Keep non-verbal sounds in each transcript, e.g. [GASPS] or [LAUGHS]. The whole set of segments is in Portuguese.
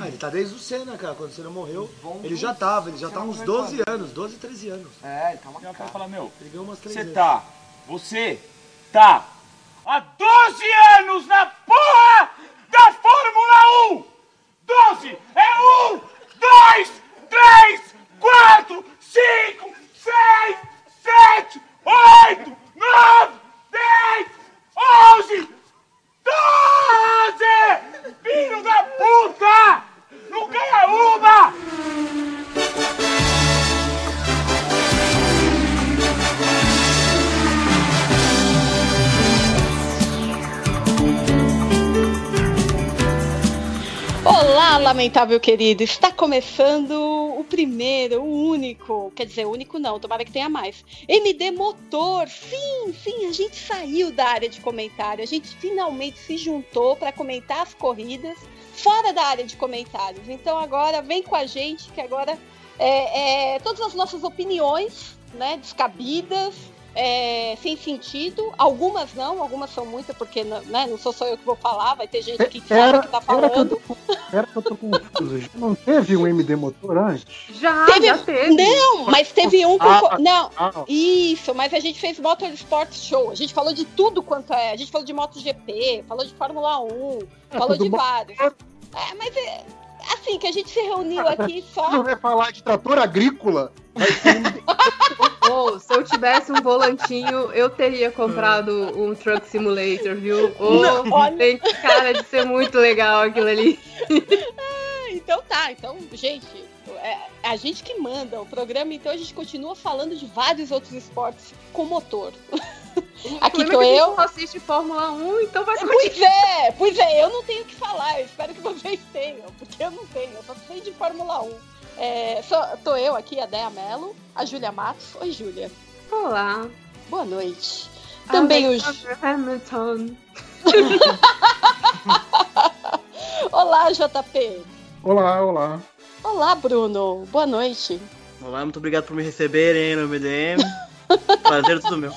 Ah, ele tá desde o Senna, cara. Quando o Senna morreu, ele já tava. Ele já tá há uns 12 anos, 12, 13 anos. É, ele tá uma ela vai falar, meu, Ele ganhou umas três você tá, você tá há 12 anos na porra da Fórmula 1! 12! É 1, 2, 3, 4, 5, 6, 7, 8, 9, 10, 11, 12! Filho da puta! Não ganha uma! Olá, lamentável querido! Está começando o primeiro, o único, quer dizer, único não, tomara que tenha mais. MD Motor! Sim, sim, a gente saiu da área de comentário, a gente finalmente se juntou para comentar as corridas fora da área de comentários. Então agora vem com a gente, que agora é, é, todas as nossas opiniões, né, descabidas, é, sem sentido, algumas não, algumas são muitas, porque né, não sou só eu que vou falar, vai ter gente que sabe Era, o que tá era, que eu falando. tô, era que eu tô confuso. Não teve um MD motor antes? Já, Teve- já teve. Não, mas teve um com. Ah, não, Ah, isso, mas a gente fez Motorsport Show. A gente falou de tudo quanto é. A gente falou de MotoGP, falou de Fórmula 1, É, falou de vários. É, mas é. Assim, que a gente se reuniu aqui [LAUGHS] só. não vai falar de trator agrícola? [LAUGHS] Ou, se eu tivesse um volantinho, eu teria comprado um Truck Simulator, viu? Ou, Não, olha- tem cara de ser muito legal aquilo ali. Então tá, então, gente, é a gente que manda o programa, então a gente continua falando de vários outros esportes com motor. [LAUGHS] [LAUGHS] Aqui tô é eu. só assiste Fórmula 1, então vai Pois é, pois é, eu não tenho o que falar, eu espero que vocês tenham, porque eu não tenho, eu só sei de Fórmula 1. É, só, tô eu aqui, a Dea Mello, a Júlia Matos. Oi, Júlia. Olá. Boa noite. Também o. Alexander Hamilton. [LAUGHS] Olá, JP. Olá, olá. Olá, Bruno. Boa noite. Olá, muito obrigado por me receberem no MDM. [LAUGHS] Prazer tudo meu.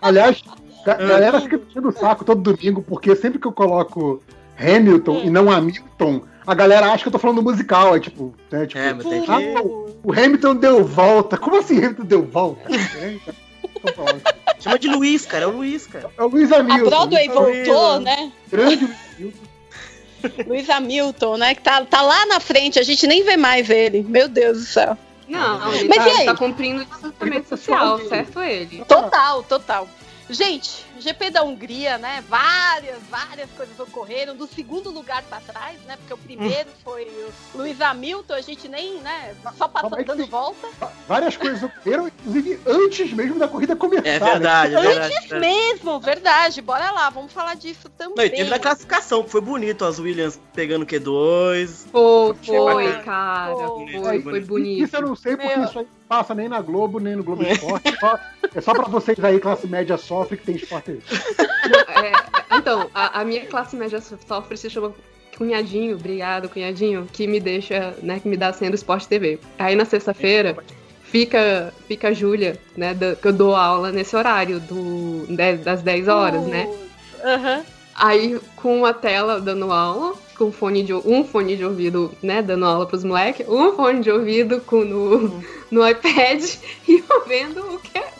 Aliás, a galera fica enchendo o saco todo domingo, porque sempre que eu coloco Hamilton e não Hamilton, a galera acha que eu tô falando musical. É tipo, né, tipo É, mas tem que. ah, o Hamilton deu volta. Como assim Hamilton deu volta? É. [LAUGHS] Chama de Luiz, cara. É o Luiz, cara. É o Luiz A Hamilton. Broadway Luiz Hamilton, voltou, né? Grande Luiz Hamilton. Luiz Hamilton, né? Que tá, tá lá na frente, a gente nem vê mais ele. Meu Deus do céu. Não, ele Mas tá, e aí? tá cumprindo o distanciamento social, certo ele? Total, total. Gente, GP da Hungria, né? Várias, várias coisas ocorreram. Do segundo lugar pra trás, né? Porque o primeiro foi o Luiz Hamilton, a gente nem, né? Só passando é dando volta. Várias coisas ocorreram, inclusive antes mesmo da corrida começar. É né? verdade, é verdade. Antes mesmo, verdade. Bora lá, vamos falar disso Não, e também. teve na classificação, que foi bonito. As Williams pegando Q2. Foi, Foi foi, cara. Foi, Foi, foi foi Isso bonito. eu não sei porque Meu. isso aí passa nem na Globo, nem no Globo Esporte. Só- é só pra vocês aí, classe média sofre, que tem esporte aí. É, então, a, a minha classe média sofre se chama cunhadinho, obrigado, cunhadinho, que me deixa, né, que me dá a senha do Esporte TV. Aí na sexta-feira fica, fica a Júlia, né, da- que eu dou aula nesse horário do, das 10 horas, né? Aham. Aí com a tela dando aula, com fone de, um fone de ouvido, né, dando aula pros moleques, um fone de ouvido com, no, no iPad [LAUGHS] e eu vendo o que é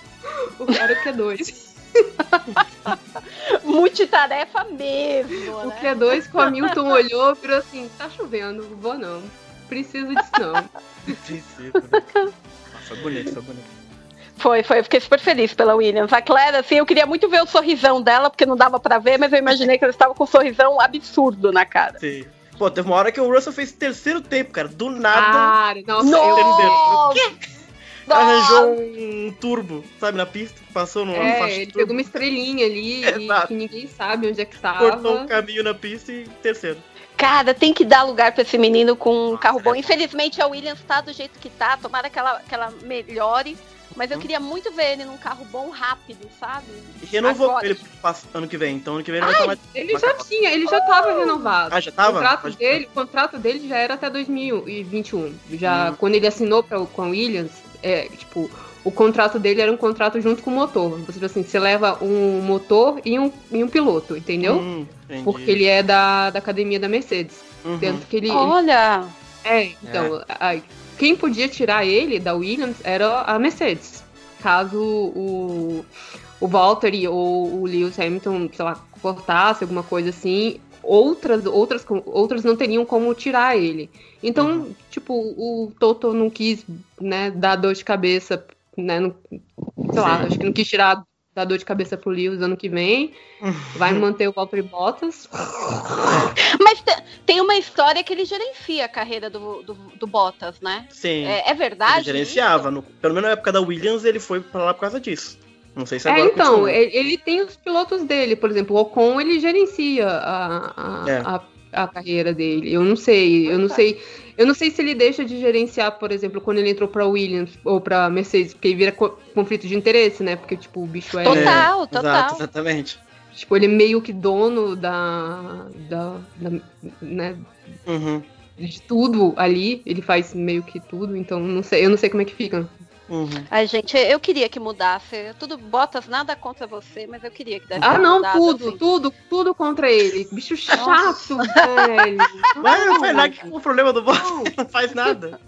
o cara que é dois. [LAUGHS] Multitarefa mesmo, O né? que é dois que o Hamilton olhou e virou assim, tá chovendo, vou não. Preciso disso não. Precisa, né? Nossa, bonito, bonito. Foi, foi. Eu fiquei super feliz pela Williams. A Claire, assim, eu queria muito ver o sorrisão dela, porque não dava pra ver, mas eu imaginei que ela estava com um sorrisão absurdo na cara. Sim. Pô, teve uma hora que o Russell fez terceiro tempo, cara. Do nada. Cara, nossa, eu, Nossa! arranjou um turbo, sabe, na pista. Passou no é, faixa de ele turbo, pegou uma estrelinha ali e que ninguém sabe onde é que cortou tava. um caminho na pista e terceiro. Cara, tem que dar lugar pra esse menino com um carro bom. é. Infelizmente a Williams tá do jeito que tá, tomara que ela, que ela melhore. Mas eu Hum. queria muito ver ele num carro bom rápido, sabe? E renovou Agora. ele ano que vem. Então ano que vem ele vai estar mais. Ele já tinha, ele já tava renovado. Ah, já O tava? contrato Pode- dele, o contrato dele já era até 2021. Já Hum. quando ele assinou pra, com a Williams, é, tipo, o contrato dele era um contrato junto com o motor. Você assim, você leva um motor e um, e um piloto, entendeu? Hum. Porque ele é da, da academia da Mercedes. Uhum. Tanto que ele. Olha! É, então, a- quem podia tirar ele da Williams era a Mercedes. Caso o, o Valtteri ou o Lewis Hamilton, sei lá, cortasse alguma coisa assim, outras, outras, outras não teriam como tirar ele. Então, tipo, o Toto não quis, né, dar dor de cabeça, né, não- sei lá, Sim. acho que não quis tirar dar dor de cabeça pro Lewis ano que vem. [LAUGHS] Vai manter o Valtteri Bottas. Mas te- tem uma história que ele gerencia a carreira do, do, do Bottas, né? Sim. É, é verdade? ele gerenciava. No- pelo menos na época da Williams, ele foi pra lá por causa disso. Não sei se É, agora então, continua. ele, ele tem os pilotos dele, por exemplo, o Ocon ele gerencia a, a, É. a, a carreira dele. Eu não sei, eu não sei, eu não sei se ele deixa de gerenciar, por exemplo, quando ele entrou pra Williams ou pra Mercedes, porque vira co- conflito de interesse, né? Porque tipo o bicho é, Total. Total. Exato, exatamente. tipo ele é meio que dono da, da, da né, Uhum, de tudo ali. Ele faz meio que tudo, então não sei, eu não sei como é que fica. Uhum. Ai, gente, eu queria que mudasse. Tudo Bottas, nada contra você, mas eu queria que desse Ah, não, mudada, tudo, assim. tudo, tudo contra ele. Bicho chato, velho. [LAUGHS] Mas não faz nada que o problema do Bottas Não. não faz nada.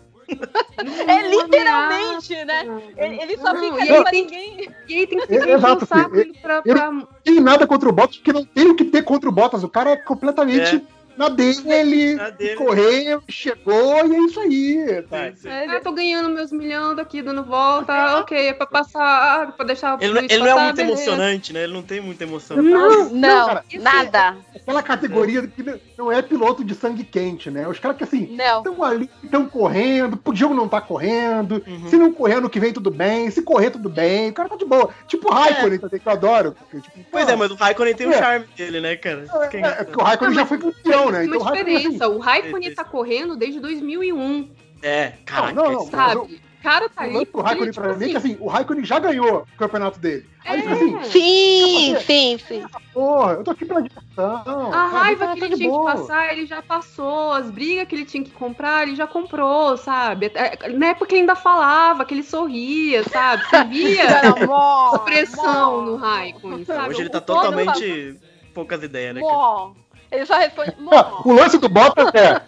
É literalmente, né? Ele, ele só Não, fica ali pra tem- ninguém. E aí tem que É, ficar exato, o saco filho. ele pra, Eu- pra- tem nada contra o Bottas, porque não tem o que ter contra o Bottas. O cara é completamente É. na dele, Na dele. correu, chegou e é isso aí. Tá? Sim, sim. Ah, tô ganhando meus milhões daqui, dando volta. [LAUGHS] Ok, é pra passar, pra deixar o Ele, não- ele não é passar, muito beleza. emocionante, né? Ele não tem muita emoção. Não, Não, cara, esse- nada. Aquela categoria que não é piloto de sangue quente, né? Os caras que assim, Não. estão ali, estão correndo, podiam não estar correndo. Uhum. Se não correr ano que vem, tudo bem. Se correr, tudo bem. O cara tá de boa. Tipo o Raikkonen também, que eu adoro. porque, tipo, Pois pô, é, mas o Raikkonen tem o É. charme dele, né, cara? É, é porque o Raikkonen já foi campeão, né? Tem Então o uma assim, diferença. O Raikkonen Esse- tá correndo desde 2001, É, caraca. Não, não, não. sabe? O cara tá lance pro Raikkonen ele, pra mim é que assim, o Raikkonen já ganhou o campeonato dele. Aí É. assim, Sim, sim, sim. porra, eu tô aqui pela diversão. A raiva Tá- que tá ele tinha que boa. passar, ele já passou. As brigas que ele tinha que comprar, ele já comprou, sabe? É, Na época ele ainda falava, que ele sorria, sabe? Você via pressão no Raikkonen, sabe? Hoje ele tá totalmente poucas ideias, né? Mó. Ele só responde Ah, mó. o lance do Bottas é.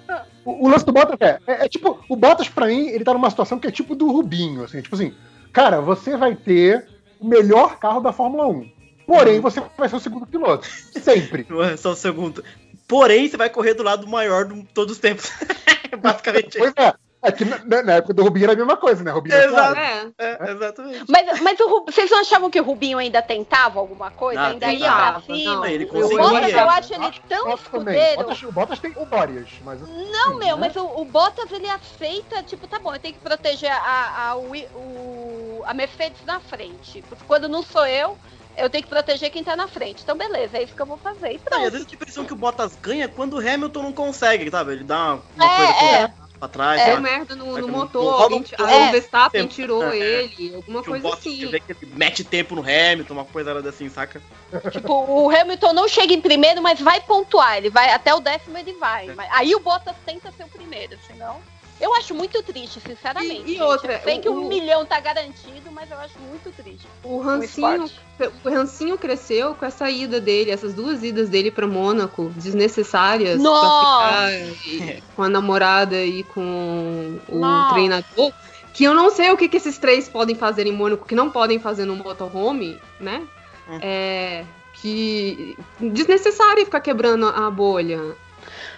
O, o lance do Bottas é, é, é tipo, o Bottas pra mim, ele tá numa situação que é tipo do Rubinho, assim, tipo assim, cara, você vai ter o melhor carro da Fórmula 1. Porém, você vai ser o segundo piloto. [LAUGHS] Sempre. Não é só um segundo. Porém, você vai correr do lado maior de todos os tempos. [LAUGHS] Basicamente. Pois é. Aqui na, na época do Rubinho era a mesma coisa, né? Rubinho Exato. claro. É, É, exatamente. Mas, mas o vocês não achavam que o Rubinho ainda tentava alguma coisa? Ah, ainda ia tentava, pra cima? não, ele o conseguia. Bottas, eu acho ele tão Bottas escudeiro. Bottas, o Bottas tem o Dórias, mas. Não, meu, mas o, o Bottas ele aceita, tipo, tá bom, eu tenho que proteger a, a, o, o- a Mercedes na frente. Porque quando não sou eu, eu tenho que proteger quem tá na frente. Então, beleza, é isso que eu vou fazer. E Não, e às pronto. vezes eu tenho a impressão que o Bottas ganha quando o Hamilton não consegue, sabe? Ele dá uma, uma É, coisa é. Pra, trás. deu tá? merda no, É no que motor, alguém, um pouco. o Verstappen Tempo. tirou É. ele, alguma Que o coisa assim. vê que ele mete tempo no Hamilton, uma coisa assim, saca? Tipo, o Hamilton não chega em primeiro, mas vai pontuar. Ele vai até o décimo, ele vai. É. Mas aí o Bottas tenta ser o primeiro, senão. Eu acho muito triste, sinceramente. E- e outra, Eu sei que o- um milhão tá garantido, mas eu acho muito triste. O o Rancinho, o Rancinho cresceu com essa ida dele, essas duas idas dele pra Mônaco, desnecessárias, Nossa! pra ficar com a namorada e com o Nossa. treinador. Que eu não sei o que, que esses três podem fazer em Mônaco, que não podem fazer no motorhome, né? Hum. É. Que. Desnecessário ficar quebrando a bolha.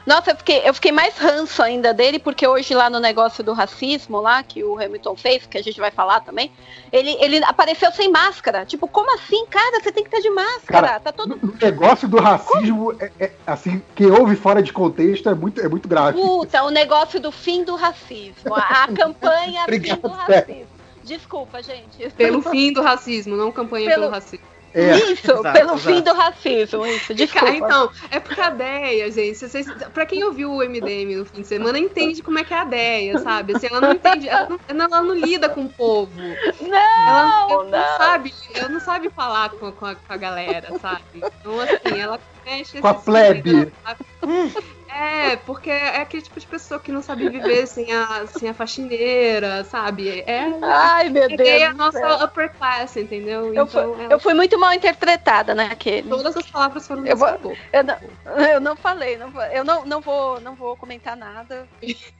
Nossa, eu fiquei, eu fiquei mais ranço ainda dele, porque hoje lá no negócio do racismo lá, que o Hamilton fez, que a gente vai falar também, ele, ele apareceu sem máscara. Tipo, como assim, cara? Você tem que estar de máscara. Cara, tá todo. O negócio do racismo, é, é, assim, quem ouve fora de contexto é muito, é muito grave. Puta, o negócio do fim do racismo. A, a [LAUGHS] campanha fim do Obrigado, racismo. Desculpa, gente. Pelo fim do racismo, não campanha Pelo- pelo, racismo. É, Isso, Exato, pelo exato. fim do racismo. Isso, [LAUGHS] desculpa. Cara, então, é porque a ideia, gente, vocês, pra quem ouviu o MDM no fim de semana, entende como é que é a ideia, sabe? Assim, ela não entende, ela não, ela não lida com o povo. Não, Ela, ela não, não. sabe, ela não sabe falar com, com, a, com a galera, sabe? Então, assim, ela mexe Com a esse plebe. sentido, ela sabe- É, porque é aquele tipo de pessoa que não sabe viver sem a, sem a faxineira, sabe? É, Ai, meu Deus. é a do nossa céu. upper class, entendeu? Eu, então, fui, é- eu fui muito mal interpretada naquele. todas as palavras foram Eu vou-. Eu não, [LAUGHS] eu não falei, não, eu não, não, vou, não vou comentar nada. [LAUGHS]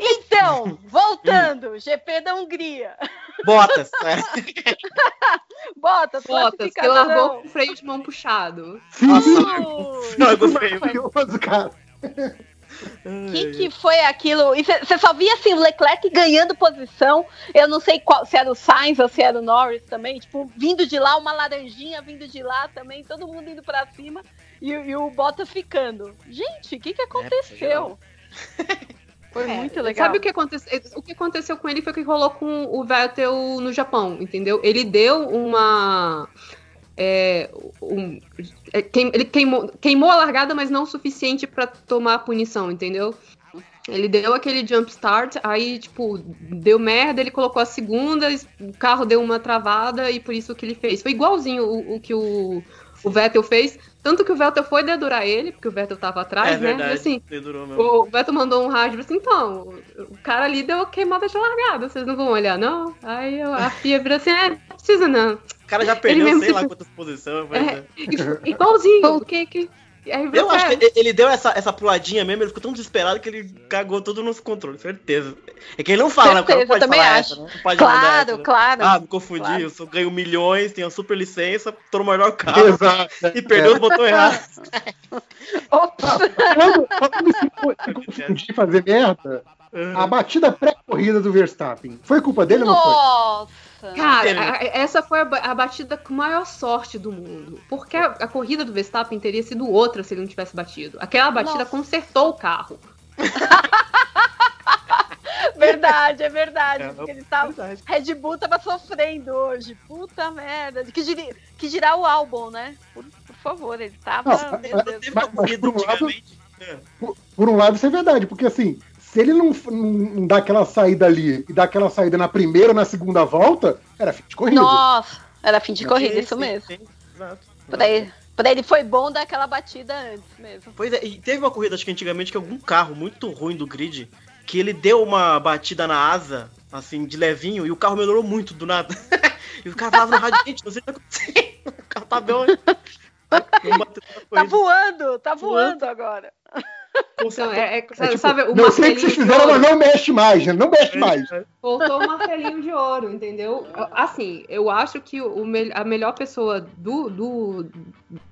Então, voltando, GP da Hungria. Botas. [LAUGHS] é. Bota, Botas, que largou com o freio de mão puxado. Sim, Ui. Não, eu gostei. maravilhoso, cara. Quem que foi aquilo? E você só via assim, o Leclerc ganhando posição. Eu não sei qual, se era o Sainz ou se era o Norris também. Tipo, vindo de lá, uma laranjinha vindo de lá também, todo mundo indo pra cima e, e o Bottas ficando. Gente, o que, que aconteceu? [LAUGHS] Foi É, muito legal. Sabe o que aconteceu? O que aconteceu com ele foi o que rolou com o Vettel no Japão, entendeu? Ele deu uma. É, um- é, queim- ele queimou, queimou a largada, mas não o suficiente pra tomar a punição, entendeu? Ele deu aquele jump start, aí, tipo, deu merda, ele colocou a segunda, o carro deu uma travada e por isso que ele fez. Foi igualzinho o, o que o, o Vettel fez, tanto que o Vettel foi dedurar ele, porque o Vettel tava atrás, É né? verdade. E assim, Dedurou mesmo. o Beto mandou um rádio assim, então, o cara ali deu queimada de largada, vocês não vão olhar, não? Aí a FIA vira assim, é, não precisa não. O cara já perdeu, sei lá se- quantas posições. mas, É, é. i- igualzinho, o que que... Aí Eu acho é, que ele- deu essa, essa puladinha mesmo, ele ficou tão desesperado que ele cagou todo nos controles, certeza. É que ele não fala, né? O cara não Certeza, pode eu também falar acho. essa, né? Não pode Claro, essa, né? claro. Ah, me confundi, Claro. eu sou, ganho milhões, tenho super licença, tô no melhor carro Exato. e perdeu os botões errados. [LAUGHS] Ops. Falando, falando em se confundir e fazer merda, a batida pré-corrida do Verstappen, foi culpa dele ou não foi? Nossa. Cara, Entendeu? a- essa foi a, a batida com maior sorte do mundo. Porque a, a corrida do Verstappen teria sido outra se ele não tivesse batido. Aquela batida Nossa. consertou o carro. [LAUGHS] Verdade, é verdade. É, porque eles tavam- verdade. Red Bull tava sofrendo hoje. Puta merda. Que, que girar o álbum, né? Por, por favor, ele tava. Não, Mas- mas corrida por um lado- antigamente. É. Por, por um lado, isso é verdade, porque assim, se ele não, não, dá aquela saída ali e dá aquela saída na primeira ou na segunda volta, era fim de corrida. Nossa, era fim de corrida, Sim, isso sim, mesmo. sim, exato. Ele, pra ele foi bom dar aquela batida antes mesmo. Pois é, e teve uma corrida, acho que antigamente, que algum carro muito ruim do grid, que ele deu uma batida na asa, assim, de levinho, e o carro melhorou muito do nada. [LAUGHS] e o cara falava no rádio, gente, não sei o que tá acontecendo. [LAUGHS] O carro tá bem. [LAUGHS] Tá voando, tá Voando. voando agora. Então, é, é- É tipo, sabe, o não sei o que vocês fizeram, mas não mexe mais, né? Não mexe mais. Voltou o martelinho de ouro, entendeu? Assim, eu acho que o, a melhor pessoa do, do-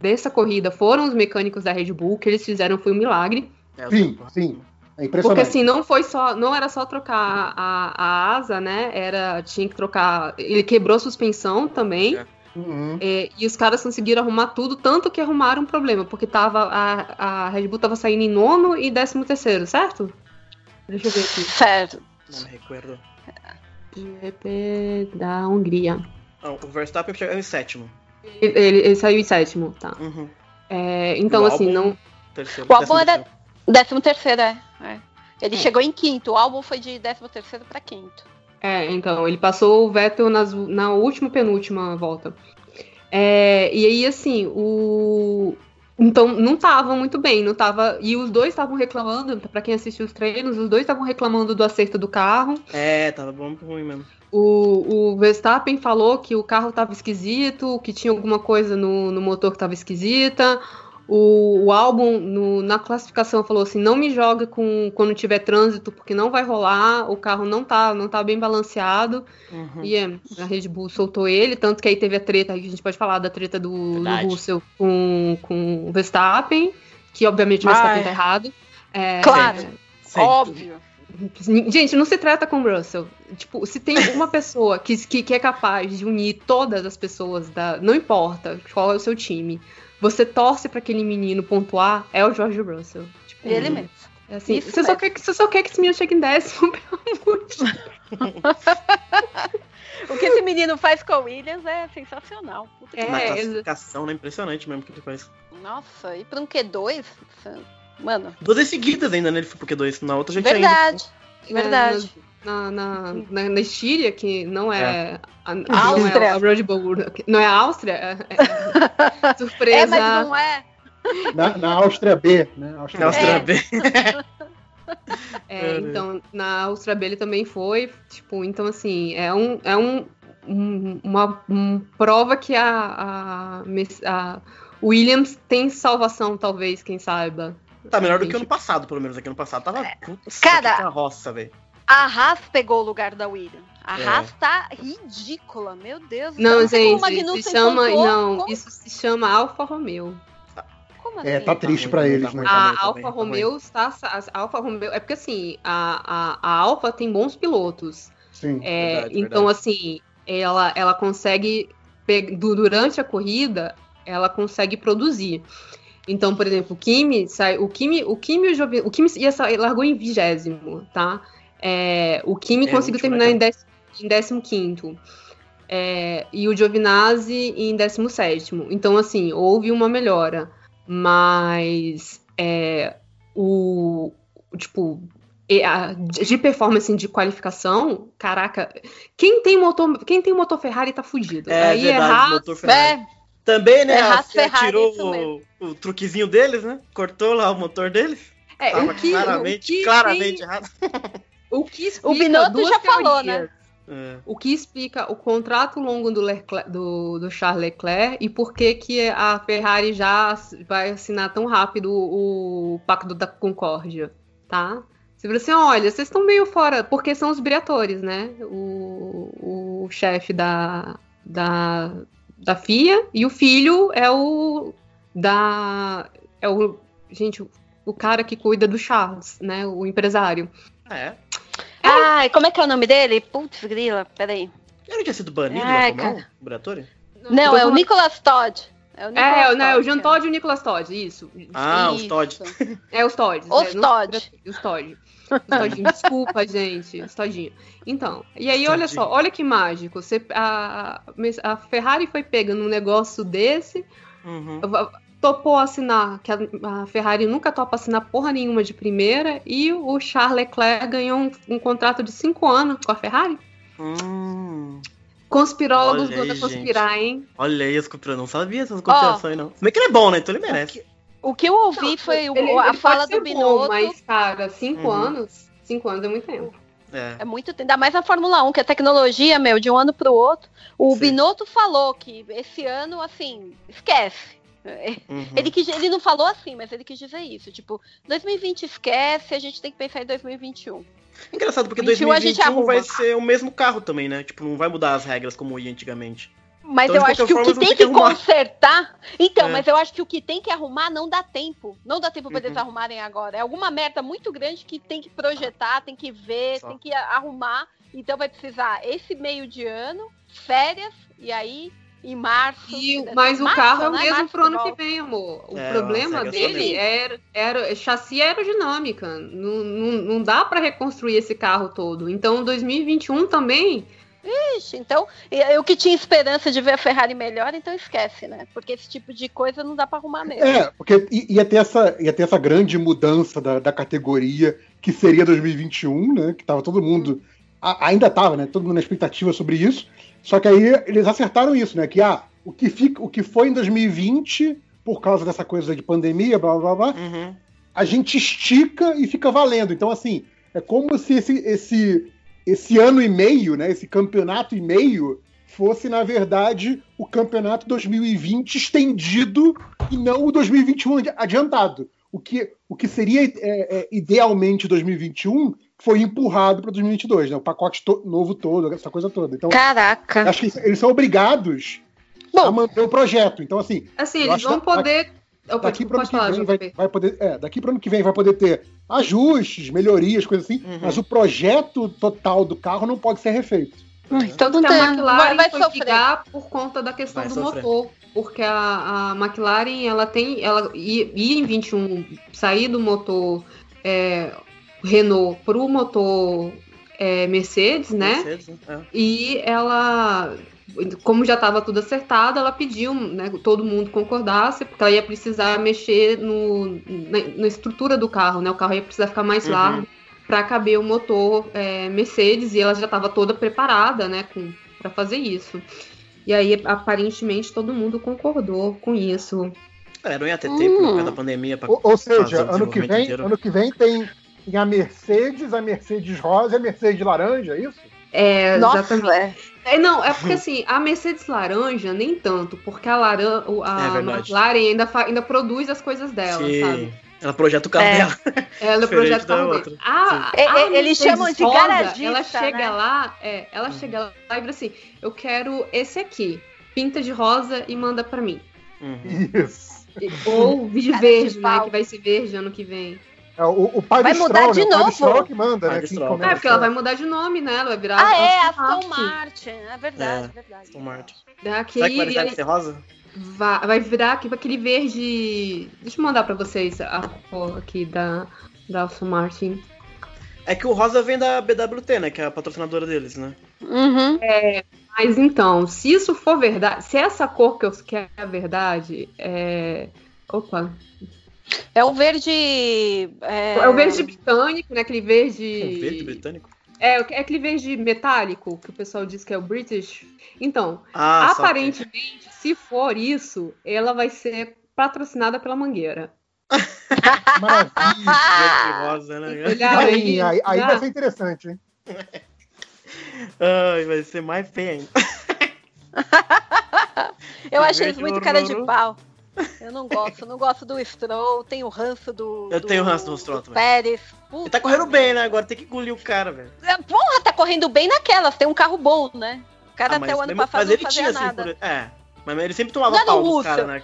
dessa corrida foram os mecânicos da Red Bull, o que eles fizeram foi um milagre. É, Sim, sim. É Porque assim, não foi só, não era só trocar a, a asa, né? Era, tinha que trocar. Ele quebrou a suspensão também. É. Uhum. é, e os caras conseguiram arrumar tudo, tanto que arrumaram um problema, porque tava, a, a Red Bull tava saindo em nono e décimo terceiro, certo? Deixa eu ver aqui. Certo. Não me recuerdo. GP da Hungria. Não, o Verstappen chegou em sétimo. Ele, ele- ele saiu em sétimo, tá. Uhum. É, então, O assim, álbum- não. Terceiro. O álbum décimo era terceiro. décimo terceiro, é. é. Ele É. chegou em quinto, o álbum foi de décimo terceiro pra quinto. É, então, ele passou o Vettel nas, na última penúltima volta. É, e aí, assim, o. Então, não tava muito bem, não tava. E os dois estavam reclamando, pra quem assistiu os treinos, os dois estavam reclamando do acerto do carro. É, tava bom ruim mesmo. O, o Verstappen falou que o carro tava esquisito, que tinha alguma coisa no, no motor que tava esquisita. O, o álbum no- na classificação falou assim: não me joga com, quando tiver trânsito, porque não vai rolar, o carro não tá, não tá bem balanceado. Uhum. E é, a Red Bull soltou ele, tanto que aí teve a treta, aí a gente pode falar da treta do, do. Russell com, com o Verstappen, que obviamente o Verstappen tá errado. É, Claro. Sempre. Óbvio. Gente, não se trata com o Russell. Tipo, se tem uma pessoa que, que, que é capaz de unir todas as pessoas da. Não importa qual é o seu time. Você torce pra aquele menino pontuar, é o George Russell. Tipo, Ele mesmo. é assim, você, só quer, que- você só quer que esse menino chegue em décimo, [LAUGHS] pelo amor de Deus. [LAUGHS] O que esse menino faz com o Williams é sensacional. Puta que É, Na exa- classificação, né? Impressionante mesmo o que ele faz. Nossa, e pra um Q2? Mano, Duas seguidas ainda, né? Ele foi porque dois. Na outra a gente verdade. Verdade. Na, na, na, na Estíria, que não é, a, não Áustria. é a Red Bull, não é a Áustria, é, é- [LAUGHS] surpresa. É, mas não é. Na, na Áustria B, né? Áustria Na Áustria É. B. [LAUGHS] É, então, na Áustria B ele também foi, tipo, então assim, é um, é um, um- uma um prova que a, a, a Williams tem salvação, talvez, quem saiba. Tá melhor do que ano passado, pelo menos. Aqui ano passado tava. Putz, Cara- que carroça, velho. A Haas pegou o lugar da Williams. A É. Haas tá ridícula, meu Deus. Não, gente, se chama, não, Como, isso se chama Alfa Romeo. como É, assim? tá triste pra tá eles, ruim, né? tá A tá Alfa tá Romeo está. A Alfa Romeo. É porque assim, a, a, a Alfa tem bons pilotos. Sim. É, Verdade, então, verdade. assim, ela, ela consegue. Durante a corrida, ela consegue produzir. Então, por exemplo, o Kimi sai. O Kimi, o Kimi, e o o Kimi ia largou em vigésimo, tá? É, o Kimi É, conseguiu terminar né, em décimo quinto. É, e o Giovinazzi em 17. Então, assim, houve uma melhora. Mas é, o. Tipo, de performance de qualificação, caraca, quem tem motor, quem tem motor Ferrari tá fudido. É Aí verdade, errar, motor Ferrari. É, Também, né? É, FIA Ferrari, tirou o, o truquezinho deles, né? Cortou lá o motor deles. é, Tava o que, claramente, o que claramente tem- errado. [LAUGHS] o que explica O Binotto já falou, teorias. É. O que explica o contrato longo do, Leclerc- do, do Charles Leclerc e por que, que a Ferrari já vai assinar tão rápido o, Pacto da Concórdia, tá? Se você olha, vocês estão meio fora, porque são os briatores, né? O, o chefe da, da, da FIA e o filho é o da é o gente o cara que cuida do Charles, né? O empresário. É. Ai, como é que é o nome dele? Putz, grila, peraí. Ele não tinha sido banido Ai, lá cara. o Briatore? Não, tô é o falando- Nicolas Todd. É o, Nicolas É, né, o Jean que Todd e o Nicolas Todd, isso. Ah, os Isso. Todd. É os Todds. Os é, não- Todd. Os Todd. Os Toddinho. Desculpa, gente. Os Todinho. Então, e aí, olha Todinho. só, olha que mágico. Você, a, a Ferrari foi pegando um negócio desse, Uhum. Topou assinar, que a, a Ferrari nunca topa assinar porra nenhuma de primeira, e o Charles Leclerc ganhou um, um contrato de cinco anos com a Ferrari. Hum. Conspirólogos Olha vão aí, conspirar, hein? Olha aí as. Não sabia essas conspirações, não. Se bem que ele é bom, né? Então ele merece. O que eu ouvi foi o- Ele- a ele fala do bom, Binotto. mas, cara, cinco Uhum. anos. Cinco anos é muito tempo. É. É muito tempo. Ainda mais na Fórmula 1, que a tecnologia, meu, de um ano pro outro. O Sim. Binotto falou que esse ano, assim, esquece. Uhum. Ele, quis, ele não falou assim, mas ele quis dizer isso. Tipo, 2020 esquece, a gente tem que pensar em 2021. Engraçado, porque 21 a gente 2021 vai ser o mesmo carro também, né? Tipo, não vai mudar as regras como ia antigamente. Mas Então, eu acho que o forma, que eles vão tem que, que consertar. Então, É. mas eu acho que o que tem que arrumar não dá tempo. Não dá tempo pra eles Uhum. arrumarem agora. É alguma merda muito grande que tem que projetar, tem que ver, Só. tem que arrumar. Então vai precisar esse meio de ano, férias, e aí em março. E, né, mas o março, carro é o né? mesmo Março pro ano que vem, amor. O É, problema dele era, era chassi aerodinâmica. Não, não, não dá pra reconstruir esse carro todo. Então, 2021 também. Ixi, então, eu que tinha esperança de ver a Ferrari melhor, então esquece, né? Porque esse tipo de coisa não dá pra arrumar mesmo. É, porque ia ter essa, ia ter essa grande mudança da, da categoria que seria 2021, né? Que tava todo mundo. A- ainda tava, né? Todo mundo na expectativa sobre isso. Só que aí eles acertaram isso, né? Que ah, o que, fica, o que foi em 2020, por causa dessa coisa de pandemia, blá blá blá, Uhum. a gente estica e fica valendo. Então, assim, é como se esse, esse, esse ano e meio, né? Esse campeonato e meio fosse, na verdade, o campeonato 2020 estendido e não o 2021 adi- adiantado. O que, o que seria é, é, idealmente 2021 foi empurrado para 2022, né? O pacote to- novo todo, essa coisa toda. Então, Caraca. acho que eles são obrigados a Bom, manter o projeto. Então, assim, Assim, eles vão poder. Opa, daqui para pode ano falar, que vem vai, vai poder, é, daqui para ano que vem vai poder ter ajustes, melhorias, coisas assim, Uhum. mas o projeto total do carro não pode ser refeito. então Tanto não que a McLaren vai, vai foi sofrer. brigar por conta da questão Vai do sofrer. motor. Porque a, a McLaren, ela tem. Ela ia, ia em 21 sair do motor é, Renault para o motor é, Mercedes, né? Mercedes, né? E ela, como já estava tudo acertado, ela pediu, né, que todo mundo concordasse, porque ela ia precisar mexer no, na, na estrutura do carro, né? O carro ia precisar ficar mais Uhum. largo para caber o motor é, Mercedes e ela já estava toda preparada, né, para fazer isso. E aí, aparentemente, todo mundo concordou com isso. É, não ia ter tempo Hum. por causa da pandemia pra Ou, ou fazer seja, o ano que vem, inteiro. ano que vem tem, tem a Mercedes, a Mercedes rosa e a Mercedes laranja, é isso? É, Nossa, exatamente. é. É, não, é porque assim, a Mercedes laranja, nem tanto, porque a, laran É a. McLaren ainda, ainda produz as coisas dela, Sim. sabe? Ela projeta o carro É. dela. [LAUGHS] Ela projeta o carro outra. dele. A, É, a é, eles chamam de garagista, Ela chega né? lá, é, ela chega lá e vira assim: eu quero esse aqui, pinta de rosa e manda pra mim. Uhum. Isso. Ou de Cara verde, de né? Que vai ser verde ano que vem. É, o, o pai Vai do mudar Stroll, de né? O pai novo? do Stroll que manda, Pai né? do que. É, porque ela vai mudar de nome, né? Ela vai virar. Ah, é, Aston Aston Martin. Martin. É verdade, É. verdade. Aston Martin. Daqui, Será que vai deixar aí de ser rosa? vai, vai virar aqui- aquele verde. Deixa eu mandar pra vocês a cor aqui da, da Aston Martin. É que o rosa vem da BWT, né? Que é a patrocinadora deles, né? Uhum. Mas então, se isso for verdade, se essa cor que eu que é a verdade, é. Opa. É o verde. É, É o verde britânico, né? Aquele verde. É verde britânico. É, é aquele verde metálico que o pessoal diz que é o British. Então, Ah, aparentemente, se for isso, ela vai ser patrocinada pela Mangueira. Maravilha. Verde rosa, né? Aí, aí, aí vai ser interessante, hein? Ai, vai ser mais feio ainda. Eu achei muito cara de pau. Eu não gosto, não gosto do Stroll, tenho o ranço do. Eu do- tenho ranço do Stroll também. Pérez. Ele tá correndo bem, né? Agora tem que engolir o cara, velho. Porra, tá correndo bem naquelas, tem um carro bom, né? O cara Ah, mas, até o ano passado mas ele não fazia tinha, assim, nada. por- É. Mas ele sempre tomava Não é pau do dos caras, né?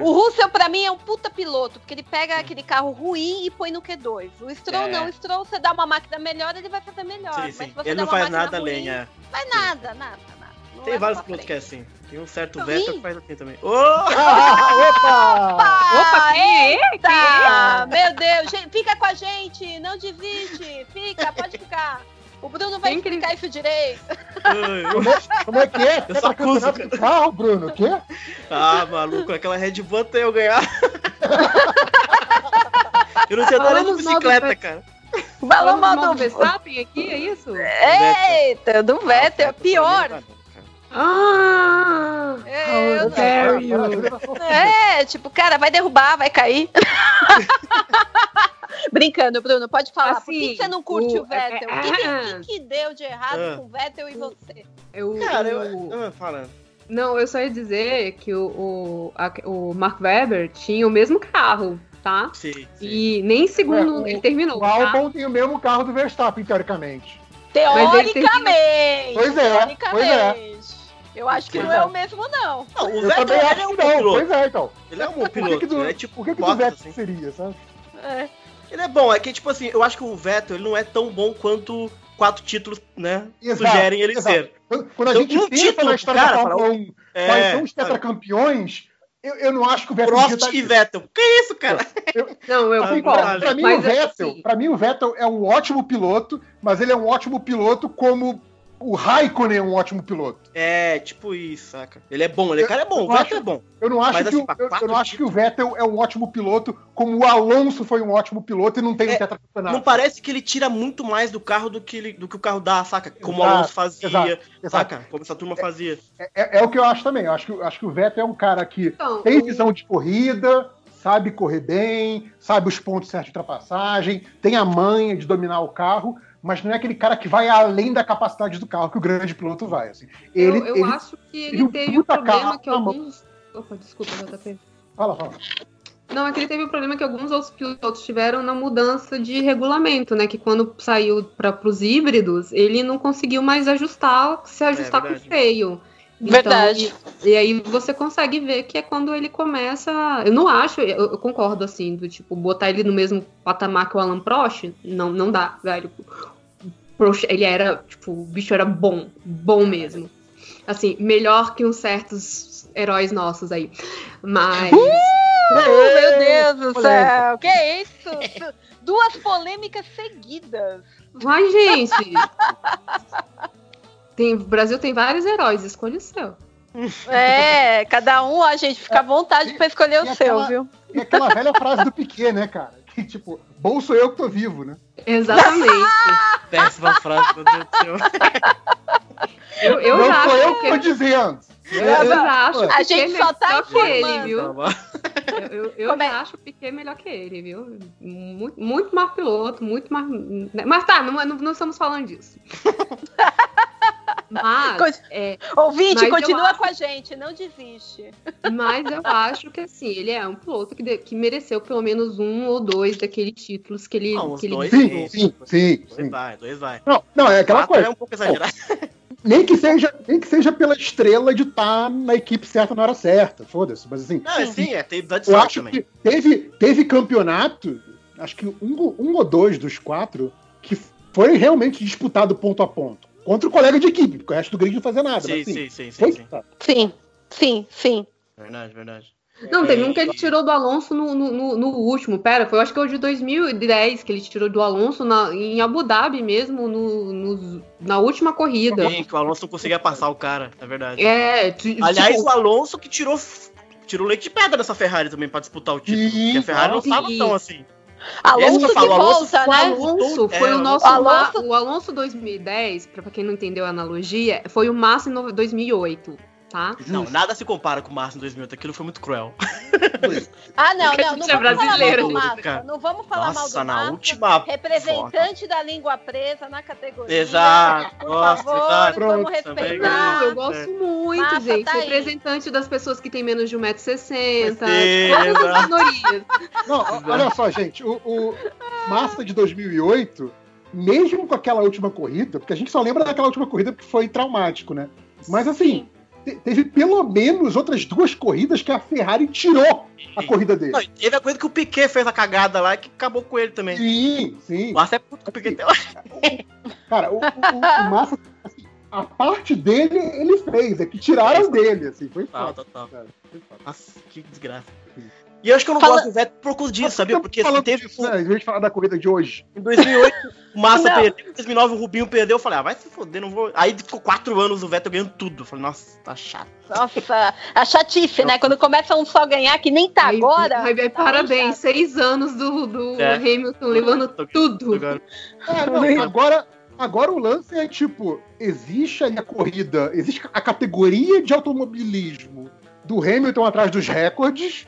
O Russell, pra mim, é um puta piloto, porque ele pega aquele carro ruim e põe no Q2. O Stroll É. não. O Stroll, você dá uma máquina melhor, ele vai fazer melhor. Sim, Mas sim. você Ele não faz nada além, é. Faz nada, nada, nada. Não Tem vários pilotos que é assim. Tem um certo. Vettel que faz assim também. Ah, [LAUGHS] opa! Opa, quem é? Eita! Meu Deus, gente, fica com a gente, não desiste, fica, pode ficar. O Bruno vai explicar isso direito. Como é, como é que é? Eu só acuso, do carro, Bruno? O quê? Ah, maluco, aquela Red Bull até eu ganhar. eu não tinha nada de Falamos mal do bicicleta, cara. Falou mal do Verstappen aqui, é isso? Eita, do Vettel, é pior. Ah! É, eu How dare you! É, tipo, cara, vai derrubar, vai cair. [LAUGHS] Brincando, Bruno, pode falar. Por que Assim, você não curte o, o- Vettel? O é- que, que- é- que que deu de errado Ah. com o Vettel e você? Eu, Cara, eu. eu- Ah, Fala. Não, eu só ia dizer que o, o, a- o Mark Webber tinha o mesmo carro, tá? Sim, sim. E nem segundo É, o- ele terminou. O tá? Albon tem o mesmo carro do Verstappen, teoricamente. Teoricamente. Pois é, teoricamente. Eu acho que Pois não é é. o mesmo, não. Não, o Eu Vettel também ele acho é um que não. piloto. Pois é, então. Ele é um bom Por que, piloto. que do, ele é tipo por que, que do Vettel assim. seria, sabe? É. Ele é bom, é que, tipo assim, eu acho que o Vettel ele não é tão bom quanto quatro títulos, né? Exato, sugerem ele exato. ser. Quando, quando a Então, gente um pensa título, na história cara, da Fórmula fala, 1, É, quais são os tetracampeões, eu, eu não acho que o Vettel Prost devia e Vettel. Que isso, cara? Não, eu Ah, concordo. caralho. Pra mim, mas o Vettel, assim, pra mim, o Vettel é um ótimo piloto, mas ele é um ótimo piloto como o Raikkonen é um ótimo piloto. É, tipo isso, saca? Ele é bom, ele é cara é bom, o eu Vettel acho- é bom. Eu não acho, Mas, que, assim, o, eu, eu não acho que o Vettel é um ótimo piloto como o Alonso foi um ótimo piloto e não tem um É, tetracampeonato. Não parece que ele tira muito mais do carro do que, ele- do que o carro dá, saca? Como o Exato, Alonso fazia, exato, Exato. saca? Como essa turma fazia. É, é- é o que eu acho também. Eu acho que, eu acho que o Vettel é um cara que então, tem o- visão de corrida, sabe correr bem, sabe os pontos certos de ultrapassagem, tem a manha de dominar o carro, mas não é aquele cara que vai além da capacidade do carro que o grande piloto vai. Assim. Ele, eu, eu ele- acho que ele ele teve o puta problema carro que alguns. Opa, desculpa, JP. Fala, fala. Não, é que ele teve o problema que alguns outros pilotos tiveram na mudança de regulamento, né? Que quando saiu para os híbridos, ele não conseguiu mais ajustar, se ajustar com o freio. Então, Verdade. E, e aí você consegue ver que é quando ele começa. Eu não acho, eu, eu concordo assim, do tipo, botar ele no mesmo patamar que o Alan Prost, não, não dá, velho. Ele era, tipo, o bicho era bom, bom mesmo. Assim, melhor que uns certos heróis nossos aí. Mas. Uh, meu Deus do céu, que isso? Duas polêmicas seguidas. Mas, gente. Tem, o Brasil tem vários heróis, escolha o seu. É, cada um, a gente fica à vontade pra escolher E o seu, aquela- viu? E aquela velha frase do Piquet, né, cara? Que [LAUGHS] tipo, bom sou eu que tô vivo, né? Exatamente. [LAUGHS] Péssima frase, meu Deus do céu. [LAUGHS] Eu, eu não já sou acho eu que tô dizendo. eu já acho A gente é só tá melhor que ele, viu? Eu, eu, eu é? acho o Piquet melhor que ele, viu? Muito, muito mais piloto, muito mais. Mas tá, não, não, não estamos falando disso. Mas, é, Ouvinte, Mas continua acho- com a gente, não desiste. mas eu acho que assim, ele é um piloto que, de- que mereceu pelo menos um ou dois daqueles títulos que ele. Não, que ele dois Sim, sim, sim, Dois sim. vai, dois vai. Não, não, é aquela Quatro coisa. é um pouco exagerado. Nem que seja, nem que seja pela estrela de estar na equipe certa na hora certa. Foda-se. Mas assim, Não, é sim, é, tem eu acho também. que teve, teve campeonato, acho que um, um ou dois dos quatro, que foi realmente disputado ponto a ponto. Contra o colega de equipe, porque o resto do grid não fazia nada. Sim, mas, assim, sim, sim, sim, foi sim. disputado. Sim, sim, sim. Verdade, verdade. Não, teve É, um que ele tirou do Alonso no, no, no- no último. Pera, foi eu acho que é o de 2010 que ele tirou do Alonso na- em Abu Dhabi mesmo, no, no- na última corrida. Sim, que o Alonso não conseguia passar o cara, é verdade. É, ti- Aliás, tipo, o Alonso que tirou, tirou leite de pedra dessa Ferrari também pra disputar o título. Sim, porque a Ferrari não sim. tava tão assim. Alonso que de falo, Alonso volta, o né? Alonso foi É, o nosso o Alonso- Ma- o Alonso 2010, pra quem não entendeu a analogia, foi o Massa em no- 2008, tá? Não, nada se compara com o Márcio em 2008. Aquilo foi muito cruel. [LAUGHS] Ah, não, não, não é vamos falar mal brasileiro. Não vamos falar mal Nossa, do na Massa. última. Representante da língua presa na categoria. Exato, Por nossa, favor, exato. vamos respeitar. Não, eu gosto muito, Massa gente. tá aí. Representante das pessoas que têm menos de 1,60m. Sim, Todas as minorias. Não, olha só, gente, o, o Massa de 2008, mesmo com aquela última corrida, porque a gente só lembra daquela última corrida porque foi traumático, né? Mas assim, te- teve pelo menos outras duas corridas que a Ferrari tirou a corrida dele. Não, teve a coisa que o Piquet fez a cagada lá que acabou com ele também. Sim, sim. O Márcio é puto com o Piquet. [LAUGHS] Cara, o, o- o- Massa, assim, a parte dele ele fez, é que tiraram dele, assim, foi Total, foda. total. foi foda. Nossa, que desgraça. E eu acho que eu não Fala- gosto do Vettel por causa disso, sabia? Porque assim, teve disso, né? Vez de falar da corrida de hoje. em 2008 o Massa [LAUGHS] Não. perdeu, em 2009 o Rubinho perdeu, eu falei, ah, vai se foder, não vou. Aí ficou quatro anos o Vettel ganhando tudo. Eu falei, nossa, tá chato. Nossa, a chatice, né? Quando começa um só ganhar, que nem tá agora. aí, aí, tá parabéns, seis anos do, do É. Hamilton levando tudo. Agora, É, não, [LAUGHS] agora, agora o lance é tipo, existe aí a corrida, existe a categoria de automobilismo do Hamilton atrás dos recordes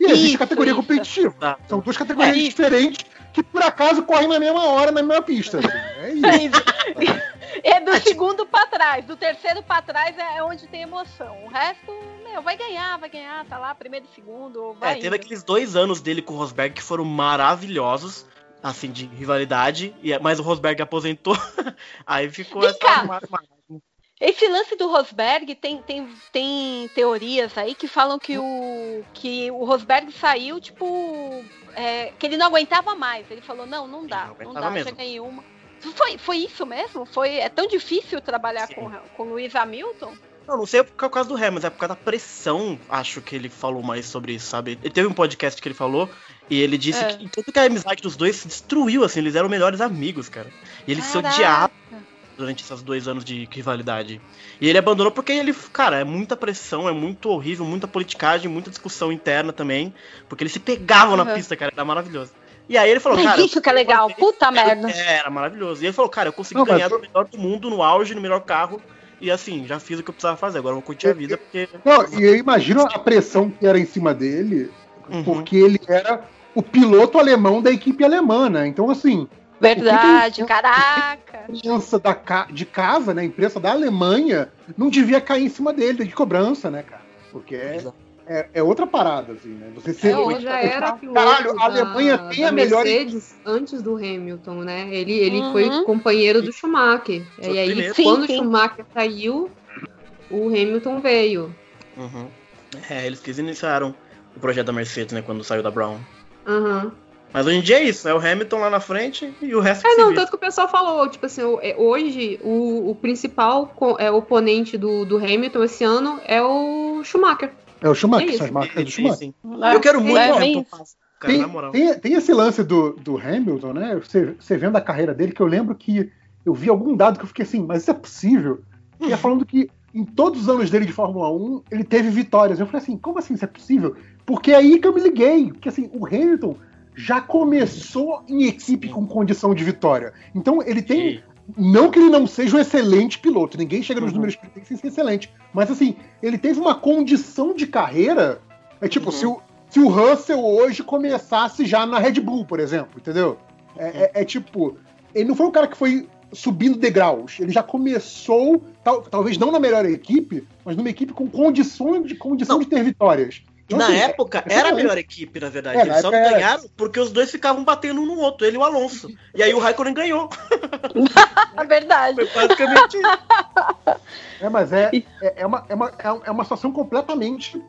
e existe Isso, categoria isso. competitiva. Tá. São duas categorias É diferentes que por acaso correm na mesma hora, na mesma pista. assim. [LAUGHS] É isso. É do segundo pra trás, do terceiro pra trás é onde tem emoção. O resto, meu, vai ganhar, vai ganhar, tá lá, primeiro e segundo, É, teve indo. aqueles dois anos dele com o Rosberg que foram maravilhosos, assim, de rivalidade, e, mas o Rosberg aposentou, [LAUGHS] aí ficou Vem essa cá. Esse lance do Rosberg tem, tem, tem teorias aí que falam que o, que o Rosberg saiu, tipo, é, que ele não aguentava mais. Ele falou, não, não dá, Não não dá, mesmo. já ganhei uma. Foi, foi isso mesmo? Foi, é tão difícil trabalhar Sim. com, com o Lewis Hamilton? Não, não sei por causa do Hamilton, é por causa da pressão, acho que ele falou mais sobre isso, sabe? Ele teve um podcast que ele falou, e ele disse É. que tudo que a amizade dos dois se destruiu, assim, eles eram melhores amigos, cara. E eles se Caraca. odiavam durante esses dois anos de rivalidade. E ele abandonou porque ele, cara, é muita pressão, é muito horrível, muita politicagem, muita discussão interna também, porque eles se pegavam na Uhum. pista, cara, era maravilhoso. E aí ele falou, Mas cara. isso que é legal, puta merda. É, era maravilhoso. E ele falou, cara, eu consegui Não, mas ganhar eu- do melhor do mundo, no auge, no melhor carro. E assim, já fiz o que eu precisava fazer. Agora eu vou curtir a vida, porque. Não, e eu imagino a pressão que era em cima dele, Uhum. porque ele era o piloto alemão da equipe alemã, né? Então, assim, Verdade, caraca. a imprensa da ca- de casa, né? A imprensa da Alemanha não devia cair em cima dele, de cobrança, né, cara? Porque é, é, é outra parada, assim, né? Você ser. É Ele já era piloto Caralho, a da- Alemanha tem a melhor Mercedes antes do Hamilton, né? Ele, ele Uhum. foi companheiro do Schumacher. Foi E aí, primeiro. Quando sim. o Schumacher saiu, o Hamilton veio. Uhum. É, eles que iniciaram o projeto da Mercedes, né? Quando saiu da Brown. Aham. Mas hoje em dia é isso, é o Hamilton lá na frente e o resto É, não, tanto que o pessoal falou, tipo assim, é, hoje o, o principal é, oponente do, do Hamilton esse ano é o Schumacher. É o Schumacher, É isso. são as marcas do Sim, Schumacher. sim. Eu quero muito É, que o bem Hamilton cara, Tem, na moral. tem, tem esse lance do, do Hamilton, né? Você, você vendo a carreira dele, que eu lembro que eu vi algum dado que eu fiquei assim, mas isso é possível? Ele ia falando que em todos os anos dele de Fórmula 1, ele teve vitórias. Eu falei assim, como assim isso é possível? Porque é aí que eu me liguei. Porque assim, o Hamilton já começou em equipe com condição de vitória. Então ele tem. Sim. Não que ele não seja um excelente piloto, ninguém chega nos Uhum. números que ele tem sem ser excelente. Mas assim, ele teve uma condição de carreira. É tipo, Uhum. se, o, se o Russell hoje começasse já na Red Bull, por exemplo, entendeu? É, é- é tipo, ele não foi um cara que foi subindo degraus, ele já começou, tal- talvez não na melhor equipe, mas numa equipe com condições de condição Não. de ter vitórias. E Então, na assim, época é- era a melhor equipe, na verdade. É, na Eles só não época era. ganharam porque os dois ficavam batendo um no outro, ele e o Alonso. E aí o Raikkonen ganhou. É verdade. Foi basicamente isso. É, mas é, é, é uma, é, uma, é é uma situação completamente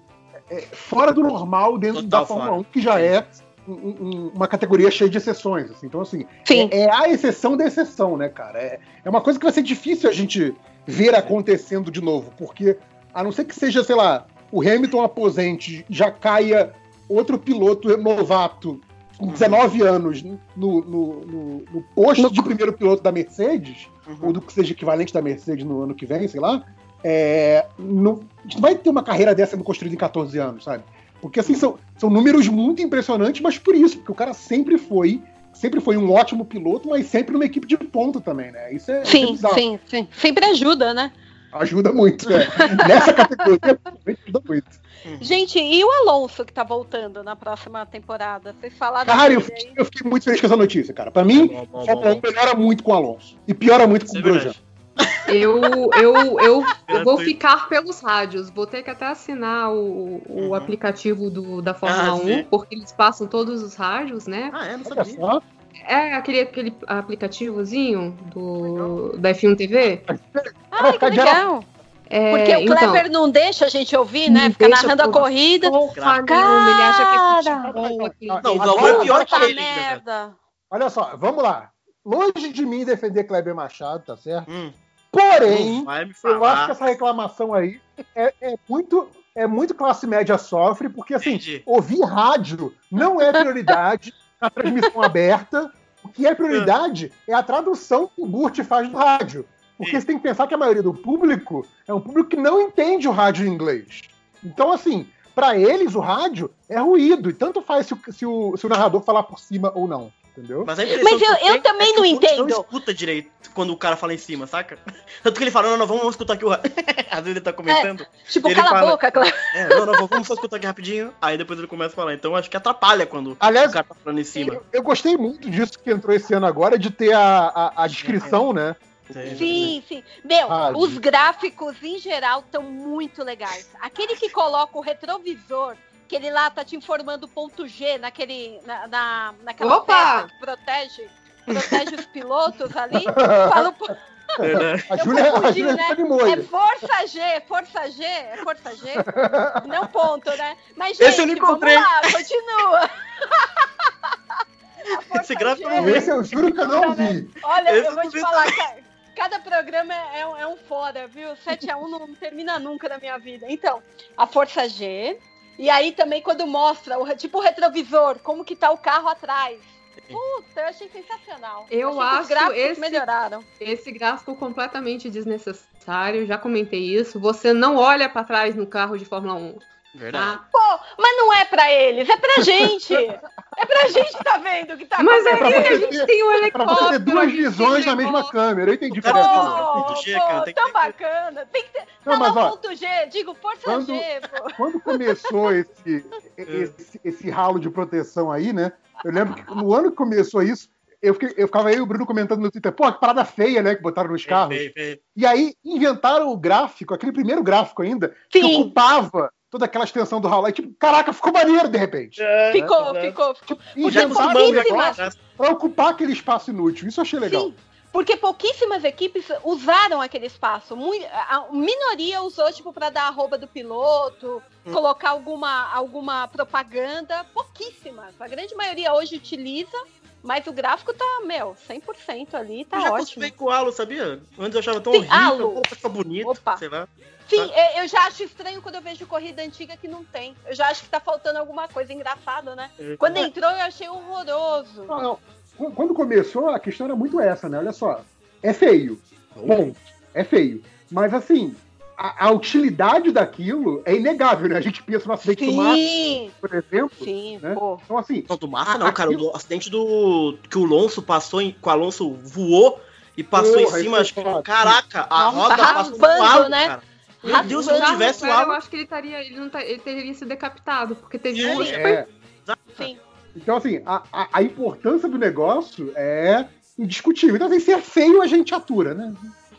é, fora do normal dentro Total da Fórmula fora. 1, que já Sim. é um- um- uma categoria cheia de exceções. assim. Então, assim, Sim. é, é a exceção da exceção, né, cara? É, é uma coisa que vai ser difícil a gente ver acontecendo de novo, porque a não ser que seja, sei lá, o Hamilton aposente, já caia outro piloto novato com 19 anos no, no, no- no posto de primeiro piloto da Mercedes, ou do que seja equivalente da Mercedes no ano que vem, sei lá, é, não, a gente não vai ter uma carreira dessa sendo construída em 14 anos, sabe? Porque assim, são, são números muito impressionantes, mas por isso, porque o cara sempre foi, sempre foi um ótimo piloto, mas sempre numa equipe de ponta também, né? Isso é, isso é Sim, sim, sim. Sempre ajuda, né? Ajuda muito, né? Nessa categoria, ajuda muito. Gente, e o Alonso que tá voltando na próxima temporada? Vocês falaram Cara, eu, aí? eu fiquei muito feliz com essa notícia, cara. Pra mim, Bom, bom, bom, 1 melhora muito com o Alonso. E piora muito Isso com é o Grosjean. verdade. Eu, eu, eu, eu vou ficar pelos rádios. Vou ter que até assinar o, o Uhum. aplicativo do, da Fórmula Ah, 1, sim. porque eles passam todos os rádios, né? Ah, é? Não sabia. É aquele, aquele aplicativozinho do, da F1 TV. Ai, que legal. É, Porque o então, Kleber não deixa a gente ouvir, né? Fica narrando a corrida. porra nenhuma, ele acha que é Cara! futebol. Não, Não, o Galvão é pior que ele. merda. Olha só, vamos lá. Longe de mim defender Kleber Machado, tá certo? Hum, Porém, me eu acho que essa reclamação aí é, é muito, é muito classe média sofre, porque assim, Entendi. ouvir rádio não é prioridade [LAUGHS] na transmissão aberta. O que é prioridade é a tradução que o Burt faz do rádio. Porque Sim. você tem que pensar que a maioria do público é um público que não entende o rádio em inglês. Então, assim, para eles o rádio é ruído. E tanto faz se o, se o, se o narrador falar por cima ou não. Entendeu? Mas, a Mas eu- que eu tenho também é não entendo. não escuta direito quando o cara fala em cima, saca? [LAUGHS] Tanto que ele fala, não, não, vamos escutar aqui o... ra-" [LAUGHS] Às vezes ele tá comentando. Tipo, Ele cala a fala- boca, Kleber. [LAUGHS] É, não, não, vamos só escutar aqui rapidinho. Aí depois ele começa a falar. Então acho que atrapalha quando Aliás, o cara tá falando em cima. eu, eu gostei muito disso que entrou esse ano agora, de ter a, a, a descrição, né? Sim, sim. Meu, Rádio. os gráficos em geral estão muito legais. Aquele que coloca o retrovisor, que ele lá tá te informando o ponto G naquele, na, na, naquela Opa! peça que protege, protege os pilotos ali. Fala, [LAUGHS] A Eu Júlia, a confundi, Júlia né? desanimou é força G, força G, é força G? Não ponto, né? Mas, gente, Esse eu não vamos encontrei. lá, continua. [LAUGHS] [LAUGHS] A Esse gráfico não vi. Esse eu juro que eu não vi. Olha, Esse eu vou te falar, ca- cada programa é, um- é um foda, viu? 7x1 não termina nunca na minha vida. Então, a Força G. E aí também quando mostra, o, tipo o retrovisor, como que tá o carro atrás. Puta, eu achei sensacional. Eu achei que acho os gráficos esse- melhoraram. Esse gráfico completamente desnecessário, já comentei isso. Você não olha pra trás no carro de Fórmula 1. Verdade. Tá? Pô, mas não é pra eles, é pra gente. é pra gente que tá vendo o que tá Mas é acontecendo. que a gente tem um Pra você helicóptero. ter duas visões na mesma câmera. Eu entendi é Pô, G, pô, cara, tem que tão bacana. Tem que ter. Não, Não, mas, ponto G, digo força quando- G, pô. Quando começou [LAUGHS] esse, esse, esse ralo de proteção aí, né? Eu lembro que no ano que começou isso, eu, fiquei- eu ficava aí e o Bruno comentando no Twitter, pô, que parada feia, né? Que botaram nos carros. Feio, feio. E aí inventaram o gráfico, aquele primeiro gráfico ainda, que Sim. ocupava toda aquela extensão do ralo. Aí, tipo, caraca, ficou maneiro de repente. É, Ficou, né? ficou, ficou. Já Inventaram acostumamos um já com negócio essa. pra ocupar aquele espaço inútil. Isso eu achei legal. Sim, porque pouquíssimas equipes usaram aquele espaço. A minoria usou, tipo, para dar arroba do piloto, Hum. colocar alguma, alguma propaganda. Pouquíssimas. A grande maioria hoje utiliza, mas o gráfico tá, meu, 100% ali, tá Eu já ótimo. acostumei com o halo, sabia? Antes eu achava tão Sim, horrível, halo. agora fica bonito, Opa. sei lá. Sim, é, eu já acho estranho quando eu vejo corrida antiga que não tem. Eu já acho que tá faltando alguma coisa engraçada, né? É. Quando entrou, eu achei horroroso. Não, não. Qu- Quando começou, a questão era muito essa, né? Olha só. É feio. Bom, é feio. Mas assim, a, a utilidade daquilo é inegável, né? A gente pensa no acidente do Massa, Sim, por exemplo. sim, né? pô. Então, assim, Não, do Massa A- não, cara. aquilo- O acidente do. que o Alonso passou, em, que o Alonso voou e passou Porra, em cima, acho é foda. Caraca, a Nossa, roda tá passou no alto, né? cara. Meu Deus, se não Já tivesse Rafael, eu acho que ele, estaria, ele, não tá- ele teria sido decapitado, porque teve É, um. É. Sim. Então, assim, a, a, a importância do negócio é indiscutível. Então, assim, se é feio, a gente atura, né?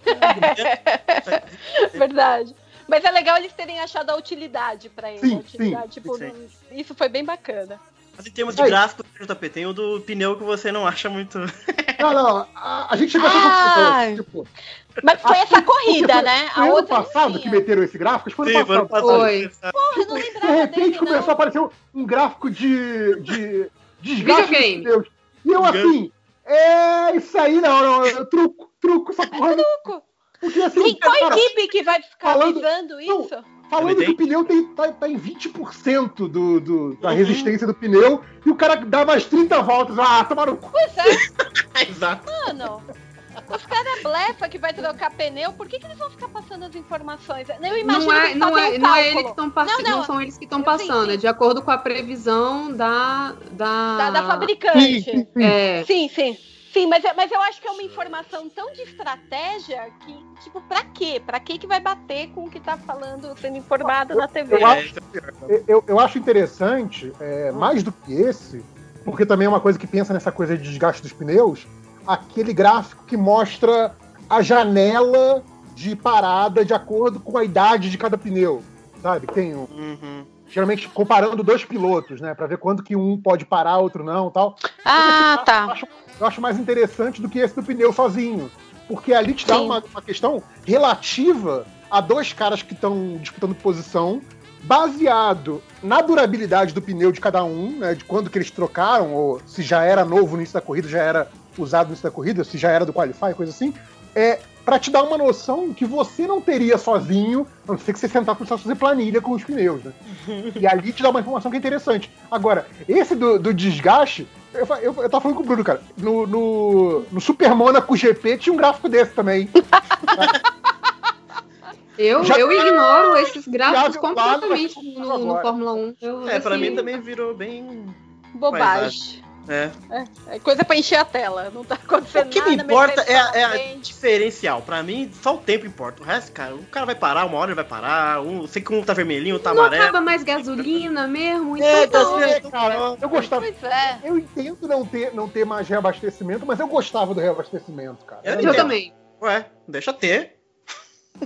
[LAUGHS] Verdade. Mas é legal eles terem achado a utilidade pra ele. Sim, a utilidade, sim, tipo, sim. Isso foi bem bacana. Mas em termos de Aí. gráfico, JP, tem o do pneu que você não acha muito. Não, não, a, a gente chegou a Ah, ser tipo, Mas foi essa corrida, foi- né? Foi A ano outra passado que meteram esse gráfico? Acho que foi Sim, ano passado. passado. Foi. Porra, eu não De lembrava repente dele, começou a não. aparecer um- um gráfico de. de desgaste Videogame. pneus. E eu assim, é isso aí, não, não, é truco, truco, essa [LAUGHS] porra. Truco. Porque assim, Sim, qual cara, equipe que vai ficar falando- avisando Não. Falando que o pneu tem, tá, tá em 20% do, do, da Uhum. resistência do pneu, e o cara dá mais 30 voltas. Ah, tomaram cu. Pois é, [LAUGHS] Exato. mano. Os caras blefa que vai trocar pneu, por que, que eles vão ficar passando as informações? Eu imagino Não que é, eles não, é, um não é que estão passando, Não, não, não. são eles que estão Sim, passando, sim. é de acordo com a previsão da. Da, Da, da fabricante. Sim, sim, sim. É, Sim, sim. Sim, mas, eu- mas eu acho que é uma informação tão de estratégia que, tipo, pra quê? Pra quê que vai bater com o que tá falando, sendo informado na TV? Eu acho- É, Eu, eu acho interessante, é, mais do que esse, porque também é uma coisa que pensa nessa coisa de desgaste dos pneus, aquele gráfico que mostra a janela de parada de acordo com a idade de cada pneu. Sabe? Tem um, Uhum. geralmente comparando dois pilotos, né? Pra ver quando que um pode parar, outro não tal. Ah, Eu tá. acho, eu acho mais interessante do que esse do pneu sozinho. Porque ali te dá Sim. uma, uma questão relativa a dois caras que estão disputando posição, baseado na durabilidade do pneu de cada um, né? De quando que eles trocaram, ou se já era novo no início da corrida, já era usado no início da corrida, se já era do Qualify, coisa assim. É para te dar uma noção que você não teria sozinho, a não ser que você sentar para fazer planilha com os pneus, né? [LAUGHS] E ali te dá uma informação que é interessante. Agora, esse do, do desgaste, eu, eu, eu tava falando com o Bruno, cara. No, no, no Super Monaco GP tinha um gráfico desse também. [LAUGHS] eu, Já- eu ignoro esses gráficos Já completamente no, no. Fórmula 1. Eu, É, pra assim, mim também virou bem. Bobagem. É. É coisa pra encher a tela. Não tá acontecendo O que nada. me importa é, é diferencial. Pra mim, só o tempo importa. O resto, cara, o cara vai parar, uma hora ele vai parar. Um, sei que um tá vermelhinho, outro tá Não amarelo. acaba mais gasolina mesmo, então É, tá tá cara, eu gostava. Pois é. Eu entendo não ter, não ter mais reabastecimento, mas eu gostava do reabastecimento, cara. Eu Eu também. Ué, deixa ter.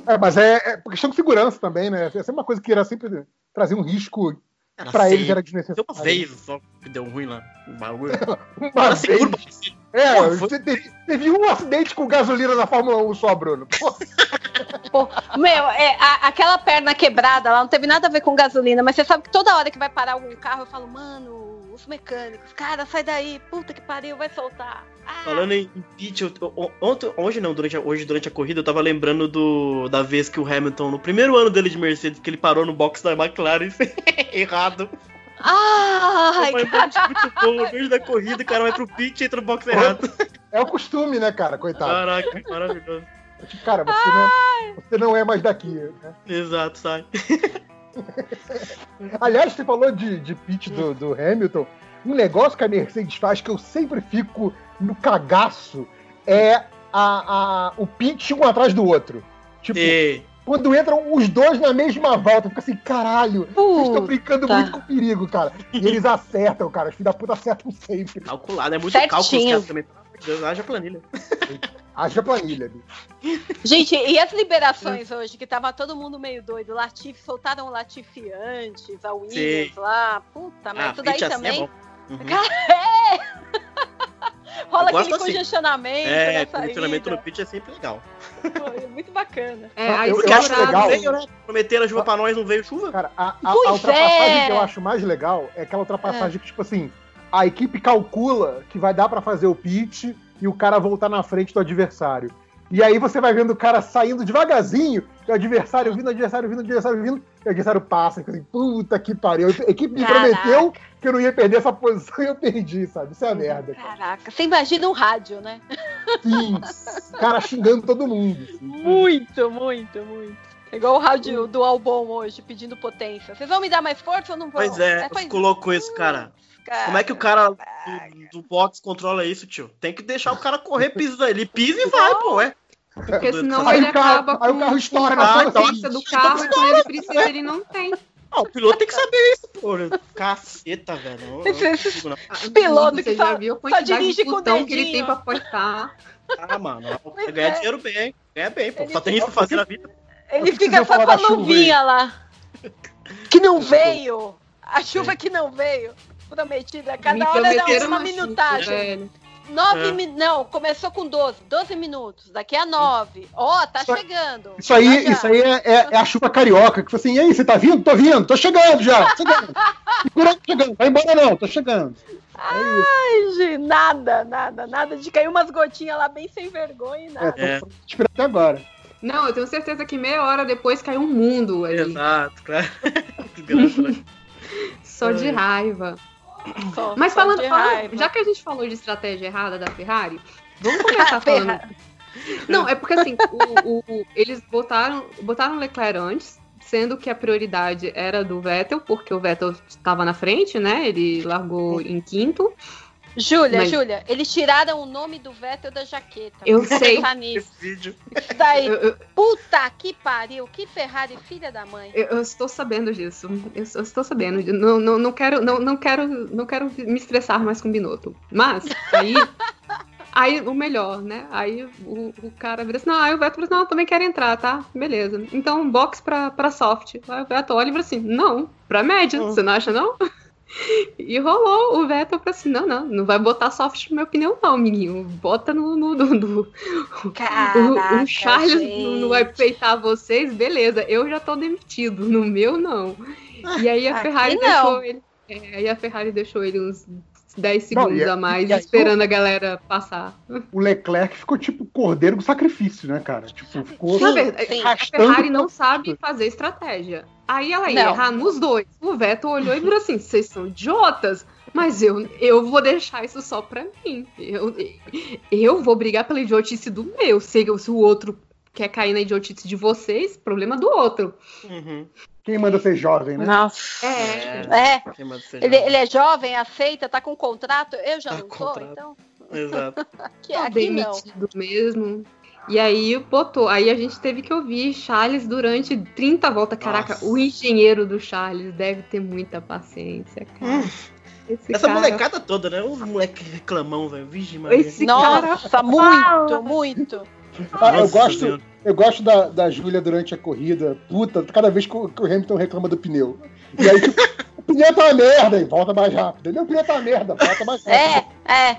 É, mas é, é por questão de segurança também, né? Essa é uma coisa que era sempre trazer um risco Era pra eles era Deu desnecessário. uma vez só que deu ruim lá. O bagulho. [LAUGHS] Uma Era vez. seguro pra você. É, Pô, foi- você teve, teve um acidente com gasolina na Fórmula 1 só, Bruno. Pô, [LAUGHS] Pô, meu, é, a- aquela perna quebrada lá não teve nada a ver com gasolina, mas você sabe que toda hora que vai parar algum carro, eu falo, mano, os mecânicos, cara, sai daí, puta que pariu, vai soltar. Ah, Falando em pitch, eu- ontem, hoje não, durante a, hoje durante a corrida eu tava lembrando do, da vez que o Hamilton, no primeiro ano dele de Mercedes, que ele parou no box da McLaren [LAUGHS] errado. Ai, Foi muito bom. No meio da corrida, o cara vai pro pit e entra no box errado. é o costume, né, cara? Coitado. Caraca, maravilhoso. Tipo, cara, você não, é, você não é mais daqui. Né? Exato, sai. [LAUGHS] Aliás, você falou de, de pitch do, do Hamilton. Um negócio que a Mercedes faz que eu sempre fico no cagaço é a, a, o pitch um atrás do outro. Tipo, E, quando entram os dois na mesma volta, fica assim, caralho, vocês estão puta. brincando muito com perigo, cara. E eles acertam, cara. Os filhos da puta acertam sempre. calculado, é muito Certinho. cálculo os também. Deus, haja planilha. [LAUGHS] Haja planilha, bicho. Gente, e as liberações hoje, que tava todo mundo meio doido, Latifi, soltaram o Latifi antes, a Williams Sim. lá, puta, mas Ah, daí pitch assim é também bom. Uhum. rola [LAUGHS] Eu gosto aquele assim. congestionamento É, na condicionamento saída. no pitch é sempre legal. Foi muito bacana. É, a Eu- eu Porque acho legal. veio, né? Prometeram a chuva pra nós, não veio chuva. Cara, a, a- a ultrapassagem é. que eu acho mais legal é aquela ultrapassagem que, tipo assim, a equipe calcula que vai dar pra fazer o pitch e o cara voltar na frente do adversário. E aí você vai vendo o cara saindo devagarzinho, e o adversário vindo, o adversário vindo, o adversário vindo, e o adversário passa, e assim, puta que pariu. A equipe me Caraca. prometeu que eu não ia perder essa posição e eu perdi, sabe? Isso é a merda. cara. Caraca, você imagina um rádio, né? Sim, o cara xingando todo mundo. assim. Muito, muito, muito. É igual o rádio do Albon hoje, pedindo potência. Vocês vão me dar mais força ou não vão? Pois é, pois- ficou louco isso, cara. Cara. Como é que o cara do, do box controla isso, tio? Tem que deixar o cara correr, pisa. Ele pisa e vai, pô, é. Porque senão Aí ele o carro- acaba aí o com, carro estoura com na a sua potência do carro e quando ele precisa ele não tem. Ah, o piloto tem que saber isso, pô. Caceta, velho. Não não. Ah, Piloto Você que já só- viu dirige de com o botão que ele dedinho. tem pra apertar. Ah, mano. Pois Ganha é. dinheiro bem. Ganha bem, pô. Ele- Só tem isso pra fazer na vida. Ele fica só com a chuva luvinha lá. Que não veio. A chuva que não veio. Prometida. Cada Me hora dá uma minutagem. velho. Nove É. min... Não, começou com 12. 12 minutos. Daqui a 9. Ó, tá Isso- chegando. Isso aí, já. isso aí é, é- é a chuva carioca, que foi assim, e aí, você tá vindo? Tô vindo, tô chegando já, chegando. [LAUGHS] Segura, tô chegando, vai embora não, tô chegando. É. Ai, gente, nada, nada, nada de cair umas gotinhas lá bem sem vergonha e É, nada. tô É. esperando até agora. Não, eu tenho certeza que meia hora depois caiu um mundo ali. Exato, claro. [LAUGHS] [LAUGHS] Só de raiva. Só- Mas só falando, falando- já que a gente falou de estratégia errada da Ferrari, vamos [LAUGHS] começar falando. Não, é porque assim, o- o- eles botaram, botaram Leclerc antes, sendo que a prioridade era do Vettel, porque o Vettel estava na frente, né? Ele largou em quinto. Júlia, Mas- Júlia, eles tiraram o nome do Vettel da jaqueta. Eu sei. nisso. Esse vídeo. Daí. Eu, eu- Puta que pariu. Que Ferrari, filha da mãe. eu- eu estou sabendo disso. Eu, eu estou sabendo. Não, não, não, quero, não, não, quero, não quero me estressar mais com o Binotto. Mas, aí. [LAUGHS] Aí, o melhor, né? Aí o, o cara vira assim: não, aí o Vettel vira assim: não, eu também quero entrar, tá? Beleza. Então, box pra, pra soft. Aí o Vettel olha e vira assim: não, pra média. Você não acha, não? [LAUGHS] E rolou o Vettel pra assim: não, não, não vai botar soft no meu pneu, não, amiguinho. Bota no. no, no, no- Caraca, o, o Charles gente. não, não vai peitar vocês, beleza. Eu já tô demitido, no meu não. E aí a Ferrari não. deixou ele. É, aí a Ferrari deixou ele uns 10 Não, segundos e- a mais, aí esperando a galera passar. O Leclerc ficou tipo cordeiro do sacrifício, né, cara? Tipo, ficou. Sim, sim. a Ferrari não sabe fazer estratégia. Aí ela ia Não. errar nos dois. O Vettel olhou e virou assim: vocês são idiotas, mas eu, eu vou deixar isso só pra mim. Eu, eu vou brigar pela idiotice do meu. Se, se o outro quer cair na idiotice de vocês, problema do outro. Uhum. Quem manda ser jovem, né? Nossa. É. É, Quem manda ser ele, jovem. ele é jovem, aceita, tá com contrato. Eu já Tá não com sou, contrato. então. Exato. [LAUGHS] Aqui, Tá aqui não. demitido mesmo. E aí botou. Aí a gente teve que ouvir Charles durante 30 voltas. Caraca, Nossa. o engenheiro do Charles deve ter muita paciência, cara. Esse Essa cara- molecada toda, né? Os moleque reclamão, velho. Maria. Esse cara. Nossa, muito, muito. Ah, eu gosto, eu gosto da, da Júlia durante a corrida, puta, cada vez que o, que o Hamilton reclama do pneu. E aí, tipo, [LAUGHS] o pneu tá uma merda, e volta mais rápido. Meu pneu tá uma merda, volta mais rápido. É, é.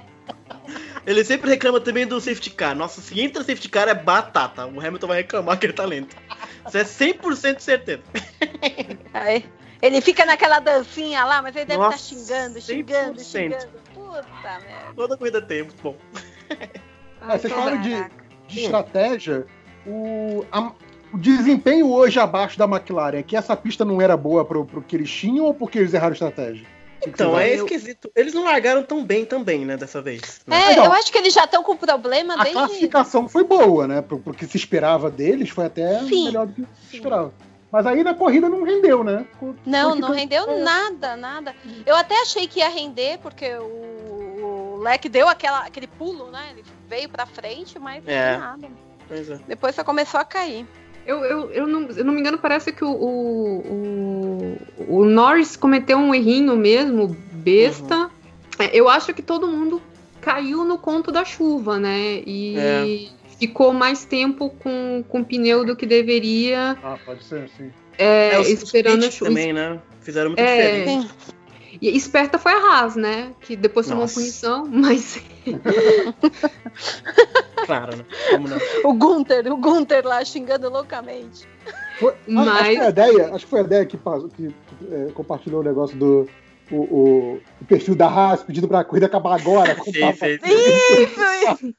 Ele sempre reclama também do safety car. Nossa, se entra safety car é batata. O Hamilton vai reclamar que ele tá lento. Isso é 100% certeza. Aí, ele fica naquela dancinha lá, mas ele deve estar Nossa, xingando, xingando, 100%. xingando. Puta merda. Toda corrida tem, muito bom. Ah, vocês falaram de, de estratégia, o, a- o desempenho hoje abaixo da McLaren, é que essa pista não era boa pro, pro que eles tinham ou porque eles erraram a estratégia? O que Então, é esquisito. Eles não largaram tão bem também, né, dessa vez. né? É, Então, eu acho que eles já estão com problema A desde. classificação foi boa, né? Pro, pro que se esperava deles, foi até Sim, melhor do que se esperava. Mas aí na corrida não rendeu, né? Não, não rendeu é. nada, nada. Eu até achei que ia render, porque o, o Leque deu aquela, aquele pulo, né? Ele veio pra frente, mas É. não nada. Pois é. Depois só começou a cair. Eu, eu, eu, não, eu não me engano, parece que o, o, o, o Norris cometeu um errinho mesmo, besta. É, Eu acho que todo mundo caiu no conto da chuva, né? E ficou mais tempo com, com pneu do que deveria, Ah, pode ser, sim. é, É, esperando a chuva. também, né? Fizeram muito É. diferente. E esperta foi a Haas, né? Que depois tomou Nossa. punição, [LAUGHS] mas [LAUGHS] Claro, né? Como não? O Gunter, o Gunter lá xingando loucamente. Foi, a- Mas- Acho que foi a ideia, acho que foi a ideia que, que, é, compartilhou o negócio do o, o- o perfil da Haas pedindo pra corrida acabar agora. Sim, [LAUGHS] tava- sim, sim. Isso.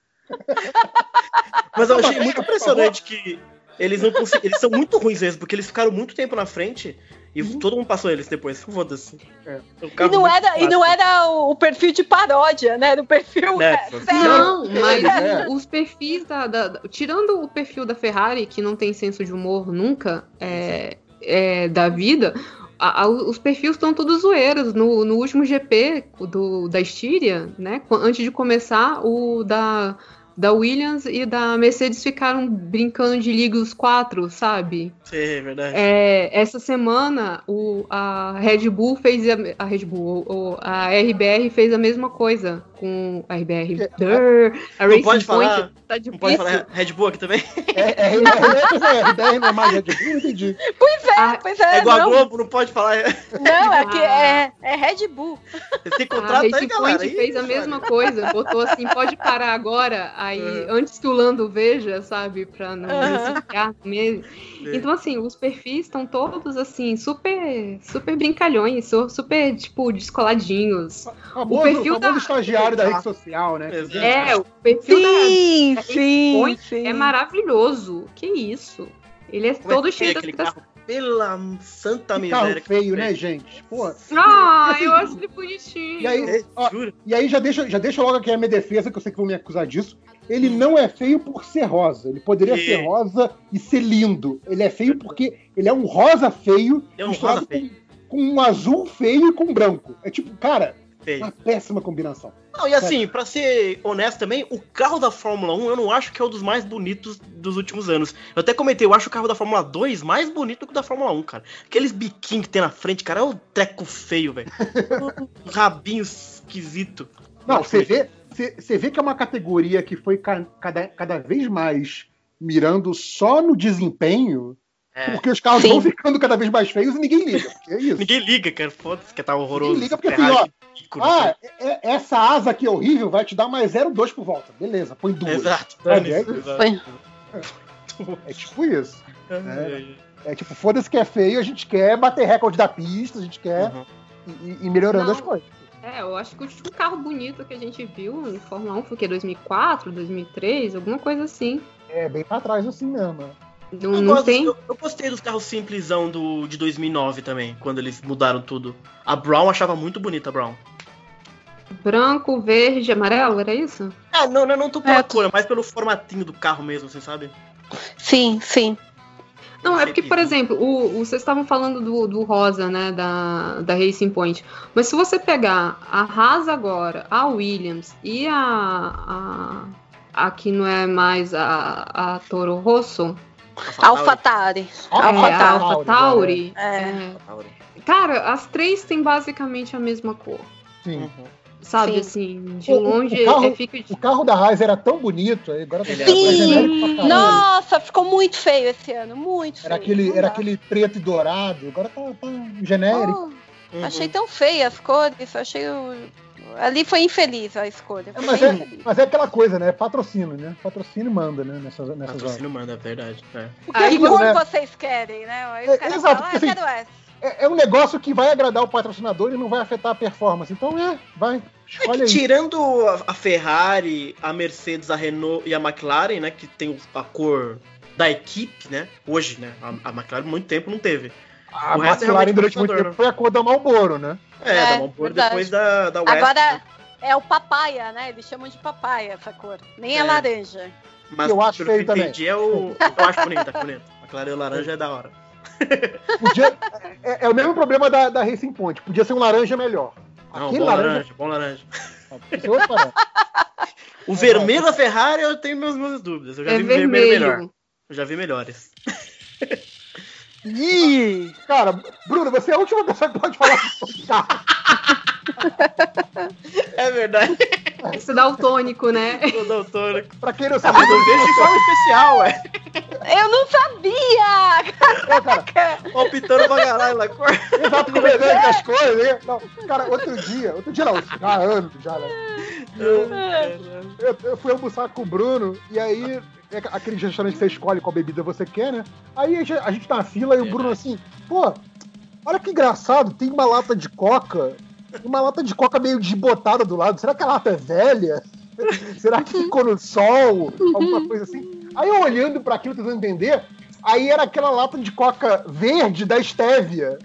Mas eu achei muito impressionante que eles não consegu- Eles são muito ruins mesmo, porque eles ficaram muito tempo na frente e todo mundo passou eles depois. Foda-se. É. E não, era, e não era o, o perfil de paródia, né? Era o perfil É, é, sério. Não, mas [LAUGHS] É. os perfis da, da- da- Tirando o perfil da Ferrari, que não tem senso de humor nunca é, é, da vida, a- a- os perfis estão todos zoeiros. No, no último GP do, da Estíria, né? Antes de começar, o da. Da Williams e da Mercedes ficaram brincando de Liga os quatro, sabe? Sim, é verdade. É, essa semana o, a Red Bull fez a, a Red Bull, o, a RBR fez a mesma coisa com a RBR. É, Durr, a Não Racing pode falar- Point tá Não pode falar Red Bull aqui também? É, é, é, é, é, RBR não é mais Red Bull, não entendi. Pois é, Ah, pois é. É igual a não, Globo, não pode falar. não, é que Ah. é, é Red Bull. A contrato aí, Racing galera. Point Ih, fez a mesma coisa, botou assim, pode parar agora, aí É. antes que o Lando veja, sabe, pra não iniciar mesmo. Sim. Então, assim, os perfis estão todos, assim, super, super brincalhões, su- super, tipo, descoladinhos. Famoso, perfil famoso da- estagiário da rede social, né? Exato. É, o perfil da Sim, Racing sim, sim. é maravilhoso. Que isso? Ele é Como é todo é cheio das... aquele carro? Pela santa Que carro miséria. que feio, né, gente? Pô. Ah, eu [LAUGHS] acho ele bonitinho. E aí, É, ó, e aí já deixa, já deixa logo aqui a minha defesa, que eu sei que vão me acusar disso. Ele não é feio por ser rosa. Ele poderia E- ser rosa e ser lindo. Ele é feio porque ele é um rosa feio É um misturado rosa feio. Com, com um azul feio e com branco. É tipo, cara, Feio. uma péssima combinação. Não, e assim, pra ser honesto também, o carro da Fórmula 1 eu não acho que é um dos mais bonitos dos últimos anos. Eu até comentei, eu acho o carro da Fórmula 2 mais bonito que o da Fórmula 1, cara. Aqueles biquinhos que tem na frente, cara, é um treco feio, velho. [LAUGHS] um rabinho esquisito. Não, você vê, você vê que é uma categoria que foi ca- cada, cada vez mais mirando só no desempenho, É. porque os carros Sim. vão ficando cada vez mais feios e ninguém liga. É isso. Ninguém liga, cara. Foda-se que tá horroroso. Ninguém liga porque assim, ó, de bico, né, Ah, é- é- essa asa aqui é horrível, vai te dar mais 0,2 por volta. Beleza, põe duas. Exato. É-. É tipo isso. É. É tipo, foda-se que é feio, a gente quer bater recorde da pista, a gente quer Uhum. ir, ir melhorando Não. as coisas. É, eu acho que o último carro bonito que a gente viu em Fórmula 1 foi o quê? 2004, 2003, alguma coisa assim. É bem pra trás assim mesmo. né? Não, Eu, não gosto- tem. eu- eu gostei dos carros simplesão do, de 2009 também, quando eles mudaram tudo. A Brown achava muito bonita a Brown. Branco, verde, amarelo, era isso? Ah, não, não, não tô pela É, cor, mas pelo formatinho do carro mesmo, assim, sabe? Sim, sim. Não, é porque, que- por exemplo, o, o- vocês estavam falando do, do rosa, né, da, da Racing Point. Mas se você pegar a Haas agora, a Williams e a, a, a que não é mais a, a Toro Rosso, Alphatari. a AlphaTauri, AlphaTauri, É. é, cara, as três têm basicamente a mesma cor. Sim. Uhum. Sabe, Sim. assim, de O- o longe carro- é, fica... O carro da Haas era tão bonito, aí agora tá caralho. Nossa, ficou muito feio esse ano, muito feio. Era aquele, Não era dá. aquele preto e dourado, agora tá, tá genérico. Oh, Uhum. Achei tão feia as cores, achei o... Ali foi infeliz a escolha. É, mas, é, infeliz. mas é aquela coisa, né? Patrocínio, né? Patrocínio manda, né? Nessas, nessas horas. Patrocínio manda, é verdade. É. Que Aí, cor né? vocês querem, né? Aí É, os caras exato, falam, ah, assim, quero essa. É, é um negócio que vai agradar o patrocinador e não vai afetar a performance. Então, é, vai. É tirando a- a Ferrari, a Mercedes, a Renault e a McLaren, né, que tem a cor da equipe, né? Hoje, né? A, a McLaren muito tempo não teve. A o resto é McLaren realmente durante muito tempo foi a cor da Marlboro, né? É, É, da Marlboro verdade. depois da, da West. Agora é o papaya, né? Eles chamam de papaya essa cor. Nem é, É. laranja. Mas eu acho pelo que feio também. entendi, é o. Eu acho bonito, acho bonito. A McLaren laranja é da hora. Podia- é, é o mesmo problema da, da Racing Point. Podia ser um laranja melhor. Não, Aquele bom laranja, laranja. bom laranja. laranja. [LAUGHS] O vermelho da Ferrari eu tenho minhas, minhas dúvidas. Eu já É vi vermelho melhor. vermelho. Eu já vi melhores. Ih! Cara, Bruno, você é a última pessoa que pode falar [LAUGHS] sobre carro. É verdade. Esse daltônico, né? [LAUGHS] O doutor. Pra quem não sabe, eu vejo de forma especial, ué. Eu não sabia! Não, cara, Palpitando pra caralho na cor. exato, com as coisas, né? Não, cara, outro dia, outro dia não, já há anos já, né? Eu, eu fui almoçar com o Bruno, e aí, é aquele restaurante que você escolhe qual bebida você quer, né? Aí a gente, a gente tá na fila e o Bruno assim, pô, olha que engraçado, tem uma lata de coca, uma lata de coca meio desbotada do lado. Será que a lata é velha? [LAUGHS] Será que ficou no sol? Alguma coisa assim. Aí eu olhando pra aquilo, tentando entender, aí era aquela lata de coca verde da Stevia.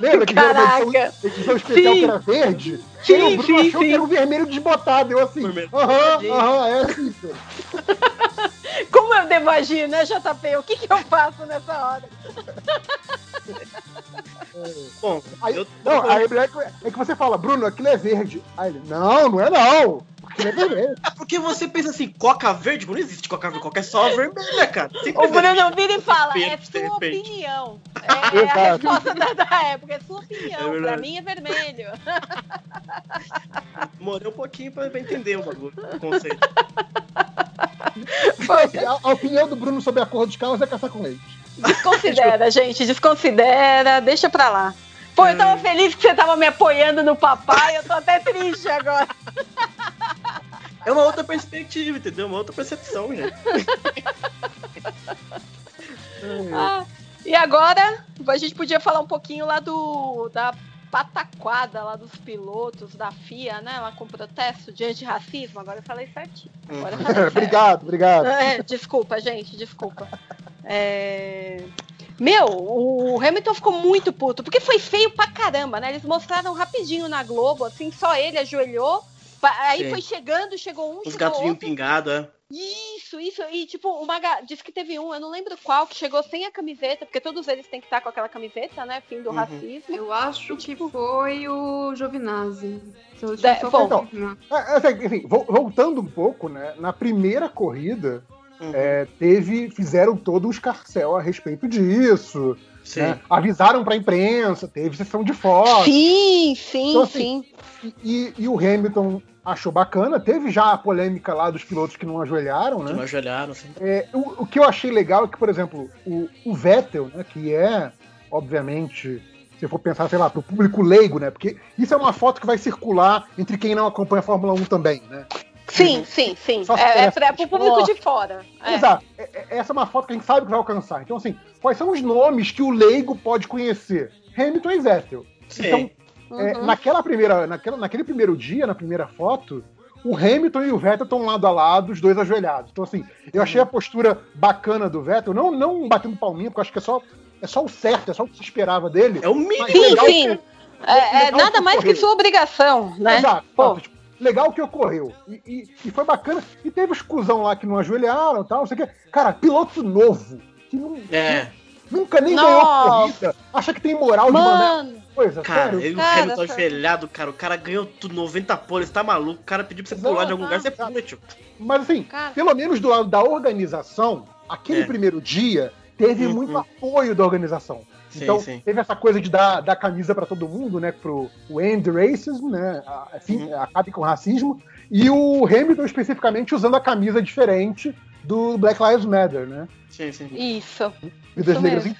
Lembra que era uma edição, Caraca! especial Sim. que era verde? Sim, e o Bruno sim, achou sim. que era um vermelho desbotado. Eu assim, aham, aham, é assim. [LAUGHS] Como eu devo agir, né, JP? O que, que eu faço nessa hora? [LAUGHS] Bom, Aí, eu não, aí é que é que você fala, Bruno, aquilo é verde. Aí ele, não, não é não. Ele é vermelho. É porque você pensa assim, coca verde? Não existe coca verde, coca é só vermelha, cara. Sempre O Bruno vira e fala, é sua opinião. [LAUGHS] É, é a resposta da, da época, é sua opinião. É pra mim é vermelho. [LAUGHS] Demorei um pouquinho pra, pra entender o bagulho, o conceito. A, a opinião do Bruno sobre a cor dos carros é caçar com leite. Desconsidera, gente, desconsidera, deixa pra lá. Pô, eu tava feliz que você tava me apoiando no papai, eu tô até triste agora. [LAUGHS] É uma outra perspectiva, entendeu? Uma outra percepção, gente. [LAUGHS] Ah, e agora, a gente podia falar um pouquinho lá do da pataquada lá dos pilotos da FIA, né? Lá com protesto de antirracismo. Agora eu falei certinho. Agora eu falei [LAUGHS] certo. obrigado, obrigado. É, desculpa, gente, desculpa. É, Meu, o Hamilton ficou muito puto, porque foi feio pra caramba, né? Eles mostraram rapidinho na Globo, assim, só ele ajoelhou, aí Sim. foi chegando, chegou um, Os chegou gatos vinham outro. pingados, é. Isso, isso, e tipo, uma ga- diz que teve um, eu não lembro qual, que chegou sem a camiseta, porque todos eles têm que estar com aquela camiseta, né? Fim do Uhum. racismo. Eu acho que foi o Giovinazzi. Se eu- De- bom. assim, enfim, vol- voltando um pouco, né? Na primeira corrida, Uhum. é, teve, fizeram todo um escarcel a respeito disso. Sim. né? Avisaram pra imprensa, teve sessão de fotos. Sim, sim, Então, assim, sim. E, e o Hamilton achou bacana. Teve já a polêmica lá dos pilotos que não ajoelharam, Que né? não ajoelharam, assim. É, o, o que eu achei legal é que, por exemplo, o, o Vettel, né, que é, obviamente, se eu for pensar, sei lá, pro público leigo, né? Porque isso é uma foto que vai circular entre quem não acompanha a Fórmula 1 também, né? Sim, sim, sim. É, é, pra, por pro público de fora. É. Exato. É- é- Essa é uma foto que a gente sabe que vai alcançar. Então, assim, quais são os nomes que o leigo pode conhecer? Hamilton e Vettel. Sim. Então, é, Uhum. naquela primeira, naquela, naquele primeiro dia, na primeira foto, o Hamilton e o Vettel estão lado a lado, os dois ajoelhados. Então, assim, eu achei a postura bacana do Vettel, não, não batendo palminha, porque eu acho que é só, é só o certo, é só o que se esperava dele. É o mínimo. Sim, sim. É, é legal nada que mais que sua obrigação, né? Exato. Pô, tipo, legal que ocorreu. E, e- e foi bacana. E teve os cuzão lá que não ajoelharam e tal, não sei o quê. Cara, piloto novo, que não, É. nunca nem Nossa. ganhou corrida, acha que tem moral de mandar mano, coisa, Cara, sério. ele e o Cara, Hamilton ajoelhado, cara. O cara ganhou tudo, 90 poles, tá maluco. O cara pediu pra você pular de algum lugar, você Exato. pula, tio. Mas assim, Cara. pelo menos do lado da organização, aquele É. primeiro dia teve Uhum. muito apoio da organização. Sim, então, sim. teve essa coisa de dar, dar camisa pra todo mundo, né? Pro o End Racism, né? Assim, Uhum. acabe com o racismo. E o Hamilton, especificamente, usando a camisa diferente do Black Lives Matter, né? Sim, sim. isso. Vidas negras mesmo.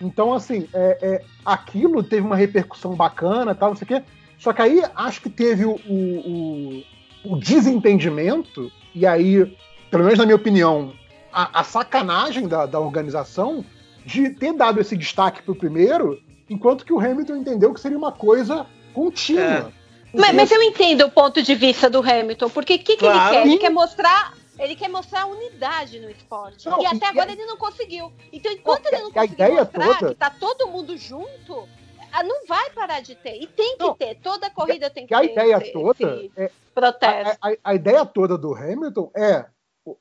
Então, assim, é, é, aquilo teve uma repercussão bacana, tal, não sei o quê. Só que aí acho que teve o, o, o- o desentendimento, e aí, pelo menos na minha opinião, a, a sacanagem da, da organização de ter dado esse destaque pro primeiro, enquanto que o Hamilton entendeu que seria uma coisa contínua. Mas, mas eu entendo o ponto de vista do Hamilton, porque o que, que Claro. ele quer? Ele quer mostrar. Ele quer mostrar a unidade no esporte. Não, e até e- agora ele não conseguiu. Então, enquanto Não, ele não a conseguir ideia mostrar toda- que tá todo mundo junto, ah, não vai parar de ter. E tem que Não, ter. Toda corrida tem que Que a ter ideia esse, toda esse é, protesto. a, a- a ideia toda do Hamilton é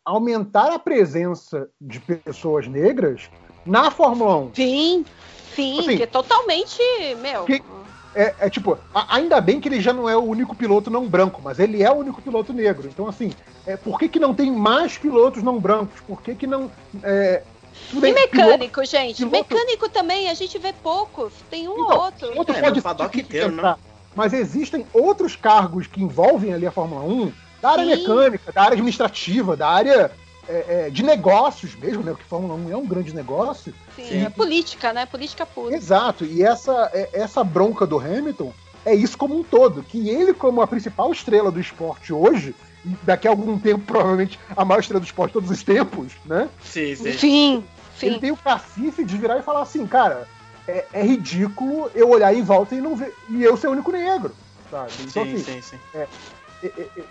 aumentar a presença de pessoas negras na Fórmula 1. Sim, sim, Assim, que é totalmente, meu. que- É, é tipo, a- ainda bem que ele já não é o único piloto não branco, mas ele é o único piloto negro. Então, assim, é, por que, que não tem mais pilotos não brancos? Por que, que não. É, tudo E mecânico, gente. piloto- Mecânico também, a gente vê poucos. Tem um ou Então, outro. Outro É, pode ser difícil inteiro, entrar, Mas existem outros cargos que envolvem ali a Fórmula 1, da área Sim. mecânica, da área administrativa, da área é, é, de negócios mesmo, né? Porque Fórmula 1 é um grande negócio. Sim, é política, né? Política pura. Exato, e essa, é- essa bronca do Hamilton é isso como um todo, que ele, como a principal estrela do esporte hoje, e daqui a algum tempo, provavelmente, a maior estrela do esporte de todos os tempos, né? Sim, sim. Sim, Ele sim. tem o cacife de virar e falar assim, cara, é, é ridículo eu olhar em volta e não ver. E eu ser o único negro. Sabe? Então, Sim, assim, sim, sim. é-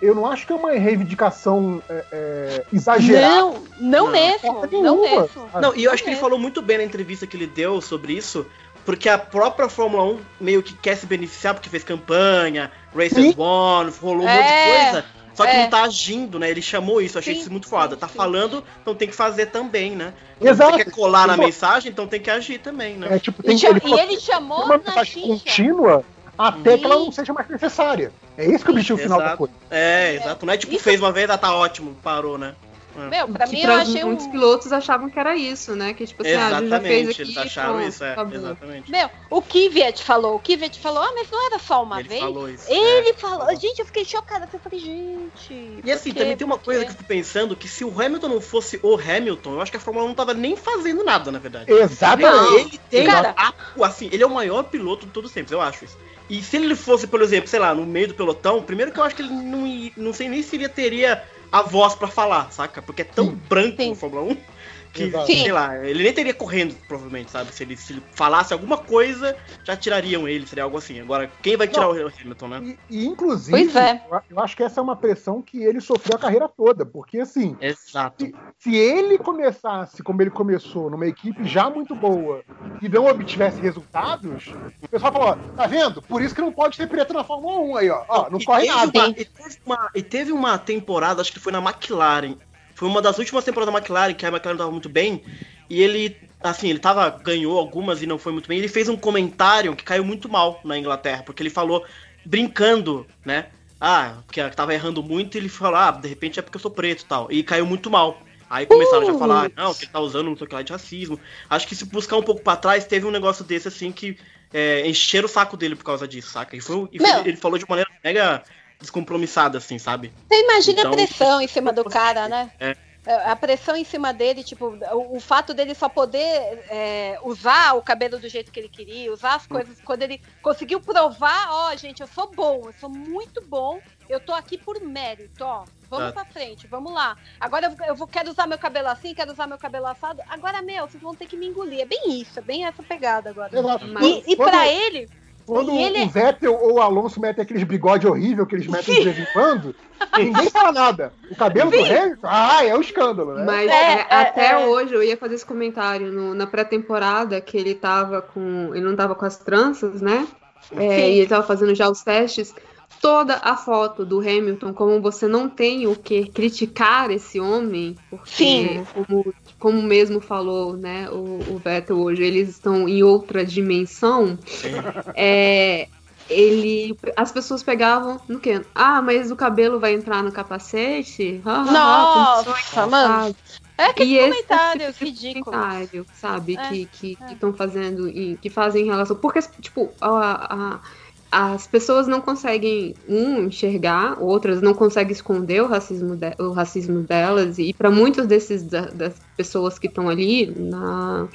eu não acho que é uma reivindicação é, é, exagerada. Não, não, mesmo. Não nenhuma. mesmo. Ah, Não, e eu acho que ele falou muito bem na entrevista que ele deu sobre isso, porque a própria Fórmula 1 meio que quer se beneficiar, porque fez campanha, Racers. One, rolou um É, monte de coisa, só que é. não tá agindo, né? Ele chamou isso, achei Sim, isso muito foda. sim, Tá sim. falando, então tem que fazer também, né? Exato. Você quer colar na mensagem, então tem que agir também, né? É, tipo, tem E, ele e ele chamou uma na mensagem contínua até que ela não seja mais necessária. É esse que é o objetivo final da Exato. coisa. É, exato. Não é tipo, Isso- fez uma vez, ah, tá ótimo, parou, né? Meu, pra que mim eu pra achei muitos um. pilotos achavam que era isso, né? Que tipo assim, ah, a gente já fez Exatamente, aqui, eles acharam pronto, isso, é, acabou. exatamente. Meu, o Kvyat falou, o Kvyat falou, ah, mas não era só uma Ele vez? falou isso. Ele é. falou, gente, eu fiquei chocada. Eu falei, gente. E assim, quê? também tem uma Por coisa quê? que eu fico pensando, que se o Hamilton não fosse o Hamilton, eu acho que a Fórmula 1 não tava nem fazendo nada, na verdade. Exatamente. Ele tem, Cara- a- assim, ele é o maior piloto de todos os tempos, eu acho isso. E se ele fosse, por exemplo, sei lá, no meio do pelotão, primeiro que eu acho que ele não, ia- não sei nem se ele teria a voz pra falar, saca? Porque é tão Sim. branco Sim. o Fórmula 1 que, Exato. Sei lá, ele nem teria correndo, provavelmente, sabe? Se ele, se ele falasse alguma coisa, já tirariam ele, seria algo assim. Agora, quem vai tirar Não. o Hamilton, né? E, e, inclusive, Pois é. eu, acho que essa é uma pressão que ele sofreu a carreira toda, porque assim, Exato. se, se ele começasse como ele começou, numa equipe já muito boa, e não obtivesse resultados, o pessoal falou, ó, tá vendo? Por isso que não pode ter preto na Fórmula 1 aí, ó. Ó, não E corre teve nada. uma- e, teve uma, e teve uma temporada, acho que foi na McLaren. Foi uma das últimas temporadas da McLaren, que a McLaren tava muito bem. E ele, assim, ele tava, ganhou algumas e não foi muito bem. Ele fez um comentário que caiu muito mal na Inglaterra, porque ele falou, brincando, né? Ah, porque tava errando muito, e ele falou, ah, de repente é porque eu sou preto e tal. E caiu muito mal. Aí começaram já a falar, não, que ele tá usando não sei o que lá de racismo. Acho que se buscar um pouco pra trás, teve um negócio desse assim que é, encheram o saco dele por causa disso, saca? E, foi, e foi- ele falou de maneira mega descompromissada, assim, sabe? Você imagina Então- a pressão em [LAUGHS] cima do cara, né? É. A pressão em cima dele, tipo, o, o fato dele só poder é, usar o cabelo do jeito que ele queria, usar as coisas, quando ele conseguiu provar, ó, gente, eu sou bom, eu sou muito bom, eu tô aqui por mérito, ó. Vamos Tá. pra frente, vamos lá. Agora eu, eu vou, quero usar meu cabelo assim, quero usar meu cabelo assado. Agora, meu, vocês vão ter que me engolir. É bem isso, é bem essa pegada agora. Mas- E, e Quando- pra ele, Quando ele- o Vettel ou o Alonso metem aqueles bigode horrível que eles metem de vez em quando, ninguém fala nada. O cabelo do Hamilton, ah, é um escândalo, né? Mas É, é, é, até é. hoje eu ia fazer esse comentário no- na pré-temporada que ele tava com. Ele não tava com as tranças, né? É, Sim. e ele tava fazendo já os testes. Toda a foto do Hamilton, como você não tem o que criticar esse homem, porque, Sim. como, como mesmo falou né, o, o Vettel hoje, eles estão em outra dimensão. É, ele, as pessoas pegavam no quê? Ah, mas o cabelo vai entrar no capacete? Ah, ah, ah, nossa, mano. É aquele e esse comentário tipo de ridículo. comentário, sabe, É, que que estão fazendo, em- que fazem em relação, porque tipo a, a- as pessoas não conseguem um enxergar, outras não conseguem esconder o racismo, de- o racismo delas e para muitos desses da- das pessoas que estão ali na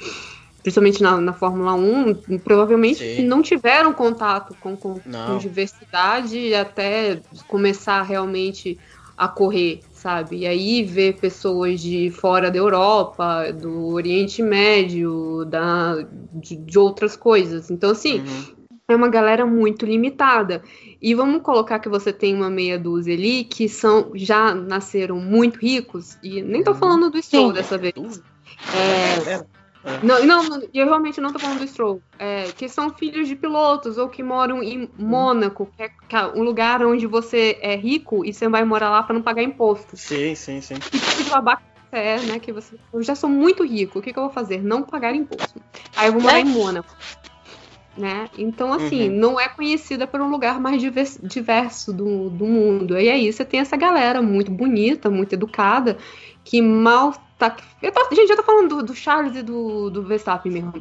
principalmente na, na Fórmula 1, provavelmente Sim. não tiveram contato com, com, com diversidade até começar realmente a correr, sabe? E aí ver pessoas de fora da Europa, do Oriente Médio, da, de, de outras coisas. Então, assim, Uhum. É uma galera muito limitada. E vamos colocar que você tem uma meia dúzia ali que são já nasceram muito ricos, e nem tô falando do Stroll dessa vez. É, É. não, não, eu realmente não tô falando do Stroll. É, que são filhos de pilotos ou que moram em Mônaco, que é um lugar onde você é rico e você vai morar lá para não pagar imposto. Sim, sim, sim. Que tipo de babaca você é, né? Que você. Eu já sou muito rico, o que, que eu vou fazer? Não pagar imposto. Aí eu vou morar É. em Mônaco. Né? Então, assim, Uhum. não é conhecida por um lugar mais divers- diverso do, do mundo. E aí você tem essa galera muito bonita, muito educada, que mal tá. Eu tô- gente, eu tô falando do, do Charles e do, do Verstappen mesmo.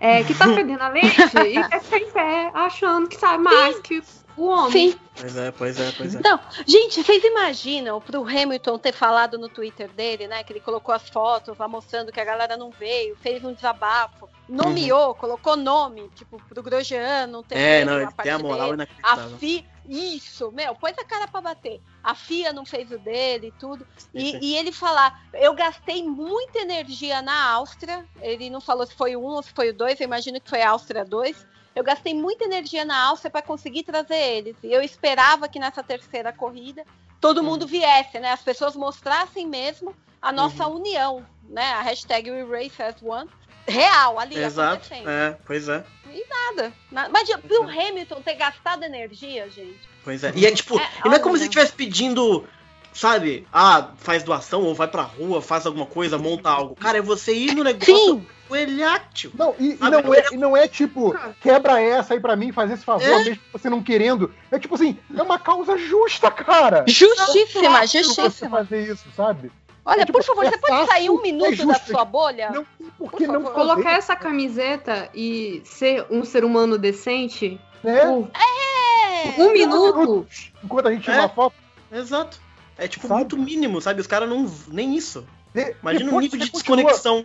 É, que tá [LAUGHS] perdendo a leite e quer ficar em pé, achando que sabe mais que o homem. Sim. Pois é, pois é, pois é. Não, gente, vocês imaginam pro Hamilton ter falado no Twitter dele, né? Que ele colocou as fotos lá mostrando que a galera não veio, fez um desabafo, nomeou, colocou nome, tipo, pro Grosjean, não ter É, não, a ele tem a moral dele. A inacreditável. FIA, isso, meu, pôs a cara pra bater. A FIA não fez o dele e tudo. E, e ele falar, eu gastei muita energia na Áustria. Ele não falou se foi o 1 ou se foi o 2, eu imagino que foi a Áustria 2. Eu gastei muita energia na Áustria para conseguir trazer eles. E eu esperava que nessa terceira corrida todo Uhum. mundo viesse, né? As pessoas mostrassem mesmo a nossa união, né? A hashtag We Race as One. Real, ali Exato, acontecendo. é, pois é. Nada. nada. Mas pro Hamilton ter gastado energia, gente. Pois é. E é tipo, É, e não é como se ele estivesse pedindo sabe, ah, faz doação ou vai pra rua, faz alguma coisa, monta algo. Cara, é você ir no negócio Sim. coelhátil. Não, e, e não, é, e não é tipo, quebra essa aí pra mim, faz esse favor, É? mesmo você não querendo. É tipo assim, é uma causa justa, cara. Justíssima, Não você justíssima. fazer isso, sabe? Olha, É tipo, por favor, é você pode sair um minuto é da justo. sua bolha? Não por que Por não favor. fazer, Colocar essa camiseta e ser um ser humano decente por É. um minuto. Enquanto a gente tira É. uma foto. Exato. É tipo Sabe? muito mínimo, sabe? Os caras não. Nem isso. de- Imagina o depois nível de continua- desconexão.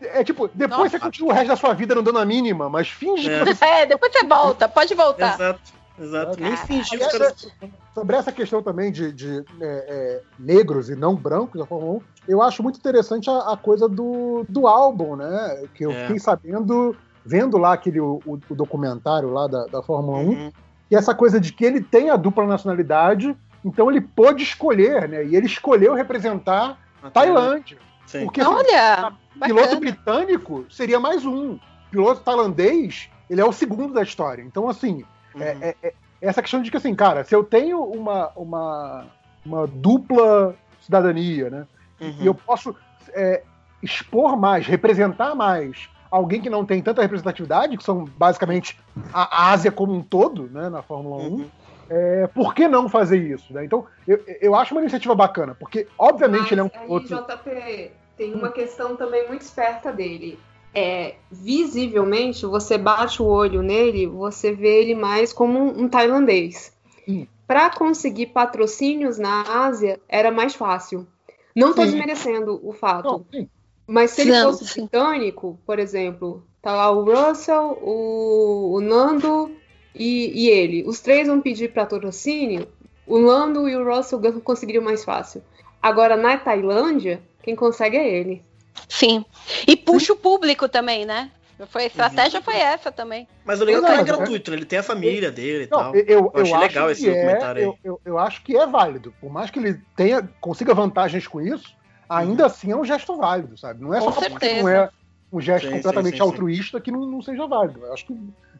É tipo, depois Nossa. você continua o resto da sua vida não dando a mínima, mas finge É. que você É, depois você volta, pode voltar. Exato, exato. Nem fingir os caras. sobre essa questão também de, de, é, é, negros e não brancos da Fórmula 1, eu acho muito interessante a, a coisa do, do álbum, né? Que eu É. fiquei sabendo, vendo lá aquele o, o- documentário lá da, da Fórmula 1, Uhum. que essa coisa de que ele tem a dupla nacionalidade, então ele pôde escolher, né? E ele escolheu representar Tailândia. Sim. Porque Olha, piloto bacana. britânico seria mais um. Piloto tailandês, ele é o segundo da história. Então, assim, Uhum. é, é- é essa questão de que, assim, cara, se eu tenho uma, uma, uma dupla cidadania, né? Uhum. E eu posso é, expor mais, representar mais alguém que não tem tanta representatividade, que são basicamente a Ásia como um todo, né, na Fórmula 1, Uhum. É, por que não fazer isso? Né? Então, eu, eu acho uma iniciativa bacana, porque, obviamente, Mas ele é um aí, piloto. JP, tem uma questão também muito esperta dele. É, visivelmente, você bate o olho nele, você vê ele mais como um, um tailandês. Sim. Para conseguir patrocínios na Ásia, era mais fácil. Não tô Sim. desmerecendo o fato. Não. Mas se ele Não, fosse sim. britânico, por exemplo, tá lá o Russell, o, o Nando e, e ele. Os três vão pedir patrocínio, o Nando e o Russell gan- conseguiriam mais fácil. Agora, na Tailândia, quem consegue é ele. Sim. E puxa o público também, né? Foi, a estratégia foi essa também. Mas o legal é que é é- gratuito, né? Ele tem a família dele e Não, tal. eu, eu, Eu achei acho legal que esse é, documentário aí. eu, eu, eu acho que é válido. Por mais que ele tenha, consiga vantagens com isso, ainda assim é um gesto válido, sabe? Não é Com só porque certeza. não é um gesto Sim, completamente sim, sim, sim. altruísta que não, não seja válido. Eu acho que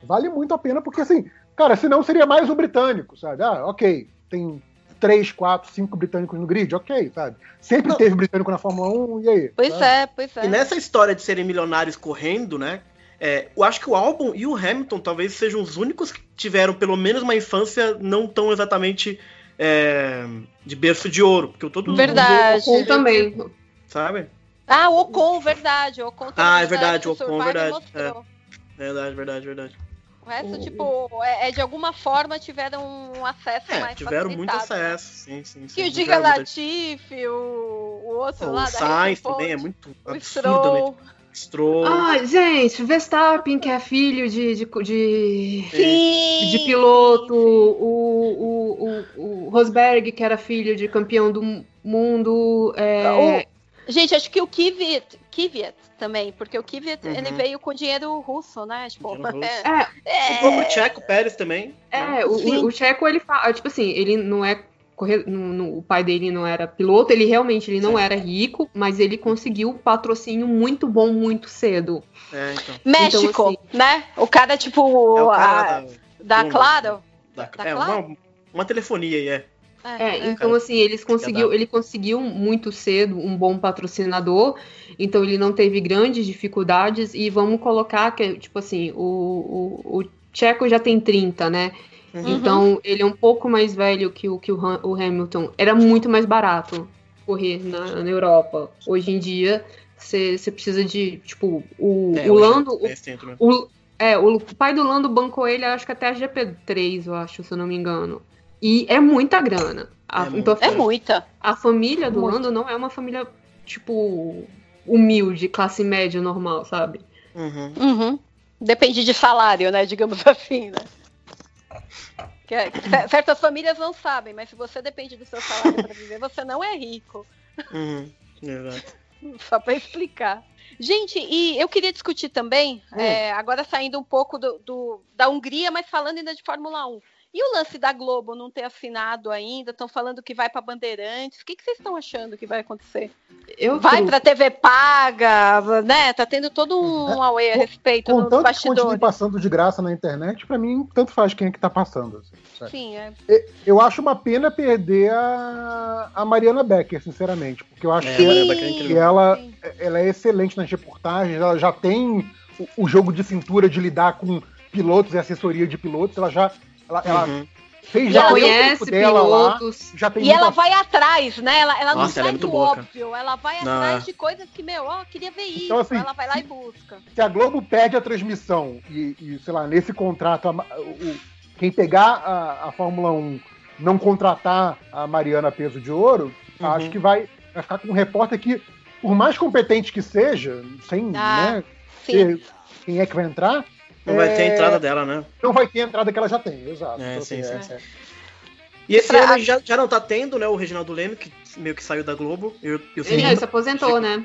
vale muito a pena, porque assim, cara, senão seria mais o britânico, sabe? Ah, ok, tem três, quatro, cinco britânicos no grid, ok, sabe? Sempre Não. teve britânico na Fórmula 1, e aí? Pois sabe? é, pois é. E nessa história de serem milionários correndo, né? é, eu acho que o Albon e o Hamilton talvez sejam os únicos que tiveram pelo menos uma infância não tão exatamente é, de berço de ouro. Porque todo mundo, Verdade. Também. sabe? Ah, o Ocon, verdade. O Ocon também Ah, é verdade, o Ocon, verdade, mostrou. Verdade, verdade, verdade. O resto, O- tipo, é, é de alguma forma tiveram um acesso É, mais tiveram muito facilitado, né? acesso, sim, sim. sim Que o Diga muita- Latifi, o, o outro O lá da Sainz também é muito o absurdamente. Stroll. Ah, gente, Verstappen, que é filho de, de, de, de piloto, o, o, o, o Rosberg, que era filho de campeão do mundo. é, Gente, acho que o Kvyat, Kvyat também, porque o Kvyat, Uhum. ele veio com dinheiro russo, né? Tipo, Dinheiro russo. é, É, O próprio Checo Pérez também. né? É, o, Sim. o, o Checo, ele fala, tipo assim, ele não é. corre- no- no- o pai dele não era piloto, ele realmente ele não era rico, mas ele conseguiu patrocínio muito bom muito cedo. É, então. México, Então, assim- né? O cara, tipo, É o a- cara da, da Bom, Claro. da- da é, Claro? uma, uma telefonia aí, é. É, então assim, eles conseguiu, ele conseguiu muito cedo um bom patrocinador, então ele não teve grandes dificuldades, e vamos colocar que, tipo assim, o, o, o Checo já tem 30, né? Uhum. Então ele é um pouco mais velho que o, que o, o Hamilton. Era muito mais barato correr na, na Europa. Hoje em dia, você precisa de, tipo, o, É, o Lando. é mesmo. O, é, o pai do Lando bancou ele, acho que até a GP3, eu acho, se eu não me engano. E é muita grana. A, É então, muito. É muita. a família do Muito. Lando não é uma família, tipo, humilde, classe média normal, sabe? Uhum. Uhum. Depende de salário, né? Digamos [LAUGHS] assim, né? Que é- cer- certas famílias não sabem, mas se você depende do seu salário para viver, você não é rico. Uhum. Exato. [LAUGHS] Só para explicar. Gente, e eu queria discutir também, Hum. é, agora saindo um pouco do, do- da Hungria, mas falando ainda de Fórmula 1. E o lance da Globo não ter assinado ainda, estão falando que vai para Bandeirantes. O que, que vocês estão achando que vai acontecer? Eu Vai tô- para TV paga, né? Tá tendo todo um [LAUGHS] away a respeito Contanto que continue bastidores. passando de graça na internet, pra mim, tanto faz quem é que tá passando. assim? Sim, é. Eu acho uma pena perder a, a Mariana Becker, sinceramente, porque eu acho É, que, Mariana Sim. Becker é que incrível. ela, Sim. ela é excelente nas reportagens, ela já tem o, o jogo de cintura de lidar com pilotos e assessoria de pilotos, ela já ela, ela Uhum. fez E já o conhece tempo dela lá, pilotos. já tem E ela vai atrás, né? Ela, ela não Nossa, ela sai é muito do boa, cara. óbvio, ela vai Não, atrás é. de coisas que, meu, ó, queria ver isso. Então, assim, ela vai lá e busca. se a Globo perde a transmissão e, e, sei lá, nesse contrato, a o- quem pegar a, a Fórmula 1 não contratar a Mariana Peso de Ouro, Uhum. acho que vai, vai ficar com um repórter que, por mais competente que seja, sem Ah, né, Sim. ter quem é que vai entrar, Não vai ter a É, entrada dela, né? não vai ter a entrada que ela já tem, exato. É, Então, sim, sim, é- E esse Pra- ano já, já não tá tendo, né? O Reginaldo Leme, que meio que saiu da Globo. Eu, eu sei Ele se aposentou, né?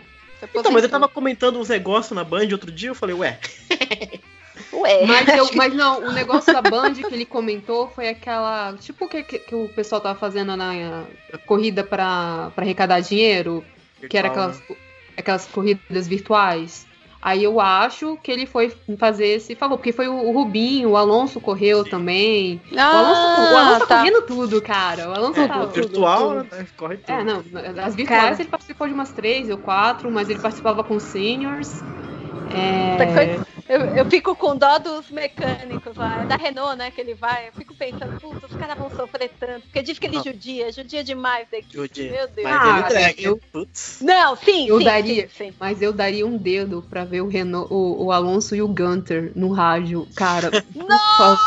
Então, mas ele tava comentando uns negócios na Band outro dia, eu falei, ué, [LAUGHS] Ué. Mas, eu- mas não, o negócio da Band que ele comentou foi aquela. Tipo o que, que, que o pessoal tava fazendo na corrida pra, pra arrecadar dinheiro, que era virtual, aquelas, aquelas corridas virtuais. Aí eu acho que ele foi fazer esse favor, porque foi o, Rubinho, o Alonso correu também. o Alonso, o Alonso tá tá. correndo tudo, cara. O Alonso É, tá o virtual, né? Corre tudo. É, não, as virtuais Cara. ele participou de umas três ou quatro, mas ele participava com seniors. É... Eu, eu fico com dó dos mecânicos lá, é da Renault, né, que ele vai. Eu fico pensando, puta, os caras vão sofrer tanto. Porque diz que ele Não. judia, judia demais da equipe. Judia. Meu Deus. Mas Ah, ele entrega, eu- hein? Putz. Não, sim, Eu sim, daria. sim, sim. Mas eu daria um dedo pra ver o, Renault, o, o Alonso e o Gunter no rádio. Cara, [LAUGHS] Nossa,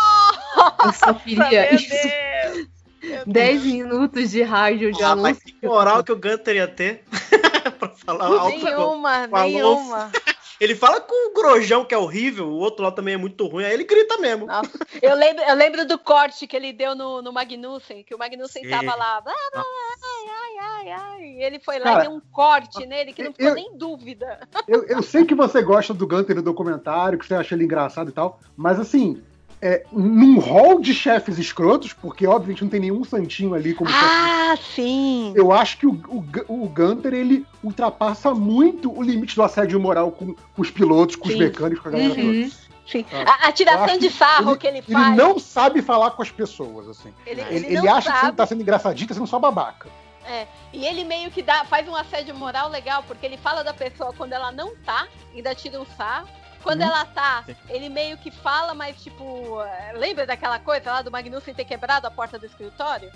eu só queria meu isso. Deus. [LAUGHS] Meu 10 minutos de rádio de Ah, Alonso. mas que moral que o Gunter ia ter [LAUGHS] pra falar alto. Nenhuma, com o Alonso. nenhuma. Ele fala com o Grojão, que é horrível, o outro lá também é muito ruim, aí ele grita mesmo. Nossa, eu, lembro, eu lembro do corte que ele deu no, no Magnussen, que o Magnussen Sim. tava lá, blá, blá, ai, ai, ai, ai. E ele foi lá Cara, e deu um corte nele que não ficou eu- nem dúvida. Eu, eu sei que você gosta do Gunter no documentário, que você acha ele engraçado e tal, mas assim, é, num hall de chefes escrotos, porque obviamente não tem nenhum santinho ali como chefe Ah, sim. eu acho que o, o, o Gunter ele ultrapassa muito o limite do assédio moral com, com os pilotos, com os Sim. mecânicos, com a galera toda. Uhum. sim. Ah, A, tiração de que sarro ele- que ele Ele faz. não sabe falar com as pessoas, assim. ele, Ele, ele ele acha que sabe. você tá sendo engraçadinho, tá sendo só babaca. E ele meio que dá, faz um assédio moral legal, porque ele fala da pessoa quando ela não tá, ainda tira um sarro. Quando Uhum. ela tá, ele meio que fala, mas tipo, eh, lembra daquela coisa lá do Magnussen ter quebrado a porta do escritório?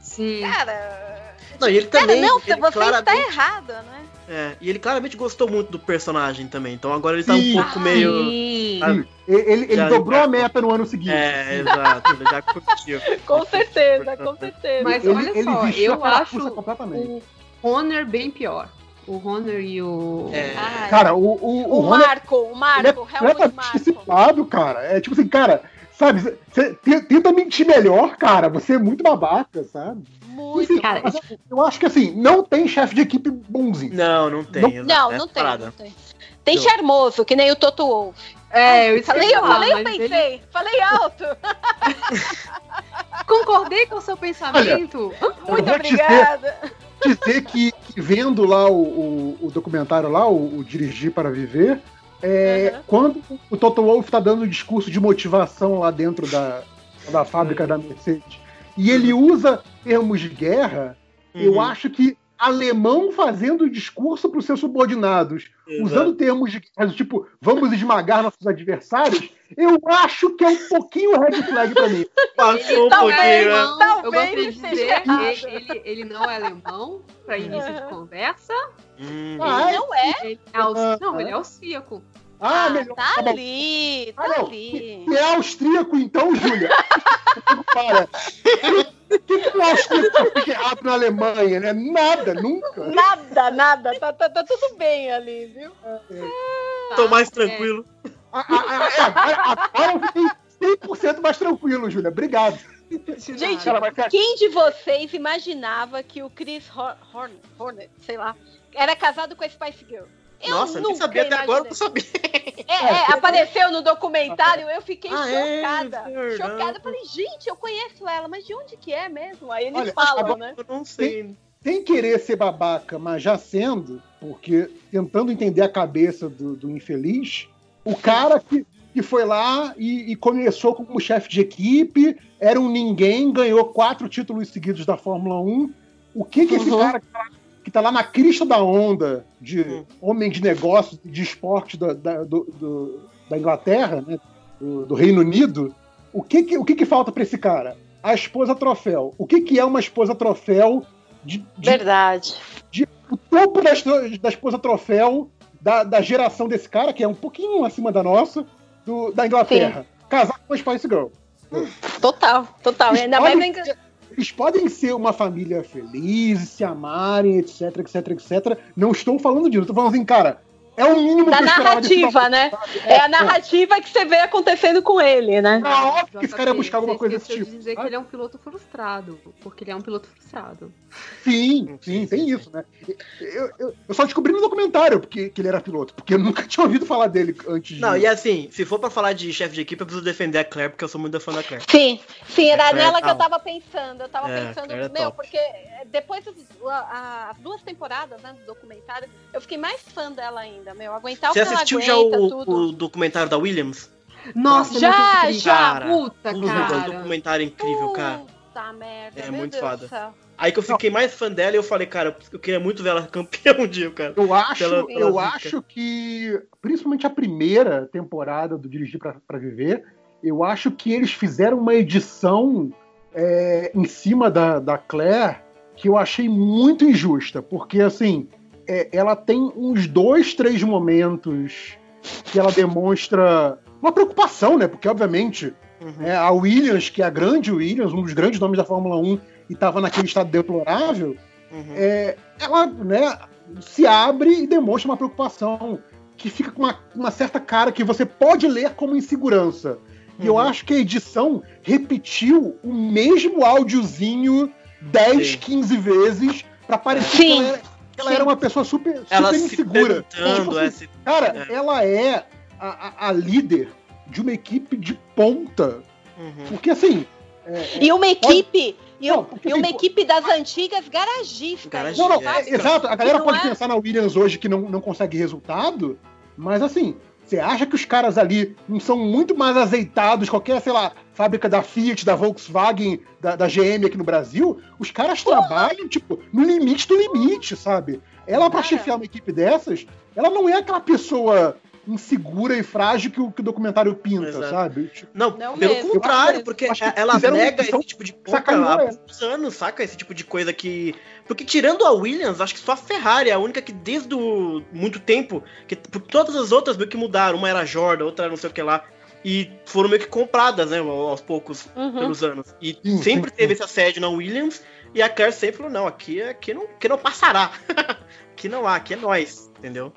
Sim. Cara, Não, e ele cara, também. não, ele você está claramente, errada, né? é, e ele claramente gostou muito do personagem também. Então agora ele tá Sim. um pouco meio. Sim. Sabe? Ele, ele- Já- dobrou já- a meta no ano seguinte. É, exato. Ele já curtiu. [LAUGHS] Com certeza, com certeza. Mas ele, olha ele só, eu acho completamente. o Honor bem pior. O Honor e o. É. Ai, Cara, o, o, o, o Honda Marco, o ele é Marco, Helmut completamente Marco. disciplinado, cara. É tipo assim, cara, sabe, você te- tenta mentir melhor, cara. Você é muito babaca, sabe? Muito. Enfim, Cara, eu- eu acho que assim, não tem chefe de equipe bonzinho. Não, não tem. Não- Não, é não tem, não tem. Tem Eu- charmoso, que nem o Toto Wolff. É, eu Falei, eu falei, eu mas ele- pensei. Falei alto. [LAUGHS] Concordei com o seu pensamento. Muito vou te obrigada. dizer que, que vendo lá o, o, o documentário lá, o, o Dirigir para Viver, é, Uhum. quando o Toto Wolff tá dando um discurso de motivação lá dentro da, da fábrica da Mercedes, e ele usa termos de guerra, eu Uhum, acho que alemão fazendo discurso para os seus subordinados, exato. usando termos de tipo, vamos esmagar nossos adversários, eu acho que é um pouquinho red flag para mim. [LAUGHS] Passou um Talvez, pouquinho, né? eu talvez gostaria de ele dizer que ele, ele não é alemão, para início de conversa. Hum, Ah, Não é? Ele é aus- Ah, Não, ah. ele é austríaco. Ah, Ah, melhor. tá tá ali, Ah, tá não. ali. É austríaco, então, Júlia. [LAUGHS] Para. O que, que o austríaco fez de errado na Alemanha, né? Nada, nunca. Nada, nada. Tá, tá, tá tudo bem ali, viu? Tô mais É. tranquilo. A- a- a- é, Agora, agora eu fiquei 100% mais tranquilo, Júlia. Obrigado. Gente, ficar quem de vocês imaginava que o Chris Hor Horn Hornet, sei lá, era casado com a Spice Girl? Eu Nossa, nem nunca sabia até agora, eu não sabia. É, é, [LAUGHS] apareceu no documentário, eu fiquei Ah, é, chocada. verdade. chocada. Eu falei, gente, eu conheço ela, mas de onde que é mesmo? Aí eles Olha, falam, né? Eu não sei. Sem querer ser babaca, mas já sendo, porque tentando entender a cabeça do, do infeliz, o cara que, que foi lá e, e começou como chefe de equipe, era um ninguém, ganhou quatro títulos seguidos da Fórmula 1. O que que esse Uhum. cara que tá, que tá lá na crista da onda de Uhum. homem de negócio, de esporte da, da, do- do- da Inglaterra, né, do, do Reino Unido, o que que, o que que falta pra esse cara? A esposa troféu. O que que é uma esposa troféu de, de Verdade. o topo da, da esposa troféu da, da geração desse cara, que é um pouquinho acima da nossa, do- da Inglaterra. Casar com a Spice Girl. Total, total. Ainda mais na- ser, eles podem ser uma família feliz, se amarem, etc, etc, etc. Não estou falando disso, estou falando assim, cara, é o mínimo da que eu narrativa, né? sabe? É a narrativa que você vê acontecendo com ele, né? É óbvio que esse cara ia buscar alguma coisa desse tipo. de dizer sabe? que ele é um piloto frustrado, porque ele é um piloto frustrado. Sim, sim, tem isso, né? Eu, eu- eu só descobri no documentário porque, que ele era piloto, porque eu nunca [LAUGHS] tinha ouvido falar dele antes de. Não, e assim, se for pra falar de chefe de equipe, eu preciso defender a Claire, porque eu sou muito fã da Claire. Sim, sim, era É, nela que eu tava pensando. Eu tava É, pensando, era meu, top. porque é, depois as duas temporadas, né, do documentário, eu fiquei mais fã dela ainda, meu. Aguentar Você o que ela assistiu já aguenta, o, tudo. o documentário da Williams? Nossa, Já, já. Cara, Puta, Um cara. documentário incrível, cara. Puta merda, É meu muito Deus foda. Aí que eu fiquei mais fã dela e eu falei, cara, eu queria muito ver ela campeã um dia, cara. Eu acho, Pela- pela eu zica. acho que, principalmente a primeira temporada do Dirigir pra Viver, eu acho que eles fizeram uma edição é, em cima da, da Claire que eu achei muito injusta, porque assim, é, ela tem uns dois, três momentos que ela demonstra uma preocupação, né? Porque, obviamente, Uhum. é, a Williams, que é a grande Williams, um dos grandes nomes da Fórmula 1, e estava naquele estado deplorável, Uhum. é, ela né, se abre e demonstra uma preocupação que fica com uma, uma certa cara que você pode ler como insegurança. E eu Uhum. acho que a edição repetiu o mesmo áudiozinho 10, Sim. 15 vezes pra parecer Sim. que ela, era, que ela era uma pessoa super, super Ela se insegura. perguntando, Tipo é, assim, se- Cara, É. ela é a, a- a líder de uma equipe de ponta. Uhum. Porque assim. é- E uma equipe, e, Não, um- porque e uma tem- equipe das antigas garagistas. Garagista. Não, não, É, é, exato. A galera pode é- pensar na Williams hoje que não, não consegue resultado, mas assim, você acha que os caras ali não são muito mais azeitados, qualquer, sei lá, fábrica da Fiat, da Volkswagen, da, da GM aqui no Brasil? Os caras trabalham, tipo, no limite do limite, sabe? Ela, pra Cara. chefiar uma equipe dessas, ela não é aquela pessoa insegura e frágil que o, que o documentário pinta, Exato. sabe? Tipo, Não, Não pelo mesmo. contrário, porque ela nega esse tipo de coisa há muitos anos, saca? Esse tipo de coisa que. Porque tirando a Williams, acho que só a Ferrari é a única que desde o... muito tempo. Que por todas as outras meio que mudaram. Uma era Jordan, outra era não sei o que lá. E foram meio que compradas, né, aos poucos, Uhum. pelos anos. E Sim, sempre sim, teve sim. esse assédio na Williams. E a Claire sempre falou: não, aqui, aqui, não, aqui não passará. [LAUGHS] aqui não há, aqui é nós, entendeu?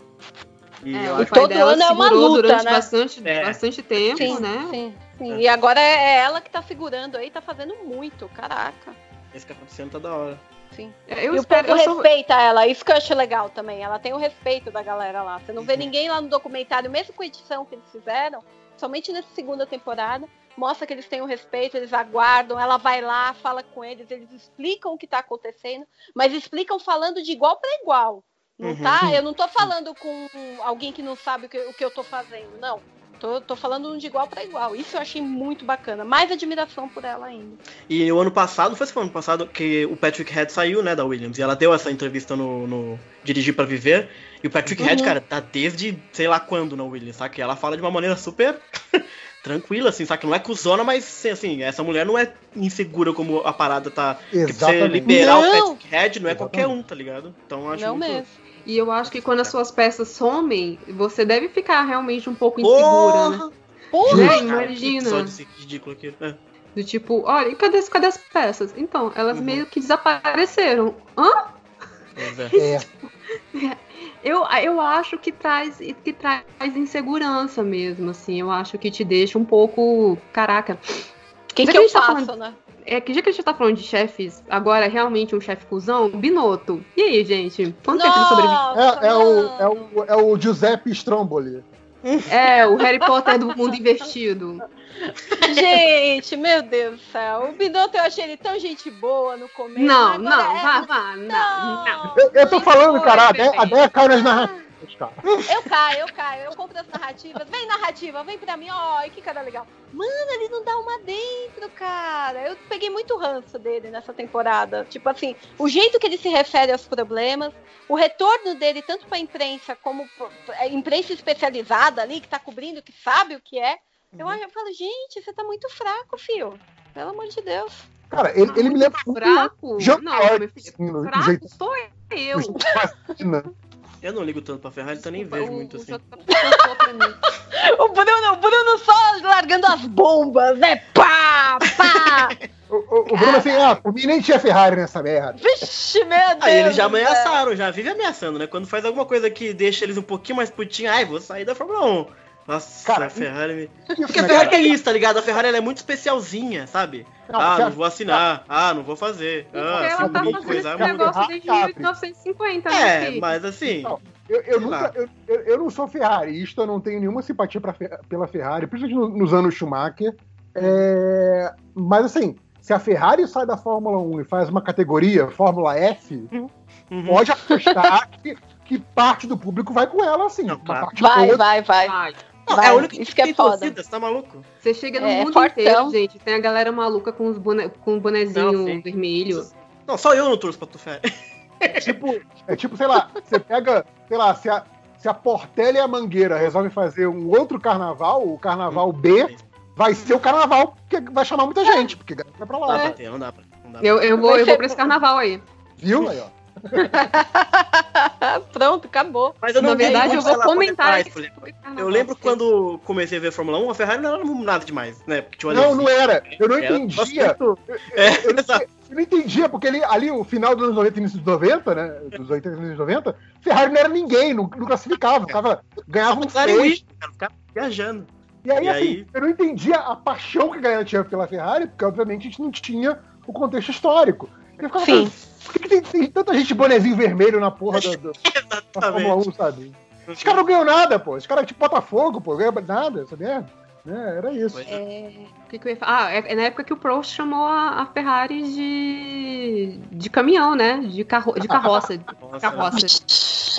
E É, eu o acho pai todo ano é uma luta, durante né? bastante, É. bastante tempo, Sim, né? sim, sim. E agora é ela que tá segurando aí, tá fazendo muito, caraca. esse que acontecendo tá da hora. Sim. É, Eu e espero, o povo eu sou- respeita ela, isso que eu acho legal também. Ela tem o respeito da galera lá. Você não vê Uhum. ninguém lá no documentário, mesmo com a edição que eles fizeram, somente nessa segunda temporada, mostra que eles têm o respeito, eles aguardam, ela vai lá, fala com eles, eles explicam o que tá acontecendo, mas explicam falando de igual para igual. Não Uhum. tá? Eu não tô falando com alguém que não sabe o que, o que eu tô fazendo, não. Tô, tô falando de igual para igual. Isso eu achei muito bacana. Mais admiração por ela ainda. E o ano passado, foi esse ano passado, que o Patrick Head saiu, né, da Williams. E ela deu essa entrevista no, no Dirigir pra Viver. E o Patrick Uhum. Head, cara, tá desde sei lá quando na Williams, sabe? Ela fala de uma maneira super [LAUGHS] tranquila, assim, sabe? Que não é cuzona, mas assim, essa mulher não é insegura como a parada tá. Que pra você Exatamente. liberar Não. o Patrick Head não é qualquer Exatamente. um, tá ligado? Então eu acho não muito... mesmo. E eu acho que quando as suas peças somem, você deve ficar realmente um pouco insegura, né? Porra! Porra! Né? Cara, Imagina. que episódio esse ridículo aqui. É. Do tipo, olha, e cadê, cadê as peças? Então, elas Uhum. meio que desapareceram. Hã? É. [LAUGHS] É, Eu, eu acho que traz, que traz insegurança mesmo, assim. Eu acho que te deixa um pouco. Caraca. Quem que que eu tá faço, falando- né? É que já que a gente tá falando de chefes, agora realmente um chefe cuzão, Binotto. E aí, gente? Quanto tempo ele sobrevive? é, é o, é, o, é o Giuseppe Stromboli. É, o Harry Potter do mundo invertido. Gente, meu Deus do céu. O Binotto eu achei ele tão gente boa no começo. Não, não, é- vá, vá, não, não. Eu, eu tô Não falando, cara, a Deia, Pepe. a Deia cai nas narrativas, Eu caio, eu caio, eu compro as narrativas. Vem narrativa, vem pra mim, ó, que cara legal. Mano, ele não dá uma dentro, cara. Eu peguei muito ranço dele nessa temporada. Tipo assim, o jeito que ele se refere aos problemas, o retorno dele, tanto pra imprensa como pra- a imprensa especializada ali, que tá cobrindo, que sabe o que é. Eu, Uhum. eu falo, gente, você tá muito fraco, fio. Pelo amor de Deus. Cara, ele, ele me lembra muito Fraco? Jean Não, Claude, meu filho. assim, Fraco sou eu. [LAUGHS] Eu não ligo tanto pra Ferrari, então nem vejo O- muito o assim. Mim. [LAUGHS] O Bruno, o Bruno só largando as bombas, né? Pá, pá. [LAUGHS] O, o, o Bruno assim, ah, por mim nem tinha Ferrari nessa merda. Vixe, meu Deus. Aí eles já ameaçaram, já vive ameaçando, né? Quando faz alguma coisa que deixa eles um pouquinho mais putinhos, ai, vou sair da Fórmula 1. Nossa, Cara, a Ferrari me. Porque a Ferrari é isso, tá ligado? A Ferrari ela é muito especialzinha, sabe? Não, ah, já- não vou assinar. Ah, não vou fazer. Porque Ah, ela se tá fazendo coisar esse negócio desde Abre. 1950, né, É, mas assim. Não, Eu, eu nunca, eu, eu, não sou ferrarista, eu não tenho nenhuma simpatia pra pela Ferrari, principalmente no- nos anos Schumacher. É, mas assim, se a Ferrari sai da Fórmula 1 e faz uma categoria Fórmula F, uhum. pode [LAUGHS] apostar que, que parte do público vai com ela, assim. Não, claro. Vai, vai, vai. Vai. Não, vai, é a única isso que que é tem torcida, você tá maluco? Você chega no É, mundo fortão. inteiro, gente. Tem a galera maluca com os bone... com o bonezinho Não, vermelho. Não, só eu não torço pra tu Ferrari. Tipo, é tipo, sei lá, você pega, sei lá, se a, se a Portela e a Mangueira resolvem fazer um outro carnaval, o carnaval B, vai ser o carnaval que vai chamar muita gente, porque a galera vai pra Não dá lá. pra ter, não dá pra. Não dá pra. Eu, eu, vou, eu vou pra esse carnaval aí. Viu? Aí, ó. [LAUGHS] Pronto, acabou. Mas eu não Na verdade, eu vou comentar trás. Eu lembro quando comecei a ver Fórmula 1, a Ferrari não era nada demais, né? Não, não era. Eu não Era entendia. muito- Eu, É, eu não, eu não entendia, porque ali, ali, o final dos anos 90 e início dos 90, né? Dos 80 e início dos 90, Ferrari não era ninguém, não, não classificava, ficava, ganhava um Claro, seis. cara, ficava viajando. E aí, E assim, aí? eu não entendia a paixão que a galera tinha pela Ferrari, porque obviamente a gente não tinha o contexto histórico. Eu ficava Sim. pensando, por que, que tem, tem tanta gente de bonezinho vermelho na porra da, da, [LAUGHS] da Fórmula 1, Exatamente. sabe? Os caras não ganham nada, pô. Os caras tipo Botafogo, pô, ganham nada, essa merda. É, era isso. É. O que, que eu ia falar? Ah, é, é na época que o Prost chamou a, a Ferrari de, de caminhão, né? De, carro, de carroça. [LAUGHS] de carroça.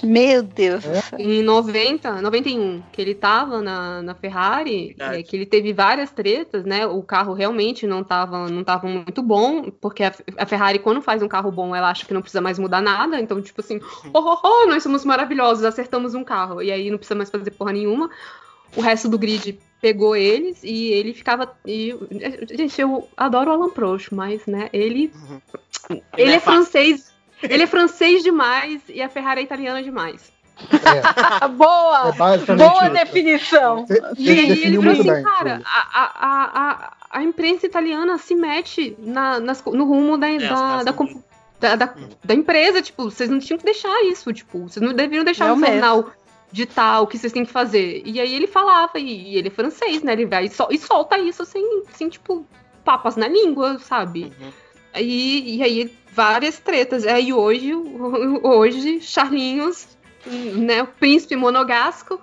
Meu Deus. É. Em 90, 91, que ele tava na, na Ferrari, é, que ele teve várias tretas, né? O carro realmente não tava, não tava muito bom, porque a, a Ferrari, quando faz um carro bom, ela acha que não precisa mais mudar nada. Então, tipo assim, [LAUGHS] oh, oh, oh, nós somos maravilhosos, acertamos um carro. E aí não precisa mais fazer porra nenhuma. O resto do grid pegou eles e ele ficava. E, gente, eu adoro o Alan Prost, mas, né, ele. Uhum. Ele é é francês. Ele é francês demais e a Ferrari é italiana demais. É, [LAUGHS] Boa! é Boa isso. definição. Você- E aí ele falou assim, bem. cara, a, a, a, a, imprensa italiana se mete na, nas no rumo da, É, da, da, com- são- da, da, Hum. da empresa, tipo, vocês não tinham que deixar isso, tipo, vocês não deveriam deixar Eu no mesmo. Jornal ditar o que vocês têm que fazer. E aí ele falava, e, e ele é francês, né? Ele vai e, sol- e solta isso sem, sem, tipo, papas na língua, sabe? Uhum. E, e aí várias tretas. Aí hoje, [LAUGHS] hoje, Charlinhos, né, o príncipe monogasco,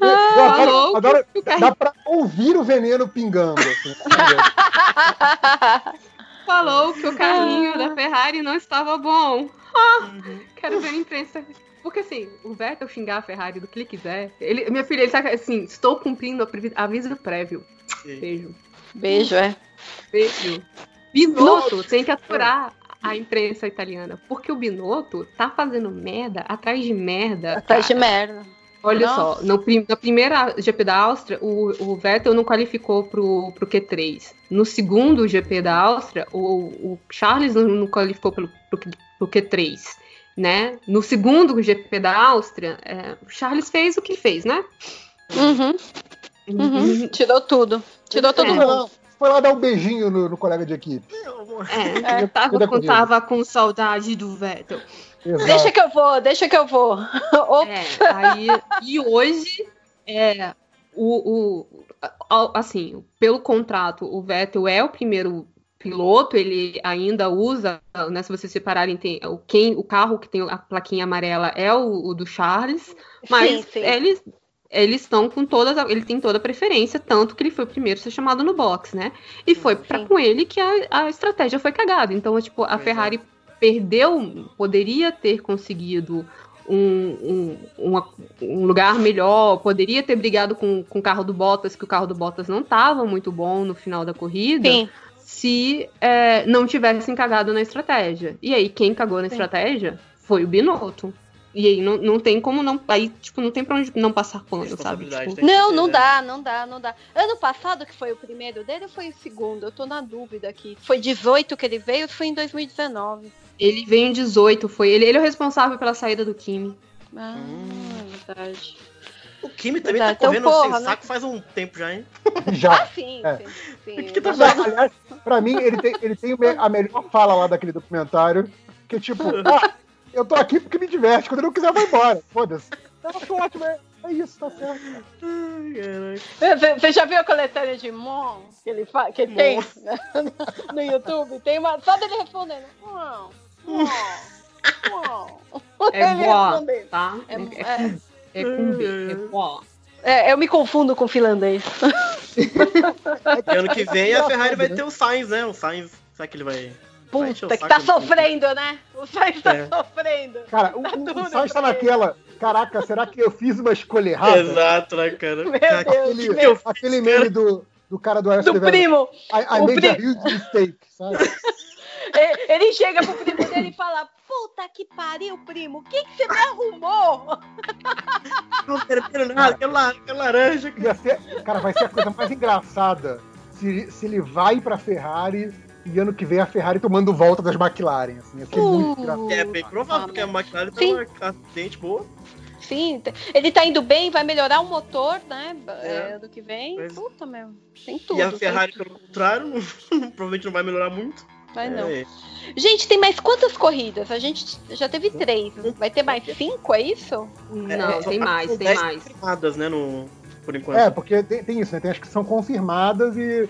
Eu adoro- adoro- dá pra ouvir o veneno pingando. Assim, [LAUGHS] falou que o carrinho da Ferrari não estava bom. Ah, quero ver a imprensa. Porque assim, o Vettel xingar a Ferrari do que ele quiser. Ele, minha filha, ele tá assim, estou cumprindo a previ- aviso prévio. Sim. Beijo. Beijo, é. Beijo. Binotto tem que aturar a imprensa italiana. Porque o Binotto tá fazendo merda atrás de merda. Atrás de merda. Olha Nossa. só, no prim- na primeira GP da Áustria, o, o Vettel não qualificou pro, pro Q3. No segundo GP da Áustria, o, o Charles não, não qualificou pro, pro, pro Q3. Né? No segundo GP da Áustria, é, o Charles fez o que fez, né? Uhum, uhum. Tirou tudo. Tirou todo É. foi, mundo. lá, foi lá dar um beijinho no, no colega de equipe. É, eu tava, tava com saudade do Vettel. Exato. Deixa que eu vou, deixa que eu vou. [LAUGHS] Opa. É, aí, e hoje, é, o, o, assim, pelo contrato, o Vettel é o primeiro piloto, ele ainda usa, né, se vocês separarem, tem, o, quem, o carro que tem a plaquinha amarela é o, o do Charles, mas Sim, sim. eles eles estão com todas, ele tem toda a preferência, tanto que ele foi o primeiro a ser chamado no box, né? E foi Sim. com ele que a, a estratégia foi cagada. Então, tipo, a Pois é. Ferrari perdeu, poderia ter conseguido um, um, uma- um lugar melhor, poderia ter brigado com, com o carro do Bottas, que o carro do Bottas não estava muito bom no final da corrida Sim. se é, não tivessem cagado na estratégia. E aí, quem cagou na Sim. estratégia foi o Binotto. E aí não, não tem como não. Aí, tipo, não tem pra onde não passar pano, sabe? Tipo, Não, não né? dá, não dá, não dá. Ano passado que foi o primeiro dele ou foi o segundo? Eu tô na dúvida aqui. Foi 18 que ele veio ou foi em 2019? Ele veio em 18, foi. Ele, ele é o responsável pela saída do Kimi. Ah, Hum. verdade. O Kimi também Verdade, tá então, correndo porra, sem né? saco faz um tempo já, hein? [LAUGHS] Já. Ah, sim, É. sim, sim. Que tá Mas, aliás, pra mim, ele tem, ele tem a melhor fala lá daquele documentário, que é tipo, [LAUGHS] ah, eu tô aqui porque me diverte, quando eu não quiser eu vou embora, foda-se. Então, eu tô ótimo, é, é isso, tá certo. Ai. Você já viu a coletânea de Mon que ele, fa que ele tem né, [LAUGHS] no YouTube? Tem uma só dele respondendo. Mon. É boa, respondendo. tá? É, É, é, é com B, é boa. é, eu me confundo com finlandês. [LAUGHS] E ano que vem a Ferrari vai ter o Sainz, né? O Sainz, será que ele vai. vai Puta, que saco tá do- sofrendo, né? O Sainz tá É. sofrendo. Cara, o, o, o Sainz tá naquela, caraca, será que eu fiz uma escolha errada? Exato, né, cara? Meu Deus, Aquele, que aquele meme do, do cara do Arrested Do primo. I, I o made a pri- huge mistake, sabe? [LAUGHS] E- Ele chega pro primo dele e fala: Puta que pariu, primo, o que, que você me arrumou? Não quero nada, quero la- quero laranja. Ia ser, cara, vai ser a coisa mais engraçada se, se ele vai pra Ferrari e ano que vem a Ferrari tomando volta das McLaren. Assim, ia ser muito engraçado. É bem provável, porque a McLaren tá Sim. uma acidente boa. Sim, t- ele tá indo bem, vai melhorar o motor, né? É. É, do que vem. Mas- Puta, meu. Tem tudo. E a tem Ferrari, tudo. pelo contrário, [LAUGHS] não- provavelmente não vai melhorar muito. Vai não. É, Gente, tem mais quantas corridas? A gente já teve três. Vai ter mais cinco, é isso? Não, é, tem só- mais, tem 10 mais. confirmadas, né, no, por enquanto. É, porque tem, tem isso, né? Tem as que são confirmadas e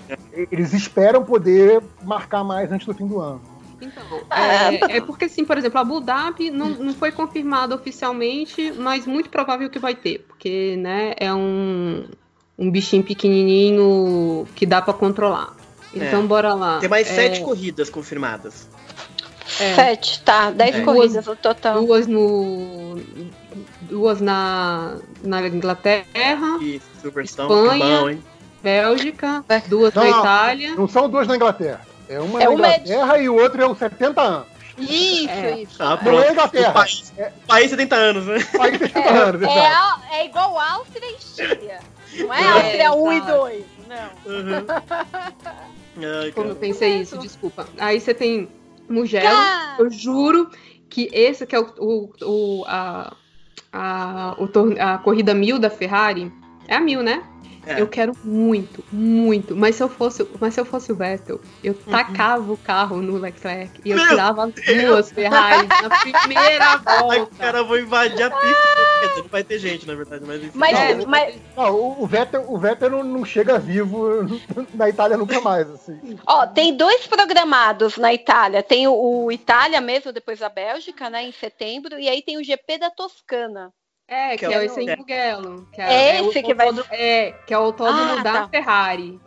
eles esperam poder marcar mais antes do fim do ano. Então, Ah, é, é porque, assim, por exemplo, Abu Dhabi não, não foi confirmado oficialmente, mas muito provável que vai ter, porque, né, é um, um bichinho pequenininho que dá pra controlar. Então, É. bora lá. Tem mais É, sete corridas confirmadas. é, Sete, tá. Dez É. corridas no total. Duas no... Duas na, na Inglaterra, Silverstone, Espanha. hein? Bélgica, É. duas na Não, não. Itália. Não são duas na Inglaterra. É uma É na Inglaterra e o outro é o 70 anos. Isso, É. isso. Ah, Não pronto. é Inglaterra. O país, o país 70 anos, né? Aí 70 É, anos, é, a- é igual Áustria e Estíria. Não é É, Áustria 1 e exato. 2. Não. Uhum. [LAUGHS] Ai, Como eu pensei isso, desculpa. Aí você tem Mugello. Cara, Eu juro que esse que é o, o, o- a, a, o a corrida mil da Ferrari. É a mil, né? É. Eu quero muito, muito. Mas se eu fosse, mas se eu fosse o Vettel, eu tacava o carro no Leclerc e eu Meu tirava as duas Ferrari na primeira [LAUGHS] Ai, volta. cara, eu vou invadir a pista. Não vai ter gente, na verdade, mas enfim. Mas, É, Não, mas, Não, o, o Vettel, o Vettel não, não chega vivo [LAUGHS] na Itália nunca mais, assim. ó, tem dois programados na Itália. Tem o, o Itália mesmo, depois a Bélgica, né, em setembro. E aí tem o GP da Toscana. É, que Que é é esse em o- Mugello. Que É o esse que vai- É, que é o autódromo Ah, da tá. Ferrari.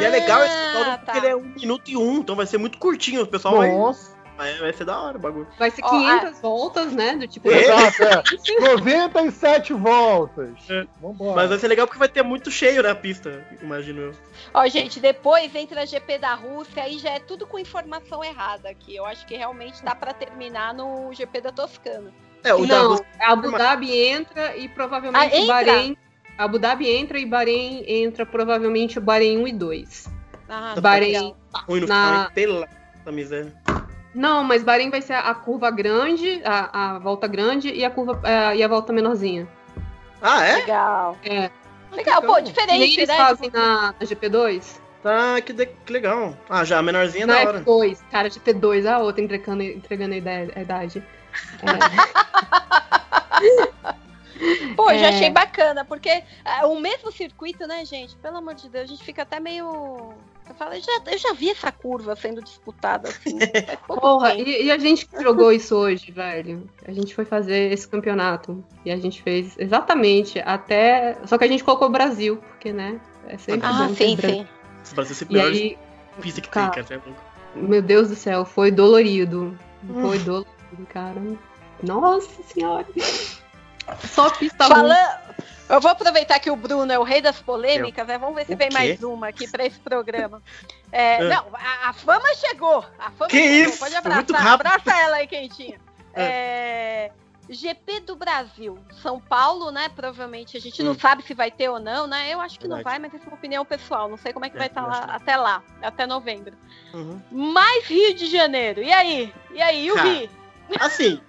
e é legal esse Ah, autódromo porque tá. ele é um minuto e um, então vai ser muito curtinho. O pessoal vai, Nossa, vai, vai ser da hora o bagulho. Vai ser Ó, 500 voltas, né? Do tipo. É. exato, é. 97 [LAUGHS] voltas. É. Vambora. Mas vai ser legal porque vai ter muito cheio na pista, imagino eu. Ó, gente, depois entra a GP da Rússia, aí já é tudo com informação errada aqui. Eu acho que realmente dá pra terminar no GP da Toscana. É, o Não, Rússia- Abu Dhabi entra e provavelmente Ah, entra? Bahrein. Abu Dhabi entra e Bahrein entra provavelmente o Bahrein 1 e 2. Ah, Bahrein. tá ruim no Na-? Pela miséria. Não, mas Bahrein vai ser a curva grande, a, a volta grande e a curva eh, e a volta menorzinha. Ah, é? Legal. É. Legal, pô, Que nem diferente, eles né? fazem na, na GP2. Tá, que, de- que legal. Ah, já a menorzinha é Na da hora. F2, cara, GP2, a outra entregando, entregando a, a idade. [LAUGHS] Pô, já É. achei bacana, porque ah, o mesmo circuito, né, gente? Pelo amor de Deus, a gente fica até meio Eu falei, já, eu já vi essa curva sendo disputada assim. [LAUGHS] pouco Porra, e, e a gente que jogou isso hoje, velho? A gente foi fazer esse campeonato. E a gente fez exatamente até. Só que a gente colocou o Brasil, porque, né? É sempre Ah, bom sim, sim. Esse Brasil é sempre melhor aí, pista que cara, tem, cara. é meu Deus do céu, foi dolorido. Foi dolorido, cara. Nossa senhora. Só pista ruim. Falando. Eu vou aproveitar que o Bruno é o rei das polêmicas, né? Vamos ver se vem mais uma aqui pra esse programa. É, É. Não, a, a fama chegou. A fama Que chegou. isso? Pode abraçar. muito rápido. Abraça ela aí, quentinha. [LAUGHS] É, GP do Brasil, São Paulo, né? Provavelmente a gente não Hum. sabe se vai ter ou não, né? Eu acho que não Verdade. vai, mas essa é uma opinião pessoal. Não sei como é que É, vai estar lá que não. até lá, até novembro. Uhum. Mais Rio de Janeiro. E aí? E aí? E o Rio? Assim,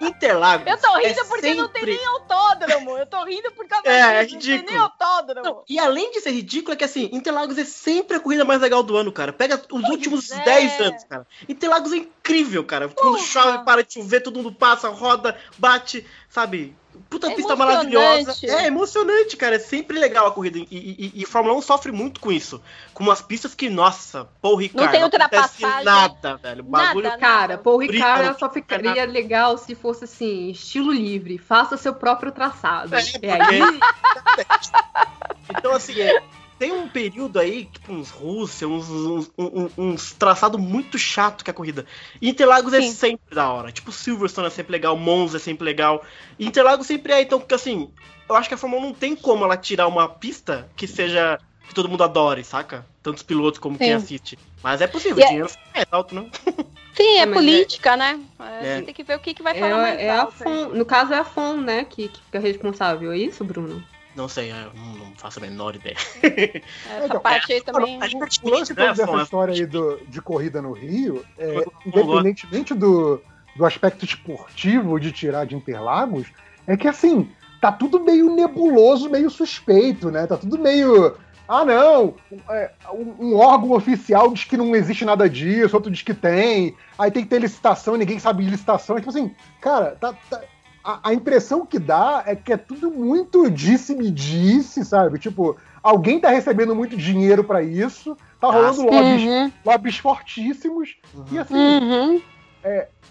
Interlagos. Eu tô rindo é porque não tem sempre- nem autódromo. Eu tô rindo por causa É, [LAUGHS] é disso. Não tem nem ridículo. autódromo. Não, e além de ser ridículo, é que assim, Interlagos é sempre a corrida mais legal do ano, cara. Pega os últimos é. 10 anos, cara. Interlagos é incrível, cara. Quando Porra. chove, para de chover, todo mundo passa, roda, bate, sabe? Puta É pista maravilhosa. É emocionante, cara. É sempre legal a corrida. E, e- e- Fórmula 1 sofre muito com isso. Com umas pistas que, nossa, Paul Ricard, tem acontece ultrapassagem. nada, velho. O bagulho Nada, Cara, Paul Ricard só ficaria legal se fosse assim, estilo livre, faça seu próprio traçado. É, E aí, [LAUGHS] Então, assim, é, tem um período aí, tipo, uns Rússia, uns, uns, uns, uns traçado muito chato que é a corrida. Interlagos é Sim. sempre da hora. Tipo, Silverstone é sempre legal, Monza é sempre legal. Interlagos sempre é, então, porque assim, eu acho que a Fórmula 1 não tem como ela tirar uma pista que seja. que todo mundo adore, saca? Tanto os pilotos como quem Sim. assiste. Mas é possível, E o é- dinheiro é alto, não? [LAUGHS] Sim, é É, política, né? A É. gente tem que ver o que, que vai falar mais é, é a no caso é a FON, né, que, que fica responsável. É isso, Bruno? Não sei, eu não, não faço a menor ideia. Essa Então, parte aí também. A gente O lance né, todo dessa história aí do, de corrida no Rio, é, independentemente do, do aspecto esportivo de tirar de Interlagos, é que assim, tá tudo meio nebuloso, meio suspeito, né? Tá tudo meio. Ah, não! é, um, um órgão oficial diz que não existe nada disso, outro diz que tem, aí tem que ter licitação, ninguém sabe de licitação. É tipo assim, cara, tá- tá- a, a impressão que dá é que é tudo muito disse-me-disse, sabe? Tipo, alguém tá recebendo muito dinheiro pra isso, tá Ah, rolando sim. lobbies, Uhum, lobbies fortíssimos, e assim, uhum.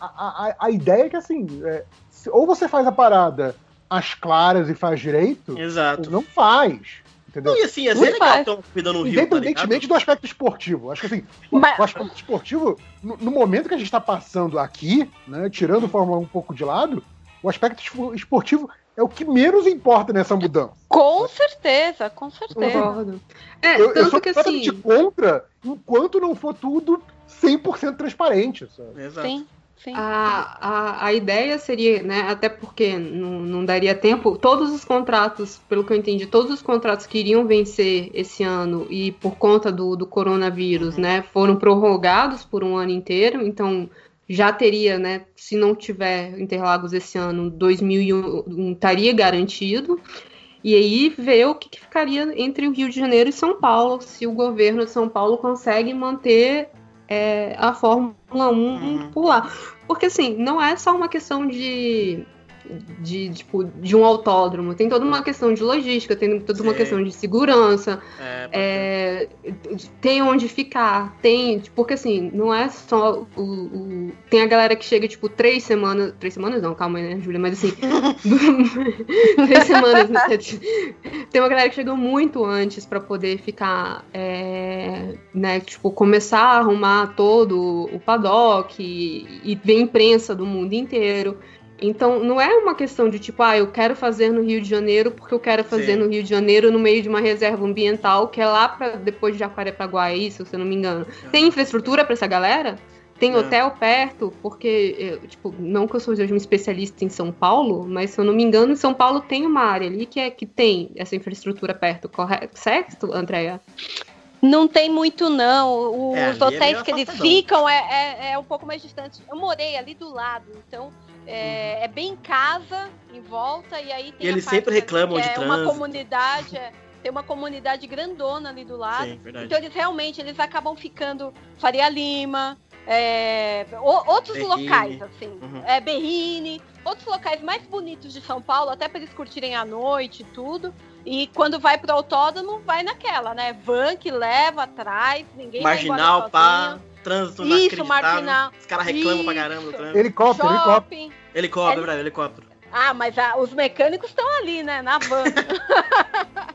a, a, a ideia é que assim, é, se- ou você faz a parada às claras e faz direito, Exato. ou não faz. Entendeu? Não, e assim, é legal ter uma corrida no Rio, tá Independentemente do aspecto esportivo. Acho que assim, Mas- o aspecto esportivo, no, no momento que a gente está passando aqui, né, tirando o Fórmula 1 um pouco de lado, o aspecto espo- esportivo é o que menos importa nessa mudança. Com certeza, com certeza. Concordo. É, Eu, eu tanto sou que completamente assim. contra enquanto não for tudo 100% transparente. Sabe? Exato. Sim, sim. A, a, a ideia seria, né, até porque não, não daria tempo, todos os contratos, pelo que eu entendi, todos os contratos que iriam vencer esse ano e por conta do, do coronavírus, né, foram prorrogados por um ano inteiro, então já teria, né, se não tiver Interlagos esse ano, 2001 estaria garantido. E aí ver o que, que ficaria entre o Rio de Janeiro e São Paulo, se o governo de São Paulo consegue manter é, a Fórmula 1 Uhum. por lá. Porque assim, não é só uma questão de, de, tipo, de um autódromo, tem toda uma questão de logística, tem toda uma Sim. questão de segurança, É, é, tem onde ficar, tem. Porque assim, não é só o, o- Tem a galera que chega, tipo, três semanas. Três semanas não, calma aí, né, Júlia? Mas assim. [LAUGHS] três semanas. né, Tem uma galera que chega muito antes pra poder ficar. é, né, tipo, começar a arrumar todo o paddock e, e ver imprensa do mundo inteiro. Então, não é uma questão de tipo, ah, eu quero fazer no Rio de Janeiro porque eu quero fazer Sim. no Rio de Janeiro no meio de uma reserva ambiental que é lá para depois de Jacarepaguá, é isso, se eu não me engano. Tem infraestrutura para essa galera? Tem Não. hotel perto? Porque, eu, tipo, não que eu seja uma especialista em São Paulo, mas se eu não me engano, em São Paulo tem uma área ali que, é, que tem essa infraestrutura perto, correto? Certo, Andréia? Não tem muito, não. Os É, ali é hotéis meio que eles ficam é, é, é um pouco mais distante. Eu morei ali do lado, então é, é bem casa em volta, e aí tem E eles sempre reclamam que de é uma trânsito. comunidade, é, tem uma comunidade grandona ali do lado. Sim. Então eles realmente eles acabam ficando Faria Lima, é, o- outros Berrini. locais, assim, Uhum. é, Berrini, outros locais mais bonitos de São Paulo, até para eles curtirem a noite e tudo. E quando vai pro autódromo, vai naquela, né? Van que leva atrás, ninguém Marginal, vai pá, embora trânsito Isso, inacreditável. marginal. Os caras reclamam pra Isso. caramba do trânsito. Helicóptero, helicóptero. Helicóptero, É- é helicóptero. Ah, mas a- os mecânicos estão ali, né? Na van. [LAUGHS]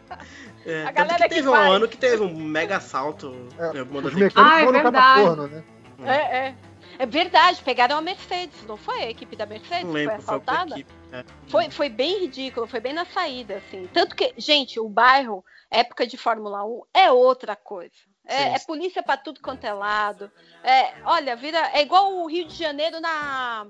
É, A galera que que teve um faz. ano que teve um mega assalto É, Os mecânicos Ah, é verdade. cataforno, né? é, é. É verdade, pegaram a Mercedes, não foi a equipe da Mercedes Não que foi lembro, foi assaltada? equipe. É. Foi, foi bem ridículo, foi bem na saída, assim. Tanto que, gente, o bairro, época de Fórmula 1, é outra coisa. É, é polícia pra tudo quanto é lado. É, olha, vira. É igual o Rio de Janeiro na,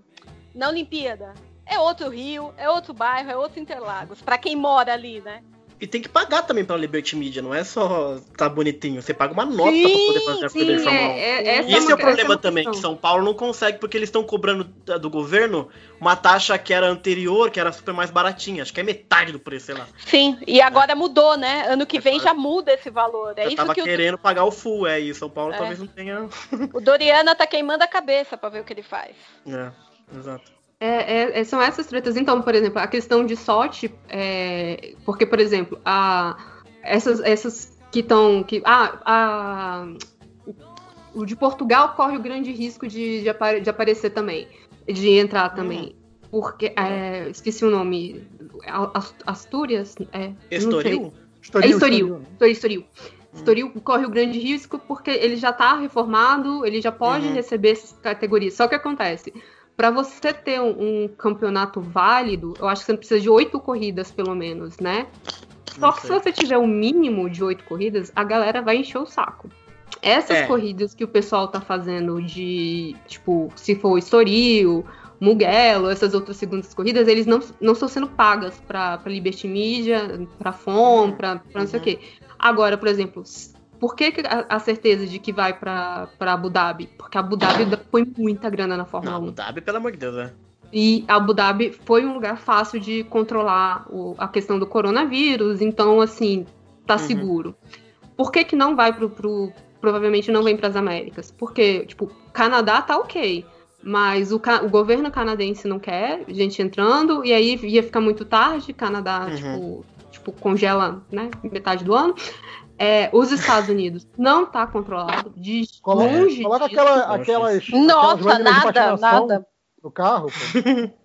na Olimpíada. É outro Rio, é outro bairro, é outro Interlagos. Pra quem mora ali, né? E tem que pagar também pra Liberty Media, não é só tá bonitinho. Você paga uma nota Sim, pra poder fazer a Sim, Fórmula 1. é, é, E esse é uma- o essa problema também, que. São Paulo não consegue, porque eles estão cobrando da- do governo uma taxa que era anterior, que era super mais baratinha. Acho que é metade do preço, sei lá. Sim, e agora mudou, né? Ano que vem já muda esse valor. É Eu isso tava que o, querendo pagar o full, é, e São Paulo É. talvez não tenha. o Doriana tá queimando a cabeça pra ver o que ele faz. [LAUGHS] É, exato. É, é- é- são essas tretas. Então, por exemplo, a questão de sorte, é, porque, por exemplo, a, essas, essas que estão. Que, ah, a, o de Portugal corre o grande risco de, de, apare- de aparecer também, de entrar também. Porque, é, esqueci o nome. As- Astúrias? É, sei. Estoril? É Estoril. né? Estoril, Estoril. Estoril corre o grande risco porque ele já está reformado, ele já pode Uhum. receber essas categorias. Só que acontece, para você ter um, um campeonato válido, eu acho que você precisa de oito corridas pelo menos, né? Só que se você tiver um mínimo de oito corridas, a galera vai encher o saco. Essas É. corridas que o pessoal tá fazendo de, tipo, se for Estoril, Mugello, essas outras segundas corridas, eles não, não estão sendo pagas pra, pra Liberty Media, pra FOM, pra, pra não sei o Uhum. quê. Agora, por exemplo, por que, a, a certeza de que vai pra Abu Dhabi? Porque a Abu Dhabi põe muita grana na Fórmula Não, 1. Abu Dhabi, pelo amor de Deus, né? E Abu Dhabi foi um lugar fácil de controlar o- a questão do coronavírus, então, assim, tá Uhum. seguro. Por que, que não vai pro, pro- Provavelmente não vem para as Américas? Porque, tipo, Canadá tá ok, mas o, o governo canadense não quer gente entrando, e aí ia ficar muito tarde, Canadá, Uhum. tipo, tipo, congela, né, metade do ano. É, os Estados Unidos não tá controlado, de Coloca, longe coloca disso. aquela, Nossa, aquelas, Nossa, aquelas nada, nada. no carro, pô. [LAUGHS]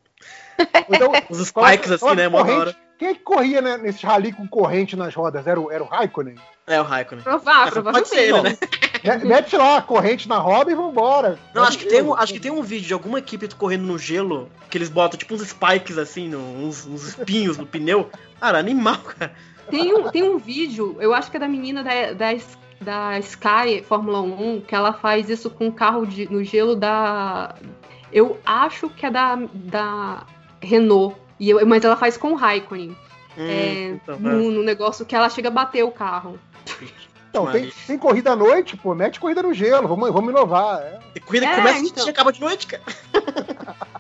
Então, Os coloca- spikes assim, coloca né? Corrente. hora. Quem é que corria né, nesses rally com corrente nas rodas? Era o, era o Raikkonen? É o Raikkonen. Provar, É, provavelmente. pode ser ele, né? Me- Mete lá a corrente na roda e vambora. Não, acho que, tem um, acho que tem um vídeo de alguma equipe correndo no gelo, que eles botam tipo uns spikes assim, no- uns, uns espinhos no pneu. Cara, animal, cara. Tem um, tem um vídeo, eu acho que é da menina da, da, da Sky Fórmula 1, que ela faz isso com um carro de, no gelo da. Eu acho que é da, da Renault. E eu- mas ela faz com o Raikkonen. Hum, é, então, no, no negócio que ela chega a bater o carro. Então, tem, tem corrida à noite, pô. Mete corrida no gelo. Vamos, vamos inovar. é. Tem corrida que É, começa então. e acaba de noite, cara. [LAUGHS]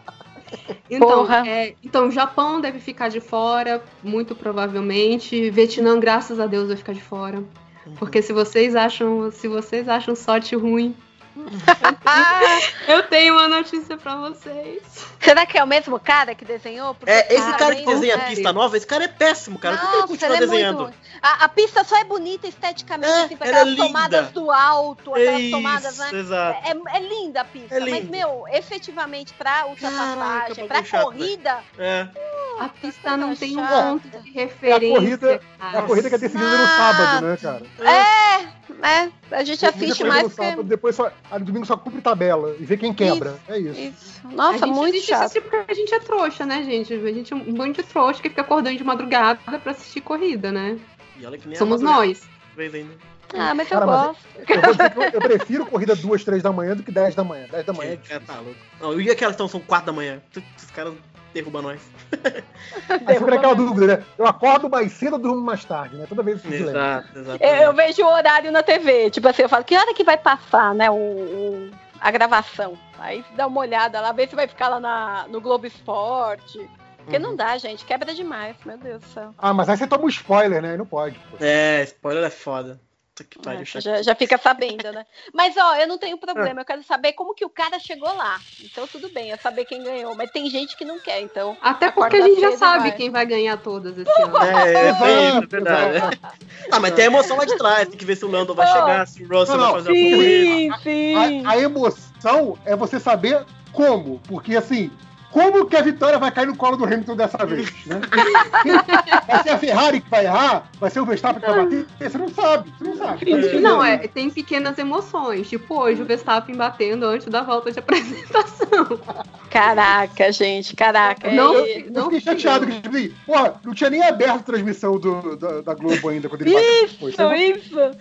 Então, é, então, o Japão deve ficar de fora, muito provavelmente. Vietnã, graças a Deus, vai ficar de fora. Uhum. Porque se vocês acham, se vocês acham sorte ruim, [LAUGHS] eu tenho uma notícia pra vocês. Será que é o mesmo cara que desenhou? Porque É, esse tá cara que desenha é. a pista nova, esse cara é péssimo, cara. Por que ele Nossa, continua ela é desenhando? muito- A, a pista só é bonita esteticamente, É, assim, é aquelas linda. tomadas do alto, aquelas Isso, tomadas, né? exato. É, é linda a pista, É mas, meu, efetivamente pra ultrapassagem, pra chato, corrida, É. A pista não tem um ponto de referência. corrida- É cara. a corrida que é decidida no sábado, né, cara? Né? A gente a assiste mais sábado, depois só, aí no domingo só cumpre tabela e vê quem quebra. É isso. Isso. A Nossa, muito chato. isso porque a gente é trouxa, né, gente? A gente é um bando de trouxa que fica acordando de madrugada pra assistir corrida, né? E olha que nem Somos a nós. fez ainda. Ah, mas Cara, eu mas- gosto. Eu, vou dizer que eu, eu prefiro corrida duas, três da manhã do que 10 da manhã. 10 da manhã é É, tá louco. Não, e aquelas que são 4 da manhã? Os caras derrubam nós. [LAUGHS] Aí fica aquela dúvida, né? Eu acordo mais cedo ou durmo mais tarde, né? Toda vez isso lembra. Exato, exato. Eu, eu vejo o horário na TV. Tipo assim, eu falo, que hora que vai passar, né? O, o- a gravação. Aí dá uma olhada lá, vê se vai ficar lá na, no Globo Esporte. Porque Uhum. não dá, gente. Quebra demais, meu Deus do céu. Ah, mas aí você toma um spoiler, né? Aí não pode. Pô. É, spoiler é foda. Puta que pariu, É, já, já fica sabendo, né? Mas, ó, eu não tenho problema. Eu quero saber como que o cara chegou lá. Então, tudo bem, é saber quem ganhou. Mas tem gente que não quer, então. Até porque a gente já sabe vai. quem vai ganhar todas esse ano. É, é, é, [LAUGHS] é verdade. Ah, mas tem a emoção lá de trás. Tem que ver se o Lando vai chegar, se o Russell Não, vai fazer alguma coisa. Sim, sim. A, a emoção é você saber como. Porque assim, como que a vitória vai cair no colo do Hamilton dessa vez? Né? [LAUGHS] vai ser a Ferrari que vai errar? Vai ser o Verstappen que vai bater? Você não sabe, você não sabe. Não, é, tem pequenas emoções. Tipo hoje o Verstappen batendo antes da volta de apresentação. Caraca, gente, caraca. Não, Eu, E- eu não fiquei chateado que, tipo assim, porra, não tinha nem aberto a transmissão do, da, da Globo ainda quando ele bateu depois. Isso, isso.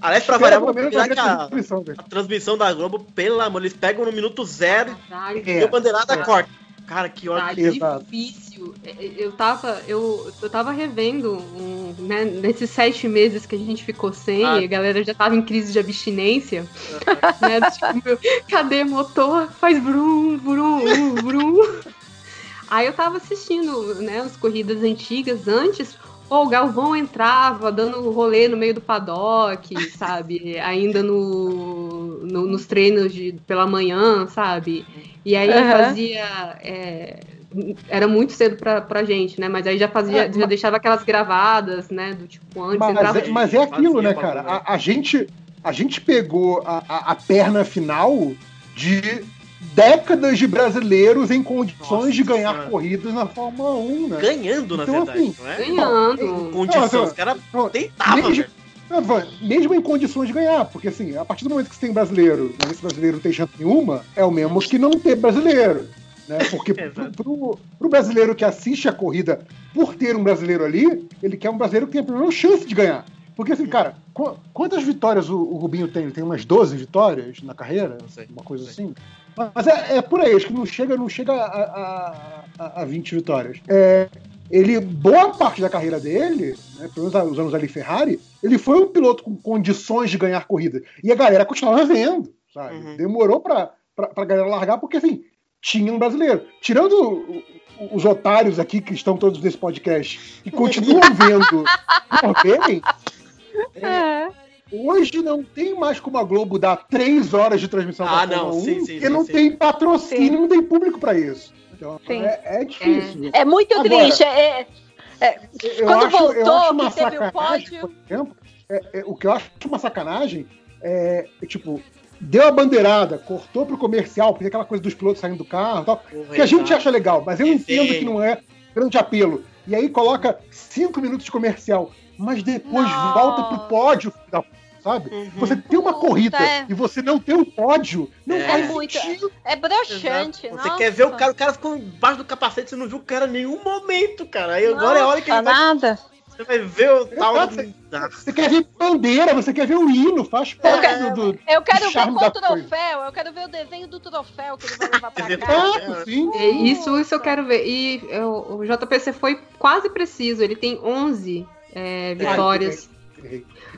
Aliás, pra Espera variar, pelo vamos menos virar que a a, transmissão, a transmissão da Globo, pelo amor, eles pegam no minuto zero Caralho, e o bandeirada É. corta. Cara, que Tá ódio. Exato. difícil. É, é, Eu tava, eu, eu tava revendo um, né, nesses sete meses que a gente ficou sem, Ah. a galera já tava em crise de abstinência. [LAUGHS] né, tipo, meu, cadê motor? Faz brum, brum, brum. Aí eu tava assistindo né, as corridas antigas antes. Pô, o Galvão entrava dando rolê no meio do paddock, [LAUGHS] sabe? Ainda no, no- nos treinos de, pela manhã, sabe? E aí Aham. fazia. é, era muito cedo pra, pra gente, né? Mas aí já fazia, É, já mas- deixava aquelas gravadas, né? Do tipo, antes Mas, entrava. é, mas é aquilo, Fazia né, cara? né? A, a gente, a gente pegou a, a, a perna final de décadas de brasileiros em condições Nossa de ganhar Senhora. corridas na Fórmula 1, né? Ganhando, na Então, verdade, assim, não é? ganhando. Condição, Não, os caras deitavam, mesmo- velho. Em condições de ganhar, porque assim, a partir do momento que você tem brasileiro, né, esse brasileiro não tem chance nenhuma, é o mesmo que não ter brasileiro. Né? Porque [LAUGHS] pro, pro, pro brasileiro que assiste a corrida por ter um brasileiro ali, ele quer um brasileiro que tenha pelo menos chance de ganhar. Porque assim, cara, qu- quantas vitórias o, o Rubinho tem? Ele tem umas 12 vitórias na carreira? Não sei. Uma coisa Não sei. assim? Mas é, é por aí, acho que não chega, não chega a, a, a, a 20 vitórias. É, ele, boa parte da carreira dele, né, pelo menos os anos ali Ferrari, ele foi um piloto com condições de ganhar corrida. E a galera continuava vendo, sabe? Uhum. Demorou pra, pra, pra galera largar, porque assim, tinha um brasileiro. Tirando os otários aqui que estão todos nesse podcast e continuam [LAUGHS] vendo por verem, É. Hoje não tem mais como a Globo dar três horas de transmissão Ah, da não, Fórmula 1, sim, sim, porque sim, não sim. tem patrocínio, Sim. não tem público pra isso. Então Sim. é, é difícil. É muito Agora- triste. É, é- Eu Quando acho, voltou, que teve o sacanagem, pódio. por exemplo, é- é- o que eu acho uma sacanagem é, é, tipo, deu a bandeirada, cortou pro comercial, porque aquela coisa dos pilotos saindo do carro e tal, que a gente acha legal, mas eu entendo que não é grande apelo. E aí coloca cinco minutos de comercial, mas depois Nossa. volta pro pódio, da sabe? Uhum. Você tem uma Puta, corrida é. e você não tem um pódio, não É. faz muito. sentido. é broxante. Exato. Você nossa. quer ver o cara, o cara ficou embaixo do capacete, você não viu o cara em nenhum momento, cara. Aí agora é a hora que ele Nossa, vai, nada. você vai ver o tal. Ah, Você quer ver bandeira, você quer ver o hino, faz parte do, do Eu quero ver o coisa. troféu. Eu quero ver o desenho do troféu que ele vai levar pra casa. Sim. É, Isso, isso eu quero ver. E é, o o JPC foi quase preciso. Ele tem 11 é, vitórias.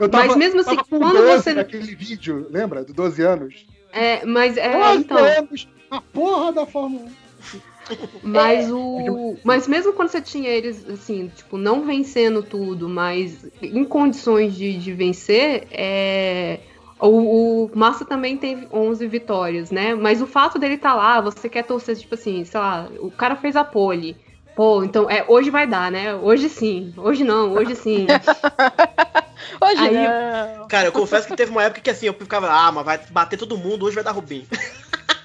Eu tava, Mas mesmo assim, quando 12 você- naquele vídeo, lembra? Do 12 anos. É, mas é, 12 então. anos, a porra da Fórmula 1. Mas É. o. Mas mesmo quando você tinha eles, assim, tipo, não vencendo tudo, mas em condições de, de vencer, é. O, o Massa também teve 11 vitórias, né? Mas o fato dele estar lá, você quer torcer, tipo assim, sei lá, o cara fez a pole. Pô, então, é, hoje vai dar, né? Hoje sim. Hoje não, hoje sim. [LAUGHS] Hoje Aí- não. Cara, eu confesso que teve uma época que assim, eu ficava, ah, mas vai bater todo mundo, hoje vai dar Rubinho.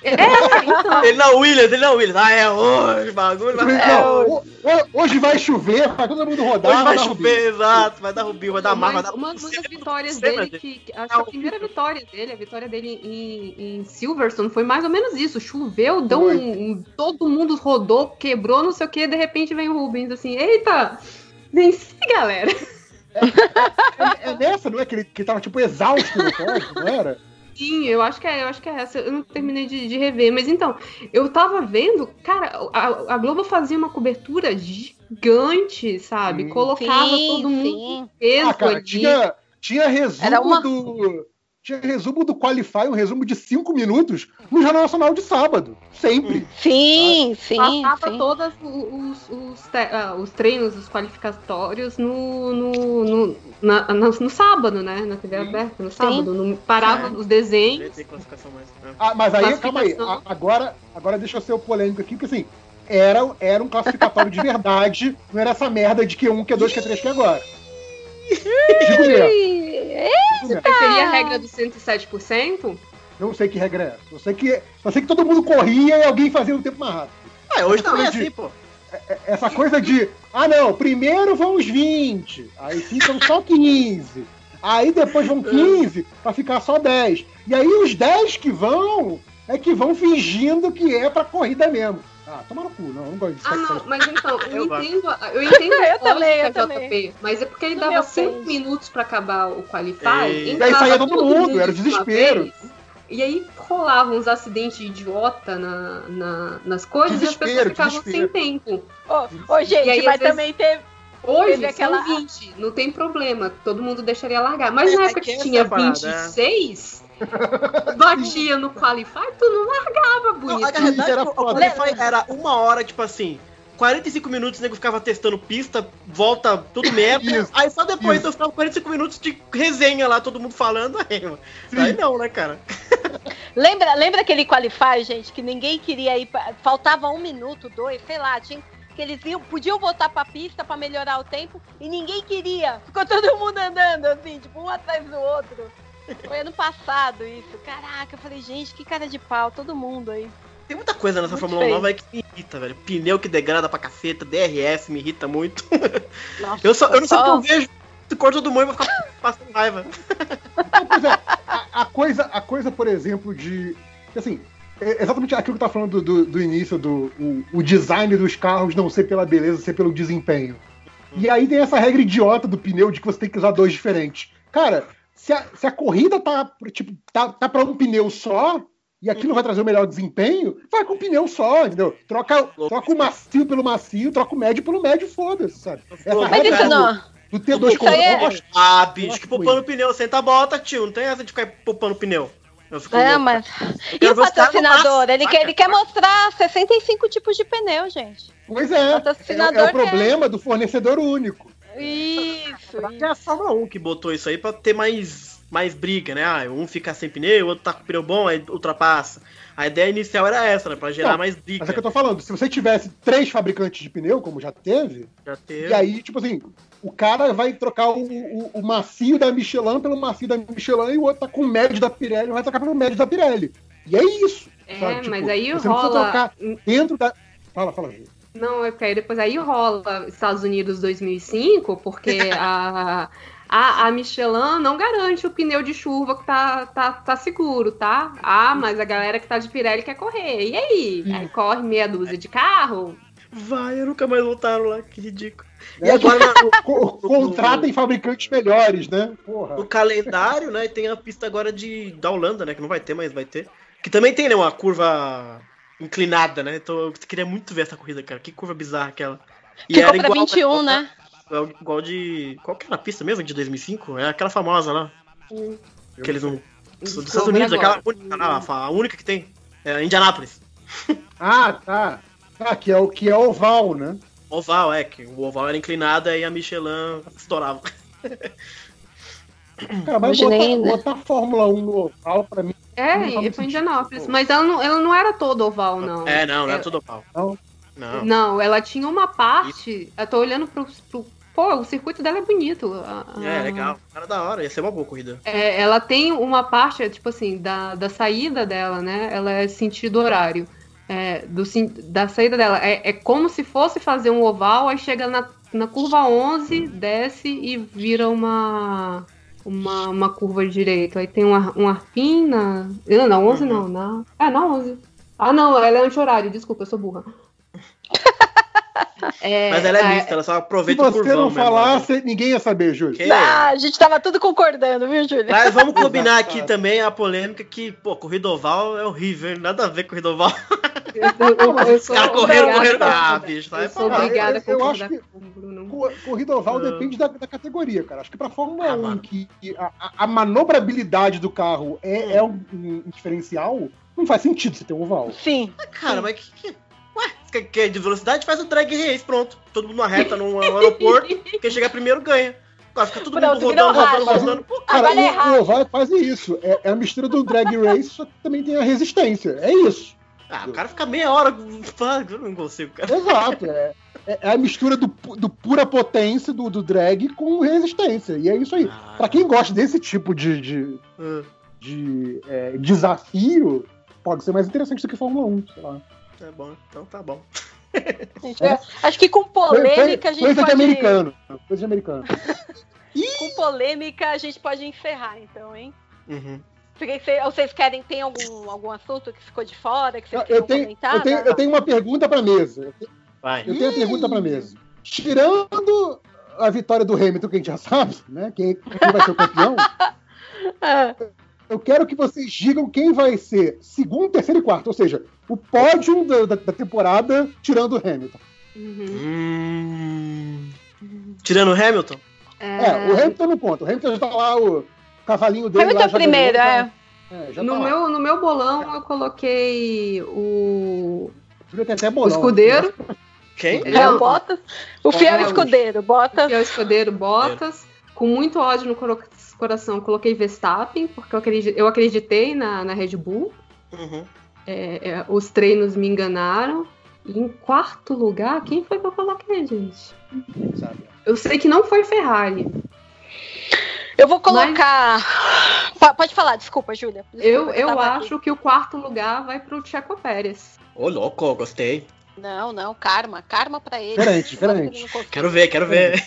É, então. Ele não, Williams, ele não, Williams. Ah, é hoje, bagulho, vai, é hoje. ho- ho- hoje vai chover, vai todo mundo rodar. Hoje vai dar chover, exato, vai dar Rubinho, vai dar mar, vai Mas dar uma, uma das vitórias você lembra dele, que, que acho que a primeira vitória dele, a vitória dele em, em Silverstone foi mais ou menos isso. Choveu, deu um, um- Todo mundo rodou, quebrou, não sei o que, de repente vem o Rubens assim, eita! Venci, galera! É, é nessa, não é? Que ele, que tava tipo exausto no pódio, não era? Sim, eu acho que é, eu acho que é essa. Eu não terminei de, de rever, mas então, eu tava vendo, cara, a, a Globo fazia uma cobertura gigante, sabe? Sim. Colocava Sim, todo mundo sim. em peso Ah, cara, ali. tinha, tinha resumo Era uma- do. Tinha resumo do Qualify, um resumo de 5 minutos, no Jornal Nacional de sábado. Sempre. Sim, sim, Passava sim. todos os, os, ah, os treinos, os qualificatórios no, no, no, na- na- no sábado, né? Na TV aberta, no sábado. No- parava os desenhos. Né? Ah, mas aí, calma aí. Agora, agora deixa eu ser o polêmico aqui, porque assim, era, era um classificatório de verdade, não era essa merda de Q1, Q2, Q3, que agora. Digo mesmo. Mesmo. Preferia a regra dos 107%? Não sei que regra é essa. Eu sei que, eu sei que todo mundo corria e alguém fazia o tempo mais rápido. Ah, hoje também é assim, pô. Essa coisa de, ah não, primeiro vão os 20, aí ficam só 15. Aí depois vão 15 pra ficar só 10. E aí os 10 que vão é que vão fingindo que é pra corrida mesmo. Ah, toma no cu, não, eu não gosto disso. Ah, não, mas então, [LAUGHS] eu Eu entendo, a- eu entendo [LAUGHS] a Eu também, lógica, eu também. JP, mas é porque ele dava meu 5 pace. minutos pra acabar o Qualify. E aí saía todo mundo, era o de desespero. E aí rolavam uns acidentes idiota na, na- nas coisas e as pessoas Desespero, ficavam desespero. sem tempo. Ô, ô, gente, E aí, mas vezes- também teve. Hoje Teve aquela- são 20, não tem problema, todo mundo deixaria largar. Mas É, na é época que tinha é a parada, 26, batia no Qualify, tu não largava Não, bonito. a verdade Era é o. Qualify era uma hora, tipo assim, 45 minutos o nego ficava testando pista, volta tudo merda. [LAUGHS] Aí só depois isso. eu ficava 45 minutos de resenha lá, todo mundo falando. [LAUGHS] Aí, aí não, né, cara? [LAUGHS] Lembra, lembra aquele Qualify, gente, que ninguém queria ir. Pra... Faltava um minuto, dois, sei lá, tinha. Que eles iam, podiam voltar pra pista pra melhorar o tempo e ninguém queria. Ficou todo mundo andando, assim, tipo, um atrás do outro. Foi ano passado isso. Caraca, eu falei, gente, que cara de pau, todo mundo aí. Tem muita coisa nessa Muito Fórmula 1 feio. nova que me irrita, velho. Pneu que degrada pra caceta, DRS me irrita muito. [LAUGHS] Nossa, Eu, só, eu não sei só- porque eu vejo se corta do mundo e vou ficar [LAUGHS] passando raiva. Não, pois é, a, a coisa, a coisa, por exemplo, de. Assim, é exatamente aquilo que tá falando do, do, do início, do o, o design dos carros não ser pela beleza, ser pelo desempenho. E aí tem essa regra idiota do pneu de que você tem que usar dois diferentes. Cara, se a, se a corrida tá, tipo, tá, tá pra um pneu só, e aquilo vai trazer o melhor desempenho, vai com o pneu só, entendeu? Troca, troca o macio pelo macio, troca o médio pelo médio, foda-se, sabe? Essa Mas Mas regra isso do- não. do T2 Isso aí é- Ah, bicho, acho que poupando pneu, senta a bota, tio. Não tem essa de ficar poupando pneu. É, mas. E o patrocinador? Ele quer, ele quer mostrar 65 tipos de pneu, gente. Pois é, é, Patrocinador é o quer. problema do fornecedor único. Isso. É a Fórmula 1 que botou isso aí pra ter mais, mais briga, né? Ah, um fica sem pneu, o outro tá com pneu bom, aí ultrapassa. A ideia inicial era essa, né? Pra gerar Não, mais briga. Mas é que eu tô falando, se você tivesse três fabricantes de pneu, como já teve, Já teve. e aí, tipo assim, o cara vai trocar o, o- o macio da Michelin pelo macio da Michelin e o outro tá com o médio da Pirelli, vai trocar pelo médio da Pirelli. E é isso. É, sabe? Tipo, mas aí você não precisa rola. trocar dentro da. Fala, fala. Ju. Não, é porque aí depois aí rola Estados Unidos 2005, porque [LAUGHS] a, a, a Michelin não garante o pneu de chuva que tá, tá, tá seguro, tá? Ah, mas a galera que tá de Pirelli quer correr. E aí? Aí corre meia dúzia de carro? Vai, eu nunca mais voltaram lá, que ridículo. E agora [LAUGHS] Contratem fabricantes melhores, né? Porra. no calendário, né, tem a pista agora de da Holanda, né? Que não vai ter, mas vai ter. Que também tem, né, uma curva inclinada, né? Então eu queria muito ver essa corrida, cara. Que curva bizarra aquela. E Ficou era pra igual, 21, né? Igual, igual de. Qual que era a pista mesmo de 2005? É aquela famosa lá. Que eles não. Dos Estados Unidos, aquela única, lá, a única que tem. É Indianápolis. [LAUGHS] Ah, tá. Ah, que é o que é oval, né? Oval, é, que o oval era inclinado e a Michelin estourava. [LAUGHS] Cara, mas botar, né? botar Fórmula 1 no oval, pra mim, É, e muito foi em. Indianápolis. Mas ela não, ela não era toda oval, não. É, não, não era É- tudo oval. Não? Não. Não, ela tinha uma parte. Eu tô olhando pro. pro pô, o circuito dela é bonito. a- a- É, legal. Era da hora, ia ser uma boa corrida. É, ela tem uma parte, tipo assim, da, da saída dela, né? Ela é sentido horário. É, do, da saída dela. É, é como se fosse fazer um oval, aí chega na, na curva 11, desce e vira uma. Uma, uma curva direita. Aí tem um, ar- um arpim na. Não, na 11 não, na. É, na 11. Ah, não, ela é anti-horário, desculpa, eu sou burra. É, Mas ela é a- mista, ela só Se aproveita o você curvão não mesmo, falasse, ninguém ia saber, Júlio. Que- Ah, a gente tava tudo concordando, viu, Júlia? Mas vamos [LAUGHS] combinar Exato. aqui também a polêmica que, pô, corrida oval é horrível, hein? nada a ver com corrida oval. Os sou caras correram, obrigada- correram. Ah, bicho, tá Eu sou obrigada Eu- eu acho que- Corrida oval Ah. depende da, da categoria, cara. Acho que pra Fórmula Ah, 1, mano. que a, a- manobrabilidade do carro é, é um, um diferencial, não faz sentido você ter um oval. Sim. Cara, mas que. que- Você quer- quer de velocidade? Faz o drag race, pronto. Todo mundo arreta num [LAUGHS] aeroporto, quem chegar primeiro ganha. Agora fica todo Pronto, mundo rodando, rodando, rodando. Pô, Cara, é o, o oval é quase isso. É, é a mistura do drag race, só que também tem a resistência. É isso. Ah, o cara fica meia hora. Eu não consigo, cara. Exato. É, é- é a mistura do, do pura potência do, do drag com resistência. E é isso aí. Ah. Pra quem gosta desse tipo de, de, Ah, de, é, desafio, pode ser mais interessante do que Fórmula 1, sei lá. Tá bom, então tá bom. Eu Acho que com polêmica a gente Coisa de pode. americano. Coisa de americano. [LAUGHS] Com polêmica a gente pode encerrar, então, hein? Uhum. Porque cê- vocês querem, tem algum, algum assunto que ficou de fora, que vocês Eu, tenho, comentar? eu, tenho, eu tenho uma pergunta pra mesa. Eu tenho- Vai. Eu tenho uma pergunta pra mesa. Tirando a vitória do Hamilton, que a gente já sabe, né? Quem, quem vai ser o campeão, Ah, [LAUGHS] eu quero que vocês digam quem vai ser segundo, terceiro e quarto. Ou seja, o pódio da, da- da temporada tirando o Hamilton. Uhum. Hum. Tirando o Hamilton? É, o Hamilton não conta. O Hamilton já tá lá, o cavalinho dele Hamilton lá já primeiro, ganhou, é. tá- é, No, tá lá. meu, no meu bolão eu coloquei o, até o bolão. escudeiro, Quem? É, É, o- Bottas. O fiel É, escudeiro, Bottas. é o escudeiro Bottas. Com muito ódio no coração, coloquei Verstappen, porque eu acredi- eu acreditei na, na Red Bull. Uhum. É, é, os treinos me enganaram. E em quarto lugar, quem foi que eu coloquei, gente? Eu sei que não foi Ferrari. Eu vou colocar. Po- Pode falar, desculpa, Júlia. Eu, eu tava aqui. acho que o quarto lugar vai pro Checo Pérez. Ô, louco, gostei. Não, não, karma. Karma pra ele. Diferente, diferente. Quero ver, quero ver.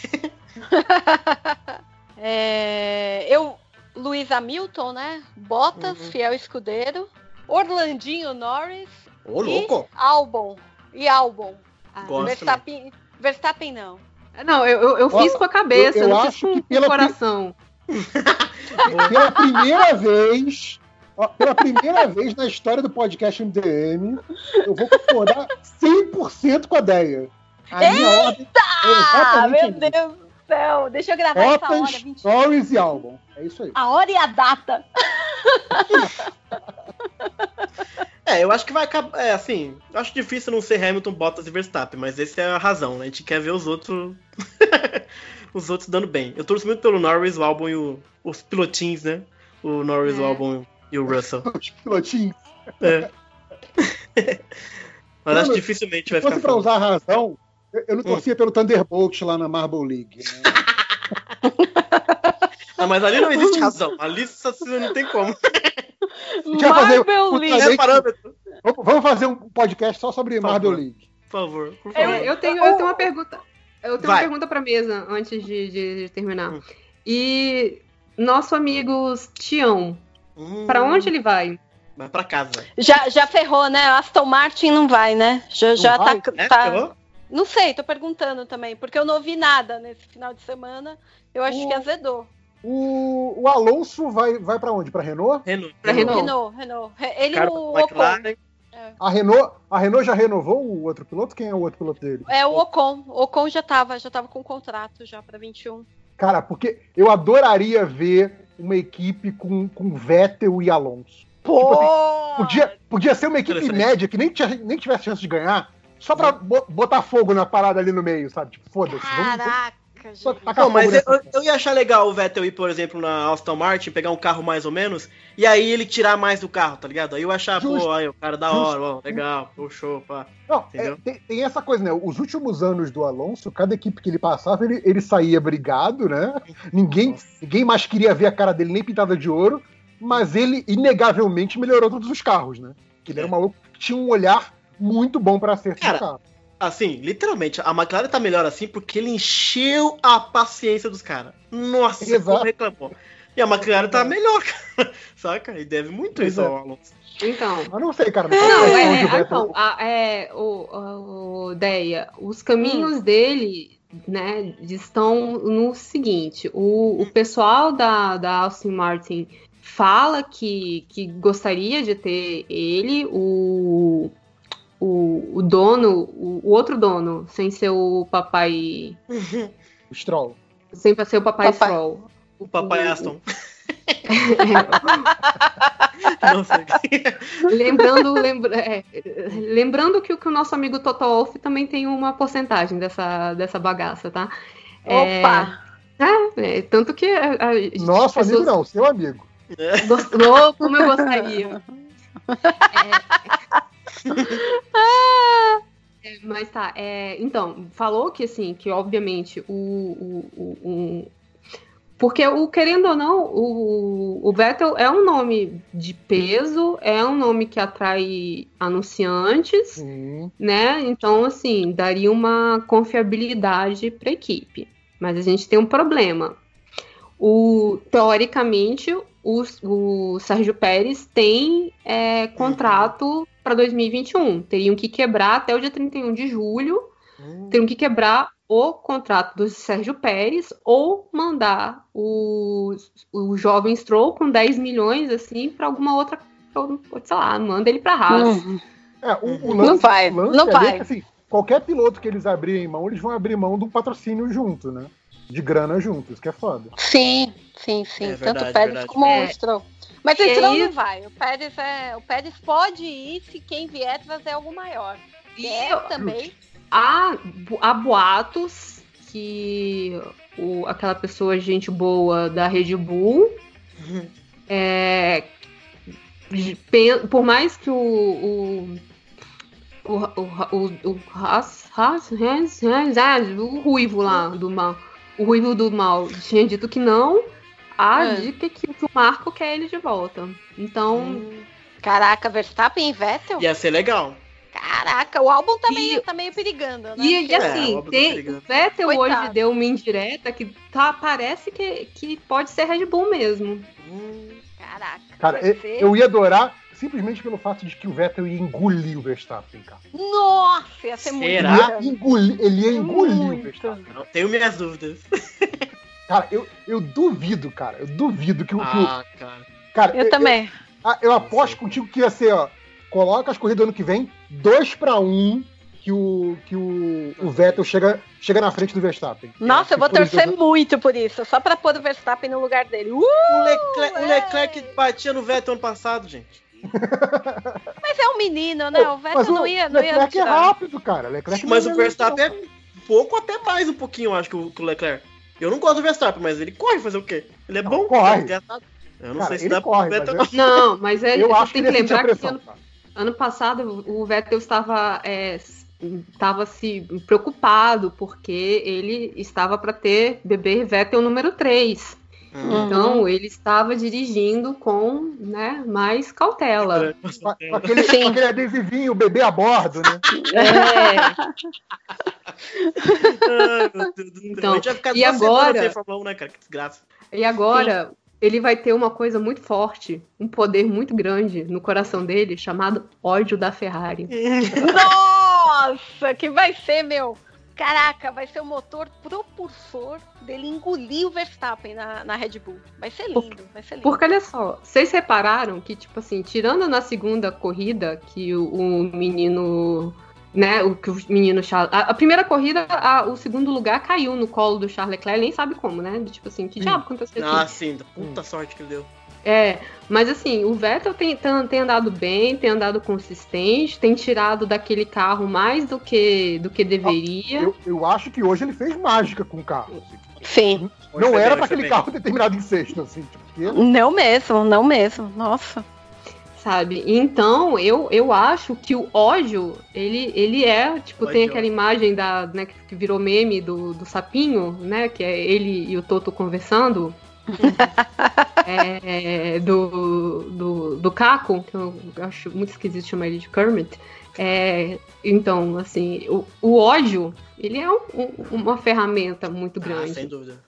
[LAUGHS] É, eu, Luiz Hamilton, né? Bottas, Uhum. fiel escudeiro. Orlandinho Norris Ô, e louco. Albon. E Albon. Ah, Gosto. Verstappen, Verstappen não. Não, eu, eu, eu Ó, fiz com a cabeça, eu- eu não acho fiz com que com pela o coração. [LAUGHS] Pela primeira vez, pela primeira vez na história do podcast MDM, eu vou concordar 100% com a Deia. A minha ordem é Ah, exatamente meu a Deus do céu. Deixa eu gravar essa hora. Bottas, 20. Norris e Albon. É isso aí. A hora e a data. [LAUGHS] É, eu acho que vai acabar. É, assim, eu acho difícil não ser Hamilton, Bottas e Verstappen, mas essa é a razão, né? A gente quer ver os outros. [LAUGHS] os outros dando bem. Eu torço muito pelo Norris, o Albon e o, os pilotinhos, né? O Norris, É. o Albon e o Russell. [LAUGHS] Os pilotinhos. É. [LAUGHS] mas acho Não, que dificilmente Se vai fosse ficar pra fora. usar a razão, eu, eu não torcia pelo Thunderbolt lá na Marble League. né? Ah, mas ali não existe razão. Ali só- não tem como. Fazer Marvel o- League. É. Vamos- fazer um podcast só sobre favor. League. Por favor, por favor. eu, tenho, eu tenho uma pergunta. Eu tenho Vai. uma pergunta pra mesa antes de, de- de terminar. Hum. E nosso amigo Tião, Hum, pra onde ele vai? Vai pra casa. Já, já ferrou, né? Aston Martin não vai, né? Já, já vai? tá. É, tá- ferrou? Não sei, tô perguntando também, porque eu não ouvi nada nesse final de semana. Eu acho que azedou. O, o Alonso vai, vai para onde? Para Renault? Renault. Pra Renault. Renault, Renault. Re- Ele e Cara, o McLaren. Ocon. A Renault, a Renault já renovou o outro piloto? Quem é o outro piloto dele? É o Ocon. O Ocon já tava, já tava com contrato já pra 21. Cara, porque eu adoraria ver uma equipe com, com Vettel e Alonso. Pô! Podia, podia ser uma equipe média que nem, tinha, nem tivesse chance de ganhar, só pra bo- botar fogo na parada ali no meio, sabe? Tipo, foda-se. Vamos, vamos Caraca, gente. Não, mas eu, eu ia achar legal o Vettel ir, por exemplo, na Aston Martin, pegar um carro mais ou menos, e aí ele tirar mais do carro, tá ligado? Aí eu achar, Justo. pô, aí o cara da hora, ó, legal, show, pá. Não, é, tem, tem essa coisa, né? Os últimos anos do Alonso, cada equipe que ele passava, ele, ele saía brigado, né? Ninguém, ninguém mais queria ver a cara dele nem pintada de ouro, mas ele, inegavelmente, melhorou todos os carros, né? Que ele era um maluco que tinha um olhar muito bom pra acerto Cara, de carro. Assim, literalmente, a McLaren tá melhor assim porque ele encheu a paciência dos caras. Nossa, Exato. como reclamou. E a McLaren tá melhor, cara. [LAUGHS] Saca? E deve muito Pois isso é. ao Alonso. Então. Eu não sei, cara. Não, sei é, é, então, a- é, o, o, Deia, os caminhos dele, né, estão no seguinte, o, o pessoal da, da Austin Martin fala que, que gostaria de ter ele, o, o, o dono, o, o outro dono, sem ser o papai, O Stroll. sem ser o papai, Papai. Stroll. O papai O- Aston. [LAUGHS] Não sei. Lembrando, lembra- é, lembrando que, o- que o nosso amigo Toto Wolff também tem uma porcentagem dessa, dessa bagaça, tá? É, Opa! é, tanto que a, a, Nosso amigo pessoas não, seu amigo. gostou como eu gostaria. É. [LAUGHS] [LAUGHS] É, mas tá, é, então, falou que assim, que obviamente o, o, o- o- porque o querendo ou não, o, o Vettel é um nome de peso, é um nome que atrai anunciantes, Sim. né? Então, assim, daria uma confiabilidade para a equipe. Mas a gente tem um problema. O, teoricamente, o, o Sérgio Pérez tem é, contrato para 2021. Teriam que quebrar até o dia 31 de julho. Teriam que quebrar o contrato do Sérgio Pérez ou mandar o, o jovem Stroll com 10 milhões assim para alguma outra, sei lá, manda ele para Haas. Hum, É, o, o Não lance, vai, não ali vai. é que, assim, qualquer piloto que eles abrirem mão, eles vão abrir mão de um patrocínio junto, né? De grana junto, isso que é foda. Sim, sim, sim. É Tanto verdade, o Pérez verdade. como É. o Stroll. Mas o E Stroll aí- não vai. O Pérez, é, o Pérez pode ir se quem vier trazer algo maior. E É também. há, há boatos que o, aquela pessoa, gente boa da Red Bull, é, de- pen- por mais que o. o o, o, o, o, Haas- Haas- Haas- Haas- ah, o ruivo lá do mal. O ruivo do mal tinha dito que não. Há É. dica que, que o Marco quer ele de volta. Então, Caraca, Verstappen e Vettel? Ia ser legal. Caraca, o álbum tá, E- meio, tá meio perigando, né? E, e É, assim, óbvio, tem, tá o Vettel Coitado. hoje deu uma indireta que tá, parece que, que pode ser Red Bull mesmo. Caraca. Cara, eu, ser- eu ia adorar simplesmente pelo fato de que o Vettel ia engolir o Verstappen, cara. Nossa, ia ser Será? muito Ele ia engolir, ele ia engolir o Muito. Verstappen. Não tenho minhas dúvidas. [LAUGHS] Cara, eu, eu duvido, cara. Eu duvido que o. que o- Ah, cara. cara, Eu também. Ah, eu aposto contigo que ia ser, ó. Coloca as corridas do ano que vem, 2 pra 1 um, que o, que o, o Vettel chega, chega na frente do Verstappen. Nossa, eu vou torcer isso, muito por isso, só pra pôr o Verstappen no lugar dele. Uh, O Leclerc, o Leclerc é. batia no Vettel ano passado, gente. [LAUGHS] mas é um menino, né? O Vettel não ia, não ia Leclerc é tirar. rápido, cara. Leclerc Mas o é Verstappen é pouco até mais um pouquinho, eu acho, que o, que o Leclerc. Eu não gosto do Verstappen, mas ele corre fazer o quê? Ele é Não, bom? corre. é. Eu não Cara, sei se dá corre, pro Vettel. mas Não, mas é, não. Eu acho que tem que ia a lembrar que ano, ano passado o Vettel estava, é, estava se preocupado porque ele estava para ter bebê Vettel número 3. Hum. Então ele estava dirigindo com né, mais cautela. Com, aquele, Sim. com aquele adesivinho, o bebê a bordo, né? É, Ai, meu Deus do céu. Então, a gente e agora- Fórmula 1, né, cara? Que desgraça. E agora ele vai ter uma coisa muito forte, um poder muito grande no coração dele, chamado ódio da Ferrari. [LAUGHS] Nossa, que vai ser, meu. Caraca, vai ser o motor propulsor dele engolir o Verstappen na, na Red Bull. Vai ser lindo, vai ser lindo. Porque olha só, vocês repararam que, tipo assim, tirando na segunda corrida, que o, o menino. Né, o que o menino Charles. A, a primeira corrida, a- o segundo lugar caiu no colo do Charles Leclerc, nem sabe como, né? Tipo assim, que diabo aconteceu aqui? Ah, sim, puta sorte que ele deu. É, mas assim, o Vettel tem, tem, tem andado bem, tem andado consistente, tem tirado daquele carro mais do que, do que deveria. Eu, eu acho que hoje ele fez mágica com o carro. assim. Sim. Hoje Não era foi aquele bem. carro ter terminado em sexto, assim, tipo, porque Não mesmo, não mesmo. Nossa. Sabe? Então, eu, eu acho que o ódio, ele, ele é, tipo, tem Ódio. aquela imagem da, né, que que virou meme do, do sapinho, né? Que é ele e o Toto conversando. É, do, do, do Caco, que eu acho muito esquisito chamar ele de Kermit. É, então, assim, o, o ódio, ele é um- um- uma ferramenta muito Ah, grande. sem dúvida.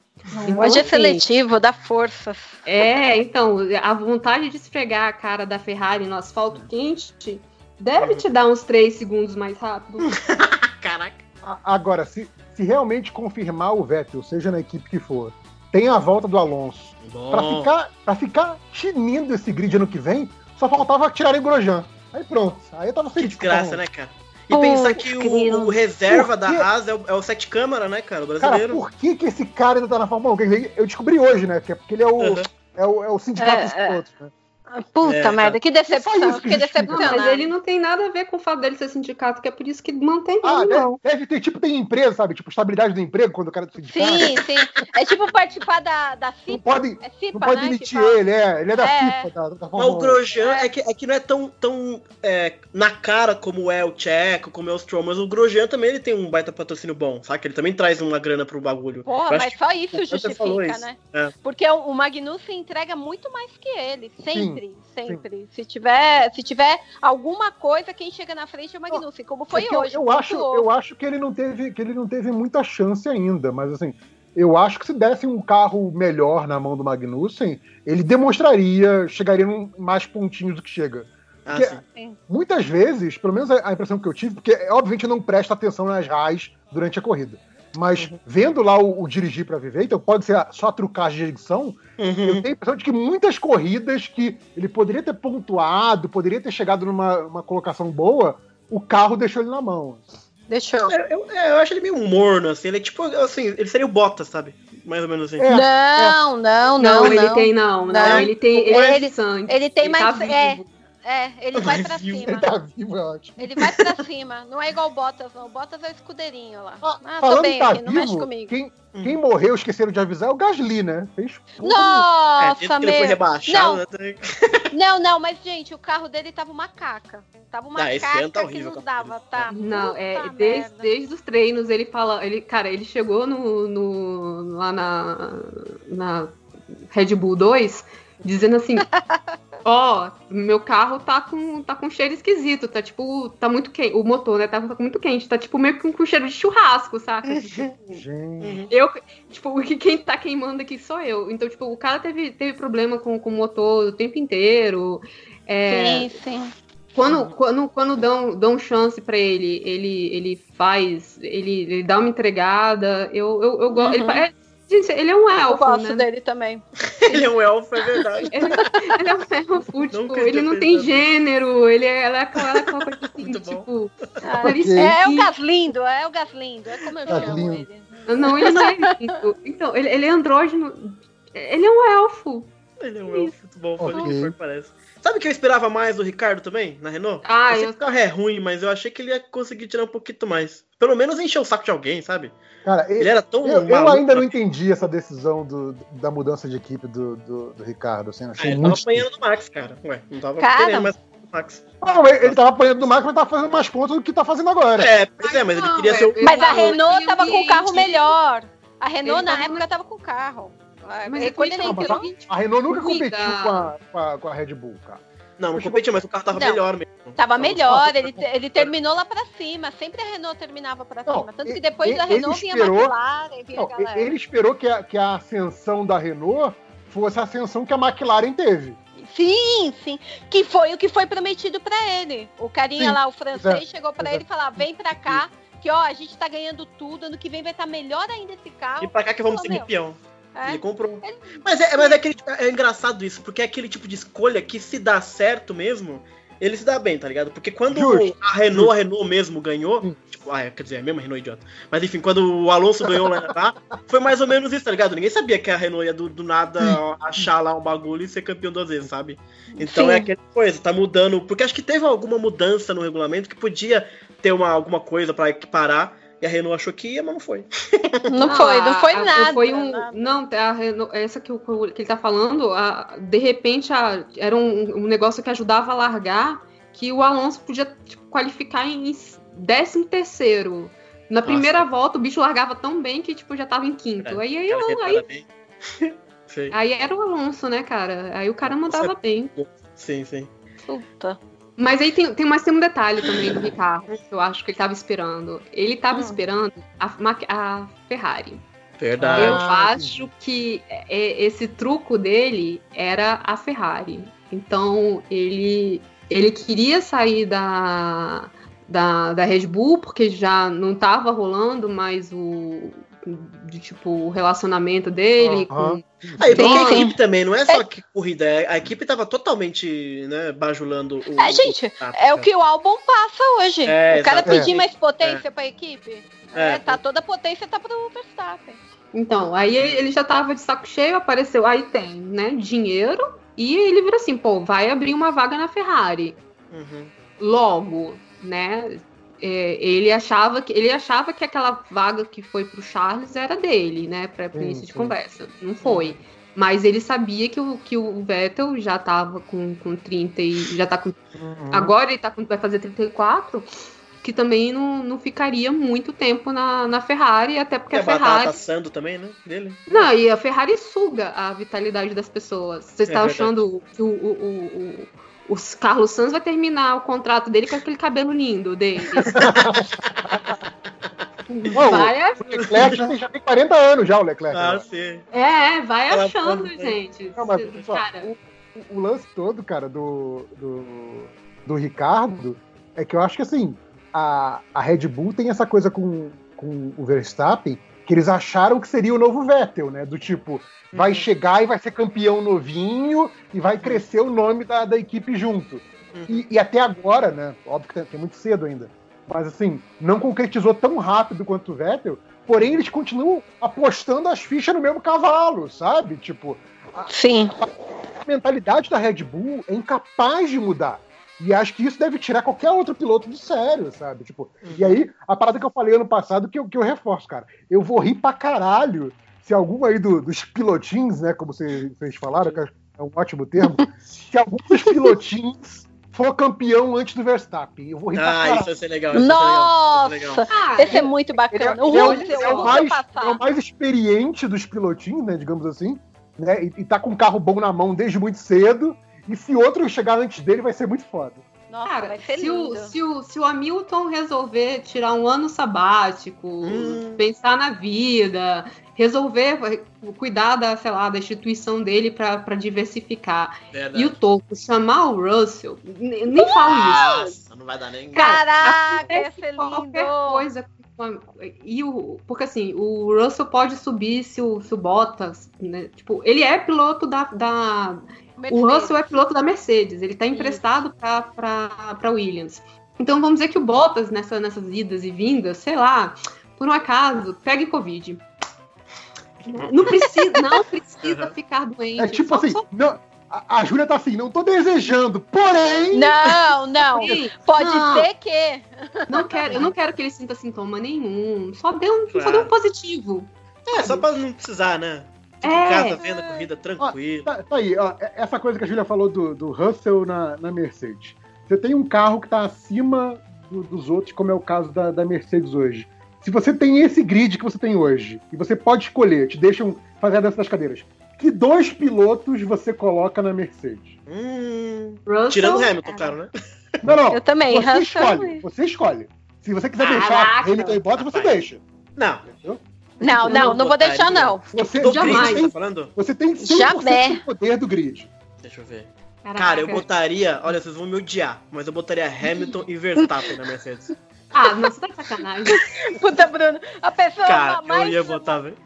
Então, Hoje é assim, seletivo, dá forças. É, então, a vontade de esfregar a cara da Ferrari no asfalto quente deve te dar uns 3 segundos mais rápido. [LAUGHS] Caraca. A- Agora, se, se realmente confirmar o Vettel, seja na equipe que for, tem a volta do Alonso. Pra Bom. ficar, pra ficar tinindo esse grid ano que vem, só faltava tirarem o Grosjean. Aí pronto. Aí eu tava Que feliz. com a desgraça, Fórmula né, cara? E pensar que o, o reserva da? Haas é o, é o sete câmara, né, cara? O 1. Cara, brasileiro. por que, que esse cara ainda tá na Fórmula 1? Quer dizer, eu descobri hoje, né? que é Porque ele é o, Uhum. é o, é o sindicato É, dos é. pilotos, né? Puta É, merda, que decepção. isso que. Não, decepcionada. mas ele não tem nada a ver com o fato dele ser sindicato, que é por isso que mantém Ah, ele, deve, não. deve ter, tipo, tem empresa, sabe? Tipo, estabilidade do emprego, quando o cara é do sindicato. Sim, sim. É tipo participar da, da Não FIPA. pode, É FIPA, não pode né? demitir que ele, é. Ele é da É. FIFA, da, da Mas o 1. Grosjean é que, é que não é tão, tão é, na cara como é o Checo, como é o Stroll, mas o Grosjean também ele tem um baita patrocínio bom, sabe? Ele também traz uma grana pro bagulho. Porra, Eu mas que só isso justifica, isso. né? É. Porque o o Magnussen entrega muito mais que ele. Sempre, sempre. Se, tiver, se tiver alguma coisa, quem chega na frente é o Magnussen. Como foi É que eu- hoje. Eu, pontuou. acho, eu acho que ele não teve, que ele não teve muita chance ainda, mas assim, eu acho que se desse um carro melhor na mão do Magnussen, ele demonstraria, chegaria em mais pontinhos do que chega. Ah, sim. Muitas vezes, pelo menos a a impressão que eu tive, porque obviamente eu não presto atenção nas raiz durante a corrida. Mas Uhum. vendo lá o, o dirigir para viver, então pode ser só a trucagem de edição, eu Uhum. tenho a impressão de que muitas corridas que ele poderia ter pontuado, poderia ter chegado numa uma colocação boa, o carro deixou ele na mão. Deixa eu. É, Eu, é, eu acho ele meio morno, assim. Ele é tipo, assim, ele seria o Bottas, sabe? Mais ou menos assim. É, Não, não, Não, não. ele não. tem, não, não. Não. Ele tem. Ele, Ele- é sangue. ele tem tá mais- é. Vivo. É, ele vai Mas pra cima. Ele tá vivo, é ótimo. Ele vai pra cima. Não é igual o Bottas, não. O Bottas é o escudeirinho lá. Ah, Ah, tô falando bem em tá aqui, não mexe vivo, comigo. quem, quem morreu, esqueceram de avisar, é o Gasly, né? Fez É, Nossa, que foi meu. rebaixado, Não. né? também. [LAUGHS] Não, não, mas, gente, o carro dele tava uma caca. Tava uma esse caca tá que horrível não o carro dava, tá? Não, é, desde, merda. desde os treinos ele fala, ele, cara, ele chegou no, no- lá na, na Red Bull 2 dizendo assim, [LAUGHS] ó, meu carro tá com, tá com cheiro esquisito, tá tipo, tá muito quente, o motor, né, tá, tá muito quente, tá tipo meio com, com cheiro de churrasco, saca? [LAUGHS] Tipo, Gente. eu, tipo, que- quem tá queimando aqui sou eu. Então, tipo, o cara teve, teve problema com, com o motor o tempo inteiro. É, Sim, sim. quando, quando, quando dão, dão chance pra ele, ele, ele faz, ele, ele dá uma entregada. Eu, eu, eu gosto. Uhum. Ele, é, gente, ele é um Eu elfo, gosto né? dele também. [LAUGHS] Ele é um elfo, é verdade. Ele, ele é um elfo, tipo, Nunca ele não tem pensado. gênero, ele é, ela é aquela, é aquela coisa assim, Muito bom. tipo. Ah, parecia- É, é o Gaslindo, é o Gaslindo. É como eu chamo Gaslindo. ele. Não, ele não é isso. Então, ele, ele é andrógeno. Ele é um elfo. Ele é um elfo muito bom, foi Ok. o que foi, parece. Sabe o que eu esperava mais do Ricardo também, na Renault? Ah, eu sei eu, que o carro é ruim, mas eu achei que ele ia conseguir tirar um pouquinho mais. Pelo menos encher o saco de alguém, sabe? Cara, Ele era tão eu, eu ainda não né? entendi essa decisão do- da mudança de equipe do, do, do Ricardo. Assim, Ah, achei ele tava apanhando do Max, cara. Ué, não tava Cara. querendo mais do Max. Não, ele, ele tava apanhando do Max, mas tava fazendo mais pontos do que tá fazendo agora. É, pois é, mas ele queria ser o. é- Mas a. Renault tava com o carro melhor. A Renault, Ele na tava- época, tava com o carro. Mas quando ele entrou, A Renault nunca competiu com a, com, a, com a Red Bull, cara. Não, não competia, mas o carro tava Não. melhor mesmo. Tava melhor, ele, ele terminou lá pra cima. Sempre a Renault terminava pra Não, cima. Tanto que ele- depois da ele Renault vinha a esperou- McLaren, vinha a Não, galera. ele esperou que a, que a ascensão da Renault fosse a ascensão que a McLaren teve. Sim, sim. Que foi o que foi prometido pra ele. O carinha Sim, lá, o francês, chegou pra exato. ele e falou: vem pra cá, que ó, a gente tá ganhando tudo. Ano que vem vai estar melhor ainda esse carro. E pra cá que vamos ser campeão. É. Ele comprou. Mas, é, mas é, aquele, é engraçado isso, porque é aquele tipo de escolha que se dá certo mesmo, ele se dá bem, tá ligado? Porque quando Justo, a Renault, a Renault mesmo ganhou, Sim. tipo, ah, quer dizer, é a mesma Renault idiota. Mas enfim, quando o Alonso ganhou lá, lá, foi mais ou menos isso, tá ligado? Ninguém sabia que a Renault ia do, do nada achar lá um bagulho e ser campeão duas vezes, sabe? Então Sim. é aquela coisa, tá mudando, porque acho que teve alguma mudança no regulamento que podia ter uma, alguma coisa pra equiparar. E a Renault achou que ia, mas não foi. [LAUGHS] Não, foi, não a- foi a- nada. Foi um, nada. não, a Renault- essa que, o- que ele tá falando, a- de repente a- era um, um negócio que ajudava a largar, que o Alonso podia tipo, qualificar em 13 terceiro. Na Nossa. primeira volta o bicho largava tão bem que tipo, já tava em quinto. Aí, aí, aí. [LAUGHS] Sei. aí era o Alonso, né, cara? Aí o cara mandava bem. Sim, sim. Puta. Mas aí tem, tem, mas tem um detalhe também do Ricardo, que eu acho que ele tava esperando. Ele tava Hum. esperando a, a Ferrari. Verdade. Eu Ah, acho que é- esse truco dele era a Ferrari. Então ele ele queria sair da, da, da Red Bull porque já não estava rolando mais o de, tipo o relacionamento dele com Aí, a equipe também, não é só que corrida, é- a equipe tava totalmente, né, bajulando o. É, gente, o- É o que o álbum passa hoje. É, o cara exatamente. pedir mais potência pra equipe. É. É, tá toda a potência tá pro Verstappen. Então, aí ele já tava de saco cheio, apareceu, aí tem, né, dinheiro, e ele vira assim, pô, vai abrir uma vaga na Ferrari. Uhum. Logo, né, é, ele achava que ele achava que aquela vaga que foi pro Charles era dele, né, para início de conversa. Não foi. Mas ele sabia que o, que o Vettel já tava com, com 30 e já tá com Uhum. Agora ele tá com, vai fazer 34, que também não, não ficaria muito tempo na, na Ferrari, até porque E a Ferrari. assando também, né? Dele. Não, e a Ferrari suga a vitalidade das pessoas. Você está É achando que o, o, o, o, os Carlos Sanz vai terminar o contrato dele com aquele cabelo lindo dele? [LAUGHS] Não, vai, O Leclerc já tem, já tem 40 anos já, o Leclerc. Ah, né? sim. é, vai Ela achando, pode- gente. Não, mas, pessoal, Cara, o, o lance todo, cara, do, do, do Ricardo é que eu acho que assim, a, a Red Bull tem essa coisa com, com o Verstappen que eles acharam que seria o novo Vettel, né? Do tipo, vai Uhum. chegar e vai ser campeão novinho e vai crescer o nome da, da equipe junto. Uhum. E, e até agora, né? Óbvio que tem- muito cedo ainda. Mas assim, não concretizou tão rápido quanto o Vettel, porém eles continuam apostando as fichas no mesmo cavalo, sabe? Tipo, Sim. a mentalidade da Red Bull é incapaz de mudar. E acho que isso deve tirar qualquer outro piloto do sério, sabe? Tipo, e aí, a parada que eu falei ano passado, que eu, que eu reforço, cara. Eu vou rir pra caralho se algum aí do- dos pilotins, né? Como vocês, vocês falaram, que é um ótimo termo, [LAUGHS] se algum dos pilotins for campeão antes do Verstappen. Eu vou rir pra Ah, caralho. isso vai ser legal. Isso vai ser legal. Isso vai ser legal. Nossa! ah, Esse é muito é, bacana. É o- Russell, é o mais, é o mais experiente dos pilotins, né? Digamos assim. Né, e, e tá com um carro bom na mão desde muito cedo. E se outro chegar antes dele, vai ser muito foda. Nossa, Cara, vai ser se o, se, o, se o Hamilton resolver tirar um ano sabático, Hum. pensar na vida, resolver cuidar da, sei lá, da instituição dele pra pra diversificar, Verdade. e o Toco chamar o Russell, nem, nem falo isso. Nossa, não vai dar nem. Caraca, ia ser qualquer lindo. coisa com a- e o porque assim o Russell pode subir se o, se o Bottas né? tipo ele é piloto da, da o Mercedes. Russell é piloto da Mercedes, ele está emprestado para Williams. Então vamos dizer que o Bottas, nessa, nessas idas e vindas, sei lá, por um acaso, pegue Covid. Né? Não precisa, não [LAUGHS] precisa Uhum. ficar doente. É tipo só- assim, só- não, a, a Júlia tá assim, não tô desejando, porém. Não, não. Sim, Pode Não. ser que. não quero, eu não quero que ele sinta sintoma nenhum. Só dê um, só Claro. dê um positivo. É, só pra não precisar, né? Fica É. em casa vendo a corrida tranquilo. Tá, tá aí, ó, é- essa coisa que a Júlia falou do, do Russell na, na Mercedes. Você tem um carro que tá acima do- dos outros, como é o caso da, da Mercedes hoje. Se você tem esse grid que você tem hoje, e você pode escolher, te deixam fazer a dança das cadeiras, que dois pilotos você coloca na Mercedes? Hum. Russell, Tirando o Hamilton, é. claro, né? Não, não. Eu também. Você Russell escolhe, você escolhe. Se você quiser Caraca. deixar Hamilton e Bottas, você deixa. Não. Não, não, não vou deixar, não. Você, Do Jamais. grid, tá falando? você tem 100% Jamais. do poder do grid. Deixa eu ver. Caraca. Cara, eu botaria. Olha, vocês vão me odiar, mas eu botaria Hamilton e Verstappen na Mercedes. [LAUGHS] Ah, não, você tá de sacanagem. [LAUGHS] Puta, Bruno. A pessoa Cara, eu mais. ia botar, velho.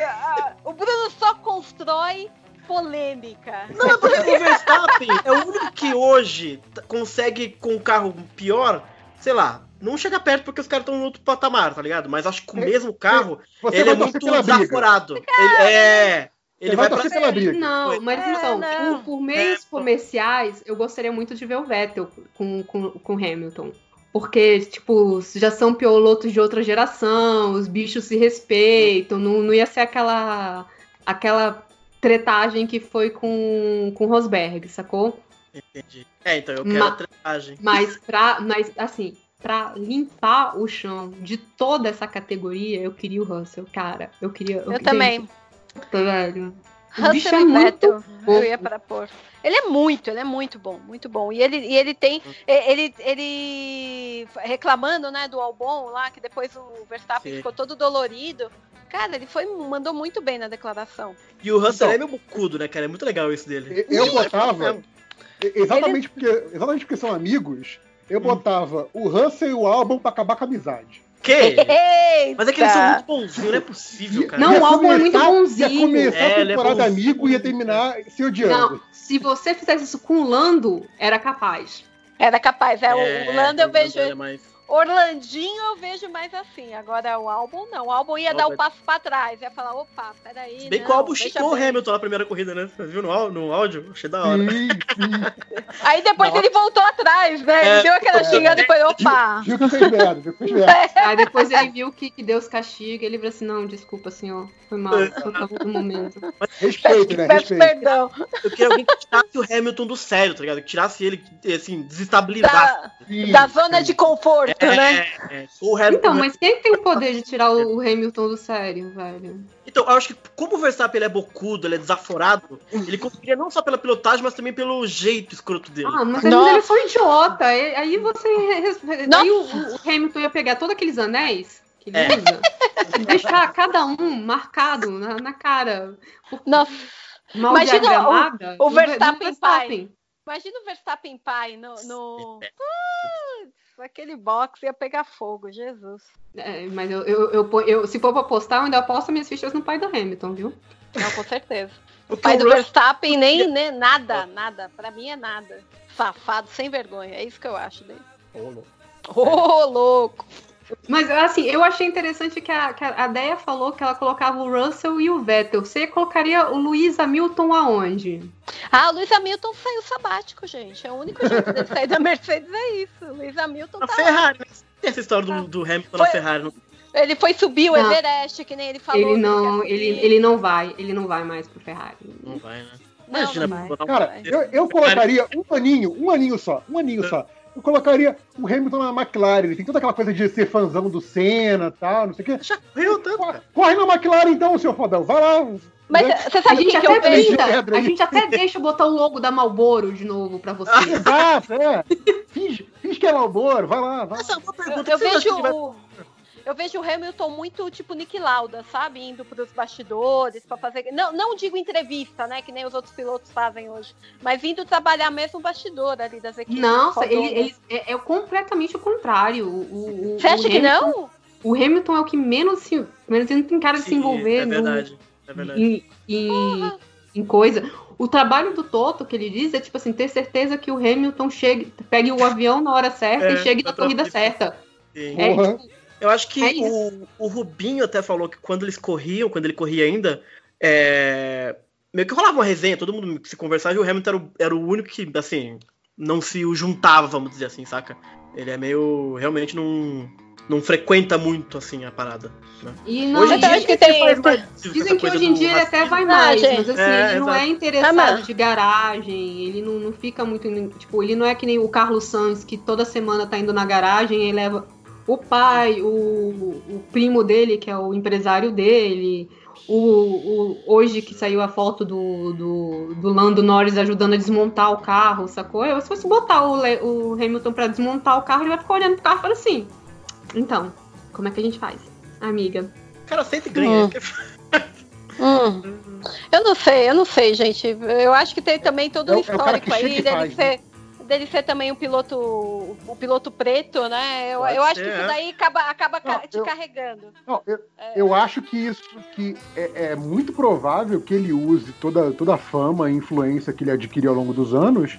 Ah, O Bruno só constrói polêmica. Não, é porque o Verstappen é o único que hoje consegue com um carro pior, sei lá, não chega perto porque os caras estão no outro patamar, tá ligado? Mas acho que com o mesmo carro, Você ele é muito desaforado. Ele é. Ele Você vai, vai pra. pela briga. Não, mas É, então, não. por, por meios É, comerciais, eu gostaria muito de ver o Vettel com, com, com Hamilton. Porque, tipo, já são pilotos de outra geração, os bichos se respeitam, não, não ia ser aquela, aquela tretagem que foi com, com Rosberg, sacou? Entendi. É, então eu quero Ma- a tretagem. Mas pra, mas assim, pra limpar o chão de toda essa categoria, eu queria o Russell, cara. Eu queria. Eu também. Puta, velho. O bicho Russell é e muito Vettel, eu ia para pôr. Ele é muito, ele é muito bom, muito bom. E ele, e ele tem, ele, ele reclamando, né, do Albon lá, que depois o Verstappen Sim. ficou todo dolorido. Cara, ele foi, mandou muito bem na declaração. E o Russell Então. é meio bocudo, né, cara? É muito legal isso dele. Eu botava, exatamente porque, exatamente porque são amigos, eu botava o Russell e o Albon pra acabar com a amizade. Que? Eita! Mas é que eles são muito bonzinhos, não é possível, cara. Não, o Albon é muito bonzinho. Ia começar É, a é temporada bonzinho. amigo e ia terminar se odiando. Não, se você fizesse isso com o Lando, era capaz. Era capaz, é, o Lando eu vejo. é mais- Orlandinho eu vejo mais assim. Agora o álbum não. O álbum ia dar Albon- um passo pra trás. Ia falar, opa, peraí. Se bem não, que o deixa xingou o. Hamilton na primeira corrida, né? Você viu no, no áudio? Achei da hora. Sim, sim. [LAUGHS] Aí depois Não. ele voltou atrás, né? É, Ele deu aquela é. xingada e depois, opa. Viu que fez merda, viu que fez merda. [LAUGHS] Aí depois ele viu que, que Deus castiga, ele falou assim, não, desculpa, senhor, foi mal, foi tava no momento. [LAUGHS] Respeito, né? Peço Respeito. perdão. Eu queria alguém que tirasse o Hamilton do sério, tá ligado? Que tirasse ele, assim, desestabilizasse. Da, da zona de conforto, É, né? é. O Hamilton, Então, mas quem tem o poder de tirar o, o Hamilton do sério, velho? Então, eu acho que como o Verstappen ele é bocudo, ele é desaforado, ele conseguiria não só pela pilotagem, mas também pelo jeito escroto dele. Ah, mas Nossa. ele é só idiota. Aí aí você. Nossa. Aí o, o Hamilton ia pegar todos aqueles anéis que ele É. usa e deixar cada um marcado na, na cara. Nossa, Mal Imagina o Ver- Verstappen Verstappen. imagina o Verstappen pai no. no... É. Aquele box ia pegar fogo, Jesus. É, mas eu, eu, eu, eu- se for pra apostar, eu ainda aposto minhas fichas no pai do Hamilton, viu? Não, com certeza. [LAUGHS] Porque Pai o do Verstappen nem, nem nada, nada. Pra mim é nada. Safado, sem vergonha. É isso que eu acho dele. Ô, louco. Mas assim, eu achei interessante que a, que a Deia falou que ela colocava o Russell e o Vettel. Você colocaria o Luiz Hamilton aonde? Ah, o Luiz Hamilton saiu sabático, gente. É o único jeito dele sair da Mercedes, é isso. O Luiz Hamilton Na tá Ferrari, né? Tem essa história do, do Hamilton na Foi- Ferrari. não- Ele foi subir o Não. Everest, que nem ele falou. ele não, ele, ele não vai, ele não vai mais pro Ferrari. Não vai, né? Não, Imagina, não vai. botar um- Cara, eu, eu colocaria um aninho, um aninho só, um aninho só. Eu colocaria o Hamilton na McLaren. Ele tem toda aquela coisa de ser fãzão do Senna e tal, não sei o quê. Já correu tanto, Corre, na McLaren então, seu fodão. Vai lá. Mas né? você A sabe o gente que, que eu até aí. a gente até [LAUGHS] deixa botar o logo da Malboro de novo pra você. Exato, é. Finge, finge que é Malboro, vai lá, vai lá. Essa é uma Eu, pergunta. eu você acha vejo vai- eu vejo o Hamilton muito tipo Nick Lauda, sabe? Indo pros bastidores pra fazer. Não, não digo entrevista, né? Que nem os outros pilotos fazem hoje. Mas indo trabalhar mesmo o bastidor ali das equipes. Nossa, ele, ele- é, é completamente o contrário. O, o- Você acha o que Hamilton- não? O Hamilton é o que menos se. Menos ele não tem cara de se Sim, envolver É no- verdade. É verdade. em, em, em coisa. O trabalho do Toto, que ele diz, é tipo assim, ter certeza que o Hamilton chegue, pegue o avião na hora certa É, e chegue na corrida certa. Sim. É, tipo, Eu acho que É o, o Rubinho até falou que quando eles corriam, quando ele corria ainda, é, meio que rolava uma resenha, todo mundo se conversava e o Hamilton era o, era o único que, assim, não se juntava, vamos dizer assim, saca? Ele é meio. realmente não. não frequenta muito, assim, a parada. Né? e não, hoje em dia acho que ele tem- faz essa Dizem que hoje em dia ele até vai Ah, mais, mas assim, É, ele não exato. é interessado Ah, mas- de garagem, ele não, não fica muito. Tipo, ele não é que nem o Carlos Sanz, que toda semana tá indo na garagem e leva o pai, o, o primo dele, que é o empresário dele. O, o- hoje que saiu a foto do, do, do Lando Norris ajudando a desmontar o carro, sacou? Eu, se fosse botar o, Le- o Hamilton pra desmontar o carro, ele vai ficar olhando pro carro e falar assim: Então, como é que a gente faz? Amiga, O cara sempre ganha. Hum. Hum. [LAUGHS] Eu não sei, eu não sei, gente. Eu acho que tem também todo É um o- é histórico que aí dele faz, ser. Dele ser também um piloto, o piloto preto, né? Eu, Pode eu acho ser, que isso é. daí acaba, acaba Não, te eu- carregando. Não, eu, É. eu acho que isso que é, é muito provável que ele use toda, toda a fama e influência que ele adquiriu ao longo dos anos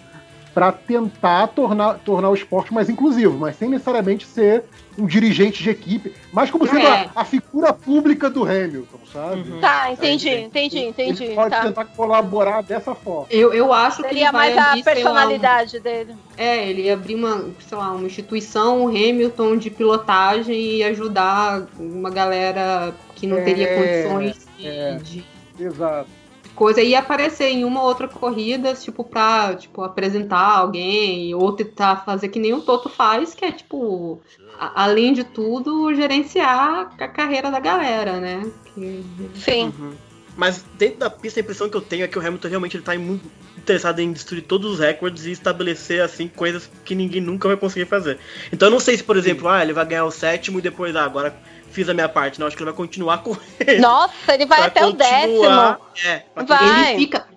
para tentar tornar, tornar o esporte mais inclusivo, mas sem necessariamente ser um dirigente de equipe, mas como sendo É. a, a figura pública do Hamilton, sabe? Uhum. Tá, entendi, entendi, entendi. Ele pode Tá. tentar colaborar dessa forma. eu, eu acho que Seria ele vai mais a abrir, lá, um- personalidade dele. É, ele ia abrir uma, sei lá, uma instituição Hamilton de pilotagem e ajudar uma galera que não teria É, condições de, é. de Exato. Coisa. E ia aparecer em uma ou outra corrida, tipo, pra tipo, apresentar alguém, ou tentar fazer que nem o Toto faz, que é, tipo, a- além de tudo, gerenciar a carreira da galera, né? Que- Sim. Uhum. Mas dentro da pista a impressão que eu tenho é que o Hamilton realmente ele tá muito interessado em destruir todos os recordes e estabelecer assim coisas que ninguém nunca vai conseguir fazer. Então eu não sei se, por exemplo, ah, ele vai ganhar o sétimo e depois, ah, agora fiz a minha parte. Não, acho que ele vai continuar com Nossa, ele vai até o décimo. É, Vai. Ele fica.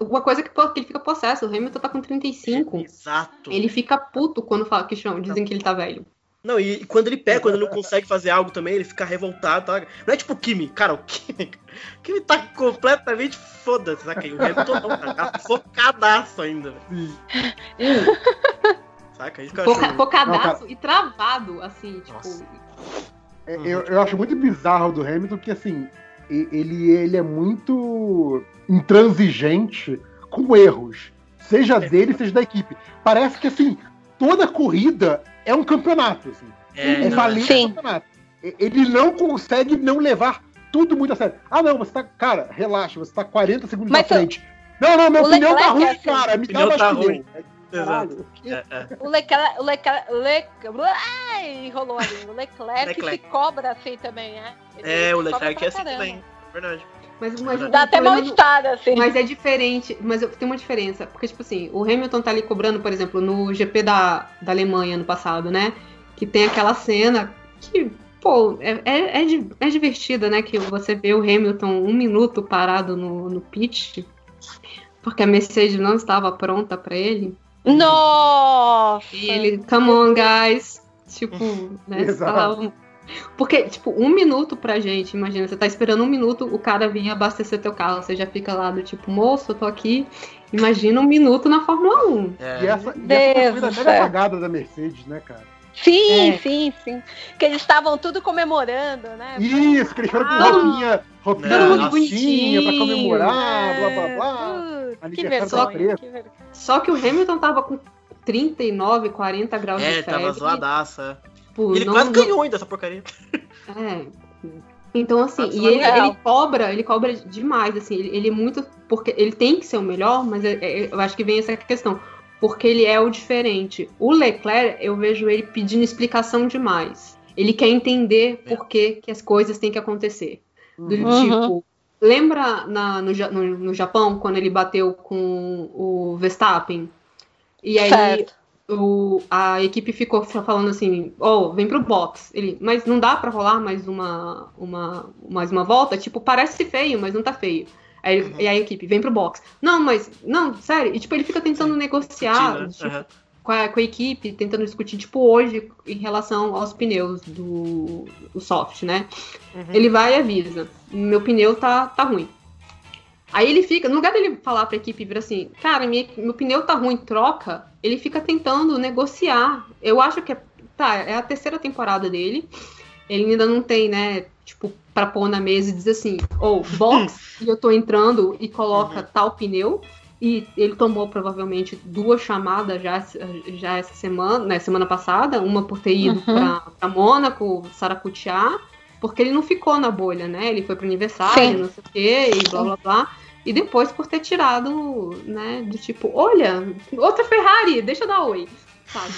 Uma coisa que, que ele fica possesso, o Hamilton tá com 35. Exato. Ele fica puto quando fala que chamam, dizem que ele tá velho. Não, e, e quando ele pega, quando ele não consegue fazer algo também, ele fica revoltado. Tá? Não é tipo o Kimi, cara, o Kimi, o Kimi tá completamente foda-se, saca? E O Hamilton não, cara, tá focadaço ainda, velho. Saca? Isso que eu Foca, focadaço e travado, assim, tipo. É, Eu, eu acho muito bizarro do Hamilton que, assim, ele, ele é muito intransigente com erros. Seja dele, seja da equipe. Parece que, assim, toda corrida é um campeonato. Assim. É, É Sim. o campeonato. Ele não consegue não levar tudo muito a sério. Ah, não, você tá. Cara, relaxa, você tá 40 segundos Mas na frente. Não, não, meu o pneu tá Leclerc ruim, é assim. cara. Me dá Pneu mais tá pneu. ruim. Exato. É, é. O Leclerc. O Leclerc. Leclerc ai, enrolou ali. O Leclerc, Leclerc. se cobra assim também, é? Ele É, o Leclerc é assim caramba. também. Verdade. Mas, mas o Dá até problema do- mal-estar, assim. Mas é diferente, mas tem uma diferença. Porque, tipo assim, o Hamilton tá ali cobrando, por exemplo, no GP da, da Alemanha no passado, né? Que tem aquela cena que, pô, é, é, é, é divertida, né? Que você vê o Hamilton um minuto parado no, no pit, porque a Mercedes não estava pronta pra ele. Nossa! E ele, come on, guys. Tipo, né? [LAUGHS] Exato. falavam- Porque, tipo, um minuto pra gente, imagina, você tá esperando um minuto, o cara vir abastecer teu carro, você já fica lá do tipo, moço, eu tô aqui. Imagina um minuto na Fórmula 1. É. E essa, e essa Deus corrida do mega céu. apagada da Mercedes, né, cara? Sim, É. sim, sim. Que eles estavam tudo comemorando, né? Isso, que eles foram com Ah. roupinha, roupinha bonitinha pra comemorar, blá blá blá. putz, que vergonha, que vergonha. Só que o Hamilton tava com 39, 40 graus É, de febre. tava zoadaça. é. E ele não- quase não- ganhou ainda essa porcaria. É. Então, assim, e ele, ele cobra, ele cobra demais, assim, ele, ele é muito. Porque ele tem que ser o melhor, mas é- é- eu acho que vem essa questão. Porque ele é o diferente. O Leclerc, eu vejo ele pedindo explicação demais. Ele quer entender É. por que, que as coisas têm que acontecer. Do Uhum. tipo, lembra na- no, no- no Japão, quando ele bateu com o Verstappen? E aí Certo. o, a equipe ficou falando assim, oh, vem pro box. Ele, mas não dá pra rolar mais uma, uma, mais uma volta? Tipo, parece feio, mas não tá feio. Aí, Uhum. E a equipe, vem pro box. Não, mas, não, sério. E tipo, ele fica tentando negociar Né? tipo, Aham. Com, a, com a equipe, tentando discutir, tipo, hoje, em relação aos pneus do, soft, né? Uhum. Ele vai e avisa, meu pneu tá, tá ruim. Aí ele fica, no lugar dele falar pra equipe, vira assim, cara, minha- meu pneu tá ruim, troca, ele fica tentando negociar. Eu acho que é, tá, é a terceira temporada dele. Ele ainda não tem, né, tipo, pra pôr na mesa e dizer assim, ou box, [LAUGHS] e eu tô entrando e coloca Uhum. tal pneu. E ele tomou provavelmente duas chamadas já, já essa semana, né, semana passada, uma por ter ido Uhum. pra, pra Mônaco, Saracutiá, porque ele não ficou na bolha, né? Ele foi pro aniversário, Sim. não sei o quê, e blá blá blá. E depois por ter tirado, né, do tipo, olha, outra Ferrari, deixa eu dar oi, sabe?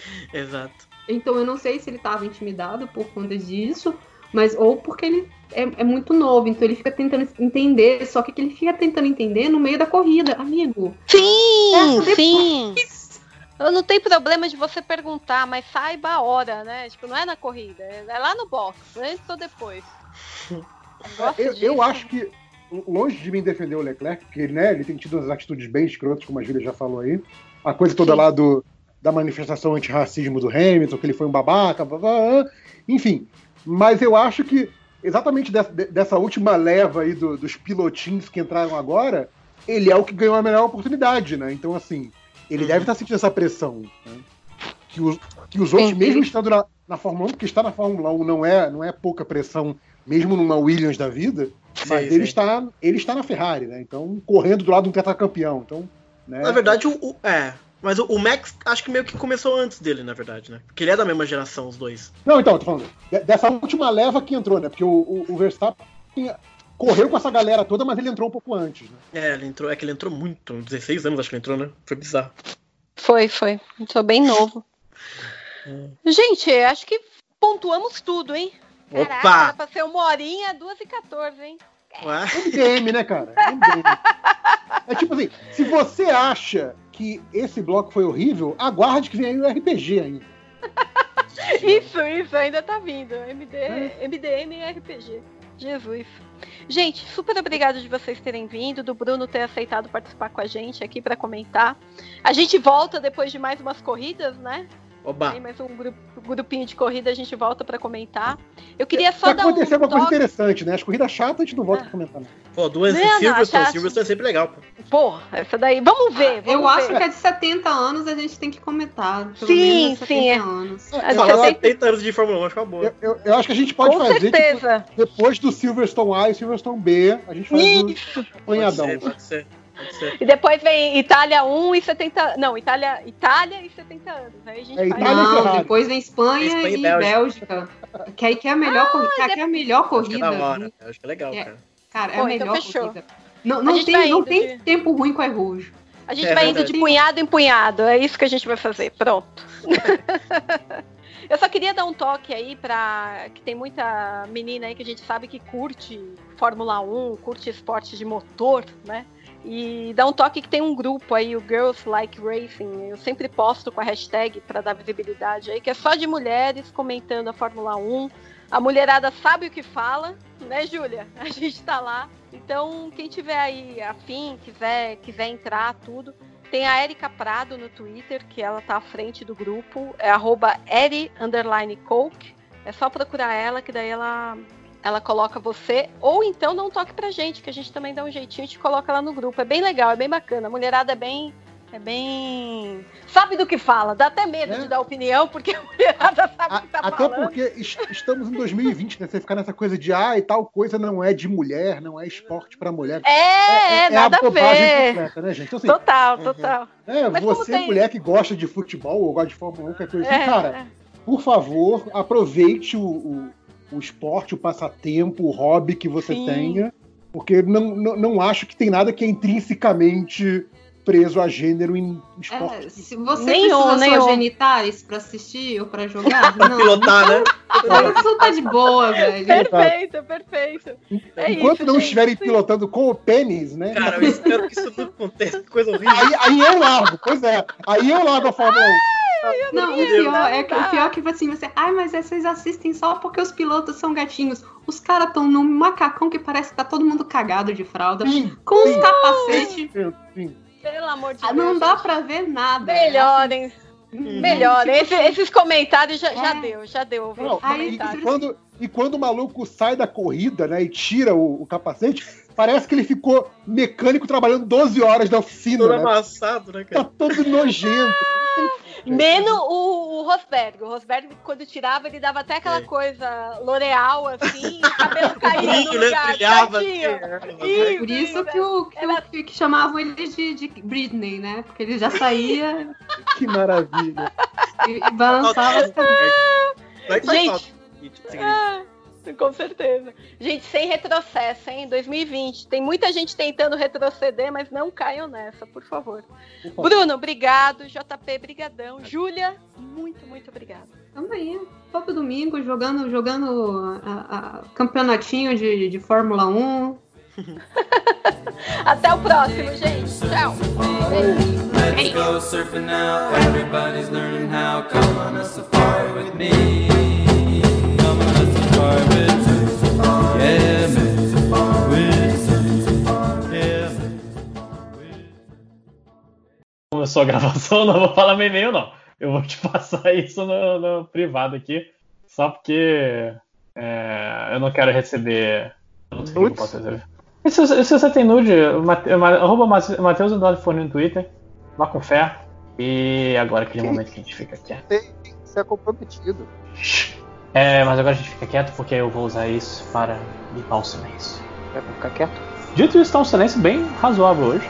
[LAUGHS] Exato. então eu não sei se ele tava intimidado por conta disso, mas ou porque ele é, é muito novo, então ele fica tentando entender, só que ele fica tentando entender no meio da corrida, amigo. Sim, Essa sim. Eu não tenho problema de você perguntar, mas saiba a hora, né? Tipo, não é na corrida, é lá no box, antes ou depois. Eu, disso. eu acho que, longe de mim defender o Leclerc, porque né, ele tem tido umas atitudes bem escrotas, como a Júlia já falou aí. A coisa toda Sim. lá do, da manifestação antirracismo do Hamilton, que ele foi um babaca, blá, blá, blá, enfim. Mas eu acho que exatamente dessa, de- dessa última leva aí do- dos pilotinhos que entraram agora, ele é o que ganhou a melhor oportunidade, né? Então, assim, ele Uhum. deve estar sentindo essa pressão. né? Que, os, que os outros, Sim. mesmo estando na, na Fórmula 1, porque estar na Fórmula 1 não é, não é pouca pressão, mesmo numa Williams da vida, mas Sim, ele, sim. está, ele está na Ferrari, né? Então, correndo do lado de um tetracampeão. Então, né? Na verdade, o, o- é. Mas o, o Max acho que meio que começou antes dele, na verdade, né? Porque ele é da mesma geração, os dois. Não, então, tô falando. de- Dessa última leva que entrou, né? Porque o, o, o Verstappen correu com essa galera toda, mas ele entrou um pouco antes, né? É, ele entrou, é que ele entrou muito, 16 anos acho que ele entrou, né? Foi bizarro. Foi, foi. Sou bem novo. Hum. Gente, acho que pontuamos tudo, hein? Caraca, Opa! era pra ser uma horinha, duas e 14, hein? Ué? MDM, né, cara? MDM. É tipo assim, se você acha que esse bloco foi horrível, aguarde que vem aí o RPG ainda. [LAUGHS] Isso, isso, ainda tá vindo. MD, MDM e RPG. Jesus. Gente, super obrigado de vocês terem vindo, do Bruno ter aceitado participar com a gente aqui para comentar. A gente volta depois de mais umas corridas, né? Oba. Tem mais um grupo, grupinho de corrida, a gente volta para comentar. Eu queria só Vai dar um acontecer alguma coisa toque- interessante, né? As corridas chatas a gente não volta Ah. pra comentar. Não. Pô, duas Não, em não, Silverstone. Silverstone é sempre legal, pô. Porra, essa daí. Vamos ver. Vamos Eu acho ver. que é de 70 anos a gente tem que comentar. Pelo Sim, menos sim, 70 é. anos. Falar tem- 70 anos de Fórmula 1, acho que é uma boa. Eu, eu- eu acho que a gente pode Com fazer, tipo, certeza. depois do Silverstone A e Silverstone B, a gente faz um Isso. Pode apanhadão. pode ser. Pode ser. E depois vem Itália 1 e 70. Não, Itália, Itália e 70 anos. Aí a gente É, faz. Itália Não, depois vem Espanha, Espanha e Bélgica. Bélgica. Que aí que é a melhor, corrida, que é a melhor Acho que é corrida. da hora. Acho que é legal, É. cara. Cara, é Pô, a então melhor fechou. corrida. Não, não tem, não tem de- tempo ruim com a Rouge. A gente É vai indo de punhado em punhado. É isso que a gente vai fazer. Pronto. [LAUGHS] Eu só queria dar um toque aí pra. que tem muita menina aí que a gente sabe que curte Fórmula 1, curte esporte de motor, né? E dar um toque que tem um grupo aí, o Girls Like Racing. Eu sempre posto com a hashtag pra dar visibilidade aí, que é só de mulheres comentando a Fórmula 1. A mulherada sabe o que fala, né, Júlia? [LAUGHS] A gente tá lá. Então, quem tiver aí afim, quiser, quiser entrar, tudo, tem a Erika Prado no Twitter, que ela tá à frente do grupo, é arroba eri, underline coke. É só procurar ela, que daí ela, ela coloca você. Ou então um toque pra gente, que a gente também dá um jeitinho e te coloca lá no grupo. É bem legal, é bem bacana. A mulherada é bem. É bem. Sabe do que fala, dá até medo É. de dar opinião, porque a mulherada sabe A- o que tá até falando. porque es- estamos em 2020, né? Você ficar nessa coisa de ah, e tal coisa não é de mulher, não é esporte pra mulher. É, é, nada a bobagem ver. completa, né, gente? Então, assim, Total, Uhum. total. é, Mas como você, tem- mulher que gosta de futebol ou gosta de Fórmula 1, qualquer coisa assim, É, cara, é. por favor, aproveite o, o, o esporte, o passatempo, o hobby que você Sim. tenha, porque não, não, não acho que tem nada que é intrinsecamente preso a gênero em esporte. É, se você Nenhum, precisa nenhum. sua genitais pra assistir ou pra jogar, [LAUGHS] não. Pilotar, né? Isso tá de boa, velho. Perfeito, perfeito. É Enquanto isso, não gente. estiverem pilotando com o pênis, né? Cara, eu espero que isso não aconteça. Coisa horrível. Aí, aí eu largo, pois é. Aí eu largo a Fórmula 1. Não, o pior é que o pior é que assim, você, ai, mas é, vocês assistem só porque os pilotos são gatinhos. Os caras estão num macacão que parece que tá todo mundo cagado de fralda, Sim, com os capacetes. Sim. Pelo amor de Ah, Deus. Não dá gente. pra ver nada. Melhorem, melhorem. tipo Esse- esses comentários já, já É. deu, já deu. Não, e, e quando, e quando o maluco sai da corrida, né, e tira o, o capacete, parece que ele ficou mecânico trabalhando 12 horas na oficina, Todo né? amassado, né, Tá cara? todo nojento. [LAUGHS] Menos o, o Rosberg. O Rosberg, quando tirava, ele dava até aquela É. coisa L'Oreal, assim, [LAUGHS] o cabelo caindo Brilho, né? Brilhava. assim, Por isso que, o, que, Ela- que, chamavam ele de, de Britney, né? Porque ele já saía Que maravilha. e, e balançava faz Gente. Com certeza. Gente, sem retrocesso, hein? 2020. Tem muita gente tentando retroceder, mas não caiam nessa, por favor. Bruno, obrigado. JP, brigadão. Júlia, muito, muito obrigada. Tamo aí, todo domingo, jogando, jogando a- a- campeonatinho de, de Fórmula 1. [LAUGHS] Até o próximo, gente. Tchau. Let's go surfing now. Everybody's learning how. Come on a safari with me. Começou a gravação, [LAUGHS] não vou falar meu e-mail, não. Eu vou te [LAUGHS] passar isso no, no privado aqui, só porque é, eu não quero receber. eu receber. E se, se você tem nude, Mate- arroba Matheus Fone no Twitter, vá com fé. E agora aquele Que- momento que a gente fica quieto. Você é comprometido. É, mas agora a gente fica quieto porque eu vou usar isso para limpar o silêncio. Vai ficar quieto? Dito isso, tá um silêncio bem razoável hoje.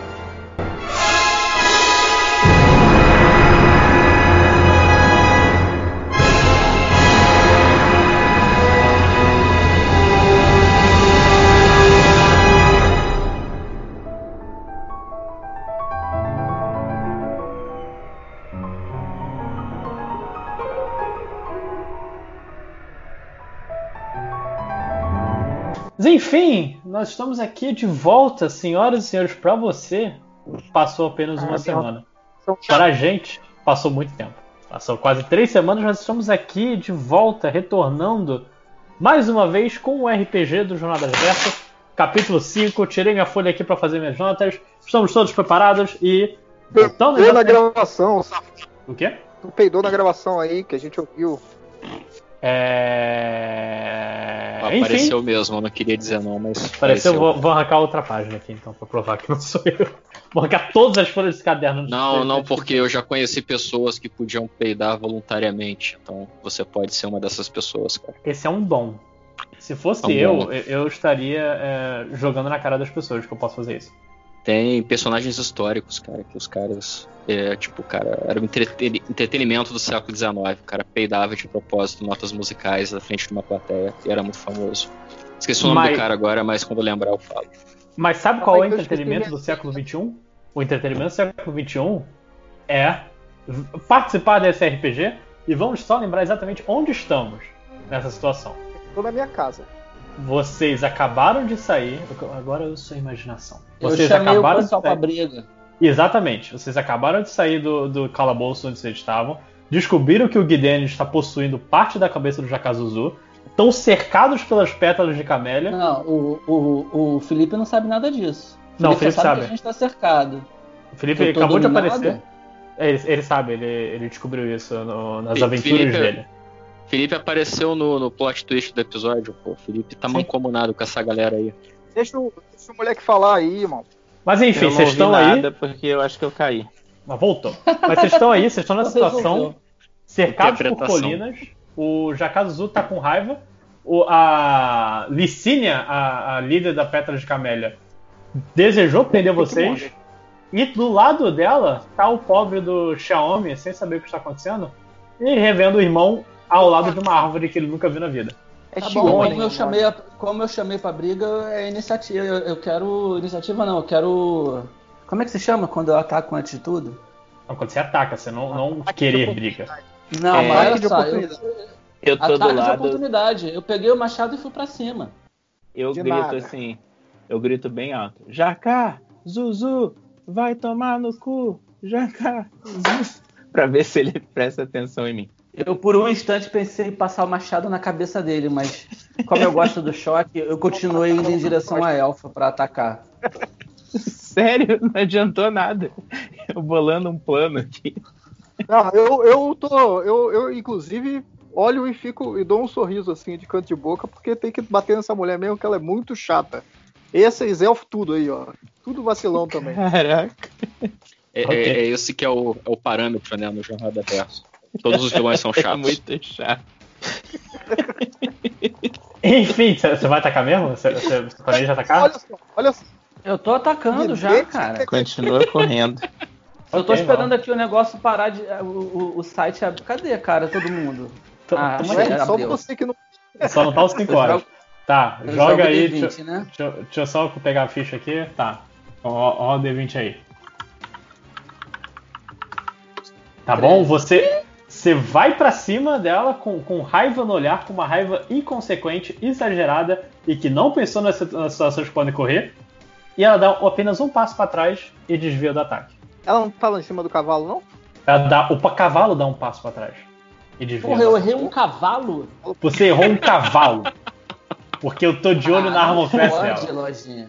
Enfim, nós estamos aqui de volta, senhoras e senhores, para você. Passou apenas uma Ah, semana. Para a gente, passou muito tempo. Passou quase três semanas, nós estamos aqui de volta, retornando mais uma vez com o RPG do Jornadas Versas, capítulo 5. Tirei minha folha aqui para fazer minhas notas. Estamos todos preparados e. Peidou na gravação, O quê? tu peidou na gravação aí, que a gente ouviu. É. Enfim, Apareceu mesmo, eu não queria dizer não, mas. apareceu. Vou, vou arrancar outra página aqui então, para provar que não sou eu. [LAUGHS] Vou arrancar todas as folhas desse caderno. Não, não, porque eu já conheci pessoas que podiam peidar voluntariamente. Então você pode ser uma dessas pessoas, cara. Esse é um dom. Se fosse É um eu, eu eu estaria é, jogando na cara das pessoas que eu posso fazer isso. Tem personagens históricos, cara, que os caras. É, tipo, cara, era o entreten- entretenimento do século XIX. O cara peidava de propósito notas musicais na frente de uma plateia e era muito famoso. Esqueci o nome Mas- do cara agora, mas quando eu lembrar eu falo. Mas sabe qual é o entretenimento do século XXI? O entretenimento do século XXI é participar desse RPG e vamos só lembrar exatamente onde estamos nessa situação. Tô na minha casa. Vocês acabaram de sair. Agora eu sou a imaginação. Eu Vocês o acabaram de pessoal pra sair. briga. Exatamente. Vocês acabaram de sair do, do calabouço onde vocês estavam. Descobriram que o Guidene está possuindo parte da cabeça do Jakazuzu. Estão cercados pelas pétalas de camélia. Não, o, o, o Felipe não sabe nada disso. Não, o Felipe sabe. que a gente tá cercado. O Felipe Eu acabou de aparecer. É, Ele, ele sabe, ele, ele descobriu isso no- nas Felipe- aventuras dele. Felipe apareceu no, no plot twist do episódio, pô. O Felipe tá Sim. mancomunado com essa galera aí. Deixa o, deixa o moleque falar aí, irmão. Mas enfim, eu não vocês estão aí. nada porque eu acho que eu caí. Mas voltou. Mas vocês estão aí, vocês estão nessa situação, cercados por colinas. O Jakazuzu tá com raiva. O, a Licínia, a, a líder da Pétala de Camélia, desejou prender vocês. E do lado dela tá o pobre do Xiaomi, sem saber o que está acontecendo, e revendo o irmão ao lado de uma árvore que ele nunca viu na vida. É Tá bom, Xione, como eu, chamei a- como eu chamei pra briga, é iniciativa. Eu, eu quero. Iniciativa não, eu quero. Como é que se chama quando eu ataco antes de tudo? Então, quando você ataca, você não, não Ataque querer de briga. Não, É, mas ataque olha de só, eu, oportunidade. Eu tô do ataque de lado. oportunidade. Eu peguei o machado e fui pra cima. Eu De grito nada. assim. Eu grito bem alto. Jacá, Zuzu, vai tomar no cu. Jacá, Zuzu. [LAUGHS] Pra ver se ele presta atenção em mim. Eu por um instante pensei em passar o machado na cabeça dele, mas como eu gosto do choque, eu continuei indo em direção à elfa pra atacar. [LAUGHS] Sério, não adiantou nada. Eu bolando um plano aqui. Não, eu, eu tô. Eu, eu, inclusive, olho e fico e dou um sorriso assim de canto de boca, porque tem que bater nessa mulher mesmo, que ela é muito chata. Esses elfos tudo aí, ó. Tudo vacilão também. Caraca. É, Ok. é- é esse que é o, é o parâmetro, né, no Jornada Verso. Todos os vilões são [LAUGHS] É chatos. muito chato. [LAUGHS] Enfim, você vai atacar mesmo? Você, você planeja atacar? Olha só, olha só. Eu tô atacando já, Ninguém- cara. Continua correndo. [LAUGHS] Eu tô esperando aqui o negócio parar de. O, o, o site abrir. Cadê, cara? Todo mundo. Tô- Ah, é só você que não. Só não tá os 5 horas. Tá, Eu joga jogo aí. D20, Deixa, né? deixa, eu- deixa eu só pegar a ficha aqui. Tá. Ó, ó o D20 aí. Tá bom? Você. Você vai pra cima dela com, com raiva no olhar, com uma raiva inconsequente, exagerada e que não pensou nas, situ- nas situações que podem correr. E ela dá apenas um passo pra trás e desvia do ataque. Ela não tá lá em cima do cavalo, não? Ela dá, o pa- cavalo dá um passo pra trás e desvia. Porra, do eu ataque. errei um cavalo. Você errou um cavalo. Porque eu tô de olho na Ah, Armor não Class dela. lojinha.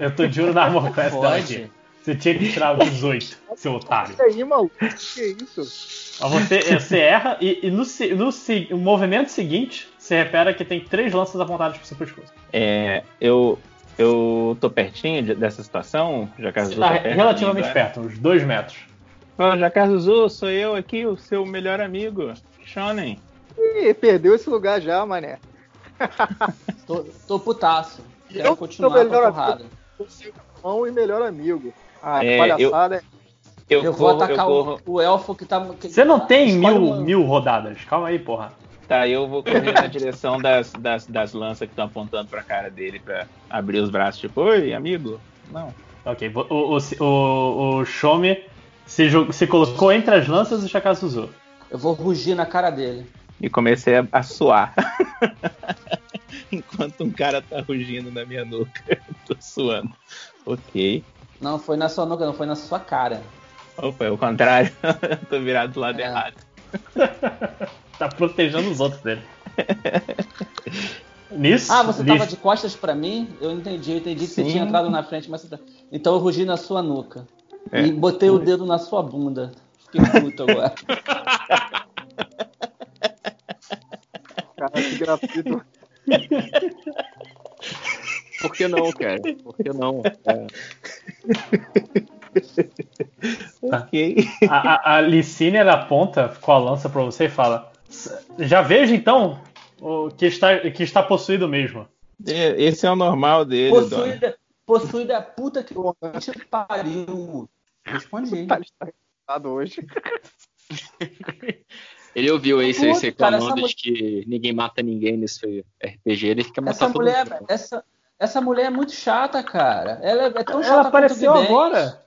Eu tô de olho na Armor [LAUGHS] Class dela aqui. Você tinha que tirar [LAUGHS] o 18, seu otário. E aí, maluco? Que isso? Mas você, você erra e, e no, no, no movimento seguinte, você repara que tem três lanças apontadas pro seu pescoço. É, eu, eu tô pertinho de- dessa situação, Jacazuzu Tá tá perto relativamente perto, uns dois metros. Ô, Jacazuzu, sou eu aqui, o seu melhor amigo, Shonen. Ih, perdeu esse lugar já, mané. [LAUGHS] Tô, tô putaço. Quero Eu continuar sou com a porrada. O seu irmão e melhor amigo. Ah, É, palhaçada. Eu, Eu vou corro- atacar eu o- corro- o, elfo que tá. que- Você não tem mil, uma- mil rodadas. Calma aí, porra. Tá, eu vou correr na direção das, das, das lanças que estão apontando pra cara dele pra abrir os braços, tipo, oi, amigo. Não. Ok, o, o, o, o Shomi se, se colocou entre as lanças do Shakazuzu. Eu vou rugir na cara dele. E comecei a, a suar. [LAUGHS] enquanto um cara tá rugindo na minha nuca. [LAUGHS] Eu tô suando. Ok. Não foi na sua nuca, não foi na sua cara. Opa, é o contrário. [LAUGHS] Tô virado do lado É. errado. [LAUGHS] Tá protegendo os outros dele. [LAUGHS] Nisso. Ah, você nisso- tava de costas pra mim? Eu entendi, eu entendi que você Sim. tinha entrado na frente, mas você tá... Então eu rugi na sua nuca. É. E botei o dedo na sua bunda. Fiquei puto agora. Cara, que gratuito. Por que não, cara? Por que não? É. Ok. A, a, a Licínia ela aponta com a lança pra você e fala: Já vejo então o que está, que está possuído mesmo. É, Esse é o normal dele, dona. Possuída, possuída puta que te pariu. Respondi. Tá estressado hoje. [LAUGHS] Ele ouviu aí vocês reclamando essa de que ninguém mata ninguém nesse RPG, ele fica Essa matando todo mulher, mundo. essa, essa mulher é muito chata, cara. Ela é, é tão chata Ela apareceu agora.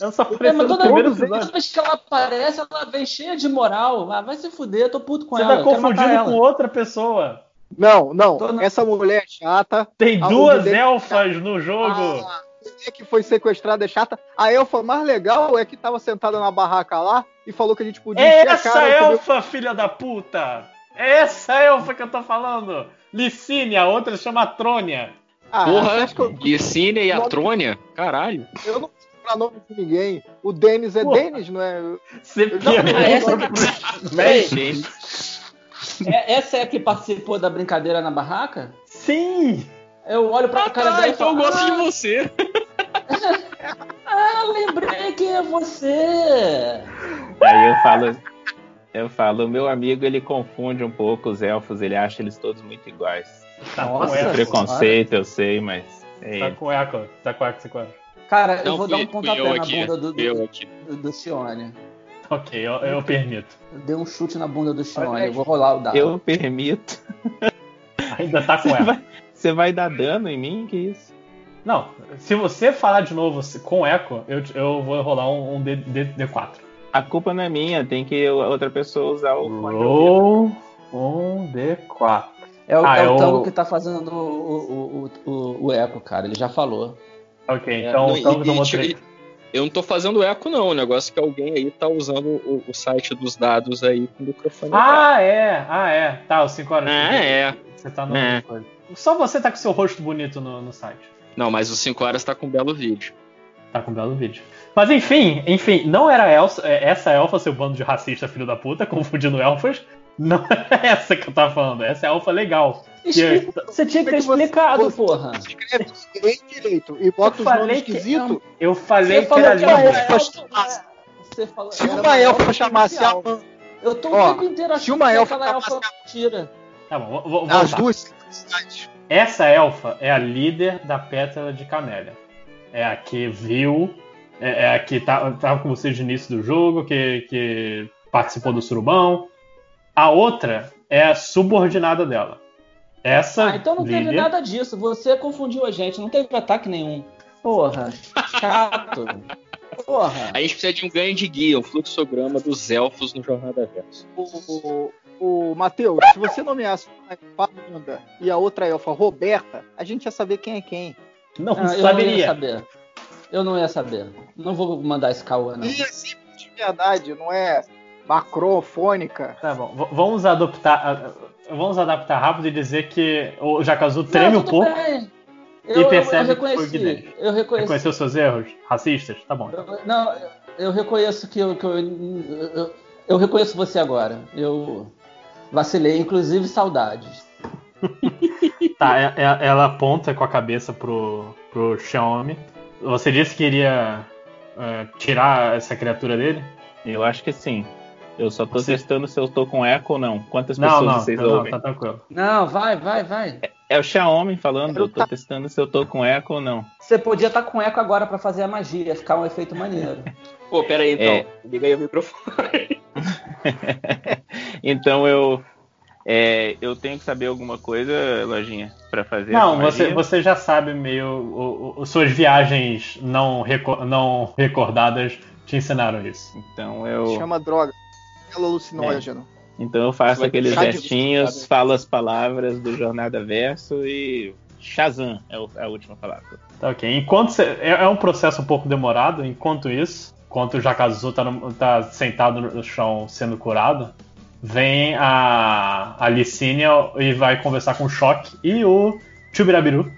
Ela só É, apareceu mas no toda, primeiro toda vez que ela aparece, ela vem cheia de moral. Ah, vai se fuder, eu tô puto com Você ela. tá quero matar confundindo com outra pessoa. Não, não. Tô na- Essa mulher é chata. Tem A duas Guidez- elfas no jogo. A mulher que foi sequestrada é chata. A elfa mais legal é que tava sentada na barraca lá e falou que a gente podia É essa cara. elfa, filha da puta! É essa elfa que eu tô falando! Licínia, a outra chama Trônia. Ah, Porra, eu, Licínia e a Trônia? Caralho. eu não lembrar nome de ninguém. O Denis é. Denis, não é? Você não- Ah, essa [LAUGHS] é- essa é a que participou da brincadeira na barraca? Sim! Eu olho pra cara Ah, dela e então eu falo, gosto de ah, você. [LAUGHS] ah, lembrei quem é você. Aí eu falo, eu falo, meu amigo ele confunde um pouco os elfos, ele acha eles todos muito iguais. Tá Nossa, com eco. Preconceito, eu sei, mas é Tá com eco. Tá com eco, você com eco. Cara, eu Não, vou fui, dar um pontapé eu na aqui. bunda do, Eu do, do, do Cione. Ok, eu, eu permito. Eu dei um chute na bunda do Cione. Aí. Eu vou rolar o dado. Eu permito. [LAUGHS] Ainda tá com eco. vai, você vai dar dano em mim? Que isso? Não, se você falar de novo com eco, eu, eu vou rolar um, um D, D, D4. A culpa não é minha, tem que a outra pessoa usar o. Roll um D4. É o, Ah, é é o o- Tango que tá fazendo o, o, o, o, o eco, cara. Ele já falou. Ok, É, então não, o Tango tomou 3. Eu não tô fazendo eco, não. O negócio é que alguém aí tá usando o, o site dos dados aí com o microfone. Ah, é, ah, é. Tá, os 5 horas. Ah, é. Você tá no. É. coisa. Só você tá com seu rosto bonito no, no site. Não, mas os 5 horas tá com um belo vídeo. Tá com um belo vídeo. Mas enfim, enfim, não era elfa, é, essa elfa, seu bando de racista filho da puta, [LAUGHS] confundindo elfas. Não [LAUGHS] é essa que eu tava falando, essa é a elfa legal. Que é- Expli- Você tinha que ter é você- explicado, você- porra. Escreve bem direito e bota Eu os nomes esquisitos. Eu falei Você que era falou, Se uma elfa chamasse a Eu tô o tempo inteiro achando se uma que elfa aquela elfa tira. Tá bom, vou, vou as duas cidades. Essa elfa é a líder da Pétala de Camélia. É a que viu, é, é a que tá, tava com vocês no início do jogo, que, que participou do surubão. A outra é a subordinada dela. Essa Ah, então não teve líder, nada disso. Você confundiu a gente. Não teve ataque nenhum. Porra, chato. Porra. A gente precisa de um ganho de guia, um fluxograma dos elfos no Jornada Verso. O, o, o Matheus, se você nomeasse uma elfa Amanda e a outra elfa Roberta, a gente ia saber quem é quem. não Ah, eu não ia saber. Eu não ia saber. Não vou mandar esse caô, não. E assim, de verdade, não é macrofônica. Tá bom, v- vamos adaptar, vamos adaptar rápido e dizer que o Jakazu treme Não, um pouco bem. e Eu, eu, percebe eu que foi o. Eu reconheci. Reconheceu seus erros racistas? Tá bom. Eu- não, eu reconheço que eu, que eu, eu, eu reconheço você agora. Eu vacilei, inclusive saudades. [LAUGHS] Tá, é- é- ela aponta com a cabeça pro, pro Xiaomi. Você disse que iria é, tirar essa criatura dele? Eu acho que sim. Eu só tô Você- testando se eu tô com eco ou não. Quantas Não, pessoas não, vocês não, ouvem? tá tranquilo. Não, vai, vai, vai. É o Xiaomi falando, Eu eu tô tá- testando se eu tô com eco ou não. Você podia estar com eco agora pra fazer a magia, ficar um efeito maneiro. [LAUGHS] Pô, pera aí então. É. Liga aí o microfone. [LAUGHS] então eu é, eu tenho que saber alguma coisa, Lojinha, pra fazer Não, você, você já sabe meio. O, o- suas viagens não, reco- não recordadas te ensinaram isso. Então eu Chama droga. Alucinógeno. Então eu faço aqueles deixar de- gestinhos, falo as palavras do Jornada Verso e Shazam é é a última palavra. Tá ok. Enquanto cê- é, é um processo um pouco demorado, enquanto isso, enquanto o Jakazu tá, no- tá sentado no chão sendo curado, vem a, a Licínia e vai conversar com o Choque e o Chubirabiru.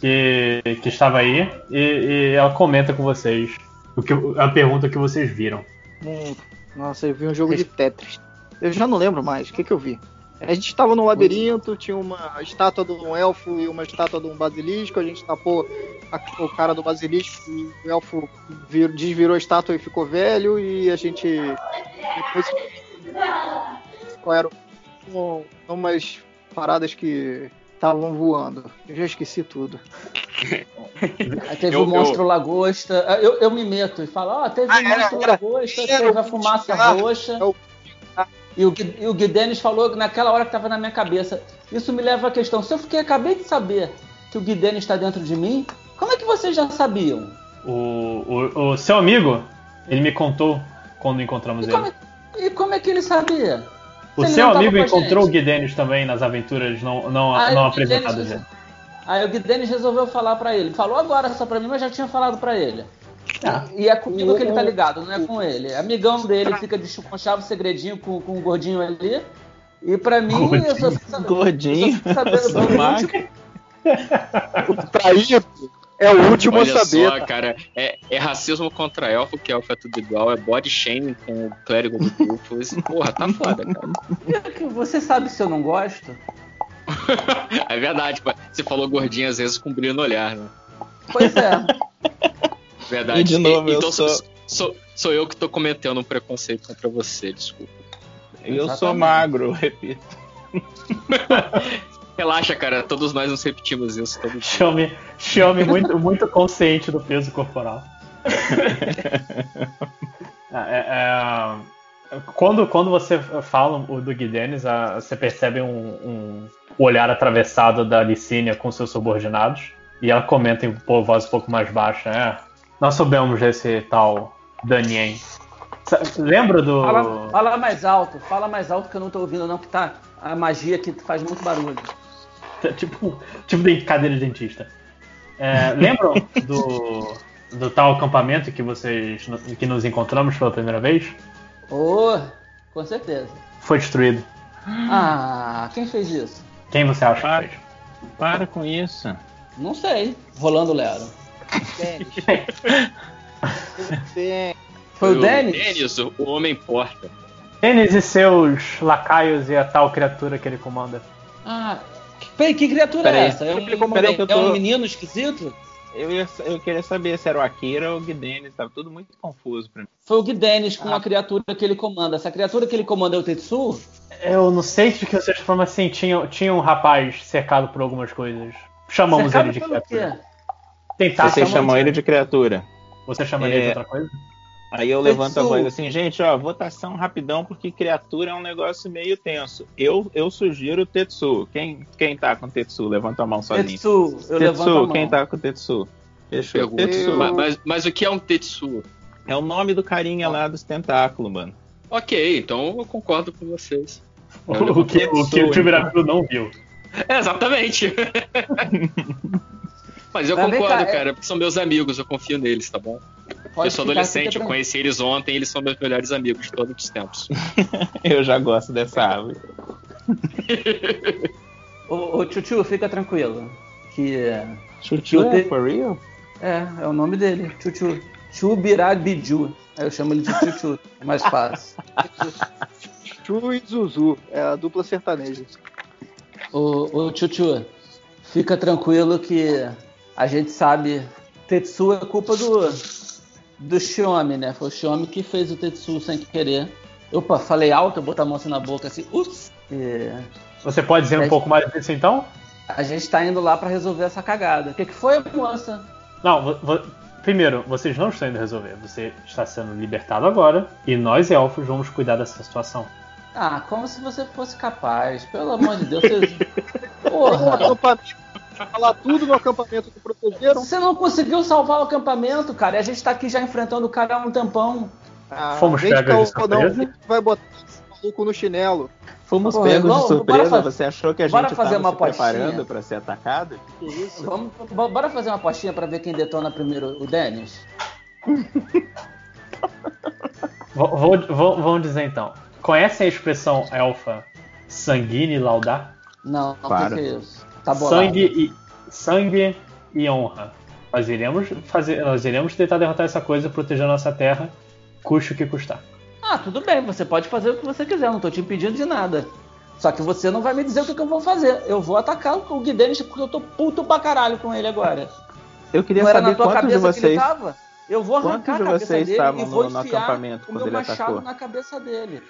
Que, que estava aí, e, e ela comenta com vocês o que, a pergunta que vocês viram. Hum, Nossa, eu vi um jogo de Tetris. Eu já não lembro mais. O que, que eu vi? A gente estava num labirinto, tinha uma estátua de um elfo e uma estátua de um basilisco. A gente tapou a- o cara do basilisco e o elfo vir- desvirou a estátua e ficou velho. E a gente. Depois. Qual era? Um, umas paradas que estavam voando. Eu já esqueci tudo. [LAUGHS] Aí teve Eu- o monstro lagosta. Ah, Eu, eu me meto e falo, ó, teve Ah, o era- monstro era- lagosta, era teve a fumaça Guitar. roxa. O- E o, Gui- e o Guidenis falou naquela hora que estava na minha cabeça. Isso me leva à questão. Se eu fiquei, acabei de saber que o Guidenis está dentro de mim, como é que vocês já sabiam? O, o, o seu amigo, ele me contou quando encontramos E ele. como, é, e como é que ele sabia? O seu tava amigo encontrou o Guidenis também nas aventuras não, não, Ah, não apresentadas dele. Aí o Guidenis resolveu falar pra ele. Falou agora só pra mim, mas já tinha falado pra ele. E, e é comigo que ele tá ligado, não é com ele. Amigão dele fica de chuconchava o segredinho com, com o gordinho ali. E pra mim, eu só fico sabendo. Gordinho, eu só fico sabendo é o último Olha a saber. só, cara, é, é racismo contra elfo, que elfo é tudo igual, é body shaming com o clérigo do Rufus. Porra, tá foda, cara. [LAUGHS] Você sabe se eu não gosto? [LAUGHS] É verdade, pô. você falou gordinho às vezes com brilho no olhar, né? Pois é. [LAUGHS] Verdade. E de novo, eu então sou... sou- Sou, sou eu que tô cometendo um preconceito contra você, desculpa. Eu sou Exatamente. magro, repito. Relaxa, cara, todos nós nos repetimos isso todo. Xiaomi, Xiaomi muito, muito consciente do peso corporal. [LAUGHS] Ah, é- é, quando, quando você fala o do Guidenis, ah, você percebe um, um olhar atravessado da Licínia com seus subordinados. E ela comenta em voz um pouco mais baixa: é, Nós soubemos desse tal Danien. Lembra do. Fala, fala mais alto, fala mais alto que eu não tô ouvindo, não, que tá a magia aqui faz muito barulho. [LAUGHS] tipo, tipo de cadeira de dentista. É, lembram do, do tal acampamento que vocês que nos encontramos pela primeira vez? Oh, com certeza. Foi destruído. Ah, quem fez isso? Quem você acha Para, que fez? para com isso. Não sei. Rolando Lero. [LAUGHS] Foi o Denis? Denis, o, o homem porta. Eles e seus lacaios e a tal criatura que ele comanda. Ah, peraí, que criatura Peraí, é essa? É um, peraí que eu é um tô- menino esquisito? Eu, ia- eu queria saber se era o Akira ou o Guidenis, tava tudo muito confuso pra mim. Foi o Guidenis Ah. com a criatura que ele comanda. Essa criatura que ele comanda é o Tetsu? Eu não sei de que vocês falam assim, tinha, tinha um rapaz cercado por algumas coisas. Chamamos Cercado ele de criatura. quê? Tentar Vocês chamam ele de criatura. Você chama ele de É. outra coisa? Aí eu Tetsu. levanto a voz assim, gente, ó, votação rapidão, porque criatura é um negócio meio tenso. Eu, eu sugiro Tetsu. Quem, quem tá com Tetsu? Levanta a mão sozinho. Tetsu, eu levanto a Tetsu, mão. quem tá com Tetsu? Fechou. Pergunta. Tetsu. Mas, mas, mas o que é um Tetsu? É o nome do carinha lá dos tentáculos, mano. Ok, então eu concordo com vocês. O, [LAUGHS] o que, o que o Tibirabiru não viu. É, [LAUGHS] exatamente. [LAUGHS] Mas eu Mas concordo, cá, é- cara, porque são meus amigos, eu confio neles, tá bom? Pode eu sou adolescente, eu conheci eles ontem, eles são meus melhores amigos de todos os tempos. [LAUGHS] Eu já gosto dessa árvore. [LAUGHS] Ô, ô Chuchu, fica tranquilo. Que. Chuchu é te- for real? É, é o nome dele, Chuchu. Chubirabiju. Aí eu chamo ele de Chuchu, é mais fácil. [LAUGHS] Chu e Zuzu, é a dupla sertaneja. Ô, ô Chuchu, fica tranquilo que a gente sabe. Tetsu é culpa do. do Xiome, né? Foi o Xiome que fez o Tetsu sem querer. Opa, falei alto, eu botar a mão assim na boca assim. Ups! E Você pode dizer um É. pouco mais disso então? a gente tá indo lá pra resolver essa cagada. O que, que foi, moça? Não, primeiro, vocês não estão indo resolver. Você está sendo libertado agora e nós, elfos, vamos cuidar dessa situação. Ah, como se você fosse capaz. Pelo amor de Deus, vocês. [LAUGHS] Um Falar tudo no acampamento que protegeram. Você não conseguiu salvar o acampamento, cara. E a gente tá aqui já enfrentando o cara há um tempão. Ah, Fomos de pegos de caô, não. surpresa? Vai botar maluco no chinelo. Fomos Pô, pegos de surpresa. bora fa- Você achou que a gente fazer estava uma se preparando para ser atacado? Que isso? Vamos, bo- bora fazer uma apostinha pra ver quem detona primeiro o Denis? [LAUGHS] Vou, vou- vou- vamos dizer então. Conhecem a expressão elfa sanguine laudar? Não, não Claro. tem que é isso. Tá sangue, e, sangue e honra. Nós iremos, fazer, nós iremos tentar derrotar essa coisa, proteger a nossa terra, custe o que custar. Ah, tudo bem, você pode fazer o que você quiser, não tô te impedindo de nada. Só que você não vai me dizer o que, que eu vou fazer. Eu vou atacar o Guidenis porque eu tô puto pra caralho com ele agora. [LAUGHS] Eu queria não era saber na tua quantos de cabeça que ele vocês. tava? Eu vou arrancar Quantos de a cabeça vocês dele estavam e vou no- no acampamento o quando meu ele machado atacou? na cabeça dele.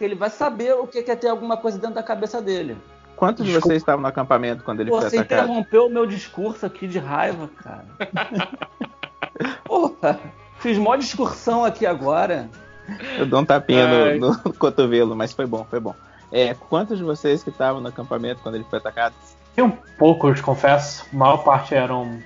Ele vai saber o que que é ter alguma coisa dentro da cabeça dele. Quantos de vocês estavam no acampamento quando ele foi Você atacado? interrompeu o meu discurso aqui de raiva, cara. [LAUGHS] Porra, fiz mó discursão aqui agora. Eu dou um tapinha no, no [LAUGHS] cotovelo, mas foi bom, foi bom. É, quantos de vocês que estavam no acampamento quando ele foi atacado? Tem um poucos, confesso. A maior parte eram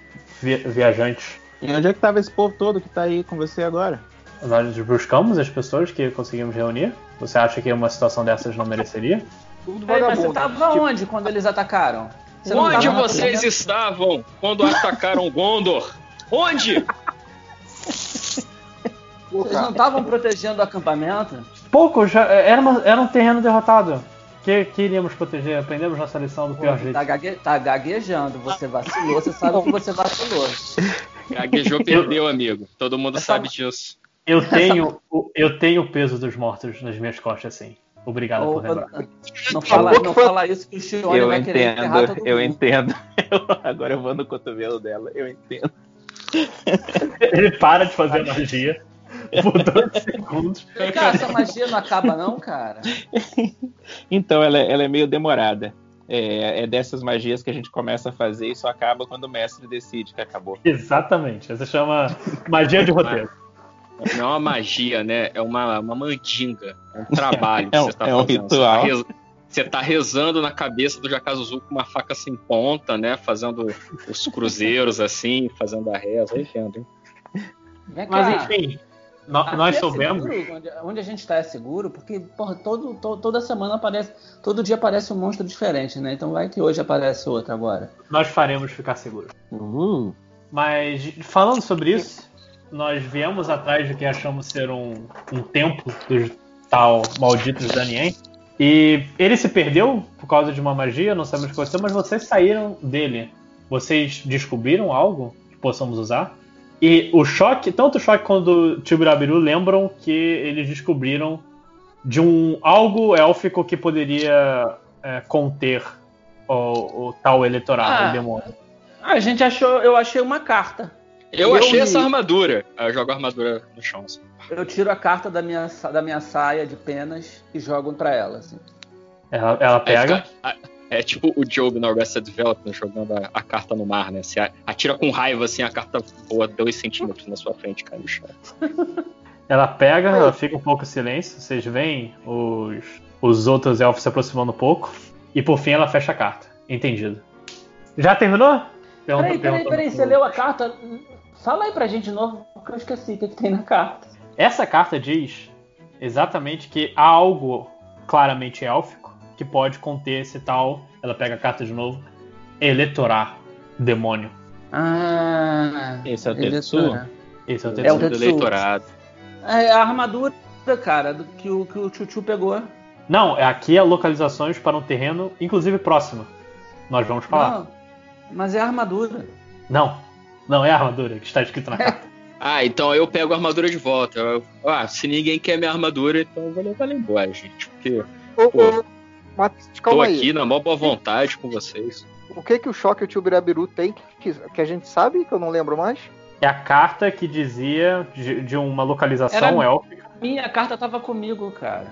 vi- viajantes. E onde é que tava esse povo todo que tá aí com você agora? Nós buscamos as pessoas que conseguimos reunir. Você acha que uma situação dessas não mereceria? Tudo Ei, mas você tava Tipo, onde quando eles atacaram? Você Onde vocês estavam quando atacaram Gondor? Onde? [LAUGHS] Vocês não estavam protegendo o acampamento? Poucos, já- era, uma- era um terreno derrotado. Que, que iríamos proteger? Aprendemos nossa lição do pior Pô, jeito. tá, gague... tá gaguejando, você vacilou, você sabe que você vacilou. [LAUGHS] Gaguejou, perdeu, amigo. Todo mundo Essa- sabe disso. Eu tenho, o- eu tenho o peso dos mortos nas minhas costas, sim. Obrigado por Opa, lembrar. não fala, não fala isso que o Chione eu vai querer entendo, todo eu mundo. entendo. [LAUGHS] Eu- agora eu vou no cotovelo dela, eu entendo. [LAUGHS] [LAUGHS] Ele para de fazer magia por dois segundos. Cá, essa magia não acaba não, cara? Então, ela, é- ela é meio demorada. É, é dessas magias que a gente começa a fazer e só acaba quando o mestre decide que acabou. Exatamente. Essa chama magia de roteiro. Não é uma magia, né? É uma, uma mandinga. É um trabalho [LAUGHS] que É um- você tá é um fazendo. ritual. Você tá, rez- você tá rezando na cabeça do Jacazuzu com uma faca sem ponta, né? Fazendo os cruzeiros assim, fazendo a reza. Eu entendo, hein? Vem cá. Mas enfim, no- Aqui nós é soubemos. seguro? Onde, onde a gente tá é seguro? Porque, porra, todo, to- toda semana aparece. Todo dia aparece um monstro diferente, né? Então vai que hoje aparece outro agora. Nós faremos ficar seguros. Uhum. Mas falando sobre isso, nós viemos atrás do que achamos ser um, um templo dos tal malditos Danien. E ele se perdeu por causa de uma magia, não sabemos o que aconteceu, mas vocês saíram dele. Vocês descobriram algo que possamos usar? E o choque, tanto o choque quanto o Tibirabiru lembram que eles descobriram de um algo élfico que poderia é, conter o, o tal eleitorado, Ah. o demônio. A gente achou, eu achei uma carta. Eu, Eu achei li. essa armadura. Eu jogo a armadura no chão. Assim. Eu tiro a carta da minha, da minha saia de penas e jogo pra ela. Assim. Ela, ela pega. é tipo o Job no Arrested Development jogando a, a carta no mar, né? Você a- atira com raiva, assim, a carta voa dois centímetros na sua frente, cai no chão. [LAUGHS] Ela pega, ela fica um pouco em silêncio. Vocês veem os, os outros elfos se aproximando um pouco. E por fim ela fecha a carta. Entendido. Já terminou? Pergunta- Peraí, peraí, peraí, você leu a carta? Fala aí pra gente de novo, porque eu esqueci o que, que tem na carta. Essa carta diz exatamente que há algo claramente élfico que pode conter esse tal. Ela pega a carta de novo. Eletorar. Demônio. Ah, Esse é o Tetsu? é- Esse é o É o terceiro. do eleitorado. É a armadura, cara, do que o, que o Chuchu pegou. Não, é aqui é localizações para um terreno, inclusive próximo. Nós vamos falar. Não, mas é a armadura. Não, não é a armadura que está escrito na [LAUGHS] carta. Ah, então eu pego a armadura de volta. Eu- ah, se ninguém quer minha armadura, então eu vou levar ela embora, gente. Porque Ô, Pô. ô, Matheus, tô aí. aqui na maior boa vontade com vocês. O que que o Choque e o Tio Birabiru tem que, que a gente sabe, que eu não lembro mais? É a carta que dizia de, de uma localização Era- élfica. Minha carta tava comigo, cara.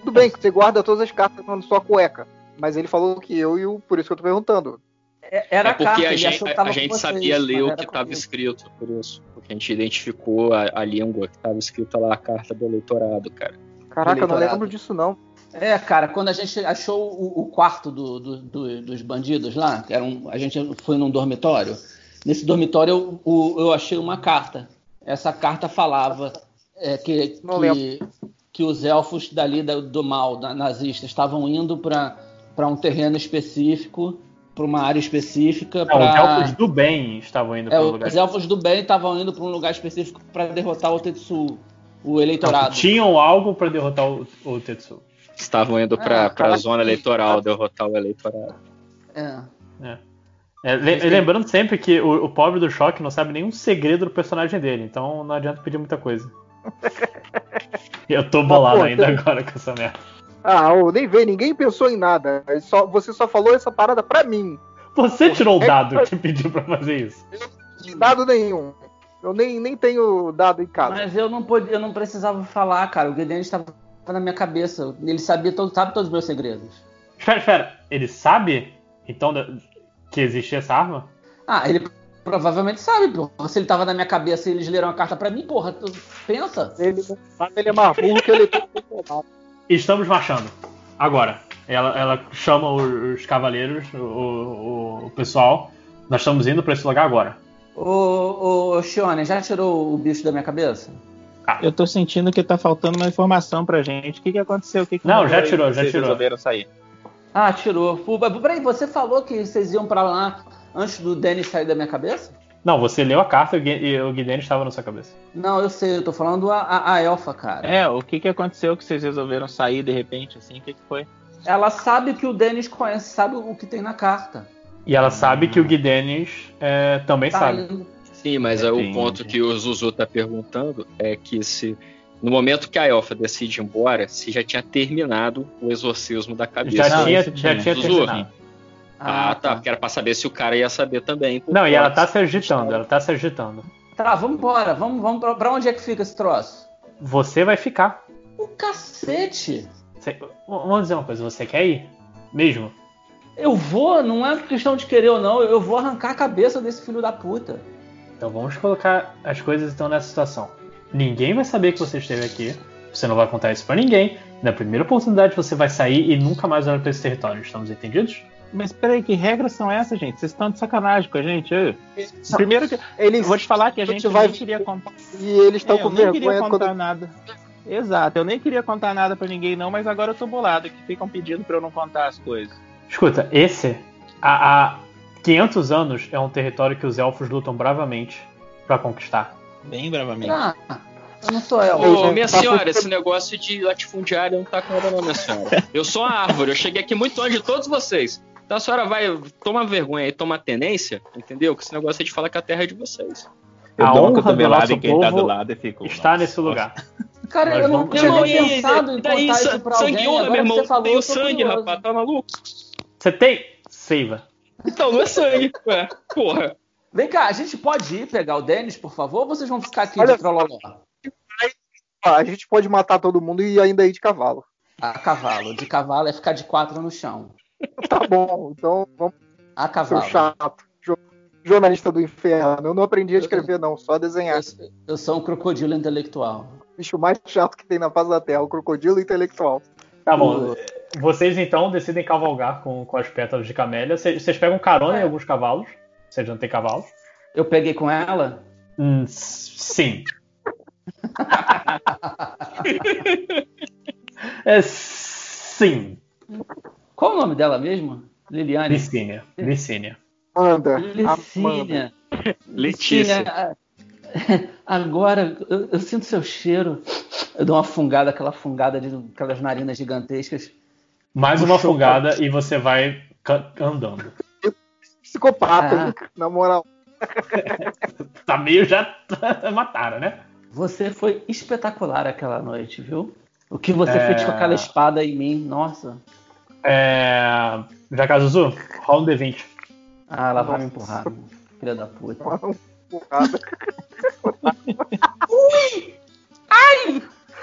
Tudo bem que você guarda todas as cartas na sua cueca. Mas ele falou que eu e o. Por isso que eu tô perguntando. É- Era é a porque carta, a gente, a, gente vocês, sabia ler o que estava escrito, por isso. Porque a gente identificou a, a língua que estava escrita lá, a carta do eleitorado, cara. Caraca, eu não Eleitorado. lembro disso não. É, cara, quando a gente achou o, o quarto do- do- do- dos bandidos lá, que era um, a gente foi num dormitório. Nesse dormitório eu, o- eu achei uma carta. Essa carta falava é, que, que que os elfos dali da- do mal, da, nazista, estavam indo para um terreno específico, para uma área específica. Não, pra... os elfos do bem estavam indo É, para o lugar. os elfos do bem estavam indo para um lugar específico para derrotar o Tetsu, o eleitorado. Tinham algo para derrotar o, o Tetsu. Estavam indo pra, Ah, cara, zona eleitoral derrotar o eleitorado. É. É, le- lembrando sempre que o, o pobre do choque não sabe nenhum segredo do personagem dele, então não adianta pedir muita coisa. [LAUGHS] Eu tô bolado pô, ainda agora com essa merda. Ah, ô, nem vê, ninguém pensou em nada. É Só, você só falou essa parada pra mim. Você tirou o É dado que- pediu pra fazer isso. Dado nenhum. Eu nem, nem tenho dado em casa. Mas eu não, pod... eu não precisava falar, cara. O Guedes estava na minha cabeça. Ele sabia todo, sabe todos os meus segredos. Espera, espera. Ele sabe, então, que existia essa arma? Ah, ele provavelmente sabe, porra. Se ele tava na minha cabeça e eles leram a carta pra mim, porra, tu pensa? Ele não sabe, ele é mais burro que ele tem Estamos marchando. Agora. Ela, ela chama os, os cavaleiros, o, o- o pessoal. Nós estamos indo pra esse lugar agora. Ô, ô, Shione, já tirou o bicho da minha cabeça? Eu tô sentindo que tá faltando uma informação pra gente. O que, que aconteceu? O que que Não, já tirou, que já vocês tirou. resolveram sair. Ah, tirou. Peraí, você falou que vocês iam pra lá antes do Danny sair da minha cabeça? Não, você leu a carta e o Gui- e o Guidene estava na sua cabeça. Não, eu sei, eu tô falando a, a, a elfa, cara. É, o que, que aconteceu que vocês resolveram sair de repente, assim? O que, que foi? Ela sabe que o Dennis conhece, sabe o que tem na carta. E ela sabe que o Guidenis é, também Tá sabe. indo. Sim, mas aí o ponto que o Zuzu tá perguntando é que se no momento que a Elfa decide ir embora, se já tinha terminado o exorcismo da cabeça. Já tinha, já tinha. tinha Zuzu. terminado. Ah, tá. Porque era pra saber se o cara ia saber também. Não, e ela tá se agitando, ela tá se agitando. Tá, vamos embora. Vamos, vamos pra, pra onde é que fica esse troço? Você vai ficar. O cacete! Você- vamos dizer uma coisa, você quer ir? Mesmo? Eu vou, não é questão de querer ou não, eu vou arrancar a cabeça desse filho da puta. Então vamos colocar as coisas então nessa situação. Ninguém vai saber que você esteve aqui. Você não vai contar isso pra ninguém. Na primeira oportunidade você vai sair e nunca mais olhar pra esse território. Estamos entendidos? Mas peraí, que regras são essas, gente? Vocês estão de sacanagem com a gente? Eu- Primeiro que. Eles, Eu vou te falar que a gente vai- nem queria contar. E eles estão É, com eu nem queria vergonha contar quando. nada. Exato, eu nem queria contar nada pra ninguém, não, mas agora eu tô bolado, que ficam pedindo pra eu não contar as coisas. Escuta, esse há, há 500 anos é um território que os elfos lutam bravamente pra conquistar. Bem bravamente. Ah, eu não sou elfa. Ô, minha Tá senhora, esse negócio de latifundiário não tá com nada não, minha senhora. Eu sou a árvore, eu cheguei aqui muito antes de todos vocês. Então a senhora vai tomar vergonha e tomar tenência, entendeu? Que esse negócio é de falar que a terra é de vocês. Eu A honra do nosso em quem tá do povo lado e fico. Está nossa, nesse lugar. [LAUGHS] Cara, eu não vamos- tinha Não, nem pensado em daí, contar isso pra alguém. sangue honra, Agora meu irmão. você falou, eu tô sangue, curioso. rapaz, tá maluco? Você tem seiva. Então não é sangue, ué, porra. Vem cá, a gente pode ir pegar o Dennis, por favor, ou vocês vão ficar aqui Olha de trololó? Ah, a gente pode matar todo mundo e ainda ir de cavalo. A cavalo. De cavalo é ficar de quatro no chão. Tá bom, então vamos, A seu cavalo. chato. Jo- Jornalista do inferno. Eu não aprendi a escrever, não, só a desenhar. Eu, eu sou um crocodilo intelectual. bicho mais chato que tem na face da Terra, o crocodilo intelectual. Tá bom. Vocês então decidem cavalgar com, com as pétalas de camélia. Vocês vocês pegam carona em alguns cavalos. Vocês não têm cavalos? Eu peguei com ela? Hum, sim. [LAUGHS] é, sim. Qual o nome dela mesmo? Liliane? Licínia. Licínia. Amanda. Licínia. Letícia. [LAUGHS] Agora eu, eu sinto seu cheiro. Eu dou uma fungada, aquela fungada de aquelas narinas gigantescas. Mais Um uma fungada e você vai andando. Psicopata, Ah. hein? Na moral. [LAUGHS] Tá meio já [LAUGHS] mataram, né? Você foi espetacular aquela noite, viu? O que você É. fez com aquela espada em mim, nossa. É... Jacazuzu, rola um D20. Ah, ela vai me empurrar, filha da puta. Porrada.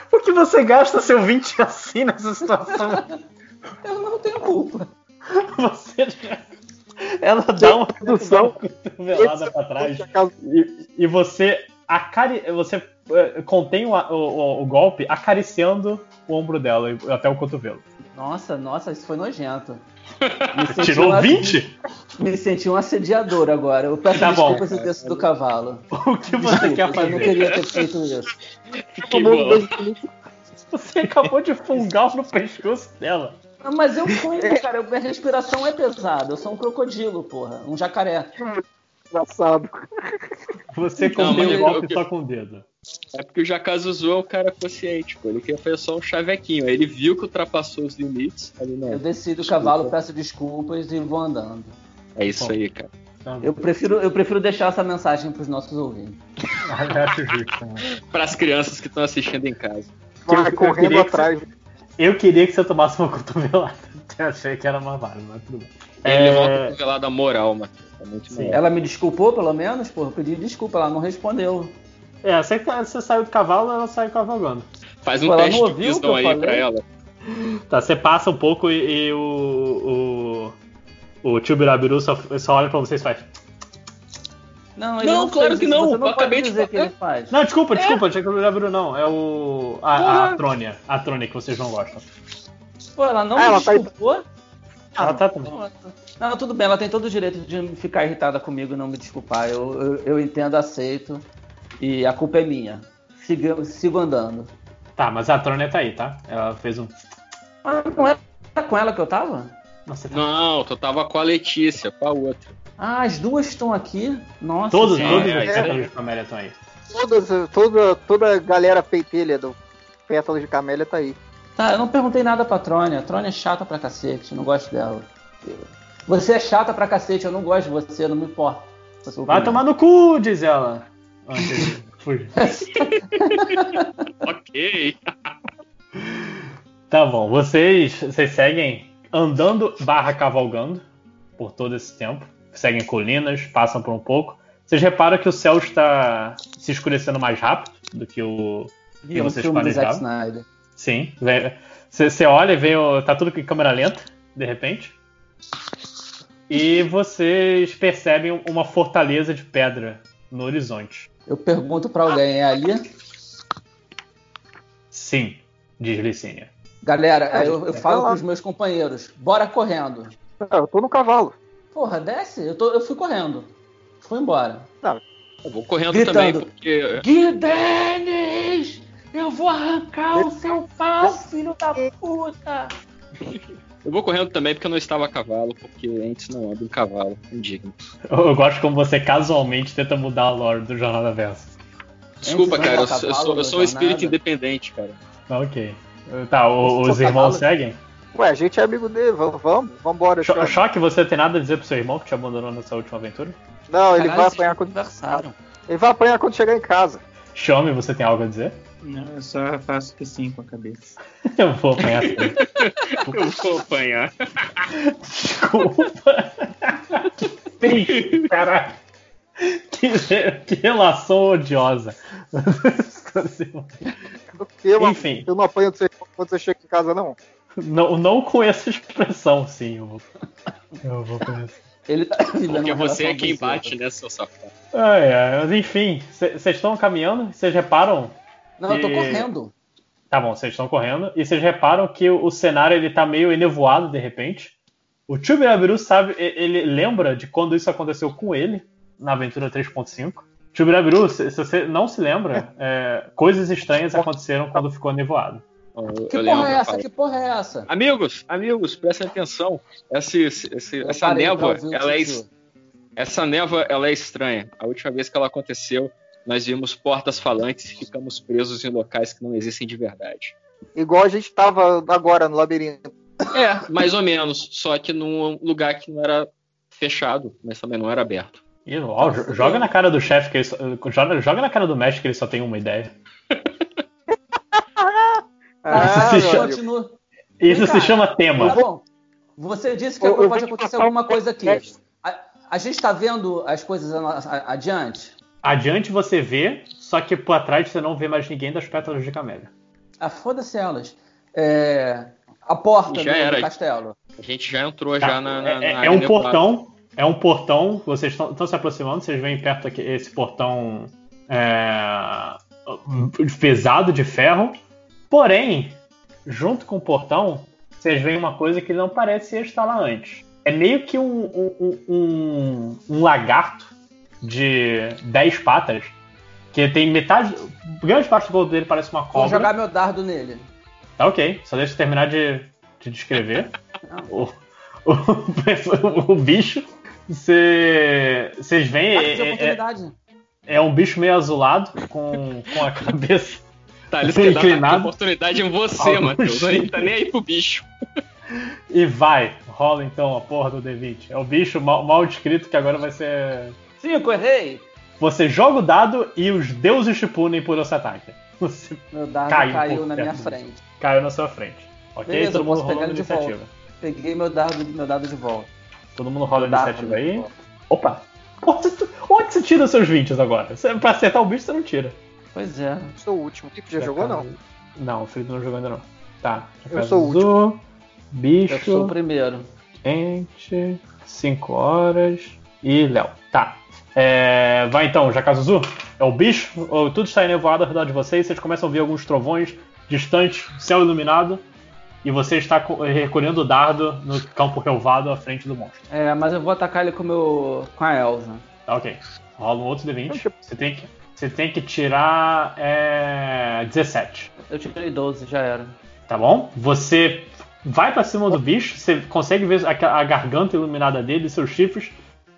Por que você gasta seu 20 assim nessa situação? [LAUGHS] Eu não tenho culpa. Você já... Ela dá uma Produção. cotovelada [LAUGHS] pra trás e, e você acari... você eh, contém o, o- o golpe acariciando o ombro dela e- até o cotovelo. Nossa, nossa, isso foi nojento. [LAUGHS] Tirou um- 20? Me senti um assediador agora. Eu peço Tá bom. desculpas e desço do cavalo. [LAUGHS] O que você Desculpa, quer Eu não fazer? queria ter feito isso. Você acabou de fungar no pescoço dela. Não, mas eu fui, cara. Minha respiração é pesada. Eu sou um crocodilo, porra. Um jacaré. Engraçado. Você mas o golpe só com o dedo. É porque o Jakazuzu é um cara consciente, pô. Ele queria fazer só um chavequinho. Aí ele viu que ultrapassou os limites. Ali, não. Eu desci do cavalo, peço desculpas e vou andando. É isso aí, cara. Eu prefiro, eu prefiro deixar essa mensagem pros nossos ouvintes. Né? Para as crianças que estão assistindo em casa. Vai Eu- eu correndo queria que atrás. Eu queria que você tomasse uma [LAUGHS] cotovelada. Eu achei que era mais válido, mas tudo bem. Ele É, volta cotovelada moral, mano. É. Ela me desculpou, pelo menos? Porra, eu pedi desculpa, ela não respondeu. É, você, você saiu do cavalo, ela sai cavalgando. Faz um Pô, teste não de que visão aí pra ela. Tá, você passa um pouco e, e o. O, o tio Birabiru só, só olha pra vocês e faz. Não, ele Não, não claro que não, Você eu não acabei pode de dizer que ele faz. Não, desculpa, desculpa, não tinha que o Birabiru não. É o. A, a, a Trônia. A Trônia que vocês não gostam. Pô, ela não Ah, me ela tá aí- desculpou? Ela tá também. Não, tudo bem, ela tem todo o direito de ficar irritada comigo e não me desculpar. Eu, eu, eu entendo, aceito. E a culpa é minha. Sigo, sigo andando. Tá, mas a Trônia tá aí, tá? Ela fez um. Ah, não era com ela que eu tava? Nossa, tá... Não, tu tava com a Letícia, com a outra. Ah, as duas estão aqui? Nossa. Todos, Senhora. todos é, é, camélia estão aí. Todas, toda, toda a galera peitelha do Pétalas de Camélia tá aí. Tá, eu não perguntei nada pra Trônia. A Trônia é chata pra cacete, eu não gosto dela. Você é chata pra cacete, eu não gosto de você, não me importa. Vai tomar no cu, diz ela. Antes de fugir. [LAUGHS] ok. Tá bom, vocês, vocês seguem andando barra cavalgando por todo esse tempo. Seguem colinas, passam por um pouco. Vocês reparam que o céu está se escurecendo mais rápido do que o que E um vocês filme do Zack planejavam. Snyder. Sim. Você olha e vê, o- tá tudo em câmera lenta, de repente. E vocês percebem uma fortaleza de pedra no horizonte. Eu pergunto pra alguém, é ali? Sim, diz Licínia. Galera, É, eu, eu vai falo lá. pros meus companheiros, bora correndo. Ah, eu tô no cavalo. Porra, desce, eu, tô, eu fui correndo. Fui embora. Eu vou correndo Gritando. também, porque. Gui Dennis! Eu vou arrancar o seu pau, filho da puta! [LAUGHS] Eu vou correndo também porque eu não estava a cavalo, porque antes não anda em cavalo, indigno. Eu, eu gosto como você casualmente tenta mudar a lore do Jornada Versa. Desculpa, Antes cara, eu, cavalo sou, eu sou um espírito independente, cara. Ok. Tá, o- os Sou irmãos cavalo. seguem? Ué, a gente é amigo dele, vamos, vamos, vambora. Cho-. Choque, você tem nada a dizer pro seu irmão que te abandonou nessa última aventura? Não, ele Caralho, vai apanhar quando conversaram. ele vai apanhar quando chegar em casa. Xiaomi, você tem algo a dizer? Não, eu só faço que sim com a cabeça. [LAUGHS] Eu vou apanhar. [LAUGHS] Eu vou apanhar. Desculpa. Sim, caralho. Que, que relação odiosa. Eu, Enfim. eu não apanho quando você chega em casa, não. Não, não com essa expressão, sim. Eu vou, eu vou conhecer. Ele tá Porque você é quem bate, né, seu safado? Ai, ai, mas enfim, vocês estão caminhando, vocês reparam Não, eu tô correndo. Tá bom, vocês estão correndo e vocês reparam que o, o cenário ele tá meio enevoado de repente. O Tio Birabiru sabe, ele lembra de quando isso aconteceu com ele na aventura 3.5. Tio Birabiru, se, se você não se lembra, é, coisas estranhas aconteceram quando ficou nevoado. Que eu porra lembro, é essa? fala. Que porra é essa? Amigos, amigos, prestem atenção. Essa parei pra névoa, ela é, essa névoa, ela é estranha. A última vez que ela aconteceu, nós vimos portas falantes e ficamos presos em locais que não existem de verdade. Igual a gente tava agora no labirinto. É, [LAUGHS] mais ou menos. Só que num lugar que não era fechado, mas também não era aberto. Ih, ó, jo- joga na cara do chefe que ele só, joga, joga na cara do mestre que ele só tem uma ideia. [LAUGHS] Ah, se amigo. Continua. Isso Vem se chama tema. Bom, você disse que Eu- eu pode te acontecer alguma um coisa aqui. A, a gente tá vendo as coisas adiante? Adiante você vê, só que por trás você não vê mais ninguém das pétalas de camélia. Ah, foda-se elas. É, a porta Já do, era. castelo. A gente já entrou Tá, já na, na, é, na é- área é um portão, é um portão, vocês estão se aproximando, vocês veem perto aqui esse portão é, pesado de ferro. Porém, junto com o portão, vocês veem uma coisa que não parece estar lá antes. É meio que um, um, um- um lagarto de 10 patas, que tem metade. Grande parte do corpo dele parece uma Vou cobra. jogar meu dardo nele. Tá ok. Só deixa eu terminar de, de descrever. o, o, o bicho. Vocês veem. Ah, É, é, oportunidade. é um bicho meio azulado, com, com a cabeça. Tá, eles querem dar oportunidade em você, Algum Matheus. Ele jeito. tá nem aí pro bicho. E vai. Rola então a porra do D20. É o bicho mal, mal descrito que agora vai ser. Cinco, errei. Você joga o dado e os deuses te punem por esse ataque. Você Meu dado Caiu caiu, um na minha frente. caiu na sua frente. Ok? Beleza, Todo eu mundo rolando iniciativa. volta. Peguei meu dado, meu dado de volta. Todo mundo rola iniciativa aí. Opa! Onde você, onde você tira os seus 20 agora? Você- Pra acertar o bicho você não tira. Pois é. Sou o último. O Felipe já jogou, não? Não, o Felipe não jogou ainda não. Tá. Eu sou o último. Bicho. Eu sou o primeiro. Quente, 5 horas e Léo. Tá. É, vai então, Jacazuzu. É o bicho. Tudo está enevoado ao redor de vocês. Vocês começam a ver alguns trovões distantes, céu iluminado. E você está co- recolhendo o dardo no campo relvado à frente do monstro. É, mas eu vou atacar ele com, meu, com a Elsa. Tá ok. Rola um outro D20. Você tem que, você tem que tirar é, 17. Eu tirei 12, já era. Tá bom? Você vai pra cima do bicho, você consegue ver a, a garganta iluminada dele, seus chifres,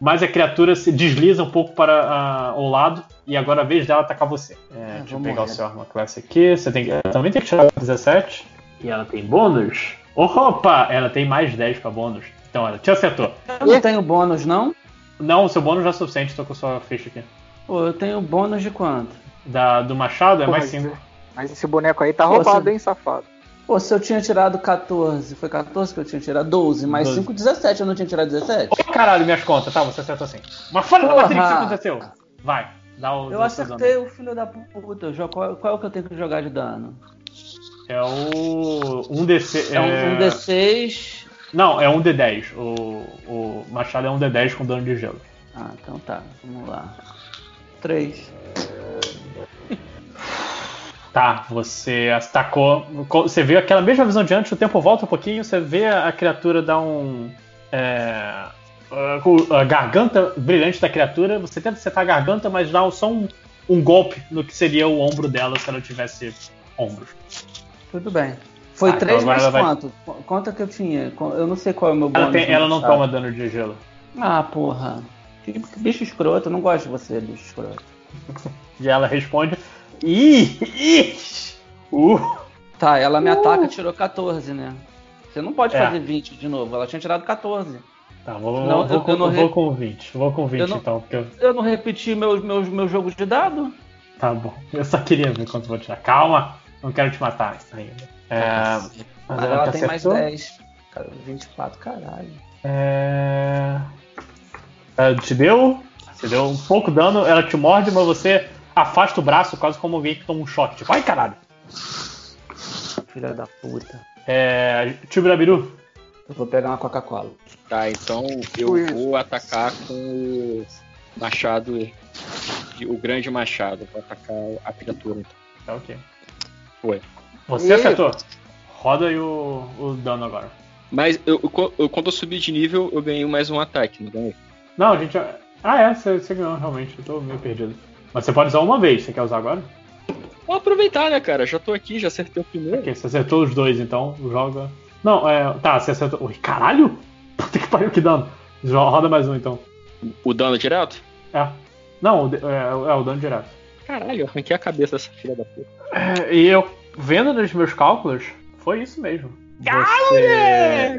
mas a criatura se desliza um pouco para ah, o lado e agora a vez dela atacar você. É, deixa eu pegar morrer. o seu arma classe aqui. Você tem que, também tem que tirar 17. E ela tem bônus. Opa! Ela tem mais 10 pra bônus. Então ela te acertou. Eu não tenho bônus, não? Não, o seu bônus já é suficiente, tô com a sua ficha aqui. Pô, eu tenho bônus de quanto? Da, do machado é Pô, mais mas- 5. Mas esse boneco aí tá Pô, roubado, você- hein, safado? Pô, se eu tinha tirado 14, foi 14 que eu tinha tirado? 12, mais 12. 5, 17. Eu não tinha tirado 17? Ô caralho, minhas contas. Tá, você acertou assim. Mas fora da o que aconteceu? Vai, dá o. Eu acertei o filho da puta. Qual, qual é o que eu tenho que jogar de dano? É o. Um DC. É um, um D6. Não, é um D10. O, o machado é um D10 com dano de gelo. Ah, então tá. Vamos lá. 3. Tá, você atacou. Você vê aquela mesma visão de antes, o tempo volta um pouquinho, você vê a criatura dar um. É, a- garganta brilhante da criatura, você tenta acertar a garganta, mas dá só um, um golpe no que seria o ombro dela se ela tivesse ombros. Tudo bem. Foi Ah, então 3 agora mais ela vai- quanto? Qu- Quanto é que eu tinha? Eu não sei qual é o meu Ela, bônus. tem- ela não toma dano de gelo. Ah, porra. Que bicho escroto. Eu não gosto de você, bicho escroto. [LAUGHS] E ela responde. Ih! Ih! Uh! Tá, ela me ataca tirou 14, né? Você não pode É. fazer 20 de novo. Ela tinha tirado 14. Tá, vou, Não, vou, eu- com, eu não vou com 20. Vou com 20 Eu não- então, porque eu- Eu não repeti meu, meu, meu jogo de dado? Tá bom. Eu só queria ver quanto vou tirar. Calma, não quero te matar ainda. É, mas Mas ela te tem mais acertou. 10. Cara, 24, caralho. É... Ela te deu. Você deu um pouco dano, ela te morde, mas você afasta o braço quase como alguém que toma um choque. Tipo, ai caralho. Filha da puta. É. Tibirabiru. Eu vou pegar uma Coca-Cola. Tá, então eu vou atacar com o machado, de- o grande machado. Vou atacar a criatura. Então. Tá ok. Foi. Você E- acertou. Roda aí o, o dano agora. Mas eu, eu- quando eu subi de nível, eu ganhei mais um ataque, não ganhei? Não, a gente. Ah, é, você, você ganhou realmente. Eu tô meio perdido. Mas você pode usar uma vez. Você quer usar agora? Vou aproveitar, né, cara? Já tô aqui, já acertei o primeiro. Ok, você acertou os dois, então joga. Não, é. Tá, você acertou. Ui, caralho! [LAUGHS] Puta que pariu, que dano. Roda mais um então. O dano direto? É. Não, é, é o dano direto. Caralho, eu arranquei a cabeça dessa filha da puta. É, e eu, vendo nos meus cálculos, foi isso mesmo. Você.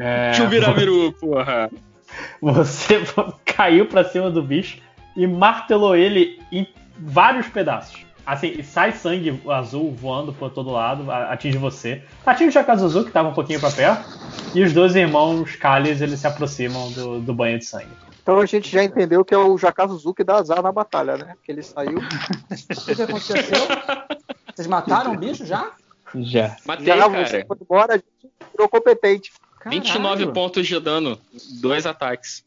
É, Chuvirabiru, porra! [LAUGHS] Você [LAUGHS] caiu pra cima do bicho e martelou ele em vários pedaços. Assim, sai sangue azul voando por todo lado, atinge você. Atinge o Jakazuzu, que tava um pouquinho pra perto. E os dois irmãos Kalias, eles se aproximam do, do banho de sangue. Então a gente já entendeu que é o Jakazuzu que dá azar na batalha, né? Que ele saiu. O que, aconteceu? Vocês mataram o bicho já? Já. Matei, já cara. você foi embora, a gente virou competente. 29 pontos de dano, dois ataques.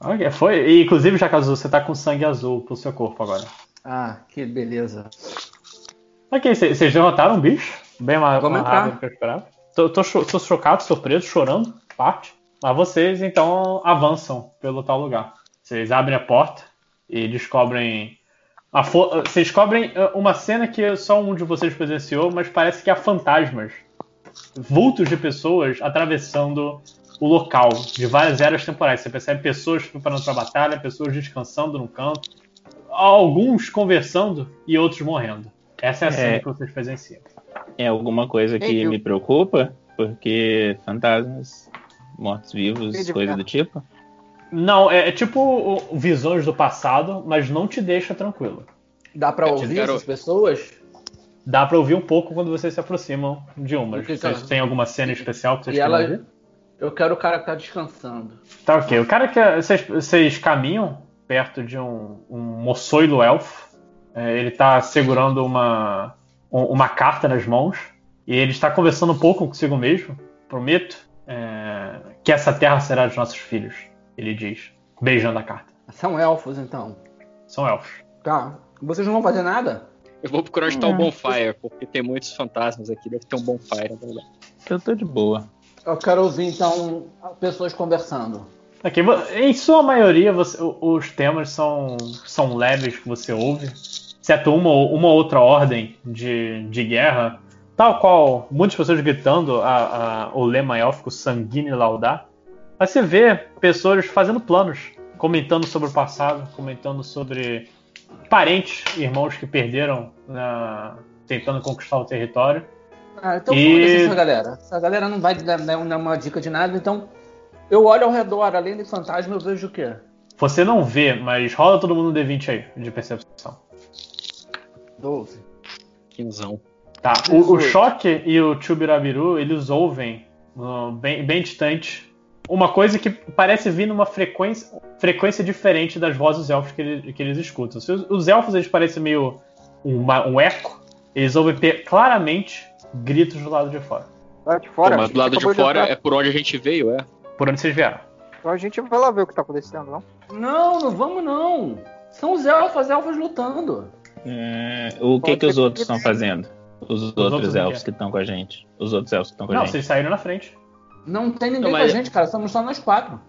Ok, foi. E, inclusive, Jakazuzu, você tá com sangue azul pro seu corpo agora. Ah, que beleza. Ok, cê- vocês derrotaram um bicho. Bem mais, rápido do que eu esperava. Tô, tô, tô chocado, surpreso, chorando, parte. Mas vocês então avançam pelo tal lugar. Vocês abrem a porta e descobrem. A fo- Vocês descobrem eh, uma cena que só um de vocês presenciou, mas parece que há fantasmas vultos de pessoas atravessando o local de várias eras temporais. Você percebe pessoas preparando para a batalha, pessoas descansando no canto, alguns conversando e outros morrendo. Essa é a cena É. que vocês presenciam. É alguma coisa que me preocupa? Porque fantasmas, mortos-vivos, coisa do tipo? Não, é, é tipo o- visões do passado, mas não te deixa tranquilo. Dá pra Eu ouvir quero- essas pessoas? Dá pra ouvir um pouco quando vocês se aproximam de umas. Vocês têm alguma cena especial que vocês E querem ela. ouvir? Eu quero o cara que tá descansando. Tá ok. O cara que. Vocês, vocês caminham perto de um, um moçoilo elfo. É, ele tá segurando uma, um- uma carta nas mãos. E ele está conversando um pouco consigo mesmo. Prometo é, que essa terra será dos nossos filhos. Ele diz, beijando a carta. São elfos, então. São elfos. Tá. Vocês não vão fazer nada? Eu vou procurar onde tá o bonfire, porque tem muitos fantasmas aqui, deve ter um bonfire, na verdade. Eu tô de boa. Eu quero ouvir, então, pessoas conversando. Em sua maioria você- os temas são, são leves que você ouve, exceto uma, ou- outra ordem de, de guerra, tal qual muitas pessoas gritando a, a- o lema élfico sanguíneo laudar. Mas você vê pessoas fazendo planos, comentando sobre o passado, comentando sobre parentes, irmãos que perderam na- tentando conquistar o território. Ah, então E- essa galera. Essa galera não vai dar uma dica de nada, então eu olho ao redor, além de fantasma, eu vejo o quê? Você não vê, mas rola todo mundo um D20 aí, de percepção. 12. Quinzão. Tá, o, o Choque e o Chubirabiru, eles ouvem uh, bem, bem distante uma coisa que parece vir numa frequência, frequência diferente das vozes elfos que, ele- que eles escutam. Se Os, os elfos eles parecem meio uma- um eco, eles ouvem claramente gritos do lado de fora. Lá de fora. Pô, mas do lado de fora entrar. é por onde a gente veio, é. Por onde vocês vieram? Então a gente vai lá ver o que tá acontecendo, não? Não, não vamos não. São os elfos, elfos lutando. É, o que que os outros que- estão fazendo? Os, outros outros o elfos que estão com a gente. Os outros elfos que estão com a Não, gente. vocês saíram na frente. Não tem ninguém Não, com a mas- gente, cara. Somos só nós quatro.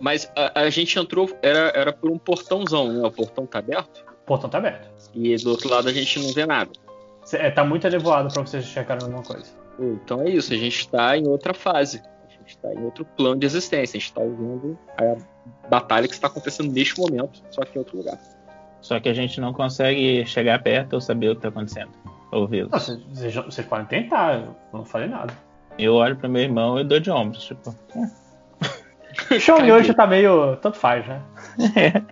Mas a, a gente entrou, era, era por um portãozão, né? O portão tá aberto. O portão tá aberto. E do outro lado a gente não vê nada. É, tá muito elevado pra vocês checarem alguma coisa. Pô, Então é isso, a gente tá em outra fase. A gente tá em outro plano de existência. A gente tá ouvindo a batalha que está acontecendo neste momento, só que em outro lugar. Só que a gente não consegue chegar perto ou saber o que tá acontecendo. Ouvi-los. Não, vocês, podem tentar, eu não falei nada. Eu olho pro meu irmão e dou de ombros, tipo. [LAUGHS] O Xiaomi hoje tá meio. tanto faz, né? [LAUGHS]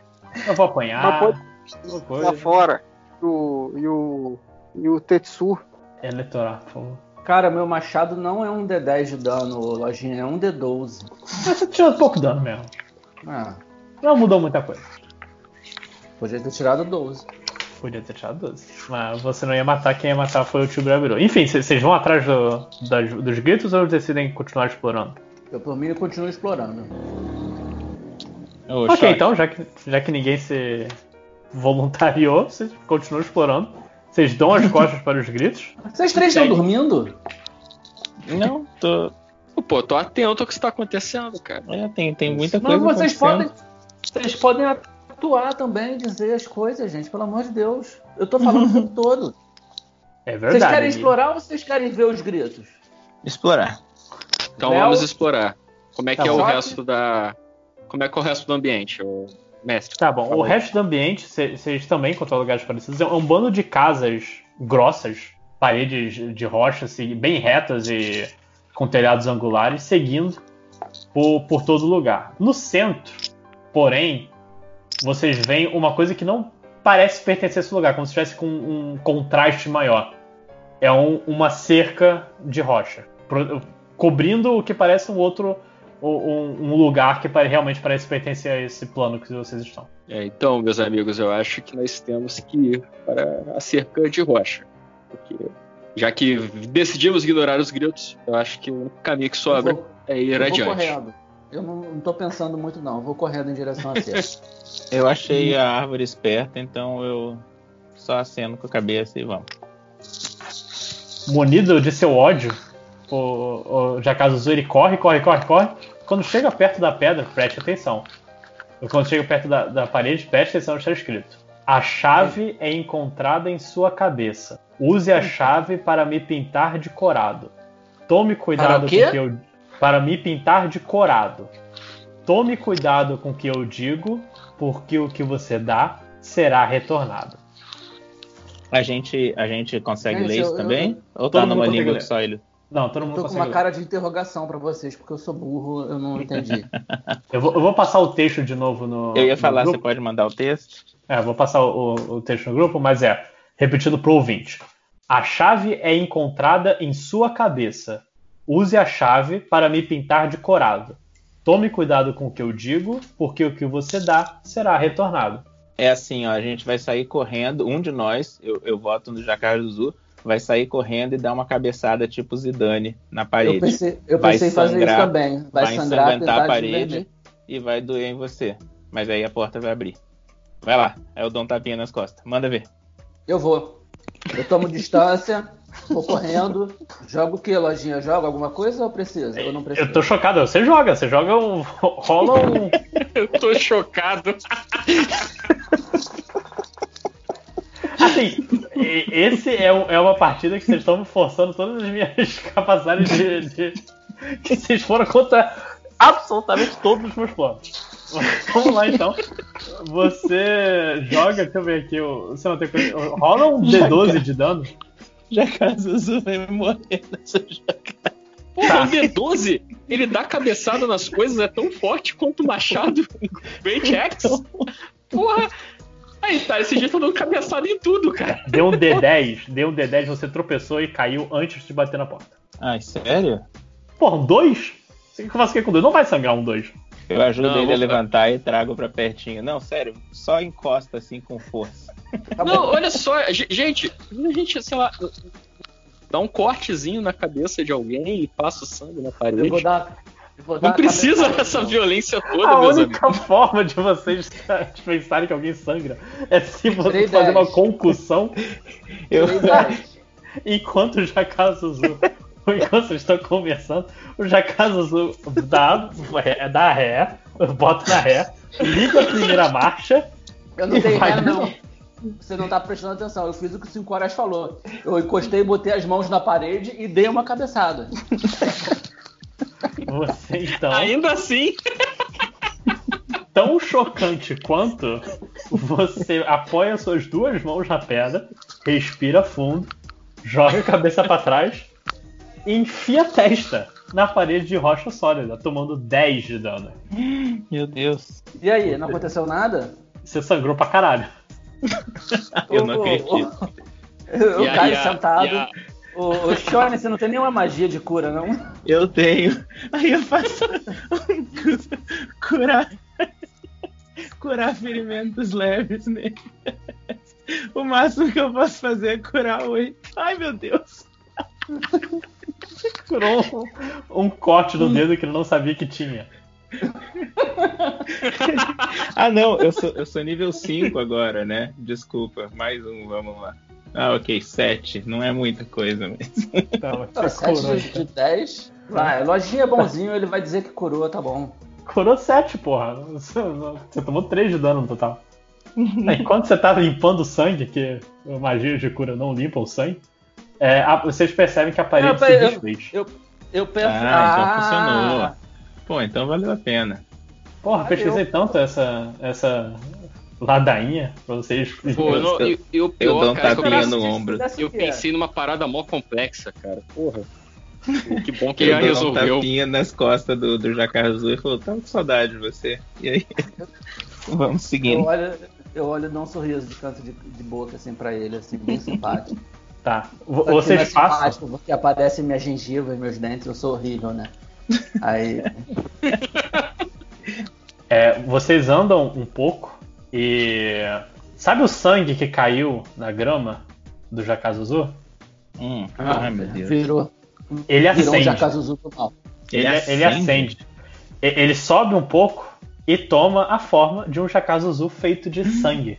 Eu vou Mas apanhar. pode alguma lá coisa. fora. O, e o. E o Tetsu. Eleitorar, por favor. Cara, meu machado não é um D10 de dano, lojinha, é um D12. Mas você tirou pouco dano mesmo. Ah, Não mudou muita coisa. podia ter tirado 12. Podia ter tirado 12. Mas você não ia matar, quem ia matar foi o tio Brabiru. Enfim, vocês vão atrás do- das- dos gritos ou decidem continuar explorando? Eu por mim eu continuo explorando. Ô, ok, Choque, então, já que, já que ninguém se voluntariou, vocês continuam explorando. Vocês dão as costas para os gritos. Vocês três estão dormindo? Não, tô. Pô, tô atento ao que está acontecendo, cara. É, tem, tem muita Mas coisa vocês acontecendo. podem. Vocês podem atuar também, dizer as coisas, gente, pelo amor de Deus. Eu tô falando o tempo [LAUGHS] todo. É Vocês verdade. querem explorar ou vocês querem ver os gritos? Explorar. Então Léo? vamos explorar. Como é que Tá é o resto da. Como é que é o resto do ambiente, ô mestre? Tá bom, Por o resto do ambiente, vocês também encontram lugares parecidos. É um bando de casas grossas, paredes de rocha, assim, bem retas e com telhados angulares, seguindo por, por todo lugar. No centro, porém, vocês veem uma coisa que não parece pertencer a esse lugar, como se estivesse com um contraste maior. É um- uma cerca de rocha, pro- cobrindo o que parece um outro. Um, um lugar que realmente parece pertencer a esse plano que vocês estão. É, então, meus amigos, eu acho que nós temos que ir para a cerca de rocha. Porque já que decidimos ignorar os gritos, eu acho que o único caminho que sobra vou- é ir eu vou adiante. correndo. Eu não, não tô pensando muito, não. Eu vou correndo em direção à [LAUGHS] cerca. Eu achei a árvore esperta, então eu só aceno com a cabeça e vamos. munido de seu ódio, o, o Jakazuzu ele corre, corre, corre, corre. Quando chega perto da pedra, preste atenção. E Quando chega perto da, da parede, preste atenção no que está escrito. A chave é encontrada em sua cabeça. Use a chave para me pintar de corado. Tome cuidado Para o com o que eu. Para me pintar de corado. Tome cuidado com o que eu digo, porque o que você dá será retornado. A gente, a gente consegue Gente, ler isso eu- também? eu- Ou tá numa língua que só ele? Não, todo mundo Tô com uma ler. cara de interrogação pra vocês, porque eu sou burro, eu não entendi. [LAUGHS] Eu vou, eu vou passar o texto de novo no. Eu ia falar, você pode mandar o texto? É, vou passar o, o texto no grupo, mas é, repetido pro ouvinte. A chave é encontrada em sua cabeça. Use a chave para me pintar de corado. Tome cuidado com o que eu digo, porque o que você dá será retornado. É assim, ó, a gente vai sair correndo, um de nós, eu, eu voto no Jacarzu, vai sair correndo e dar uma cabeçada tipo Zidane na parede. Eu pensei, eu Vai pensei em fazer isso sangrar- também. Vai, vai sangrar ensanguentar a parede e vai doer em você. Mas aí a porta vai abrir. Vai lá, aí eu dou um tapinha nas costas. Manda ver. Eu vou. Eu tomo distância, vou correndo. Jogo o que, lojinha? Jogo alguma coisa ou precisa? Eu não preciso. Eu tô chocado, você joga, você joga um. rola um. [LAUGHS] Eu tô chocado. [LAUGHS] Assim, esse é, é uma partida que vocês estão me forçando todas as minhas [LAUGHS] capacidades de, de- que vocês foram contra absolutamente todos os meus planos. Vamos lá então. Você joga, deixa eu ver aqui. o- Você não tem coisa. Rola um D12 de dano. Jacarzu vai morrer nessa jogada. Porra, o D12, ele dá cabeçada nas coisas, é tão forte quanto o machado [LAUGHS] Great Axe. Porra! Aí, tá, esse dia tá dando cabeçada em tudo, cara. Deu um D10, deu um D10, você tropeçou e caiu antes de bater na porta. Ai, sério? Porra, um 2? O que eu faço aqui com dois? Não vai sangrar um 2. Eu ajudo Não, ele a levantar e trago pra pertinho. Não, sério, só encosta assim com força. Tá bom. Não, olha só, ge- gente, a gente, sei lá, dá um cortezinho na cabeça de alguém e passa o sangue na parede. Eu vou dar. Não precisa dessa violência toda, A meus única amigos. forma de vocês [LAUGHS] pensarem que alguém sangra é se você fazer uma 10. concussão [LAUGHS] Eu, Tirei 10. enquanto o Jacazuzu. [LAUGHS] Enquanto vocês estão conversando, o Jacazuzu dá, é, dá ré, bota na ré, liga a primeira marcha. Eu não dei vai ré, de não. Você não tá prestando atenção. Eu fiz o que o 5 horas falou. Eu encostei, botei as mãos na parede e dei uma cabeçada. Você então. Ainda assim, [LAUGHS] tão chocante quanto você apoia suas duas mãos na pedra, respira fundo, joga a cabeça pra trás e enfia a testa na parede de rocha sólida, tomando 10 de dano. Meu Deus. E aí, não aconteceu nada? Você sangrou pra caralho. [LAUGHS] Eu não O- o- acredito. Eu a- caio sentado. Ô, ô, Shone, você não tem nenhuma magia de cura, não? Eu tenho. Aí eu faço [LAUGHS] curar curar ferimentos leves nele. O máximo que eu posso fazer é curar oito. Ai meu Deus. Curou um, um corte no dedo que ele não sabia que tinha. Ah não, eu sou, eu sou nível 5 agora, né? Desculpa, mais um, vamos lá. Ah, ok, 7. Não é muita coisa. Então, você curou, 7 de, de 10. Vai, lojinha é bonzinho, ele vai dizer que curou, tá bom. Curou 7, porra. Você, você tomou 3 de dano no total. Enquanto você tá limpando o sangue, que a magia de cura não limpa o sangue, é, a- vocês percebem que a parede Ah, se desfez. Eu, eu penso. Ah, então Ah, funcionou. Pô, então valeu a pena. Porra, Ah, pesquisei eu- tanto essa, essa ladainha pra vocês. pô, não, e, e o Eu pior, dou um cara, é eu tapinha pensei- no ombro. Eu é. pensei numa parada mó complexa, cara. Porra. Que bom que ele Eu já dou um resolveu. tapinha nas costas do, do Jacarzu e falou, tava com saudade de você. E aí, [LAUGHS] vamos Eu seguindo. olho, eu olho e dou um sorriso de canto de, de boca, assim, pra ele, assim, bem simpático. [LAUGHS] Tá. V- é Vocês passam. simpático, Porque aparecem minhas gengivas, meus dentes, eu sou horrível, né? Aí. [LAUGHS] É, vocês andam um pouco e. Sabe o sangue que caiu na grama do Jacazuzu? Hum, ai meu Deus. Virou. Ele Virou um acende. jacazuzu mal. Ele, Ele ele acende? acende. E- Ele sobe um pouco e toma a forma de um Jacazuzu feito de sangue.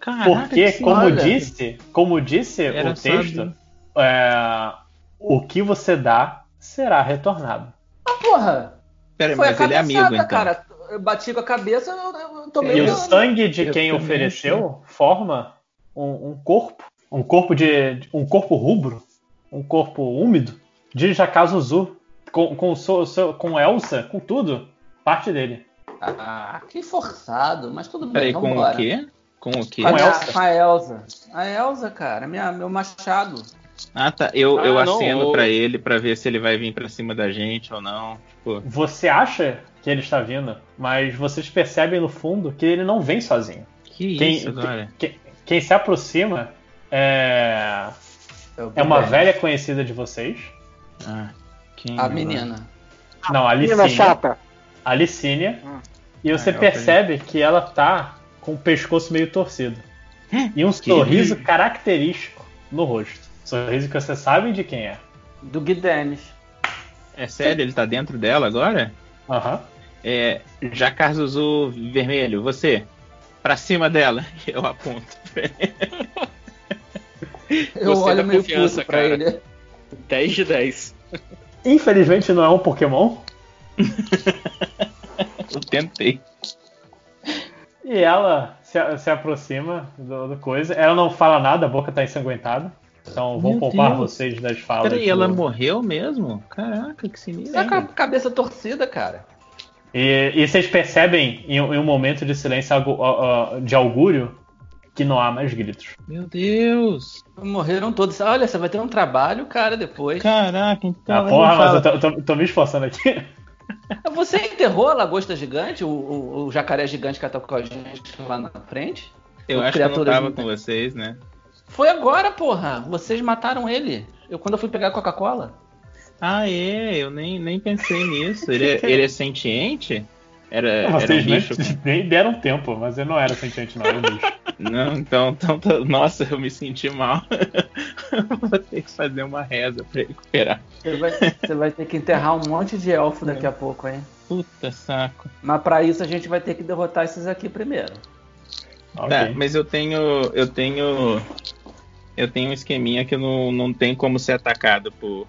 Caraca, Porque, que como olha. disse, como disse Era o texto, é, o que você dá será retornado. Ah, porra! Pera, Foi a mas ele é amigo, então. cara. Eu bati com a cabeça, eu, eu tomei E o sangue de quem ofereceu forma um, um corpo, um corpo de um corpo rubro, um corpo úmido de Jakazuzu com, com, so- so- com Elsa, com tudo, parte dele. Ah, que forçado, mas tudo bem, Peraí, com o quê? Com o quê? Com a, com a Elsa. A Elsa, cara, minha, meu machado. Ah, tá. Eu, Ah, eu não, aceno pra ele pra ver se ele vai vir pra cima da gente ou não. Tipo, Você acha que ele está vindo, mas vocês percebem no fundo que ele não vem sozinho. que Quem, isso agora? quem, quem se aproxima é, é uma bem. velha conhecida de vocês. Ah, quem A agora? menina. Não, a Menina Licínia. chata. A Licínia. E você Ah, percebe que ela tá com o pescoço meio torcido. E um Que- sorriso característico no rosto. Sorriso que você sabe de quem é. Do Guidenes. É sério, ele tá dentro dela agora? Aham. É, Jacarzuzu Vermelho, você, pra cima dela. [LAUGHS] Eu aponto. [LAUGHS] Eu Gostei olho meio confiança, puto pra cara. ele. 10 de 10. Infelizmente não é um Pokémon. [LAUGHS] Eu tentei. E ela se, se aproxima do, do coisa. Ela não fala nada, a boca tá ensanguentada. Então vou Meu poupar Deus. vocês das falas. Peraí, ela do- morreu mesmo? Caraca, que sinistro. É com a cabeça torcida, cara. E, e vocês percebem em, um- em um momento de silêncio de augúrio que não há mais gritos. Meu Deus. Morreram todos. Olha, você vai ter um trabalho, cara, depois. Caraca, então. ah, porra, mas eu tô, tô- tô me esforçando aqui. [LAUGHS] Você enterrou a lagosta gigante, o, o- o jacaré gigante que atacou a gente lá na frente? Eu O acho que eu não tava com vocês, né? Foi agora, porra. Vocês mataram ele. Eu quando eu fui pegar a Coca-Cola. Ah, é, eu nem, nem pensei nisso. Ele é, [LAUGHS] ele é sentiente? Era, era um Vocês nem, bicho. [LAUGHS] nem deram tempo, mas ele não era sentiente, não, era um bicho. Não, então, então, tá- nossa, eu me senti mal. [LAUGHS] Vou ter que fazer uma reza pra recuperar. Você vai, você vai ter que enterrar um monte de elfo daqui a pouco, hein? Puta saco. Mas pra isso a gente vai ter que derrotar esses aqui primeiro. Ok. Tá, mas eu tenho. Eu tenho. Eu tenho um esqueminha que não, não tem como ser atacado por,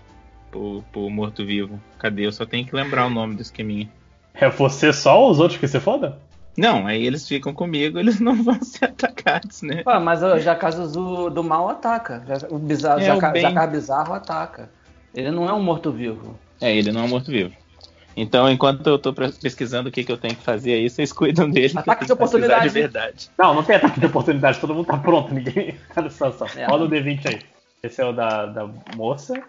por, por morto-vivo. Cadê? Eu só tenho que lembrar o nome do esqueminha. É você só ou os outros que se foda? Não, aí eles ficam comigo, eles não vão [LAUGHS] ser atacados, né? Pô, mas o Jacazuzu do mal ataca. O bizarro, É, o Jaca, bem. Jacar bizarro ataca. Ele não é um morto-vivo. É, ele não é morto-vivo. Então, enquanto eu tô pesquisando o que, que eu tenho que fazer aí, vocês cuidam dele. que Ataque de que oportunidade. de verdade. Não, não tem ataque de oportunidade, todo mundo tá pronto, ninguém [LAUGHS] tá nessa situação. É. Roda o D20 aí. Esse é o da, da moça.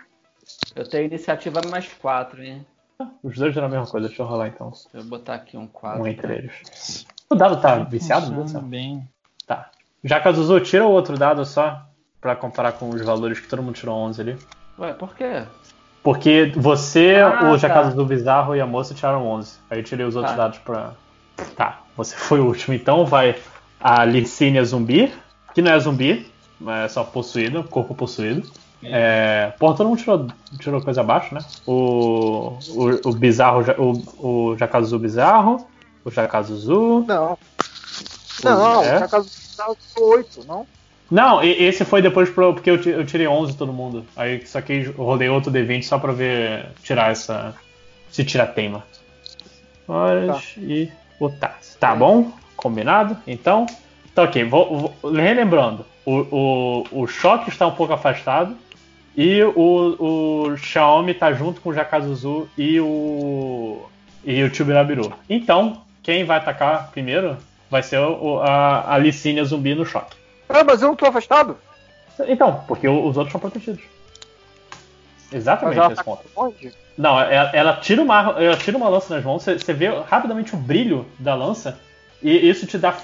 Eu tenho iniciativa mais 4, hein? Os dois eram a mesma coisa, deixa eu rolar então. Deixa eu botar aqui um 4. Um entre eles. O dado tá viciado, meu Deus do céu. bem. Tá. Já Cazuzu, tira o outro dado só pra comparar com os valores que todo mundo tirou 11 ali. Ué, por quê? Porque você, Ah, o tá. Jacazuzu Bizarro e a moça tiraram 11. Aí eu tirei os outros Tá. dados pra. Tá, você foi o último. Então vai a Licínia Zumbi, que não é zumbi, é só possuído, corpo possuído. É... Porra, todo mundo tirou, tirou coisa abaixo, né? O, o, o Bizarro, o, o Jacazuzu Bizarro, o Jacazuzu. Não. Não, É? o Jacazu tá 8, não? Não, e- esse foi depois pro, porque eu, ti- eu tirei 11 todo mundo. Aí só que rolei outro D20 só pra ver tirar essa. Se tirar teima. Horas e o Tats. Tá bom? Combinado? Então. Tá ok. Vou, vou- relembrando: o, o, o choque está um pouco afastado. E o, o Xiaomi tá junto com o Jakazuzu e o. E o Tubirabiru. Então, quem vai atacar primeiro vai ser o- a, a Licínia zumbi no choque. Ah, mas eu não tô afastado. Então, porque os outros são protegidos. Exatamente esse tá ponto. onde? Não, ela, ela tira uma, ela tira uma lança nas mãos, você, você vê rapidamente o brilho da lança, e isso te dá,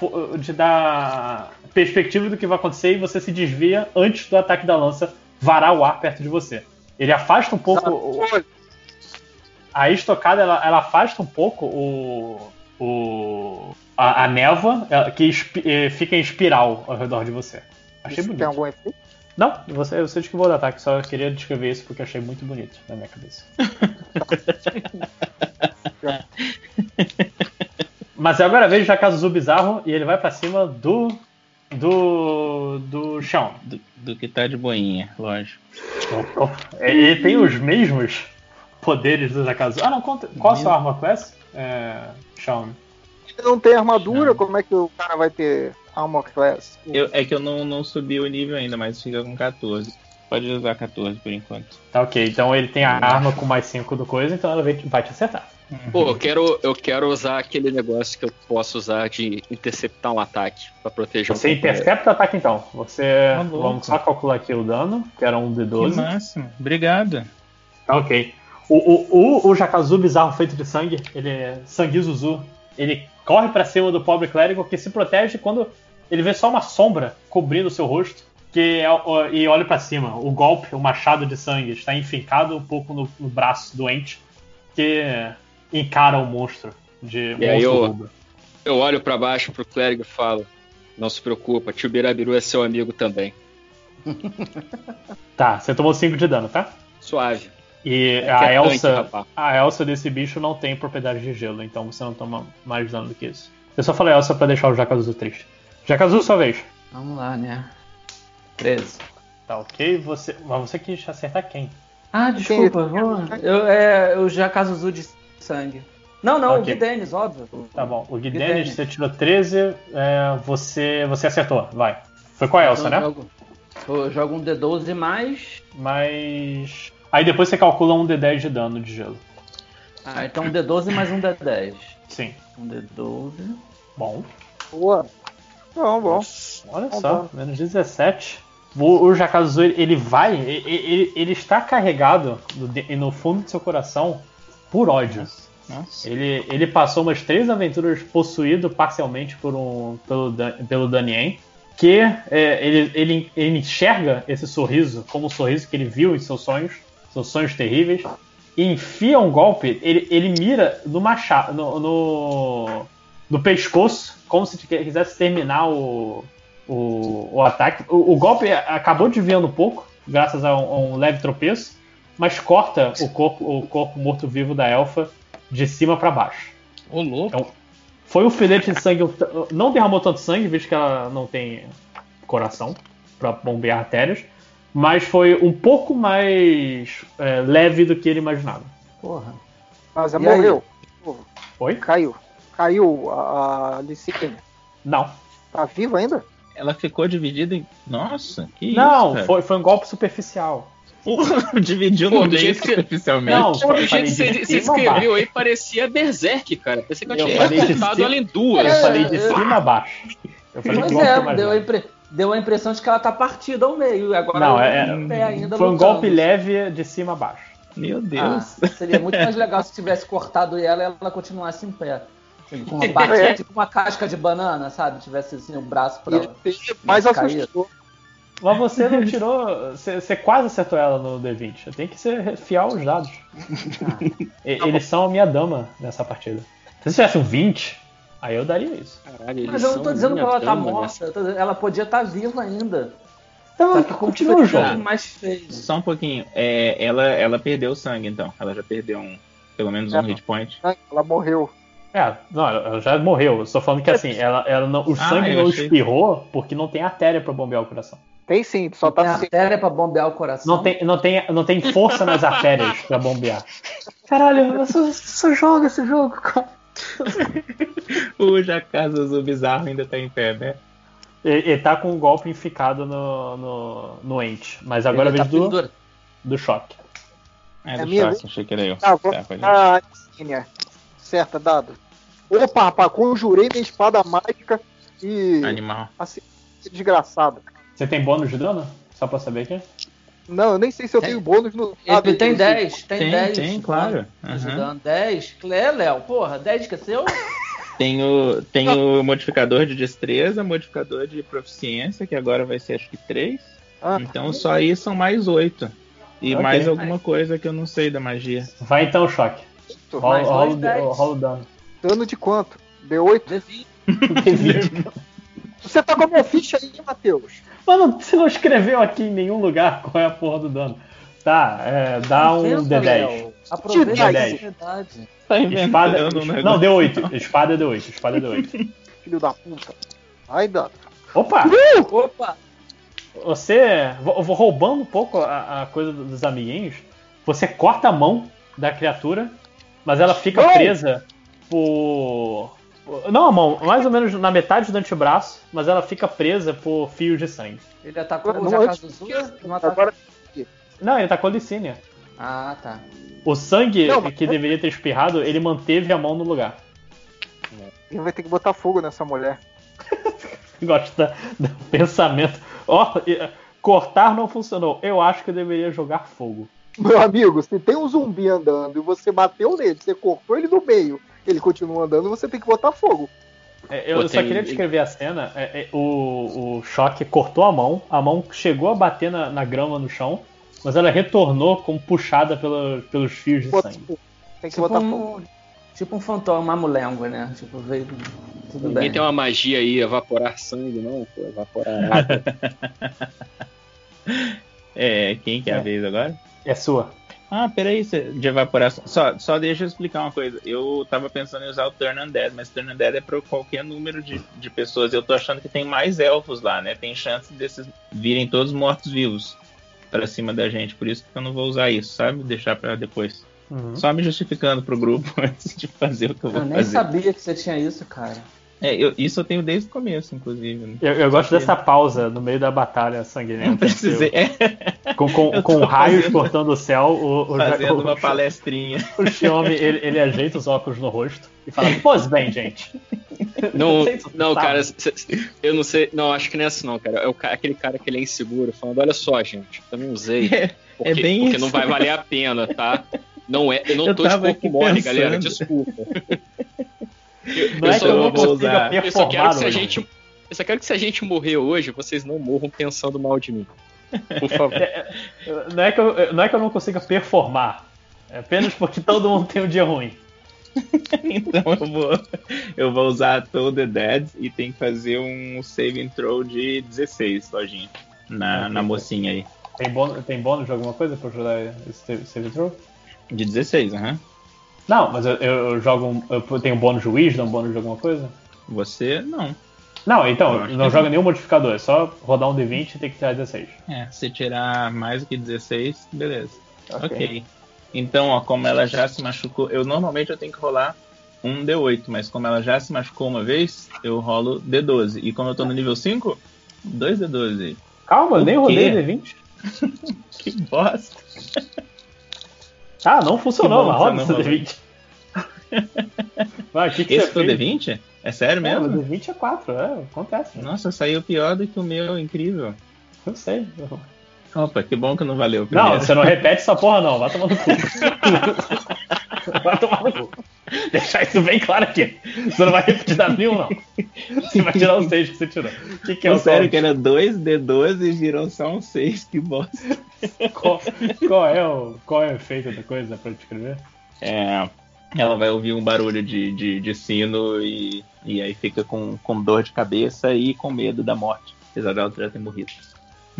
te dá perspectiva do que vai acontecer e você se desvia antes do ataque da lança varar o ar perto de você. Ele afasta um pouco. o- a estocada ela, ela afasta um pouco o, o a, a névoa ela- que eh, fica em espiral ao redor de você. Achei Isso bonito. tem algum efeito? Não, você, você descreveu o ataque, só queria descrever isso porque achei muito bonito na minha cabeça. [LAUGHS] Mas agora vejo já caso bizarro e ele vai pra cima do. do. do chão. Do, do que tá de boinha, lógico. Ele tem os mesmos poderes do Jakazu. Ah, não, conta. Qual a sua arma class? É. Xiaomi. Ele não tem armadura, como é que o cara vai ter armor class? Eu, é que eu não, não subi o nível ainda, mas fica com 14. Pode usar 14 por enquanto. Tá ok, então ele tem a arma com mais 5 do coisa, então ela vai te- vai te acertar. Pô, eu quero, eu quero usar aquele negócio que eu posso usar de interceptar um ataque pra proteger Você um intercepta o ataque então. Você. Tá vamos só calcular aqui o dano, que era um Que D12. máximo. Obrigado. Tá ok. O, o, o, o Jakazu bizarro feito de sangue, ele é sangue Zuzu. Ele corre pra cima do pobre clérigo que se protege quando ele vê só uma sombra cobrindo o seu rosto. Que é, e olha pra cima. O golpe, o machado de sangue, está enfincado um pouco no, no braço doente. Que encara o monstro de E aí eu-. Eu olho pra baixo pro clérigo e falo: Não se preocupa, tio Birabiru é seu amigo também. Tá, você tomou 5 de dano, tá? Suave. E É a é tanque, Elsa, rapaz. a Elsa desse bicho não tem propriedade de gelo, então você não toma mais dano do que isso. Eu só falei Elsa pra deixar o Jakazu triste. Jakazu, sua vez. Vamos lá, né? 13. Tá ok, você. Mas você quis acertar quem? Ah, desculpa. vou- Eu, é, eu já Cazuzu de sangue. Não, não, Ok. o Gui Dennis, óbvio. Tá bom, o Gui Gui Dennis, Dennis. você tirou 13, é, você, você acertou, vai. Foi com a Elsa, Então eu né? jogo- Eu jogo um D12 mais. Mas. Aí depois você calcula um D10 de dano de gelo. Ah, então um D12 mais um D10. Sim. Um D12. Bom. Boa. Bom, bom. Olha Bom, só, bom. menos 17. O, o Jakazu, ele vai, ele, ele, ele está carregado no, fundo do seu coração por ódio. Nossa. Ele, ele passou umas três aventuras possuído parcialmente por um, pelo, pelo Danien, que é, ele, ele, ele enxerga esse sorriso como um sorriso que ele viu em seus sonhos, seus sonhos terríveis, e enfia um golpe, ele, ele mira no machado, no, no, no pescoço, como se quisesse terminar o, o, o ataque. O, o golpe acabou desviando um pouco, graças a um, a um leve tropeço, mas corta o corpo, o corpo morto-vivo da elfa de cima para baixo. Ô, louco. Então, foi um filete de sangue. Não derramou tanto sangue, visto que ela não tem coração para bombear artérias, mas foi um pouco mais é, leve do que ele imaginava. Porra. Mas ela aí? morreu. Oi? Caiu. Caiu a, a Licínea. Não. Tá viva ainda? Ela ficou dividida em. Nossa, que não, isso, foi, foi um golpe superficial. Porra, [LAUGHS] dividiu Pô, no meio que- superficialmente. Não, Pô, do eu jeito que você, escreveu aí, parecia Berserk, cara. Pensei que eu Eu tinha falei de cortado cima- ela em duas. Eu falei de cima a baixo. Eu falei Pois golpe é, deu a, leve. Deu a impressão de que ela tá partida ao meio. E agora Não, ela é, tá em pé ainda foi um lutando. golpe leve de cima a baixo. Meu Ah, Deus. seria muito mais legal se tivesse cortado ela e ela continuasse em pé. Assim, com uma [LAUGHS] batia, tipo uma casca de banana, sabe? Tivesse assim o braço pra. Ter mais assustador. Mas você não tirou. Você, você quase acertou ela no D20. Tem que ser fiar os dados. E- Eles são a minha dama nessa partida. Se você tivesse um 20, aí eu daria isso. Caralho, eles Mas eu não tô dizendo que ela tá dama morta. Ela podia estar viva ainda. Então, Só que continua o jogo. feio. Só um pouquinho. É, ela, ela perdeu sangue, então. Ela já perdeu um, pelo menos um É. hit point. Ela morreu. É, não, ela já morreu. Eu estou falando que assim, ela, ela não, o Ah, sangue não achei. espirrou porque não tem artéria pra bombear o coração. Tem sim, só Tem tá sem. artéria pra bombear o coração. Não tem, não tem, não tem força nas artérias pra bombear. Caralho, eu só, só jogo esse jogo, cara. [LAUGHS] O Jacaso bizarro ainda tá em pé, né? Ele, ele tá com um golpe enficado no, no, no ente. Mas agora a Ele vez tá do, pendura- do choque. É É do minha choque, achei que era eu. Ah, vou... Tá, ah. Certa, dado. Opa, rapaz, conjurei minha espada mágica e. Animal. Assim, desgraçado. Você tem bônus de dano? Só pra saber aqui? Não, eu nem sei se eu Tem. tenho bônus no. Ele tem inclusive. 10, tem, Tem, 10. tem, claro. Aham. Ajudando 10. É, Léo, porra, 10 esqueceu? Tem o, tem o modificador de destreza, modificador de proficiência, que agora vai ser acho que 3. Ah, Então só aí são mais 8. E Ok. mais alguma coisa que eu não sei da magia. Vai então o choque. Rola o dano. dano de quanto? D8? D20. D20. Você tá com a minha ficha aí, Matheus. Mano, você não escreveu aqui em nenhum lugar [LAUGHS] qual é a porra do dano. Tá, é, dá um Tenta, D10. Léo. Aproveita a D10. oportunidade. Tá Espada. um. Não, D8. Espada é D8. Espada é D8. [LAUGHS] Filho da puta. Vai, dado. Opa! Opa! Você. vou, vou roubando um pouco a, a coisa dos amiguinhos. Você corta a mão da criatura, mas ela fica presa por. Não a mão, mais ou menos na metade do antebraço, mas ela fica presa por fios de sangue. Ele atacou Não, o antes Jakazuzu, não atacou. Agora, Não, ele tacou licínia. Ah, tá. O sangue Não, mas- que deveria ter espirrado, ele manteve a mão no lugar. Ele vai ter que botar fogo nessa mulher. [LAUGHS] Gosto da- do pensamento. Ó, e- cortar não funcionou. Eu acho que eu deveria jogar fogo. Meu amigo, se tem um zumbi andando e você bateu nele, você cortou ele no meio, ele continua andando, você tem que botar fogo. É, Eu Pô, só tem- queria descrever a cena. É, é, o, o choque cortou a mão, a mão chegou a bater na, na grama no chão, mas ela retornou como puxada pela- pelos fios de Bota sangue. fogo. Tem que Tipo botar fogo. um, tipo um fantoma, mamulengo, né? Tipo, veio. Tudo Ninguém bem. tem uma magia aí, evaporar sangue, não? Pô, evaporar [LAUGHS] água. É, quem que é a É. vez agora? É sua. Ah, peraí, de evaporação. Só, só deixa eu explicar uma coisa. Eu tava pensando em usar o Turn Undead, mas Turn Undead é pra qualquer número de, de pessoas. Eu tô achando que tem mais elfos lá, né? Tem chance desses virem todos mortos-vivos pra cima da gente. Por isso que eu não vou usar isso, sabe? Deixar pra depois. Uhum. Só me justificando pro grupo [LAUGHS] antes de fazer o que eu vou Eu nem fazer. sabia que você tinha isso, cara. É, eu- isso eu tenho desde o começo, inclusive. né? Eu, eu gosto dessa pausa no meio da batalha sanguinenta. Não precisei. É, Com, com, Eu com raios fazendo- cortando o céu, o, o, fazendo o, uma palestrinha. o Xiaomi, ele, ele ajeita os óculos no rosto e fala, pois bem, gente. Não, não, sabe. cara, eu não sei. Não, acho que não é assim, não, cara. É o aquele cara que ele é inseguro, falando: olha só, gente, eu não usei. É, Porque, é bem porque isso. não vai valer a pena, tá? Não é, eu não Eu tô de corpo mole, pensando. galera, desculpa. Eu, Não eu é só, que eu não vou usar. eu só quero que se a gente. hoje. Eu só quero que se a gente morrer hoje, vocês não morram pensando mal de mim. Por favor. [LAUGHS] Não é, que eu, não é que eu não consiga performar. É apenas porque todo mundo tem um dia ruim. [LAUGHS] Então eu vou, eu vou usar Toll the Dead e tem que fazer um saving throw de 16, lojinha. Na, Ok. na mocinha aí. Tem bônus, tem bônus de alguma coisa pra ajudar esse save- save throw? De 16, aham. Não, mas eu, eu, eu jogo. um- Eu tenho bônus de Wisdom, bônus de alguma coisa? Você não. Não, então, não joga nenhum modificador, é só rodar um D20 e ter que tirar 16. É, se tirar mais do que 16, beleza. Ok. Então, ó, como ela já se machucou, eu normalmente eu tenho que rolar um D8, mas como ela já se machucou uma vez, eu rolo D12. E como eu tô no nível 5, dois D12 aí. Calma, eu O nem rodei quê? D20. [LAUGHS] Que bosta. Ah, não funcionou, mas roda que esse você não D20. [LAUGHS] Vai, o que, que Esse foi o fez? D20? É sério É, o mesmo? D20 é 4, é, acontece. né? Nossa, saiu pior do que o meu, incrível. Eu sei. Opa, que bom que não valeu o Não, primeiro. você não [LAUGHS] repete essa porra não, vai tomar no cu. [LAUGHS] vai tomar no cu. Deixar isso bem claro aqui. Você não vai repetir dado nenhum, não. Você vai tirar os 6 que você tirou. O que, que é o sério que era 2 D12 e virou só um 6, que bosta. Qual, qual é o, qual é o efeito da coisa pra descrever? É, ela vai ouvir um barulho de, de, de sino e, e aí fica com, com dor de cabeça e com medo da morte, apesar dela já ter morrido.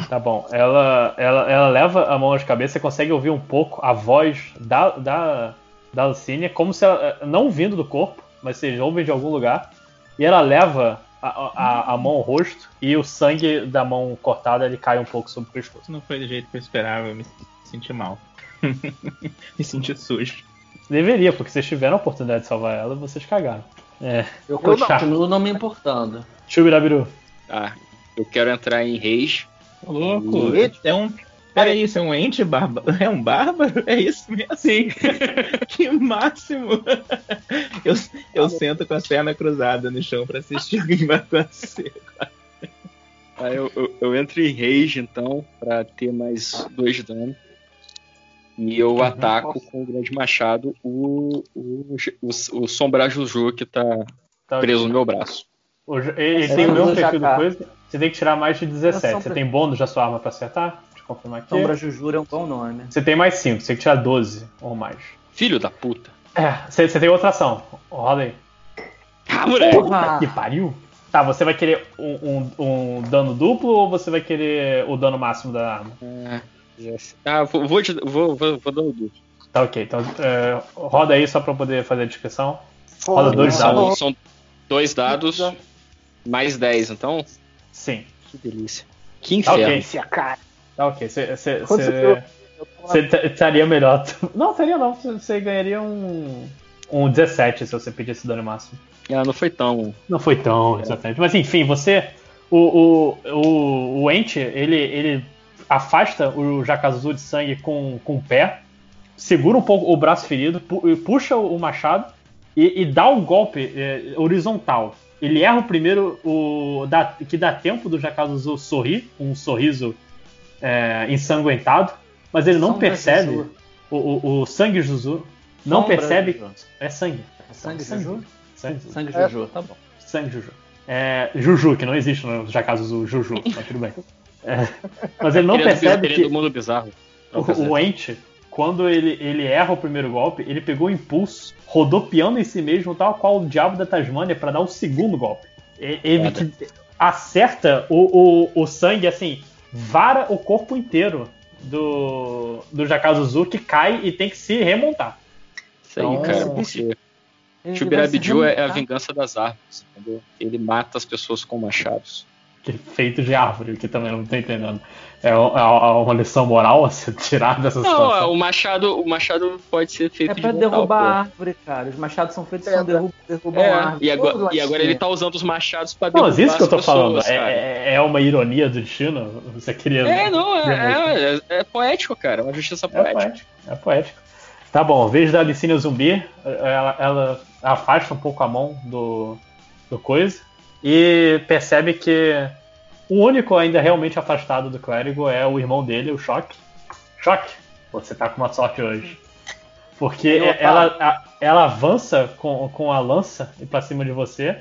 Tá bom. Ela, ela, ela leva a mão às cabeças e consegue ouvir um pouco a voz da, da, da Lucínia, como se ela. Não vindo do corpo, mas seja, ouvem de algum lugar. E ela leva a, a, a mão ao rosto e o sangue da mão cortada ele cai um pouco sobre o pescoço. Isso não foi do jeito que eu esperava, eu me senti mal. [LAUGHS] me senti sujo. Deveria, porque vocês tiveram a oportunidade de salvar ela vocês cagaram. É. Eu continuo não me importando. Chubirabiru. Tá. Eu quero entrar em rage. Ô, louco, é um. Peraí, isso é um ente bárbaro? [LAUGHS] É um bárbaro? É isso mesmo? Sim. [LAUGHS] que máximo! [LAUGHS] Eu, eu sento com a perna cruzada no chão pra assistir o que vai acontecer. Tá, eu, eu, eu entro em rage, então, pra ter mais dois de dano. E eu ataco com o grande machado o, o, o, o Sombra Juju que tá, Tá preso no meu braço. Ele, ele É, tem o mesmo perfil do coisa. Você tem que tirar mais de 17. Sombra- Você tem bônus da sua arma pra acertar? Confirmar aqui. Sombra Jujura é um bom nome. Você tem mais 5, você tem que tirar 12 ou mais. Filho da puta. É, você, você tem outra ação. Roda aí. Ah, moleque. Porra! Que pariu. Tá, você vai querer um, um- um dano duplo ou você vai querer o dano máximo da arma? Ah, yes. Ah, vou, vou, te- vou, vou, vou dando duplo. Tá, ok. Então é, roda aí só pra eu poder fazer a descrição. Roda dois dados. são dois dados, mais 10, então. Sim. Que delícia. Que inferno. Tá ok. Você- Você Quanto você estaria melhor. [LAUGHS] Não, estaria não. Você- ganharia um. Um 17 se você pedisse dano máximo. Ah, não foi tão. Não foi tão exatamente. Mas enfim, você. O, o, o, o Ente, ele, ele afasta o Jakazu de sangue com, com o pé, segura um pouco o braço ferido, pu- puxa o machado e, e dá um golpe é, horizontal. Ele erra o primeiro, o, dá- que dá tempo do Jakazu sorrir, um sorriso é, ensanguentado, mas ele não Sombra percebe. Juju. O, o, o sangue Juju não Sombra percebe. Juju. É sangue. Sangue Juju? Sangue, Sangue É. Juju, tá bom. Sangue Juju. É, Juju, que não existe no Jakazu Juju, [LAUGHS] mas tudo bem. É, mas ele não Querendo- percebe querendo que o mundo bizarro. o, o Ente, quando ele, ele erra o primeiro golpe, ele pegou o impulso, rodopiando em si mesmo, tal qual o diabo da Tasmânia, para dar o segundo golpe. Ele que acerta o, o, o sangue, assim, vara o corpo inteiro do, do Jakazuzu, que cai e tem que se remontar. Isso aí, Então, cara. Porque Chubirabiju é a vingança das árvores, entendeu? Ele mata as pessoas com machados. Que é feito de árvore, que também não tô entendendo. É, um- é uma lição moral a ser tirada dessa Não, situação. o machado, o machado pode ser feito É pra de metal, derrubar a árvore, cara. Os machados são feitos pra derru derrubar É, árvore. e agora, e agora ele tá usando os machados pra Não, derrubar mas isso que eu tô as falando. pessoas, É, é- é uma ironia do destino? Você queria. É, não, é, é, é- é poético, cara. É uma justiça É poética. poético. É poético. Tá bom, vez da Alicina zumbi, ela, ela afasta um pouco a mão do, do coisa e percebe que o único ainda realmente afastado do clérigo é o irmão dele, o Choque. Choque, você tá com uma sorte hoje. Porque tá. ela, a- ela avança com, com a lança e pra cima de você.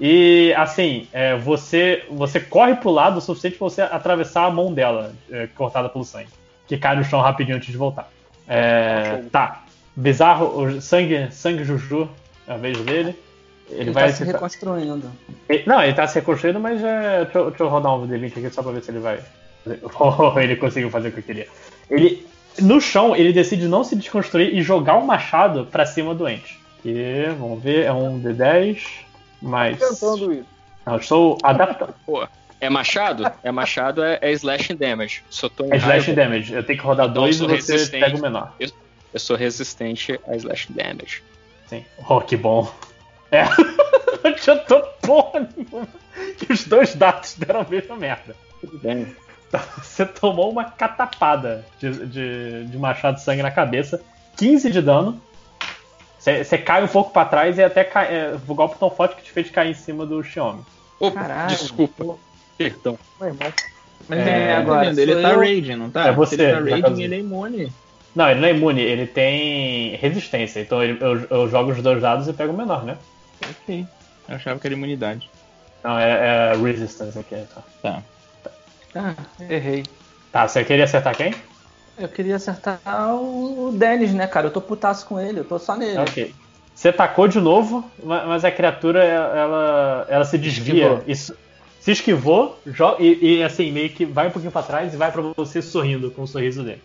E assim, é, você você corre pro lado o suficiente pra você atravessar a mão dela, é, cortada pelo sangue. Que cai no chão rapidinho antes de voltar. É, tá. Bizarro, o sangue, sangue Juju, a vez dele. Ele, Ele vai tá se reconstruindo. ele- Não, ele tá se reconstruindo, mas é, deixa, eu- deixa eu rodar um D20 aqui só pra ver se ele vai. Oh, [LAUGHS] ele conseguiu fazer o que eu queria. Ele. No chão, ele decide não se desconstruir e jogar o machado pra cima do ente. Que, vamos ver, é um D10 mais. Tentando isso. Não, eu estou adaptando. Pô, é machado? É machado, é, é slashing damage. Eu tô em É slash raiva, damage. Eu tenho que rodar então dois e você resistente. pega o menor. Eu, eu sou resistente a slash damage. Sim. Oh, que bom. É. não adiantou porra nenhuma. Que os dois dados deram a mesma merda. Tudo bem. Você tomou uma catapada de, de, de machado de sangue na cabeça, 15 de dano. Você cai um pouco pra trás e até cai, é, o golpe tão forte que te fez cair em cima do Xiaomi. Opa, Caralho. desculpa. Perdão. Mas É, é, agora ele tá eu. raging, não tá? É você, Se ele tá raging, ele é imune. Não, ele não é imune, ele tem resistência. Então ele- eu, eu jogo os dois dados e pego o menor, né? Ok. Eu achava que era imunidade. Não, é, é resistance aqui. Tá. Tá. Ah, errei. tá, você queria acertar quem? Eu queria acertar o Dennis, né, cara? Eu tô putaço com ele, eu tô só nele. Ok. Você tacou de novo, ma- mas a criatura ela, ela se desvia. Esquivou. Isso, se esquivou jo- e, e, assim, meio que vai um pouquinho pra trás e vai pra você sorrindo com o sorriso dele.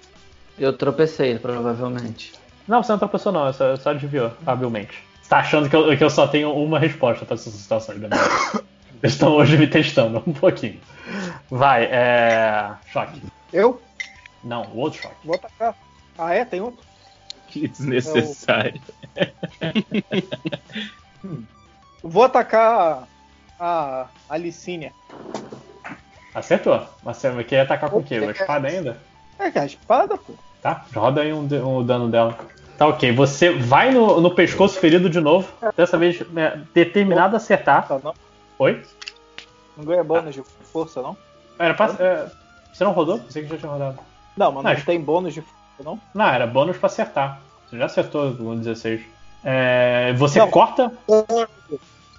Eu tropecei, provavelmente. Não, você não tropeçou não, só, só desviou, habilmente. Tá achando que eu, que eu só tenho uma resposta pra essas situações, né? [COUGHS] Eles estão hoje me testando um pouquinho. Vai, é. Choque. Eu Não, o outro choque. vou atacar. Ah, é? Tem outro? Que desnecessário. Vou atacar a, a Licínia. Acertou. Mas você queria atacar com o quê? A espada ainda? É que a espada, pô. Tá, roda aí um, um dano dela. Tá ok, você vai no, no pescoço ferido de novo. Dessa vez é, determinado a acertar. Tá, não, Oi? não ganha bônus de força, não? Era pra, é, você não rodou? Pensei que já tinha rodado. Não, mas não Mas- tem bônus de força, não? Não, era bônus pra acertar. Você já acertou com 16. É, você Não. corta.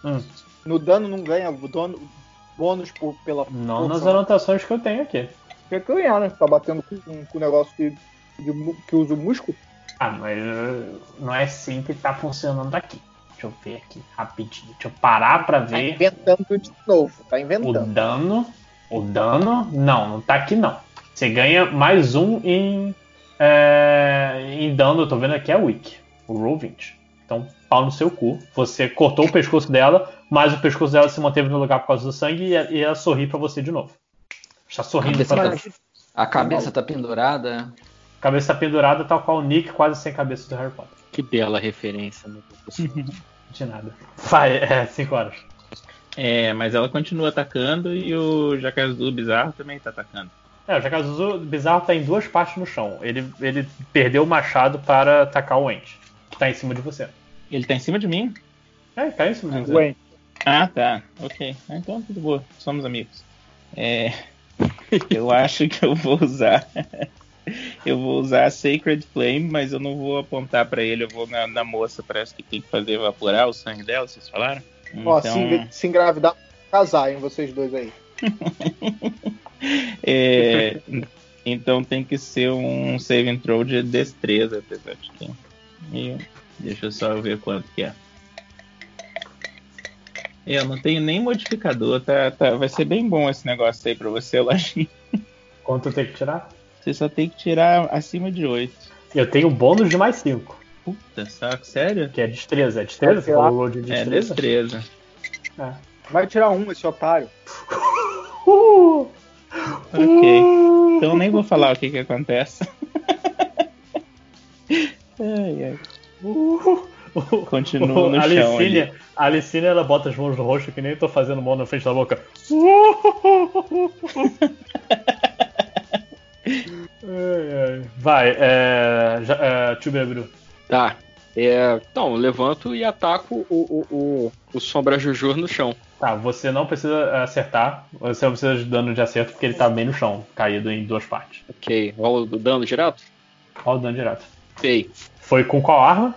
Hum, No dano não ganha dono, bônus por, pela não nas força. anotações que eu tenho aqui. Tem que ganhar, né? Tá batendo com, com o negócio que, de que usa o músculo. Ah, mas uh, não é assim que tá funcionando aqui. Deixa eu ver aqui rapidinho. Deixa eu parar pra Tá ver. inventando de novo. Tá O inventando. dano. O dano. Não, não tá aqui não. Você ganha mais um em. é, em dano. Eu tô vendo aqui é weak. O roll 20. Então, pau no seu cu. Você cortou o pescoço dela, mas o pescoço dela se manteve no lugar por causa do sangue e, e ela sorri pra você de novo. Está sorrindo Cabeça pra tá- você. A cabeça tá pendurada. Cabeça pendurada, tal qual o Nick, quase sem cabeça do Harry Potter. Que bela referência, meu Deus. [LAUGHS] De nada. Vai, é 5 horas. É, mas ela continua atacando e o Jacazu bizarro também tá atacando. É, o Jakazuzu bizarro tá em duas partes no chão. Ele, ele perdeu o machado para atacar o Ent, que tá em cima de você. Ele tá em cima de mim? É, tá em cima de você. Ah, tá. Ok. Ah, Então tudo bom. Somos amigos. É, [LAUGHS] eu acho que eu vou usar. [LAUGHS] eu vou usar a Sacred Flame, mas eu não vou apontar pra ele. Eu vou na, na moça. Parece que tem que fazer evaporar o sangue dela. Vocês falaram? ó, Então, se, engra- se engravidar, casar, hein, vocês dois aí. [LAUGHS] é, então tem que ser um saving throw de destreza, apesar de que. E deixa eu só ver quanto que é. Eu não tenho nem modificador, tá, tá, vai ser bem bom esse negócio aí pra você, Lojinha. Quanto tem que tirar? Você só tem que tirar acima de 8. Eu tenho bônus de mais 5, Puta saco, sério? que é destreza. É destreza? Você falou de É destreza? destreza. É. Vai tirar um, esse otário. [LAUGHS] Uh! Ok. Então nem vou falar o que que acontece. [LAUGHS] ai, ai. Continuo [LAUGHS] no a chão Alicine, ali. a Alicine, ela bota as mãos no rosto que nem eu tô fazendo mão na frente da boca. Ai, ai. Vai, é. já- é Tio. Tá. É, então, levanto e ataco o, o, o, o Sombra Jujur no chão. Tá, você não precisa acertar, você não precisa de dano de acerto porque ele tá bem no chão, caído em duas partes. Ok, rola o dano direto? Olha o dano direto. Ok. Foi com qual arma?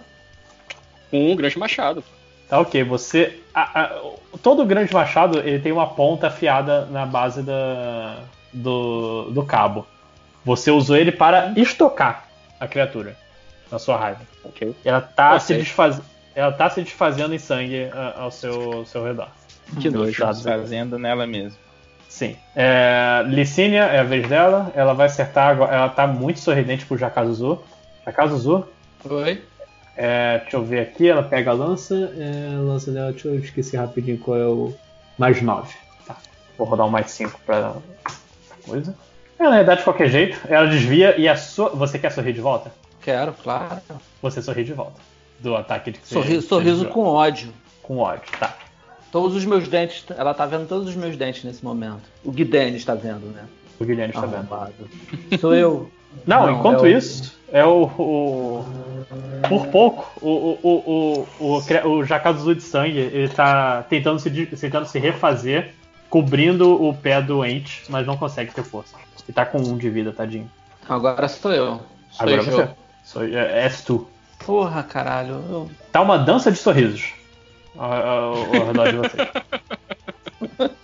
Com um grande machado. Tá ok, você. a- a- todo grande machado ele tem uma ponta afiada na base da, do, do cabo. Você usou ele para estocar a criatura na sua raiva. Ok. Ela tá, Ok. se, desfaz... ela tá se desfazendo em sangue ao seu, ao seu redor. Que Dos nojo. dados aqui. Fazendo nela mesmo. Sim. É, Licínia é a vez dela. Ela vai acertar agora. Ela tá muito sorridente pro Jakazuzu. Jakazuzu, Oi? é, deixa eu ver aqui. Ela pega a lança. É, a lança dela, deixa eu esqueci rapidinho qual é o. Mais 9. Tá. Vou rodar um mais 5 pra coisa. É, na verdade, de qualquer jeito, ela desvia e a sua. Você quer sorrir de volta? Quero, claro. Você sorri de volta. Do ataque de que você- Sorriso, você sorriso com ódio. Com ódio, tá. Todos os meus dentes. Ela tá vendo todos os meus dentes nesse momento. O Guidene está vendo, né? O Guilherme está vendo. Sou eu. [LAUGHS] Não, Não, enquanto é o- isso, é o, o- Por pouco, o, o, o, o, o, o Jakazuzu de sangue, ele tá tentando se, tentando se refazer, cobrindo o pé doente, mas não consegue ter força. Ele tá com um de vida, tadinho. Agora sou eu. Sou Agora eu. você. Sou, é, és tu. Porra, caralho. Eu... Tá uma dança de sorrisos ao, ao, ao redor de vocês. [LAUGHS]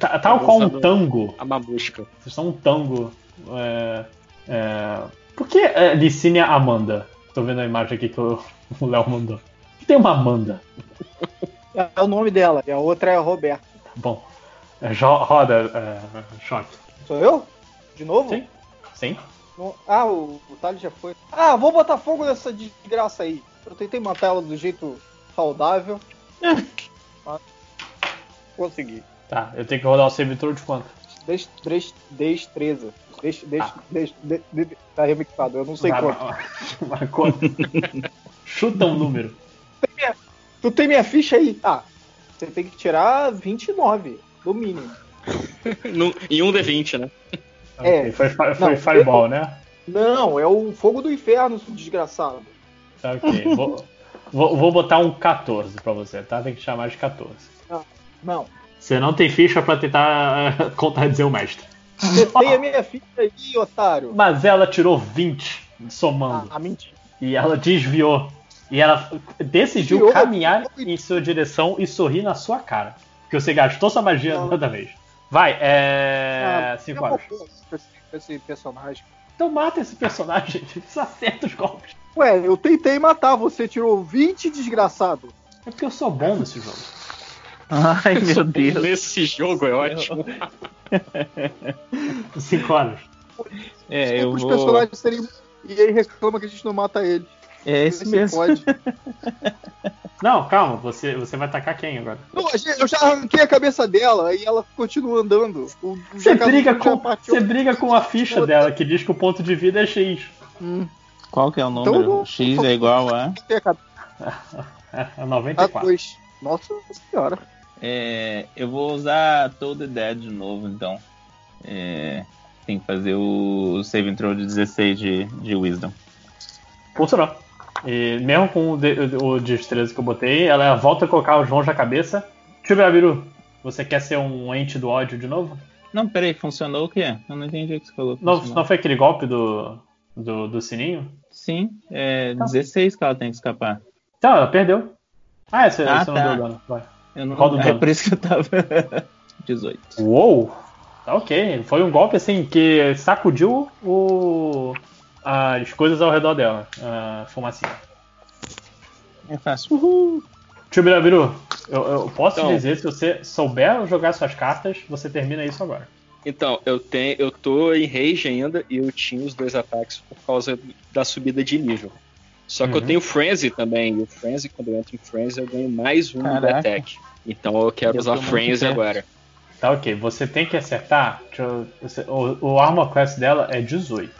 Tá, tal qual um tango. A mamusca. Vocês são um tango. É, é... Por que é, Licínia Amanda? Tô vendo a imagem aqui que o [LAUGHS] o Léo mandou. Por que tem uma Amanda? É o nome dela, e a outra é a Roberta. Tá bom. É, roda, é, choque. Sou eu? De novo? Sim. Sim? Não- Ah, o, o Thales já foi. Ah, vou botar fogo nessa desgraça aí. Eu tentei matar ela do jeito saudável. Mas Consegui. Tá, eu tenho que rodar o throw de quanto? Des- des- Destreza. Des- des- des- de- de- Tá remixado, eu não sei quanto. vai, vai, [LAUGHS] quanto? Chuta um número. Tu tem minha ficha aí? Ah, você tem que tirar 29, no mínimo. [LAUGHS] No- em um D20, né? É. Ok, Foi, fi- foi Não, Fireball, né? Não, é o fogo do inferno, desgraçado. Tá ok. Vou, vou, vou botar um 14 pra você, tá? Tem que chamar de 14. Não. Você não tem ficha pra tentar eh, [LAUGHS] contradizer o mestre. Você tem a minha ficha aí, otário. Mas ela tirou 20 somando. Ah, mentira. E ela desviou. E ela decidiu Desviou? caminhar em sua direção e sorrir na sua cara. Porque você gastou sua magia Não. toda vez. Vai, é. 5 eu horas. esse, esse personagem. Então mata esse personagem. [LAUGHS] Você acerta os golpes. Ué, eu tentei matar, você tirou 20, desgraçado. É porque eu sou bom nesse jogo. Ai, [LAUGHS] meu Deus. Nesse jogo é ótimo. [LAUGHS] 5 horas. É, eu Os vou. personagens serem. E aí reclama que a gente não mata ele. É esse se mesmo. pode. [LAUGHS] Não, calma, você, você vai atacar quem agora? Não, eu já arranquei a cabeça dela e ela continua andando. O, Você briga, com, você briga com a ficha dela que diz que o ponto de vida é X. Hum, Qual que é o Então número? vou- X é igual a. [LAUGHS] arranquei [LAUGHS] a cabeça. É, é 94. dois. Nossa senhora. É, eu vou usar Toad Dead de novo, então. É, Tem que fazer o save throw de 16 de, de Wisdom. Funcionou. E mesmo com o, de, o destreza que eu botei, ela volta a colocar os mãos na cabeça. Chubiabiru, você quer ser um ente do ódio de novo? Não, peraí, funcionou o quê? Eu não entendi o que você falou. Não, não foi aquele golpe do, do, do sininho? Sim, é 16 que ela tem que escapar. Então, ela perdeu. Ah, esse, Ah, esse não tá. deu dano. Vai. Eu não, Roda o é dano. por isso que eu tava. [LAUGHS] 18. Uou! Tá ok. Foi um golpe assim que sacudiu o, as coisas ao redor dela. A fumacinha. É fácil. Uhul. Chubirabiru, eu, eu posso Então. te dizer, se você souber jogar suas cartas, você termina isso agora. Então, eu tenho, eu tô em rage ainda e eu tinha os dois ataques por causa da subida de nível. Só que eu Uhum. tenho Frenzy também, e o Frenzy, quando eu entro em Frenzy, eu ganho mais um do Caraca. attack. Então eu quero Eu usar Frenzy perto. agora. Tá ok, você tem que acertar. eu- você- o, o armor class dela é 18.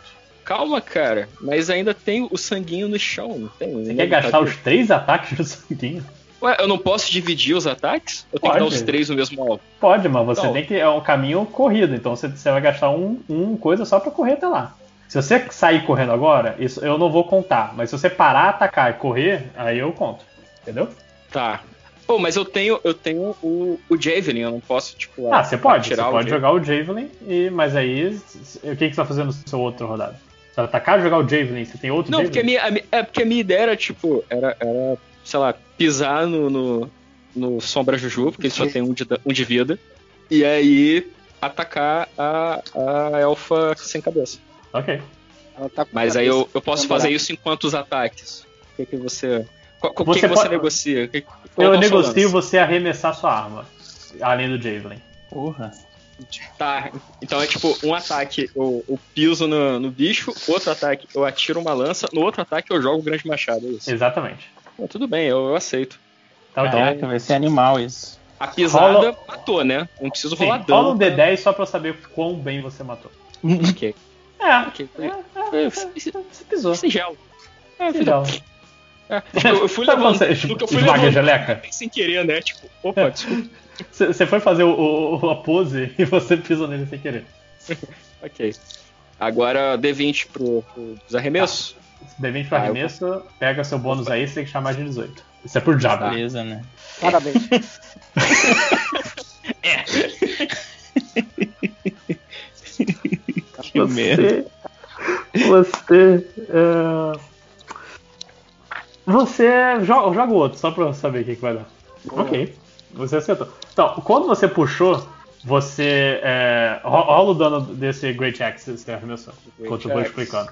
Calma, cara, mas ainda tem o sanguinho no chão, não tem? Você quer gastar os três ataques do [LAUGHS] sanguinho? Ué, eu não posso dividir os ataques? Eu tenho que dar Pode. os três no mesmo alvo. Pode, mas você Não. tem que. É um caminho corrido, então você, você vai gastar um, um coisa só pra correr até lá. Se você sair correndo agora, isso eu não vou contar. Mas se você parar, atacar e correr, aí eu conto. Entendeu? Tá. Pô, mas eu tenho, eu tenho o, o Javelin, eu não posso, tipo, Ah, você pode. Você o pode Javelin. jogar o Javelin, e, mas aí. O que, que você vai fazer no seu outro rodado? Você vai atacar jogar o Javelin? Você tem outro Não, porque a minha, a minha- é porque a minha ideia era, tipo, era, era sei lá, pisar no, no, no Sombra Juju, porque ele só tem um de, um de vida, e aí atacar a, a elfa sem cabeça. Ok. Ela tá Mas a aí eu, cabeça eu posso fazer isso em quantos ataques? O que, que você. Qual, qual- Você que, que você pode- negocia? Que- Eu é negocio lance? você arremessar sua arma. Além do Javelin. Porra. Tá, então é tipo, um ataque eu, eu piso no, no bicho, outro ataque eu atiro uma lança, no outro ataque eu jogo o grande machado, é isso. Exatamente. Tudo bem, eu, eu aceito. Tá. Caraca, vai ser animal isso. A pisada Rola- matou, né? Não preciso rolar rola um dano. D10 só pra eu saber quão bem você matou. [LAUGHS] Ok. É, Ok. Foi- você pisou. Singelo. É, Então. é, tipo, eu fui levando. você eu fui esmaga a levando geleca? sem querer, né? Tipo, opa, desculpa. Você você foi fazer o, o- a pose e você pisou nele sem querer. [LAUGHS] Ok. Agora D20 pro, pros arremessos. D20 pra Ah, eu arremesso, pega seu bônus aí, você tem que chamar de 18. Isso é por Java. Beleza, né? Parabéns. [LAUGHS] [LAUGHS] Que merda. Você. é, Você joga, joga o outro, só pra eu saber o que, que vai dar. Ok. Você acertou. Então, quando você puxou, você. É, ro- rola o dano desse Great Axe que você arremessou. Enquanto eu vou explicando.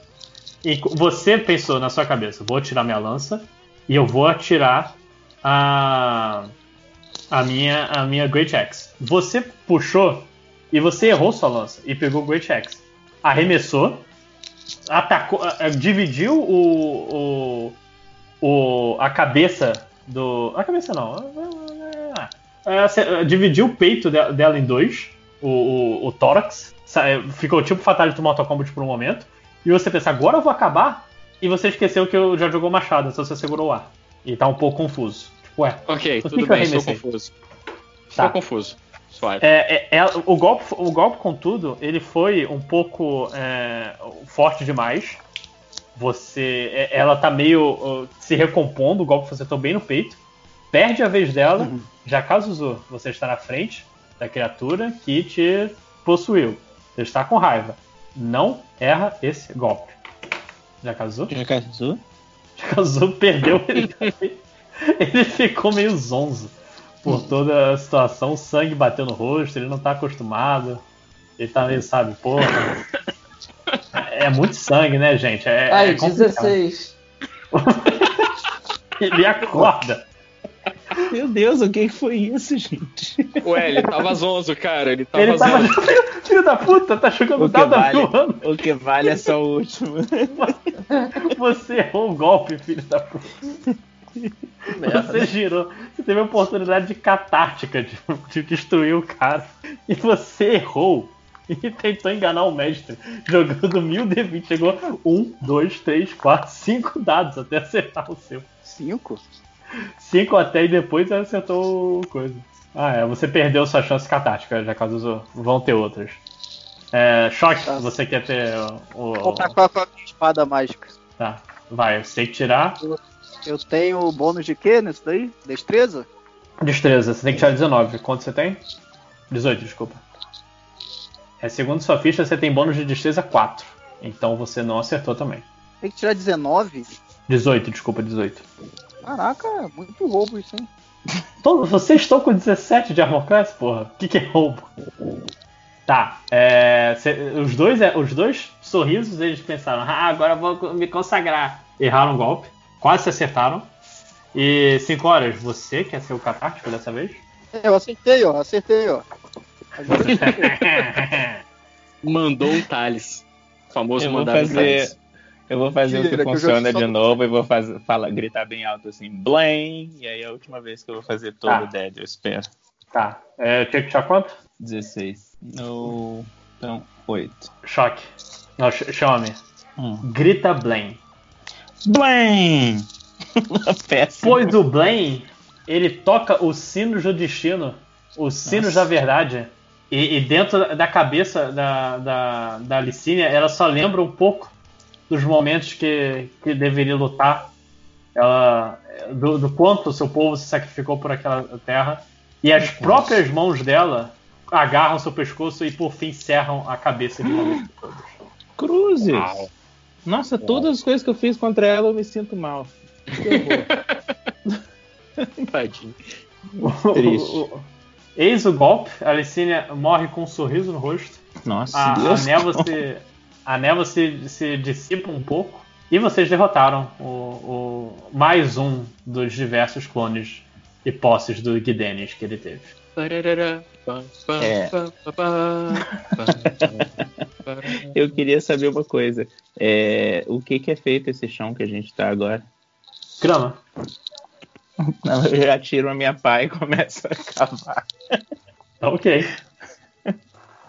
E você pensou na sua cabeça, vou atirar minha lança e eu vou atirar a. A minha, a minha Great Axe. Você puxou e você errou sua lança e pegou o Great Axe. Arremessou, atacou, dividiu o, o, o- a cabeça do. A cabeça não. Cê, ah, dividiu o peito de- dela em dois, o, o, o tórax. eh, Ficou tipo Fatality Mortal Kombat por um momento. E você pensa, agora eu vou acabar. E você esqueceu que eu já jogou machado, então você segurou o ar. E tá um pouco confuso. Tipo, ué. Ok, que tudo eu bem, estou confuso. Tá. Estou confuso. É, é, é- o, golpe, o golpe, contudo, ele foi um pouco é, forte demais. Você, é- ela tá meio uh, se recompondo, o golpe acertou bem no peito. Perde a vez dela. Já Kazuzu, você está na frente da criatura que te possuiu. Você está com raiva. Não erra esse golpe. Já Kazuzu? Já casou? [LAUGHS] Já Kazuzu perdeu. Ele, também. ele ficou meio zonzo por toda a situação. O sangue bateu no rosto, ele não tá acostumado. Ele tá meio, sabe, porra. É muito sangue, né, gente? É, Ai, é complicado. 16. [LAUGHS] Ele acorda. Meu Deus, o que foi isso, gente? Ué, ele tava zonzo, cara. Ele tava Ele tava. zonzo. [LAUGHS] Filho da puta, tá jogando O que, nada vale, o que vale é só o último. [LAUGHS] Você errou o golpe, filho da puta. Você girou. Você teve a oportunidade de catártica de, de destruir o cara. E você errou. E tentou enganar o mestre. Jogando 1000 D20. Chegou 1, 2, 3, 4, 5 dados até acertar o seu. Cinco? 5 até e depois acertou coisa. Ah, é. Você perdeu sua chance catártica, já caso vão ter outras. É, choque, você quer ter o. Vou tacar com a minha espada mágica. Tá, vai, você tem que tirar Eu tenho bônus de quê nisso daí? Destreza? destreza, você tem que tirar 19. Quanto você tem? 18, desculpa. É, segundo sua ficha, você tem bônus de destreza 4. Então você não acertou também. Tem que tirar 19? 18, desculpa, 18. Caraca, é muito roubo isso, hein? Todo- vocês estão com 17 de armor class, porra? O que, que é roubo? Tá, é, cê- os, dois, é, os dois sorrisos eles pensaram, ah, agora eu vou me consagrar. Erraram o golpe, quase se acertaram. E 5 horas, você quer ser o catártico dessa vez? Eu acertei, ó, acertei, ó. [LAUGHS] Mandou um Thales. O famoso Eu mandar fazer, Thales. Eu vou fazer o Mentira, que funciona de novo e vou fazer, fala, gritar bem alto assim, blém, e aí é a última vez que eu vou fazer todo Tá. o dead, eu espero. Tá, é, tinha que tirar quanto? 16. No... Então, 8. Choque. Não, ch- chame. Hum. Grita Blaine. Blém! [LAUGHS] Péssimo. Pois o Blaine, ele toca os sinos do destino, os sinos Nossa. da verdade. E, e dentro da cabeça da, da, da Licínia, ela só lembra um pouco dos momentos que, que deveria lutar. Ela, do, do quanto o seu povo se sacrificou por aquela terra. E as próprias mãos dela agarram seu pescoço e por fim cerram a cabeça de uma vez por todas. Cruzes! Uau. Nossa, todas as coisas que eu fiz contra ela eu me sinto mal. [LAUGHS] Tadinho. [LAUGHS] Triste. O- o- Eis o golpe, a Licínia morre com um sorriso no rosto. Nossa, A, a Deus. névoa, se, a névoa se, se dissipa um pouco. E vocês derrotaram o, o- mais um dos diversos clones e posses do Guidenis que ele teve. É. Eu queria saber uma coisa. É, o que, que é feito esse chão que a gente tá agora? Grama. [LAUGHS] Não, eu já tiro a minha pá e começo a cavar. Ok.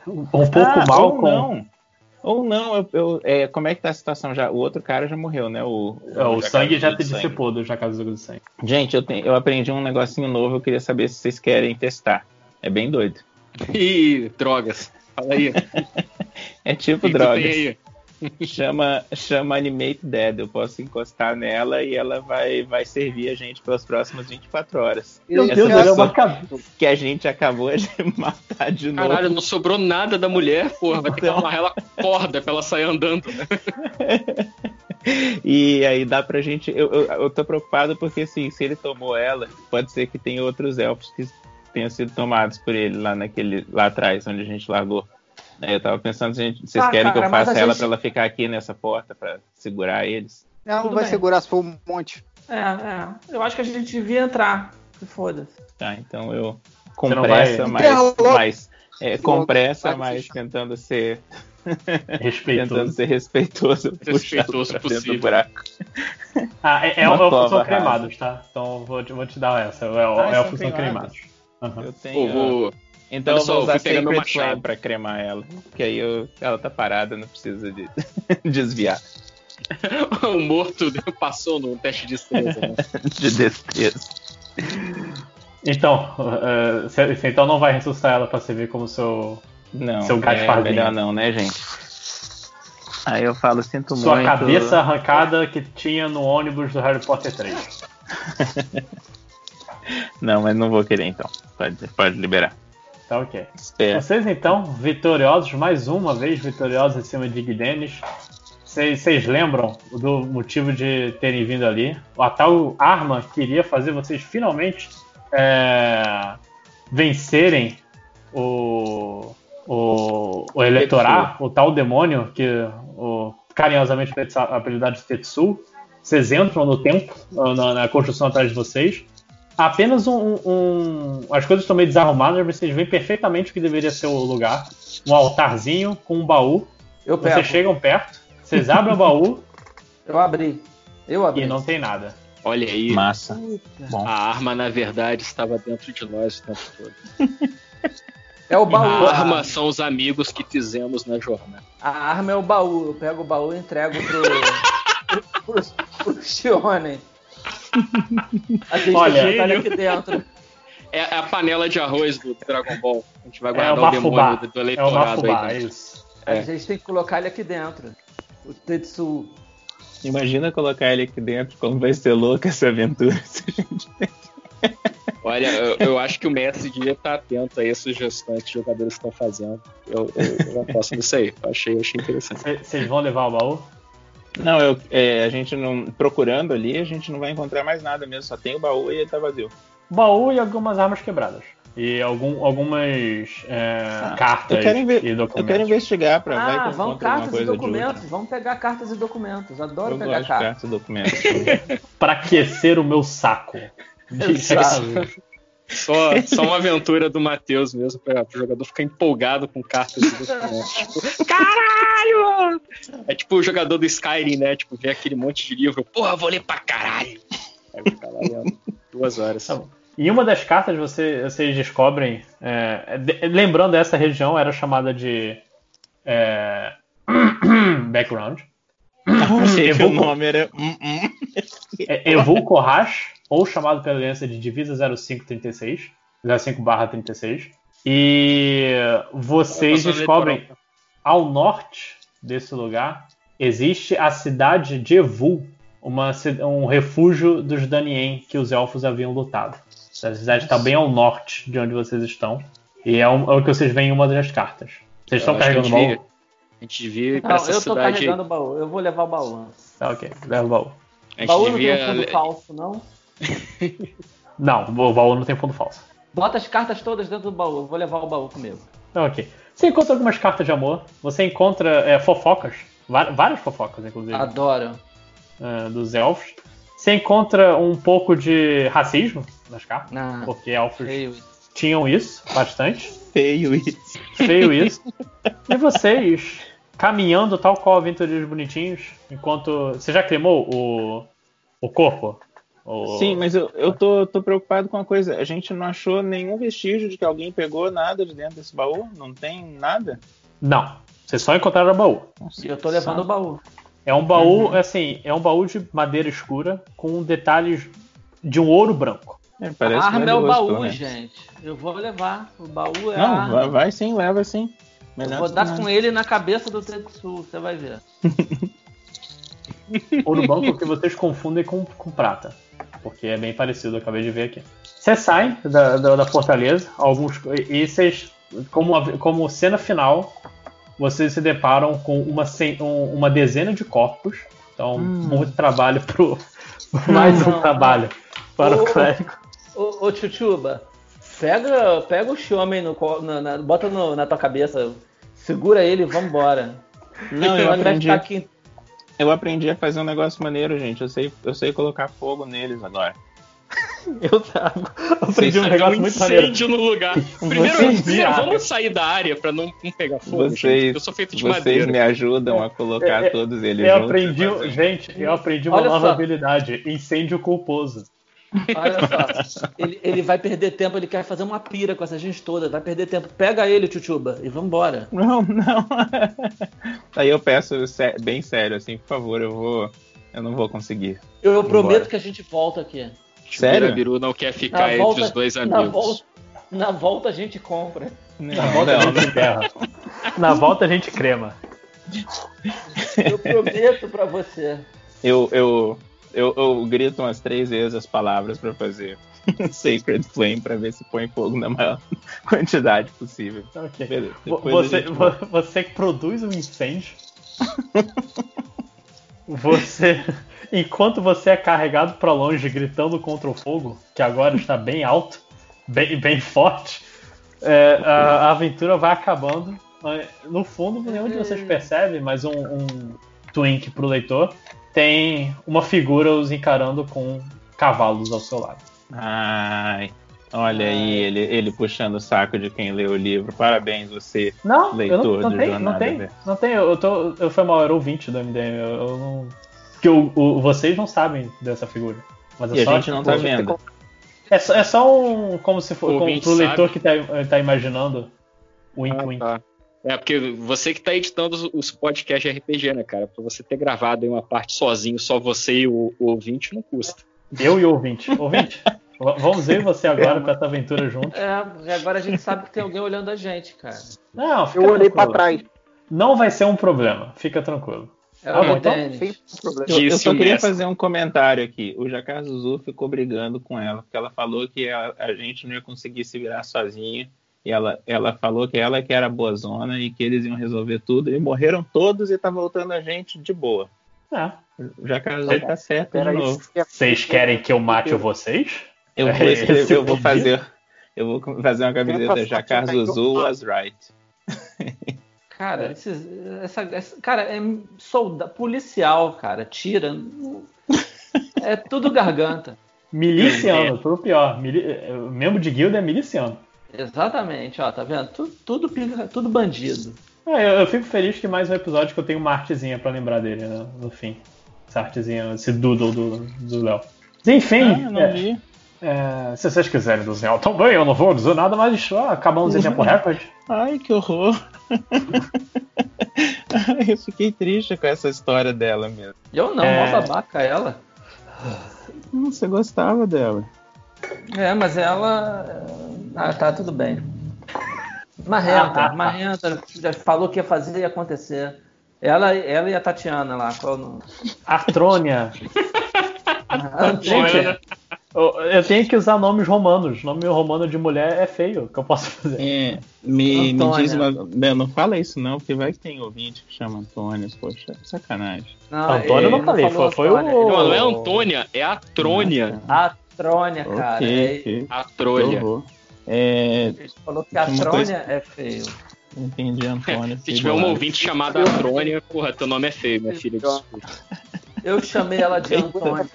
Um pouco Ah, mal com. não. Ou não, eu, eu- é, como é que tá a situação já? O outro cara já morreu, né? O, É, o sangue já te do sangue. dissipou do Jacazuga do Sangue. Gente, eu, tenho- eu aprendi um negocinho novo, eu queria saber se vocês querem testar. É bem doido. [LAUGHS] Ih, drogas. Fala aí. [LAUGHS] É tipo O que drogas. [LAUGHS] Chama, chama Animate Dead. Eu posso encostar nela e ela vai, vai servir a gente pelas próximas 24 horas. Meu Essa Deus, é uma que a gente acabou de [LAUGHS] matar de novo. Caralho, não sobrou nada da mulher, porra. Vai ter que amarrar ela corda pra ela sair andando. né? [LAUGHS] E aí dá pra gente. Eu, eu, eu tô preocupado porque assim, se ele tomou ela, pode ser que tenha outros elfos que tenham sido tomados por ele lá naquele. lá atrás, onde a gente largou. Eu tava pensando, gente, vocês Ah, querem que cara, eu mas faça ela gente- pra ela ficar aqui nessa porta pra segurar eles? Ela não Tudo vai bem. segurar se for um monte. É, é. Eu acho que a gente devia entrar. Se foda-se. Tá, então eu. Com Você não pressa, vai- mas. Mas é, com pressa, mas se- tentando ser. [LAUGHS] tentando Respeitoso. ser respeitoso. [LAUGHS] Respeitoso possível. buraco. Ah, é, é, Uma são rasa. cremados, tá? Então vou te, vou te dar essa. É, Ah, são elfos são cremados. Aham. Eu tenho. vou. Então Olha eu só, vou eu usar Sacred Flame machado. pra cremar ela. Que aí eu- ela tá parada, não precisa de [LAUGHS] desviar [LAUGHS] o morto passou no teste de estresse, né? [LAUGHS] de destreza. Então, eh, você você então não vai ressuscitar ela pra servir como seu, Não, Seu é Gasparzinho. melhor não, né, gente? Aí eu falo, sinto sua muito. cabeça arrancada que tinha no ônibus do Harry Potter 3. Não, mas não vou querer então. Pode, pode liberar. Tá ok. Espera. Vocês então, vitoriosos, mais uma vez vitoriosos em cima de Guidenis. Vocês lembram do motivo de terem vindo ali? A tal arma queria fazer vocês finalmente é, vencerem o, o, o Eleitorar, o tal demônio que o, carinhosamente apelidado de Tetsu. Vocês entram no templo, na, na construção atrás de vocês. Apenas um, um- As coisas estão meio desarrumadas, mas vocês veem perfeitamente o que deveria ser o lugar. Um altarzinho com um baú. Eu pego. Vocês chegam perto, vocês abrem o baú [LAUGHS] Eu abri. Eu abri. e não tem nada. Olha aí. Massa. Bom. A arma, na verdade, estava dentro de nós o tempo todo. [LAUGHS] É o baú. A arma são os amigos que fizemos na jornada. A arma é o baú. Eu pego o baú e entrego pro. [LAUGHS] pro, pro, pro Shione. A gente Olha, gênio. aqui dentro. É a panela de arroz do Dragon Ball. A gente vai É guardar o o demônio do, do É eleitorado aí. é dentro. isso. A gente tem que colocar ele aqui dentro. O Tetsu. Imagina colocar ele aqui dentro, como vai ser louca essa aventura. [LAUGHS] se a gente- Olha, eu, eu acho que o mestre devia estar atento aí às sugestões que os jogadores estão fazendo. Eu, eu, eu aposto nisso aí. Achei, achei interessante. Cê- Vocês vão levar o baú? Não, eu, é, a gente não. Procurando ali, a gente não vai encontrar mais nada mesmo. Só tem o baú e ele tá vazio. Baú e algumas armas quebradas. E algum, algumas é, cartas eu quero inve- e documentos. Eu quero investigar pra vai que Ah, vão cartas e documentos. Vamos pegar cartas e documentos. Adoro Eu pegar cartas. cartas e documentos. [LAUGHS] Pra aquecer o meu saco. [LAUGHS] de Exato. Só, só uma aventura do Matheus mesmo, para o jogador ficar empolgado com cartas documentos. Tipo, caralho! É tipo o jogador do Skyrim, né? Tipo, vê aquele monte de livro, porra, vou ler pra caralho. Aí fica lá lendo duas horas. Tá bom. Em uma das cartas você- vocês descobrem. é, de- lembrando, essa região era chamada de. é, [CLEARS THROAT] background. Achei que o nome era. É Evulcorrash, ou chamado pela aliança de Divisa 0536, 05/36. E vocês descobrem ao norte desse lugar existe a cidade de Evul, uma, um refúgio dos Danien que os elfos haviam lutado. Essa cidade está bem ao norte de onde vocês estão. E é, um- é o que vocês veem em uma das cartas. Vocês estão Eu carregando o baú? A gente devia ir pra Não, essa eu tô cidade. carregando o baú. Eu vou levar o baú. Tá, ok. Leva o baú. A gente baú não devia. tem um fundo falso, não? [LAUGHS] Não, o baú não tem fundo falso. Bota as cartas todas dentro do baú. Eu vou levar o baú comigo. Ok. Você encontra algumas cartas de amor. Você encontra é, fofocas. Várias fofocas, inclusive. Adoro. é, dos elfos. Você encontra um pouco de racismo nas cartas. Ah, porque elfos tinham isso bastante. [LAUGHS] Feio isso. Feio isso. E vocês, caminhando tal qual aventureiros bonitinhos, enquanto. Você já cremou o, o corpo? Sim, mas eu, eu tô, tô preocupado com uma coisa. A gente não achou nenhum vestígio de que alguém pegou nada de dentro desse baú? Não tem nada? Não. Vocês só encontraram o baú. E eu tô levando o baú. É um baú, assim, é um baú de madeira escura com detalhes de um ouro branco. É, A arma é o baú, gente. Eu vou levar. O baú é a Não, arma. vai, vai sim, leva sim. Eu vou dar com ele na cabeça do Tetsu, você vai ver. [LAUGHS] Ouro branco que vocês confundem com, com prata. Porque é bem parecido, eu acabei de ver aqui. Você sai da, da, da fortaleza, alguns. E vocês, como, como cena final, vocês se deparam com uma, um- uma dezena de corpos. Então, muito trabalho pro. Mais um Não, trabalho para Ô, o clérigo. Ô, ô Chuchuba, pega, pega o Xiaomi no, na, na- bota no- na tua cabeça, segura ele e vambora. Não, eu vai aprendi. ficar aqui. Eu aprendi a fazer um negócio maneiro, gente. Eu sei, eu sei colocar fogo neles agora. [LAUGHS] Eu trago. Aprendi um negócio um muito maneiro. incêndio no lugar. [LAUGHS] Primeiro, Vocês vamos sair da área pra não, não pegar fogo. gente. Vocês, Eu sou feito de vocês madeira. me ajudam a colocar É, é, todos eles Eu juntos. aprendi, gente, eu aprendi uma Olha nova só. habilidade: incêndio culposo. Olha só, ele, ele vai perder tempo, ele quer fazer uma pira com essa gente toda, vai perder tempo. Pega ele, Chuchuba, e vambora. Não, não. [LAUGHS] Aí eu peço bem sério, assim, por favor, eu vou. Eu não vou conseguir. Eu, prometo que a gente volta aqui. Sério? Biru não quer ficar entre volta- os dois na amigos. volta, na volta a gente compra. Não, Na volta a não, gente enterra. Na volta a gente crema. Eu prometo pra você. Eu, eu, eu, eu grito umas três vezes as palavras pra fazer [LAUGHS] Sacred Flame pra ver se põe fogo na maior [LAUGHS] quantidade possível. Ok. Beleza. Você, gente você que produz um incêndio. [LAUGHS] você. Enquanto você é carregado pra longe gritando contra o fogo, que agora está bem alto, bem, bem forte, é, a, a aventura vai acabando. No fundo, nenhum de vocês percebe, mas um, um twink pro leitor tem uma figura os encarando com cavalos ao seu lado. Ai, olha aí, ele, ele puxando o saco de quem leu o livro. Parabéns, você, Não, leitor não, não do tem, não Jornada tem, Versa. não tem. Eu tô, eu foi mal, era ouvinte do MDM. Eu, eu não, porque o, o- vocês não sabem dessa figura. Mas é E a só, gente não tá vendo. É só, é só um, como se for, O como, pro leitor sabe. que tá, tá imaginando. Wink, Ah, wink. tá. É, porque você que tá editando os, podcasts RPG, né, cara? Pra você ter gravado aí uma parte sozinho, só você e o, o ouvinte, não custa. Eu e o ouvinte. Ouvinte, vamos ver você agora pra essa aventura junto. É, agora a gente sabe que tem alguém olhando a gente, cara. Não, fica Eu olhei pra tranquilo. trás. Não vai ser um problema, fica tranquilo. É o bom, então? Sem problema. Eu, eu só queria fazer um comentário aqui. O Jacar Zuzu ficou brigando com ela, porque ela falou que a, a gente não ia conseguir se virar sozinha. E ela, ela falou que ela que era boazona e que eles iam resolver tudo. E morreram todos e tá voltando a gente de boa. É. O Jacar Zuzu tá certo de novo. Vocês querem que eu mate vocês? Eu É vou, escrever- eu vou fazer. Eu vou fazer uma camiseta Jacar Zuzu was right. [LAUGHS] Cara, esses- essa, essa- cara, é solda, policial, cara, tira. É tudo garganta. Miliciano, tudo pior. Mili... Membro de guilda é miliciano. Exatamente, ó, tá vendo? Tudo, tudo, pica- tudo bandido. Ah, eu, eu fico feliz que mais um episódio que eu tenho uma artezinha pra lembrar dele, né? No fim. Essa artezinha, esse doodle do do Léo. Enfim, Ah, eu não é, vi. é, se vocês quiserem desenhar também, eu não vou dizer nada, mas ó, acabamos em tempo [LAUGHS] recorde. Ai, que horror. [LAUGHS] Ai, eu fiquei triste com essa história dela mesmo. Eu não, É. mó babaca ela. Hum, Você gostava dela. É, mas ela. Ah, tá, tudo bem. Marrenta, Ah, tá, tá. Marrenta já falou que ia fazer e ia acontecer. Ela, ela e a Tatiana lá, qual o nome? Artrônia. [LAUGHS] Gente, Gente, eu, eu tenho que usar nomes romanos. Nome romano de mulher é feio. O que eu posso fazer? É, me, me diz uma. Não, não fala isso não, porque vai que tem ouvinte que chama Antônio, poxa, sacanagem. não, Antônio eu não falei, falou foi- foi o- Não, não é Antônia, é a Trônia. A Trônia, cara. ok, é- ok. A Que Trolha. horror. É, Ele falou que a Trônia coisa- é feio. entendi, Antônio. [LAUGHS] Se tiver uma ouvinte chamada Trônia, porra, teu nome é feio, minha filha. Desculpa. Eu chamei ela de Antônia.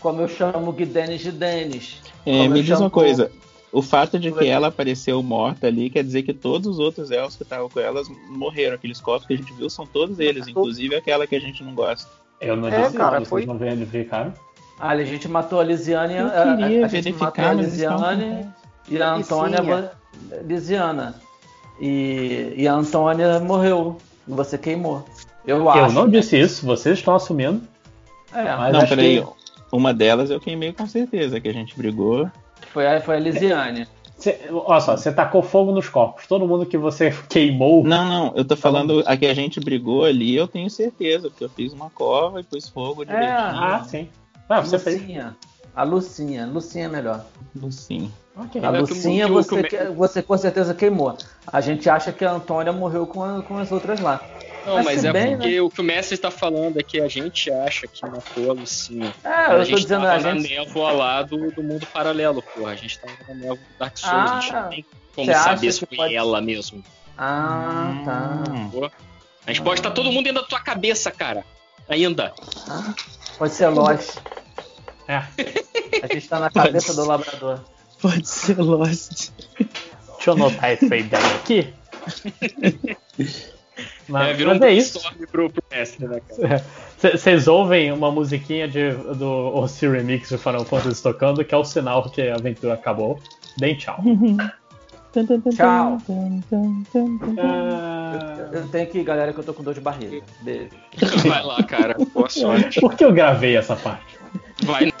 Como eu chamo o Denis de Denis. É, me diz chamo- uma coisa. O fato de que Oi. ela apareceu morta ali quer dizer que todos os outros elfos que estavam com elas morreram. Aqueles corpos que a gente viu são todos eles, inclusive aquela que a gente não gosta. Eu não É, disse cara, nada, foi- vocês não verificaram. Ah, a gente matou a Lisiane. Eu a- a- queria a, gente verificar, matou a Lisiane e a. Antônia mo- Lisiana. E, e a Antônia morreu. E você queimou. Eu acho. Eu não disse isso, vocês estão assumindo. É, Mas não, peraí. que- Uma delas eu queimei com certeza, que a gente brigou. foi, a, foi a Lisiane. Cê, olha só, você tacou fogo nos corpos. Todo mundo que você [LAUGHS] queimou. Não, não, eu tô falando a que a gente brigou ali, eu tenho certeza, porque eu fiz uma cova e pus fogo direitinho. Ah, sim. Ah, você fez. Lucinha. A Lucinha. Lucinha é melhor. Sim. Ok. A É Lucinha que você, que você com certeza queimou. A gente acha que a Antônia morreu com, a- com as outras lá. Não, Mas mas, é bem, porque o que o mestre está falando é que a gente acha que matou a Lucinha. É, Mas eu a tô gente dizendo, tava a na gente. névoa lá do, do mundo paralelo, porra. A gente tava na névoa do Dark Souls, a gente Ah, não tem como saber se foi pode- ela mesmo. Ah, tá. Hum. pô. A gente pode estar todo mundo dentro da tua cabeça, cara. Ainda. Ah, pode ser Lost. É. A gente tá na cabeça do labrador. Pode ser Lost. Deixa eu anotar essa ideia aqui. Mas, é, virou mas um é isso. pro, pro mestre, né, cara? Vocês ouvem uma musiquinha de, do OC Remix de Final Fantasy tocando, que é o sinal que a aventura acabou. Deem tchau. Tchau. Ah, Eu tenho que ir, galera, que eu tô com dor de barriga. Beijo. Vai lá, cara. Boa [LAUGHS] sorte. Por que eu gravei essa parte? Vai.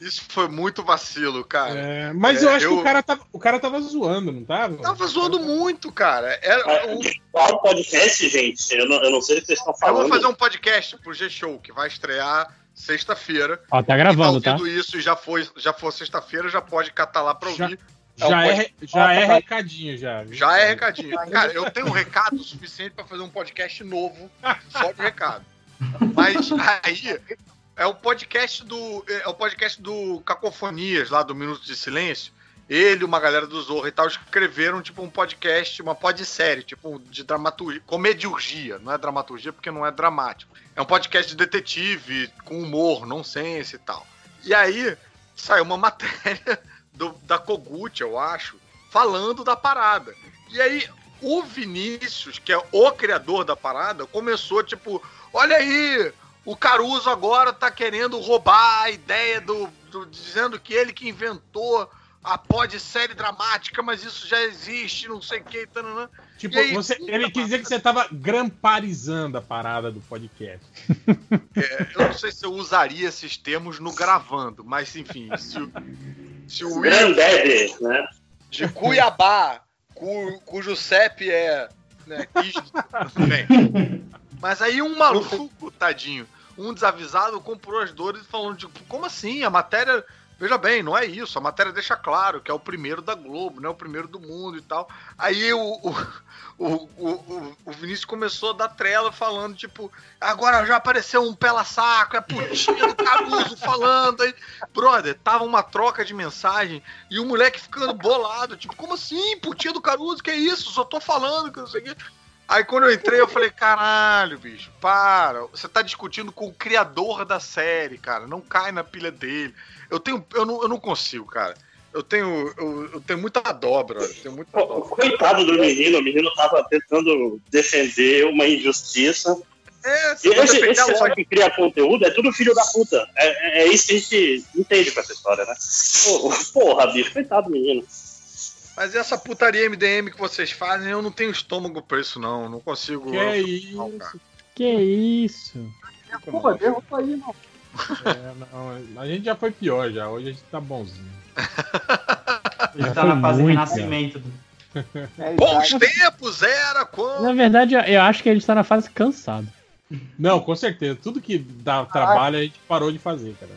Isso foi muito vacilo, cara. É, mas É, eu acho eu- que o cara, tava, o cara tava zoando, não tava? Tava zoando muito, cara. Era o- Qual podcast, gente? Eu não, eu não sei o que vocês estão Eu falando. vou fazer um podcast pro G-Show, que vai estrear sexta-feira. Ó, tá gravando, tá tá? ouvindo isso e já foi, já foi sexta-feira, já pode catar lá pra Já- ouvir. Já, um é, pod- já é recadinho, já. viu? Já é recadinho. Cara, eu tenho um recado suficiente pra fazer um podcast novo, só de recado. Mas aí é o podcast do é o podcast do Cacofonias lá do Minuto de Silêncio. Ele, uma galera do Zorro e tal, escreveram tipo um podcast, uma podsérie, tipo de dramaturgia, comediurgia, não é dramaturgia porque não é dramático. É um podcast de detetive, com humor, nonsense e tal. E aí saiu uma [LAUGHS] matéria do- da Kogut, eu acho, falando da parada. E aí o Vinícius, que é o criador da parada, começou tipo, olha aí, o Caruso agora tá querendo roubar a ideia do, do- dizendo que ele que inventou a pod série dramática, mas isso já existe, não sei o que, tananã. Tipo, aí, você- ele quis dizer que você tava gramparizando a parada do podcast. É, eu não sei se eu usaria esses termos no gravando, mas enfim, se o, se o né? de Cuiabá, cu- cujo CEP é. Né, quis- [LAUGHS] bem. Mas aí um maluco, tadinho, um desavisado, comprou as dores falando de como assim? A matéria. Veja bem, não é isso. A matéria deixa claro que é o primeiro da Globo, né? O primeiro do mundo e tal. Aí o, o, o, o, Vinícius começou a dar trela falando, tipo, agora já apareceu um pela saco, é putinha do Caruso falando. Aí, brother, tava uma troca de mensagem e o moleque ficando bolado, tipo, como assim, putinha do Caruso? Que isso? Só tô falando que não sei o. Aí quando eu entrei, eu falei, caralho, bicho, para. Você tá discutindo com o criador da série, cara. Não cai na pilha dele. Eu tenho. Eu não, eu não consigo, cara. Eu tenho. Eu, eu tenho muita. Eu tenho muita dó. Coitado do menino, o menino tava tentando defender uma injustiça. É, E esse, esse pessoal que cria conteúdo é tudo filho da puta. É, é- é isso que a gente entende com essa história, né? [LAUGHS] Porra, bicho, coitado do menino. Mas essa putaria MDM que vocês fazem, eu não tenho estômago pra isso, não. Não consigo. Que eu- isso? não. Que isso? Pô, derruba aí, não. É, não, a gente já foi pior já. Hoje a gente tá bonzinho. Ele tá na fase de renascimento. Bons tempos era quando. Na verdade, eu- eu acho que ele está na fase cansado. Não, com certeza. Tudo que dá trabalho a gente parou de fazer, cara.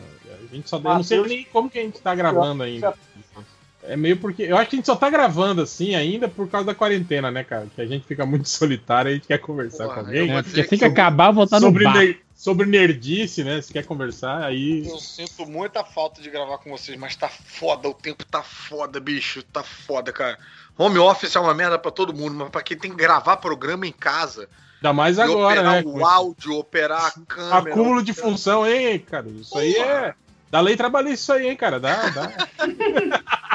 A gente só. Eu não sei nem como que a gente tá gravando ainda. É meio porque. Eu acho que a gente só tá gravando assim ainda por causa da quarentena, né, cara? Que a gente fica muito [LAUGHS] solitário e a gente quer conversar com alguém. É, porque assim que acabar, estar no sobre, bar. ner- sobre nerdice, né? Se quer conversar, aí. Eu sinto muita falta de gravar com vocês, mas tá foda, o tempo tá foda, bicho. Tá foda, cara. Home office é uma merda pra todo mundo, mas pra quem tem que gravar programa em casa. Ainda mais agora, operar né? o áudio, operar a câmera. Acúmulo de função, hein, cara? Isso aí é. Da lei trabalhista isso aí, hein, cara? Dá, dá.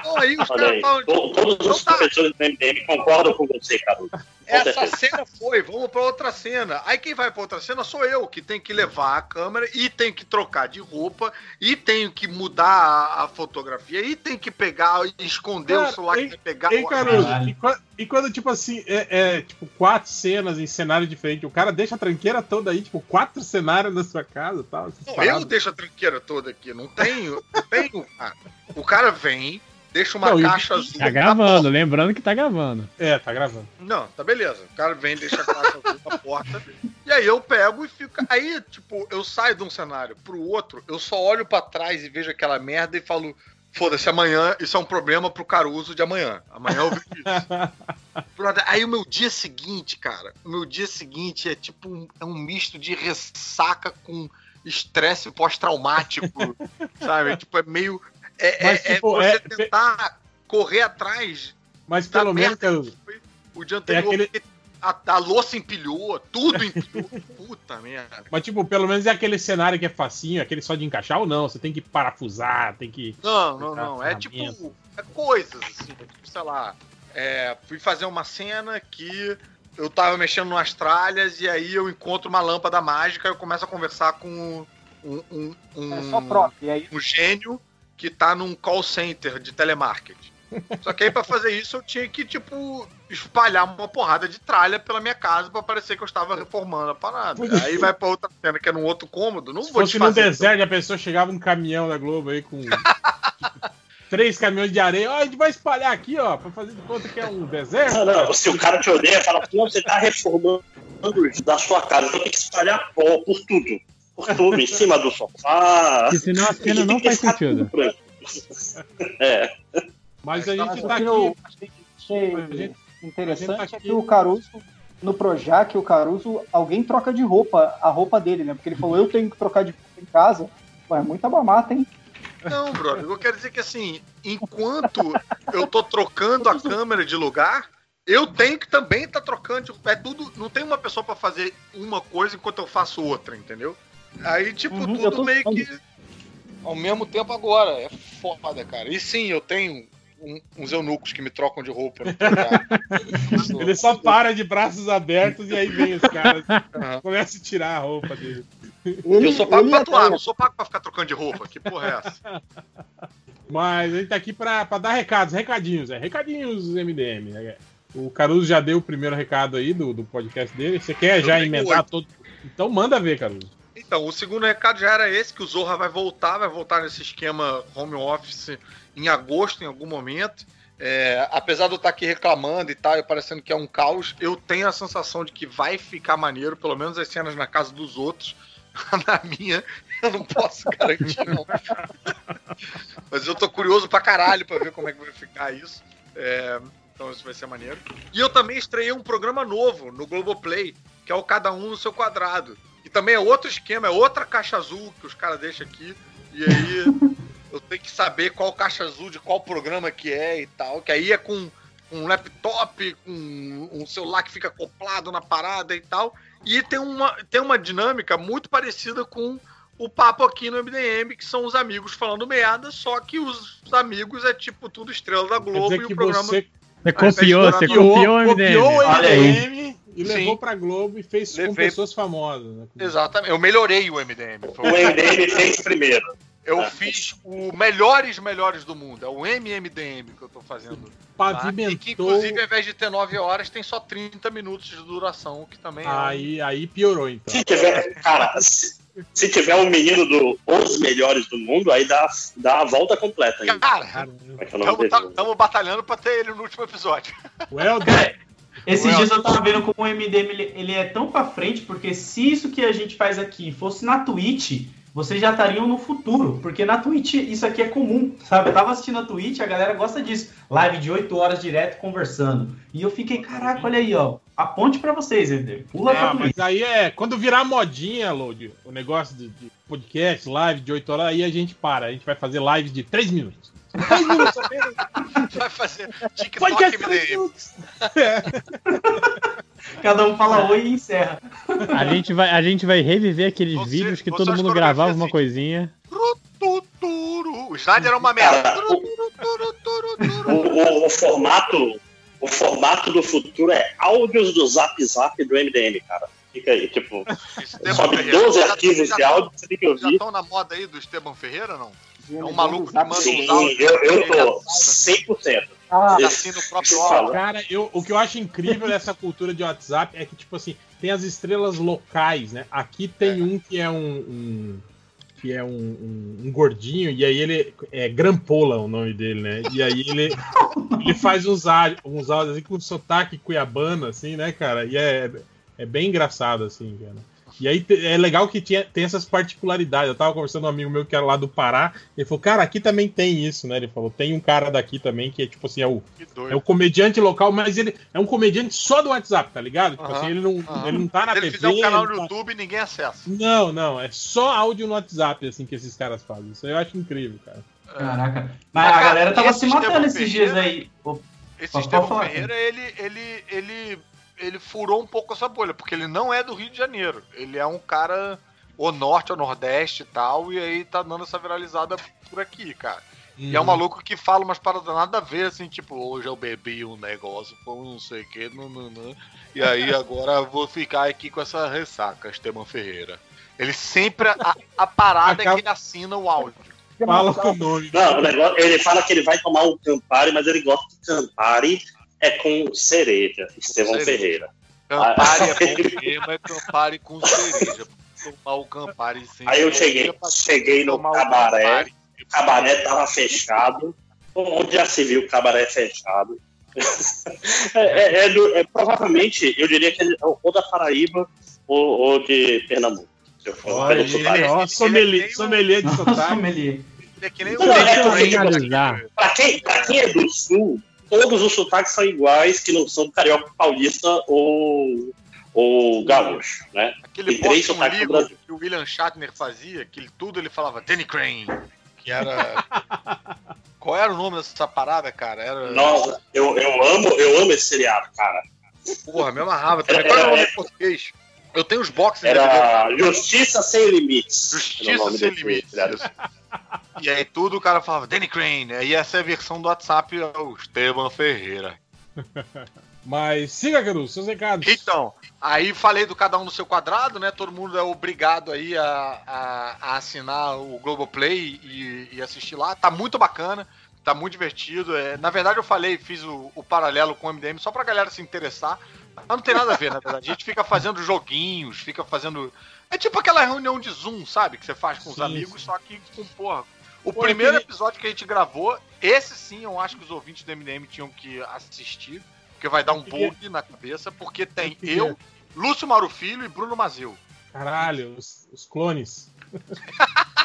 Pô, aí os caras falam, to- todos os professores do MDM concordam com você, Caruso. Essa cena foi, vamos pra outra cena. Aí quem vai pra outra cena sou eu, que tem que levar a câmera e tem que trocar de roupa e tenho que mudar a, a fotografia e tem que pegar e esconder o Cara, celular que ei- vai pegar. Ei, o- Caruso, e, e quando, tipo assim, é, é, tipo, quatro cenas em cenário diferente, o cara deixa a tranqueira toda aí, tipo, quatro cenários na sua casa e tal. Não, eu deixo a tranqueira toda aqui, não tenho, não tenho, cara. O cara vem, deixa uma Não, caixa azul. Tá gravando, lembrando que tá gravando. É, tá gravando. Não, tá beleza. O cara vem, deixa a caixa azul na porta. E aí eu pego e fico. Aí, tipo, eu saio de um cenário pro outro, eu só olho pra trás e vejo aquela merda e falo. Foda-se, amanhã isso é um problema pro Caruso de amanhã. Amanhã eu vejo isso. [LAUGHS] Brother, aí o meu dia seguinte, cara, o meu dia seguinte é tipo um, é um misto de ressaca com estresse pós-traumático, [LAUGHS] sabe? Tipo, é meio. É, Mas, é- é tipo, você é- tentar correr atrás Mas pelo menos, o dia anterior. aquele- porque A, a louça empilhou, tudo empilhou. [LAUGHS] Puta merda. Mas, tipo, pelo menos é aquele cenário que é facinho, aquele só de encaixar ou não? Você tem que parafusar, tem que. Não, não, não. É tipo. É coisas, assim. Tipo, sei lá. é, fui fazer uma cena que eu tava mexendo nas tralhas e aí eu encontro uma lâmpada mágica e eu começo a conversar com um. um, um É aí, um gênio que tá num call center de telemarketing. Só que aí pra fazer isso eu tinha que, tipo, espalhar uma porrada de tralha pela minha casa pra parecer que eu estava reformando a parada. Aí vai pra outra cena que é num outro cômodo, não Se vou fosse no desfazer. deserto, a pessoa chegava um caminhão da Globo aí com. [LAUGHS] três caminhões de areia. Ó, a gente vai espalhar aqui, ó, pra fazer de conta que é um deserto. Não, não, se o cara te odeia, fala, pô, você tá reformando da sua casa, então tem que espalhar pó por tudo. Por tudo, em cima do sofá. Porque senão a cena não faz sentido. É. Mas a gente tá eu aqui. achei gente- interessante tá é que o Caruso, no Projac, o Caruso, alguém troca de roupa, a roupa dele, né? Porque ele falou, eu tenho que trocar de roupa em casa. Pô, é muita mamata, hein? Não, brother, eu quero dizer que assim, enquanto eu tô trocando a câmera de lugar, eu tenho que também estar trocando. de- É tudo. Não tem uma pessoa pra fazer uma coisa enquanto eu faço outra, entendeu? Aí, tipo, Uhum, tudo meio falando. que. Ao mesmo tempo agora. É foda, cara. E sim, eu tenho um- uns eunucos que me trocam de roupa. no lugar. [LAUGHS] Ele só para de braços abertos e aí vem os caras. Começa a tirar a roupa dele. eu sou pago ele pra atuar, não sou pago pra ficar trocando de roupa. Que porra é essa? Mas a gente tá aqui pra, pra dar recados, recadinhos, é, recadinhos MDM. né? O Caruso já deu o primeiro recado aí do, do podcast dele. Você quer já tenho emendar oito. todo. Então manda ver, Caruso. Então, o segundo recado já era esse, que o Zorra vai voltar, vai voltar nesse esquema home office em agosto, em algum momento. É, apesar de eu estar aqui reclamando e tal, e parecendo que é um caos, eu tenho a sensação de que vai ficar maneiro, pelo menos as cenas na casa dos outros. [LAUGHS] Na minha, eu não posso garantir, não. [LAUGHS] Mas eu tô curioso pra caralho pra ver como é que vai ficar isso. É, então isso vai ser maneiro. E eu também estreiei um programa novo no Globoplay, que é o Cada Um no Seu Quadrado. E também é outro esquema, é outra caixa azul que os caras deixam aqui. E aí [LAUGHS] eu tenho que saber qual caixa azul de qual programa que é e tal. Que aí é com um laptop, com um celular que fica acoplado na parada e tal. E tem uma, tem uma dinâmica muito parecida com o papo aqui no MDM, que são os amigos falando merda, só que os amigos é tipo tudo estrela da Globo e que o programa. você- Você copiou, você copiou o MDM. Copiou o. MDM E Sim. levou pra Globo e fez com Levei- pessoas famosas. Né? Exatamente. Eu melhorei o MDM. O MDM fez primeiro. Eu É. fiz o melhores melhores do mundo. É o MMDM que eu tô fazendo. Pavimentou- E que, inclusive, ao invés de ter 9 horas, tem só 30 minutos de duração, que também é. Aí, aí piorou, então. Se tiver, cara, se, se tiver um menino do Os Melhores do Mundo, aí dá, dá a volta completa. Ainda. Cara, Como é é estamos batalhando pra ter ele no último episódio. Esses Ué, dias eu tava vendo como o MDM ele, ele é tão pra frente, porque se isso que a gente faz aqui fosse na Twitch, vocês já estariam no futuro, porque na Twitch isso aqui é comum, sabe? Eu tava assistindo a Twitch, a galera gosta disso. Live de 8 horas direto conversando. E eu fiquei, caraca, olha aí, ó. A ponte pra vocês, MDM. Pula pra Ah, Twitch. mas aí é. Quando virar modinha, Load, o negócio de, de podcast, live de 8 horas, aí a gente para. A gente vai fazer live de 3 minutos. 3 minutos [LAUGHS] apenas. Vai fazer TikTok Podcast MDM. [LAUGHS] Cada um fala oi e encerra. A gente vai, a gente vai reviver aqueles vídeos que você todo mundo que gravava assim? uma coisinha. O Snyder é uma merda. O, o- o formato, o formato do futuro é áudios do Zap Zap do MDM, cara. Fica aí, tipo, sobe Ferreira. 12 Já- arquivos já de áudio, você tem que Já ouvir. estão na moda aí do Esteban Ferreira, não? É um maluco que manda Sim, áudios. eu, eu tô 100%. Ele assina o próprio. Cara, eu, o que eu acho incrível dessa cultura de WhatsApp é que, tipo assim, tem as estrelas locais, né? Aqui tem um que é um. um- que é um, um- um gordinho, e aí ele. É Grampola o nome dele, né? E aí ele, [LAUGHS] ele faz uns, uns áudios assim, com sotaque cuiabano, assim, né, cara? E é, é bem engraçado, assim, cara. E aí é legal que tinha, tem essas particularidades. Eu tava conversando com um amigo meu que era lá do Pará. Ele falou, cara, aqui também tem isso, né? Ele falou, tem um cara daqui também que é tipo assim, é o, é o comediante local, mas ele é um comediante só do WhatsApp, tá ligado? Tipo assim, ele não, ele não tá na Se ele TV. fizer um canal no tá- YouTube, ninguém acessa. Não, não, é só áudio no WhatsApp, assim, que esses caras fazem. Isso aí eu acho incrível, cara. Caraca. Mas a galera tava se matando esses dias aí. Esse pode Estevão falar, Ferreira, ele, ele, ele, ele furou um pouco essa bolha, porque ele não é do Rio de Janeiro. Ele é um cara ou norte ou nordeste e tal, e aí tá dando essa viralizada por aqui, cara. E é um Uhum. maluco que fala umas paradas nada a ver, assim, tipo, hoje eu bebi um negócio, foi um não sei o que, nananã, e aí [LAUGHS] agora eu vou ficar aqui com essa ressaca, Esteban Ferreira. Ele sempre, a, a parada é que ele assina o áudio. Fala com o nome. Não, o negócio, ele fala que ele vai tomar um Campari, mas ele gosta de Campari é com cereja, Estevão Cereja. Ferreira. Campari é bom mesmo, é Campari com cereja. Tomar o Campari sem Aí eu cheguei, pra cheguei no cabaré, o cabaré tava fechado. Onde já se viu o cabaré fechado? [LAUGHS] é, é- é do- é provavelmente, eu diria que é ou da Paraíba ou, ou de Pernambuco. Se eu for Olha aí, sotaque. ó, sommelier, sommelier de sotaque. sommelier. Ele é que nem o Não, é Craig. Finalizar. Pra quem, pra quem é do sul, todos os sotaques são iguais, que não são carioca paulista ou, ou gaúcho, né? Aquele Tem três sotaques Legal Brasil. que o William Shatner fazia, que ele, tudo ele falava Danny Crane, que era... [LAUGHS] Qual era o nome dessa parada, cara? Era... Nossa, eu, eu amo, eu amo esse seriado, cara. Porra, me amarrava também. Era- Qual era o nome era- português? Eu tenho os boxes Era Justiça Sem Limites. Justiça Sem Limites. E aí tudo o cara falava Danny Crane. Aí essa é a versão do WhatsApp, é o Esteban Ferreira. [LAUGHS] Mas siga, Caruso, seus recados. Então, aí falei do cada um no seu quadrado, né? Todo mundo é obrigado aí a, a, a assinar o Globoplay e, e assistir lá. Tá muito bacana, tá muito divertido. É, na verdade, eu falei, fiz o, o paralelo com o MDM só pra galera se interessar. Mas não tem nada a ver, na verdade. A gente fica fazendo joguinhos, fica fazendo. É tipo aquela reunião de Zoom, sabe? Que você faz com os Sim, amigos, sim. só que com porra. O primeiro queria- episódio que a gente gravou, esse sim eu acho que os ouvintes do MDM tinham que assistir, porque vai dar um queria- bug na cabeça, porque tem eu, Lúcio Marufilho e Bruno Mazeu. Caralho, os, os clones. [LAUGHS]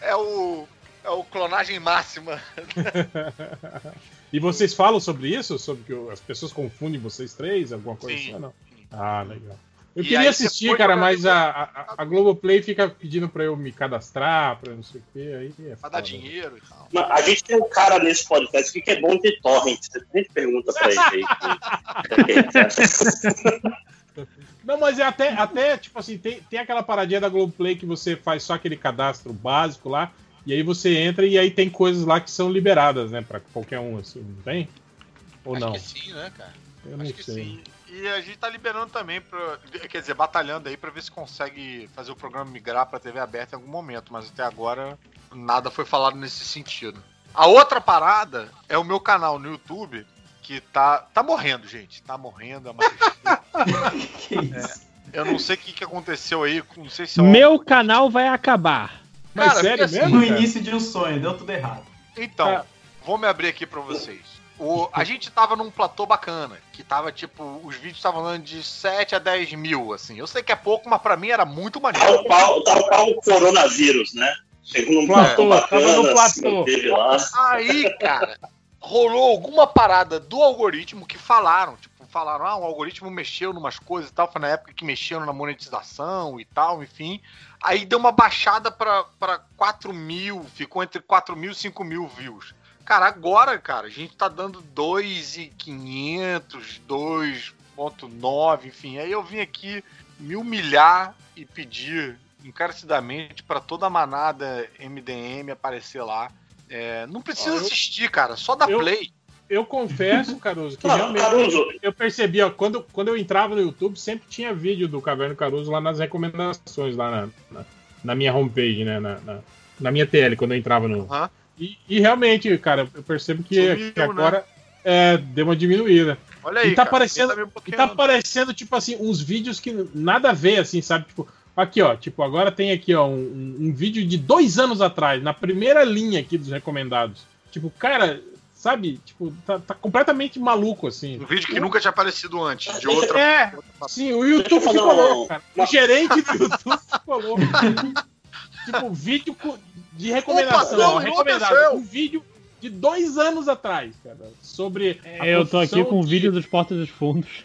É o. É o clonagem máxima. [LAUGHS] E vocês falam sobre isso? Sobre que as pessoas confundem vocês três? Alguma coisa Sim. assim não? Ah, legal. Eu E queria assistir, cara, mas a, a, a Globoplay fica pedindo pra eu me cadastrar, pra não sei o quê. Aí é Pra dar foda. dinheiro e tal. Mas A gente tem um cara nesse podcast que é bom de torrent. Você nem pergunta pra ele aí. [LAUGHS] Não, mas é até, até tipo assim, tem, tem aquela paradinha da Globoplay que você faz só aquele cadastro básico lá, e aí você entra e aí tem coisas lá que são liberadas, né, pra qualquer um, assim, não tem? Ou Acho não? que sim, né, cara? Eu não Acho que sei. sim. E a gente tá liberando também, pra, quer dizer, batalhando aí pra ver se consegue fazer o programa migrar pra TV aberta em algum momento, mas até agora nada foi falado nesse sentido. A outra parada é o meu canal no YouTube, que tá, tá morrendo, gente. Tá morrendo, é uma tristeza. [LAUGHS] É, eu não sei o que, que aconteceu aí, não sei se é um- Meu canal vai acabar. Mas Cara, sério assim, mesmo? No cara? início de um sonho, deu tudo errado. Então, Ah. vou me abrir aqui pra vocês. O, a gente tava num platô bacana, que tava tipo, os vídeos estavam andando de 7 a 10 mil, assim. Eu sei que é pouco, mas pra mim era muito maneiro. Tal qual, tal qual o coronavírus, né? Chegou num Platô, platô tava no bacana, se platô. lá. Aí, cara, rolou alguma parada do algoritmo que falaram, tipo, falaram, ah, o algoritmo mexeu numas coisas e tal, foi na época que mexeram na monetização e tal, enfim. Aí deu uma baixada pra, pra 4 mil, ficou entre 4 mil e 5 mil views. Cara, agora, cara, a gente tá dando 2,500, 2,9, enfim. Aí eu vim aqui me humilhar e pedir encarecidamente pra toda a manada MDM aparecer lá. É, não precisa eu- assistir, cara, só dá eu- play. Eu confesso, Caruso, que Não, realmente Caruso. eu percebi, ó, quando, quando eu entrava no YouTube, sempre tinha vídeo do Caverno Caruso lá nas recomendações, lá na, na, na minha homepage, né? Na, na, na minha TL, quando eu entrava no. Aham. E, e realmente, cara, eu percebo que, Sumiu, que agora é, deu uma diminuída. Olha aí, e tá cara, aparecendo, tá e tá aparecendo, tipo assim, uns vídeos que nada a ver, assim, sabe? Tipo, aqui, ó, tipo, agora tem aqui, ó, um, um- um vídeo de dois anos atrás, na primeira linha aqui dos recomendados. Tipo, cara, sabe? Tipo, tá, tá completamente maluco, assim. Um vídeo que nunca tinha aparecido antes, de outra. É, sim, o YouTube ficou louco, cara. O gerente do YouTube ficou louco. [LAUGHS] tipo, vídeo de recomendação, patrão ó, recomendado. Um vídeo de dois anos atrás, cara, sobre. a Eu tô aqui com o de- vídeo dos Portas dos Fundos.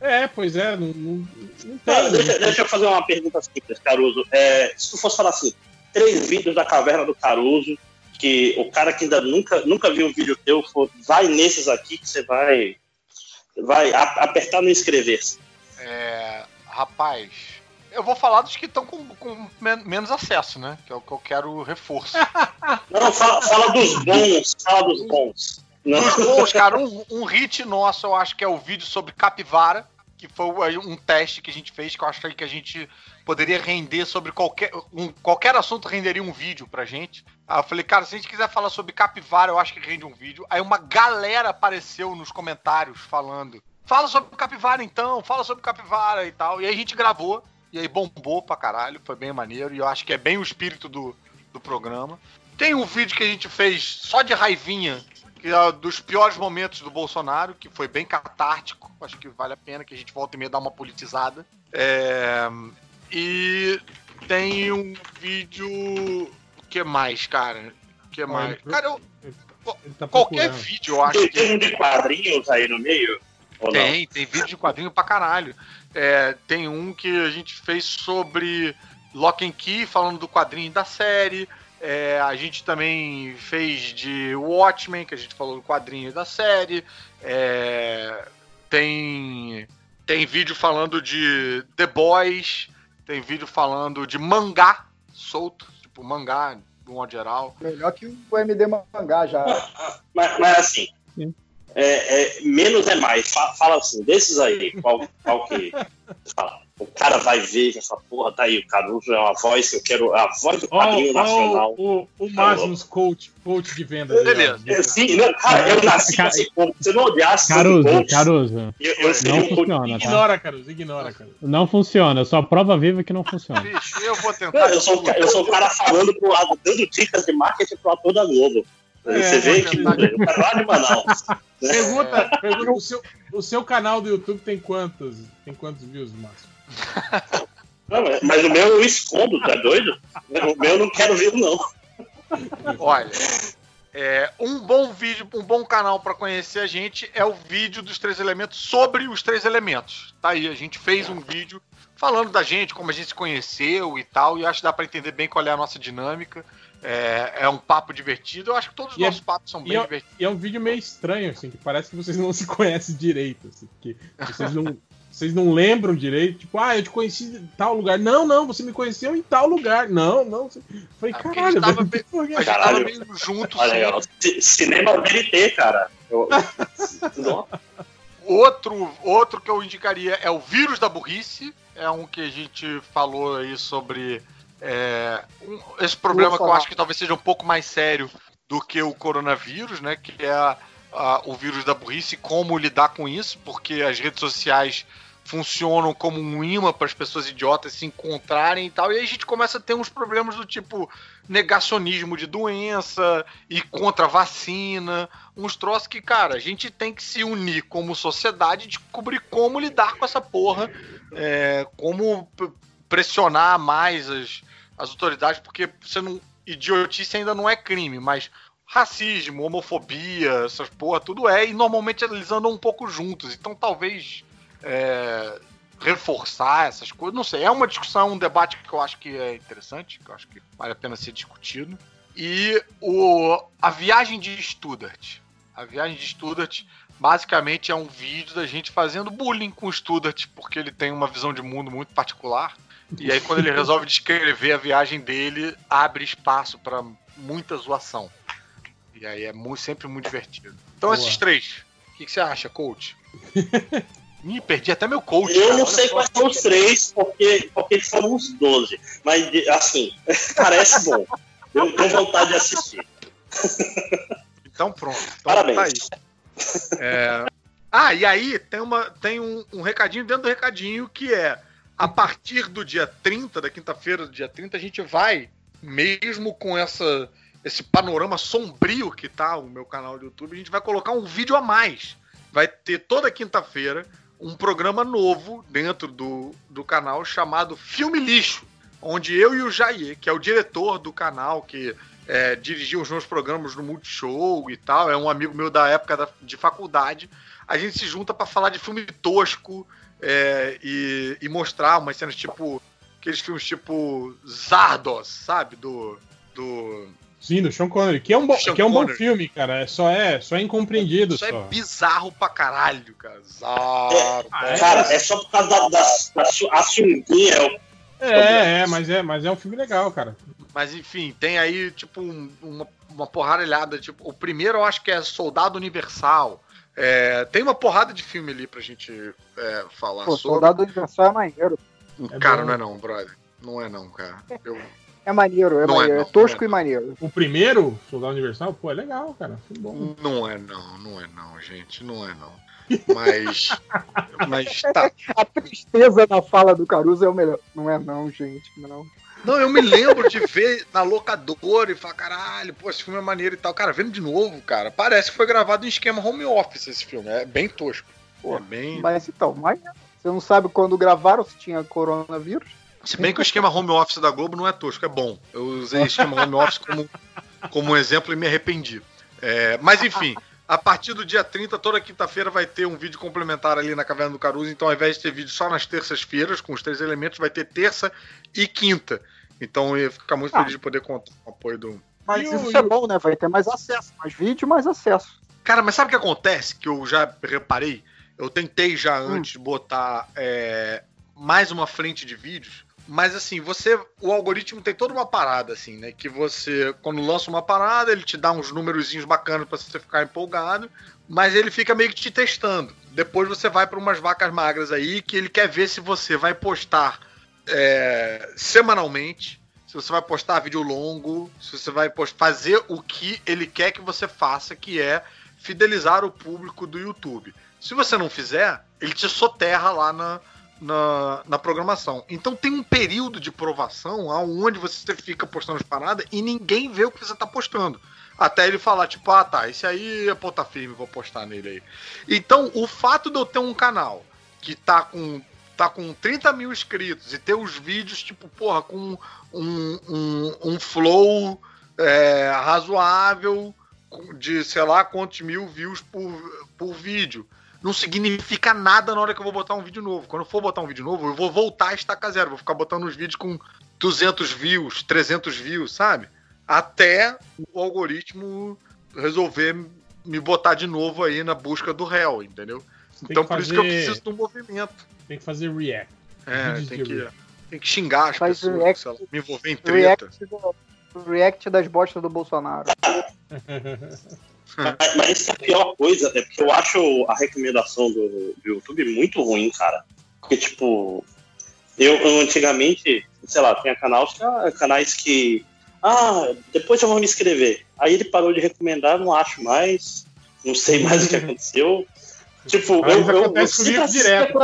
É, pois é, não, não, não tem. deixa, deixa eu fazer uma pergunta simples, Caruso. É, se tu fosse falar assim, três vídeos da caverna do Caruso, que o cara que ainda nunca, nunca viu um vídeo teu, for- vai nesses aqui que você vai, vai apertar no inscrever-se. É, rapaz, eu vou falar dos que estão com, com men- menos acesso, né? Que é o que eu quero reforço. [LAUGHS] Não, fala, fala dos bons, fala dos bons. Não. Dos bons, cara, um, um hit nosso, eu acho que é o vídeo sobre capivara, que foi um teste que a gente fez, que eu acho que a gente poderia render sobre qualquer. Um, qualquer assunto renderia um vídeo pra gente. Aí eu falei, cara, se a gente quiser falar sobre capivara, eu acho que rende um vídeo. Aí uma galera apareceu nos comentários falando. Fala sobre capivara então, fala sobre capivara e tal. E aí a gente gravou, e aí bombou pra caralho, foi bem maneiro, e eu acho que é bem o espírito do, do programa. Tem um vídeo que a gente fez só de raivinha, que é dos piores momentos do Bolsonaro, que foi bem catártico. Acho que vale a pena que a gente volta e meia dar uma politizada. É, E tem um vídeo. O que mais, cara? O que mais? Cara, eu- Ele tá qualquer vídeo, eu acho Tem, que. tem um de quadrinhos aí no meio? Tem, tem vídeo de quadrinho pra caralho. É, tem um que a gente fez sobre Lock and Key, falando do quadrinho da série. É, a gente também fez de Watchmen, que a gente falou do quadrinho da série. É, tem, tem vídeo falando de The Boys. Tem vídeo falando de mangá solto, tipo mangá, de um modo geral. Melhor que o MD Mangá já. [LAUGHS] Mas, mas assim, é, é, menos é mais. Fa- Fala assim, desses aí, qual, qual que. Fala, o cara vai ver que essa porra tá aí, o Caruso é uma voz que eu quero. A voz do quadrinho ó, nacional. o, o Máximos coach, coach de vendas. ó. Beleza. É, Sim, não, cara, eu nasci Ca- assim, como se eu não odiasse Caruso, coach, Caruso. Eu, eu Não um funciona, tá? Ignora, Caruso, ignora, Caruso. Não funciona, eu sou a prova viva que não funciona. Bicho, eu vou tentar. Não, eu, sou, eu sou o cara falando pro lado, dando dicas de marketing pro ator da Globo. É, Você vê que cara lá de Manaus. Pergunta, pergunta o, seu, o seu canal do YouTube tem quantos, tem quantos views, Márcio? Não, mas- o meu eu escondo, tá doido? O meu eu não quero ver, não. Olha, é, um bom vídeo, um bom canal pra conhecer a gente é o vídeo dos três elementos sobre os três elementos. Tá aí, a gente fez um vídeo falando da gente, como a gente se conheceu e tal, e acho que dá pra entender bem qual é a nossa dinâmica. É, é um papo divertido. Eu acho que todos os E é- nossos papos são bem é, divertidos. e é um vídeo meio estranho, assim, que parece que vocês não se [LAUGHS] conhecem direito, assim, que vocês não, vocês não lembram direito, tipo, ah, eu te conheci em tal lugar. Não, não, você me conheceu em tal lugar. Não, não. você- Falei, É caralho, a gente tava velho, porra é a gente essa? tava meio junto, Olha. C- Cinema VLT, cara. Eu-. [LAUGHS] Outro, outro que eu indicaria é o vírus da burrice. É um que a gente falou aí sobre é, um- esse problema que eu acho que talvez seja um pouco mais sério do que o coronavírus, né? Que é a- a- o vírus da burrice e como lidar com isso, porque as redes sociais funcionam como um imã para as pessoas idiotas se encontrarem e tal. E aí a gente começa a ter uns problemas do tipo negacionismo de doença e contra vacina, uns troços que, cara, a gente tem que se unir como sociedade e descobrir como lidar com essa porra, é, como pressionar mais as, as autoridades, porque você não. Idiotice ainda não é crime, mas racismo, homofobia, essas porra, tudo é, e normalmente eles andam um pouco juntos. Então talvez é, reforçar essas coisas, não sei. É uma discussão, um debate que eu acho que é interessante, que eu acho que vale a pena ser discutido. E o, a viagem de Studart. A viagem de Studart basicamente é um vídeo da gente fazendo bullying com o Studart, porque ele tem uma visão de mundo muito particular. E aí, quando ele resolve descrever a viagem dele, abre espaço para muita zoação. E aí é mu- sempre muito divertido. Então, Boa. esses três. O que, que você acha, coach? [LAUGHS] Me perdi até meu coach. Eu cara, não sei quais são os três, porque, porque foram uns 12. Mas, assim, [LAUGHS] parece bom. Eu tenho vontade de assistir. [LAUGHS] Então pronto. Então, Parabéns. tá aí. É, Ah, e aí tem, uma, tem um, um recadinho dentro do recadinho que é a partir do dia 30, da quinta-feira do dia 30, a gente vai, mesmo com essa, esse panorama sombrio que tá o meu canal do YouTube, a gente vai colocar um vídeo a mais. Vai ter toda quinta-feira um programa novo dentro do, do canal chamado Filme Lixo, onde eu e o Jair, que é o diretor do canal, que é, dirigiu os meus programas no Multishow e tal, é um amigo meu da época da- de faculdade, a gente se junta pra falar de filme tosco é, e, e mostrar umas cenas tipo. Aqueles filmes tipo Zardos, sabe? Do. do Sim, do Sean Connery, que é um bom, Sean que é um bom filme, cara. É só é, só é incompreendido. Isso só. é bizarro pra caralho, cara. Zardos. Cara, é só por causa da, da, da su- a sunguinha. é É, é, mas é, mas é um filme legal, cara. Mas enfim, tem aí, tipo, um- uma, uma porrada Tipo, o primeiro eu acho que é Soldado Universal. É, tem uma porrada de filme ali pra gente é, falar Pô, sobre. Soldado Universal é maneiro. cara, bom. não é não, brother. Não é não, cara. Eu- É maneiro, é Não é, maneiro. É, não, tosco é, e maneiro. O primeiro, Soldado Universal, pô, é legal, cara. Bom. Não é não, não é não, gente. Não é não. Mas. [LAUGHS] mas tá. A tristeza na fala do Caruso é o melhor. Não é não, gente, não. Não, eu me lembro de ver na locadora e falar, caralho, pô, esse filme é maneiro e tal. Cara, vendo de novo, cara, parece que foi gravado em esquema home office esse filme. É bem tosco. é bem. Mas então, mas você não sabe quando gravaram se tinha coronavírus? Se bem que o esquema home office da Globo não é tosco, é bom. Eu usei esquema home office como, como um exemplo e me arrependi. É, mas enfim, a partir do dia 30, toda quinta-feira vai ter um vídeo complementar ali na Caverna do Caruso. Então, ao invés de ter vídeo só nas terças-feiras, com os três elementos, vai ter terça e quinta. Então, eu ia ficar muito Ah. feliz de poder contar com o apoio do. Mas E isso e é bom, né? Vai ter mais acesso. Mais vídeo, mais acesso. Cara, mas sabe o que acontece? Que eu já reparei. Eu tentei já Hum. antes botar é, mais uma frente de vídeos, Mas assim, você. O algoritmo tem toda uma parada, assim, né? Que você, quando lança uma parada, ele te dá uns númerozinhos bacanas pra você ficar empolgado, mas ele fica meio que te testando. Depois você vai pra umas vacas magras aí que ele quer ver se você vai postar é, semanalmente, se você vai postar vídeo longo, se você vai fazer o que ele quer que você faça, que é fidelizar o público do YouTube. Se você não fizer, ele te soterra lá na, na, na programação. Então tem um período de provação aonde você fica postando as paradas e ninguém vê o que você tá postando. Até ele falar, tipo, ah tá, esse aí é ponta firme, vou postar nele aí. Então, o fato de eu ter um canal que tá com, tá com 30 mil inscritos e ter os vídeos, tipo, porra, com um, um, um flow é, razoável, de sei lá quantos mil views por, por vídeo. Não significa nada na hora que eu vou botar um vídeo novo. Quando eu for botar um vídeo novo, eu vou voltar a estacar zero. Vou ficar botando uns vídeos com 200 views, 300 views, sabe? Até o algoritmo resolver me botar de novo aí na busca do réu, entendeu? Então por isso que eu preciso de um movimento. Tem que fazer react. É, tem que, react. tem que xingar as Faz pessoas, react- sei lá, me envolver em treta. React, do- react das bostas do Bolsonaro. Mas, mas essa é a pior coisa, é porque eu acho a recomendação do, do YouTube muito ruim, cara. Porque, tipo, eu, eu antigamente, sei lá, tinha canais, canais que. Ah, depois eu vou me inscrever. Aí ele parou de recomendar, não acho mais. Não sei [LAUGHS] mais o que aconteceu. Tipo, Mas eu, eu, eu, assisto direto.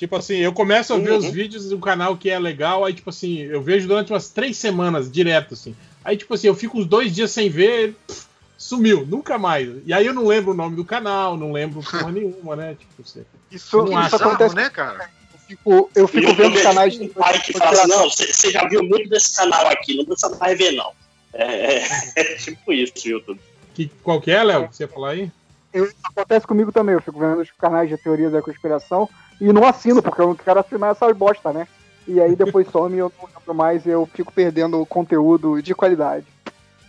Tipo assim, eu começo a ver Uhum. os vídeos do canal que é legal, aí tipo assim, eu vejo durante umas três semanas direto, assim. Aí tipo assim, eu fico uns dois dias sem ver, pff, sumiu, nunca mais. E aí eu não lembro o nome do canal, não lembro [LAUGHS] porra nenhuma, né? Tipo, você... Isso, não isso acha. acontece, né, cara? Eu fico, eu fico E vendo vejo canais um pai que fala assim, não, você já viu muito desse canal aqui, não precisa mais ver, não. É, é- [LAUGHS] é tipo isso, YouTube. Que, qual que é, Léo, que você ia falar aí? Eu- acontece comigo também, eu fico vendo os canais de teoria da conspiração e não assino, porque eu não quero assinar essas bosta, né? E aí depois [LAUGHS] some, eu não lembro mais e eu fico perdendo conteúdo de qualidade.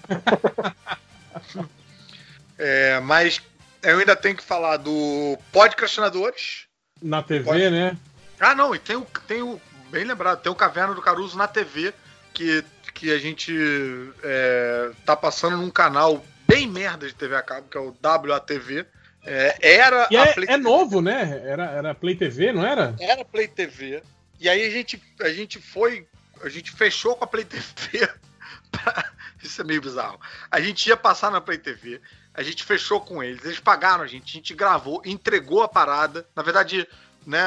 [LAUGHS] É, mas eu ainda tenho que falar do Podcastinadores. Na TV, Pode- né? Ah, não, e tem o, tem o. Bem lembrado, tem o Caverna do Caruso na TV, que, que a gente é, tá passando num canal bem merda de TV a cabo, que é o WATV. É, era E a é, é novo, né? Era, era Play TV, não era? era Play TV. E aí a gente, a gente foi. A gente fechou com a Play TV. [LAUGHS] pra- Isso é meio bizarro. A gente ia passar na Play TV. A gente fechou com eles. Eles pagaram a gente. A gente gravou, entregou a parada. Na verdade, né?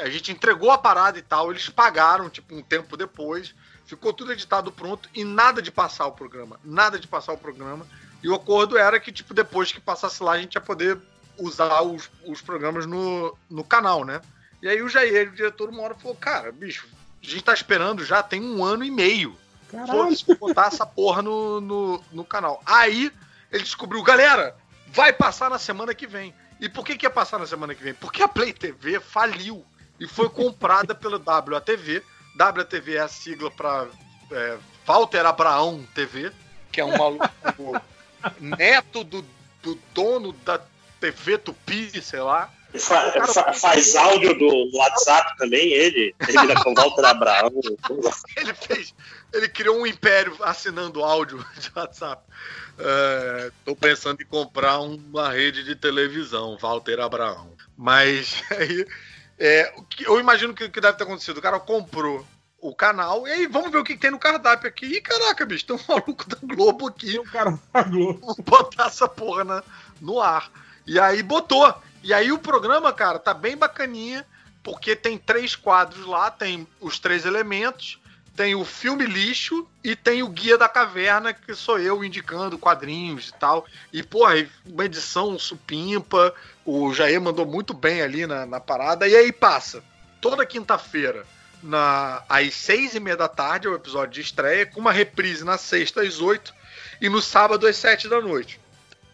A gente entregou a parada e tal. Eles pagaram, tipo, um tempo depois. Ficou tudo editado pronto e nada de passar o programa. Nada de passar o programa. E o acordo era que, tipo, depois que passasse lá, a gente ia poder usar os, os programas no, no canal, né? E aí o Jair, o diretor, uma hora falou, cara, bicho, a gente tá esperando já tem um ano e meio. Vou botar essa porra no, no, no canal. Aí ele descobriu, galera, vai passar na semana que vem. E por que, que ia passar na semana que vem? Porque a Play TV faliu e foi comprada [LAUGHS] pela WATV. WATV é a sigla para é, Walter Abraão TV, que é um maluco neto do, do dono da TV Tupi, sei lá. Fa- fa- faz áudio do WhatsApp também, ele. Termina com Walter Abraão. [LAUGHS] ele fez. Ele criou um império assinando áudio de WhatsApp. É, tô pensando em comprar uma rede de televisão, Walter Abraão. Mas [LAUGHS] aí. é, o que- eu imagino que o que deve ter acontecido. O cara comprou o canal e aí vamos ver o que, que tem no cardápio aqui. Ih, caraca, bicho, tem um maluco da Globo aqui. O cara da Globo. Vamos botar essa porra na- no ar. E aí botou. E aí o programa, cara, tá bem bacaninha, porque tem três quadros lá, tem os três elementos, tem o filme lixo e tem o Guia da Caverna, que sou eu indicando quadrinhos e tal. E, porra, uma edição supimpa, o Jair mandou muito bem ali na, na parada, e aí passa. Toda quinta-feira, na, às seis e meia da tarde, é o episódio de estreia, com uma reprise na sexta às oito e no sábado às sete da noite.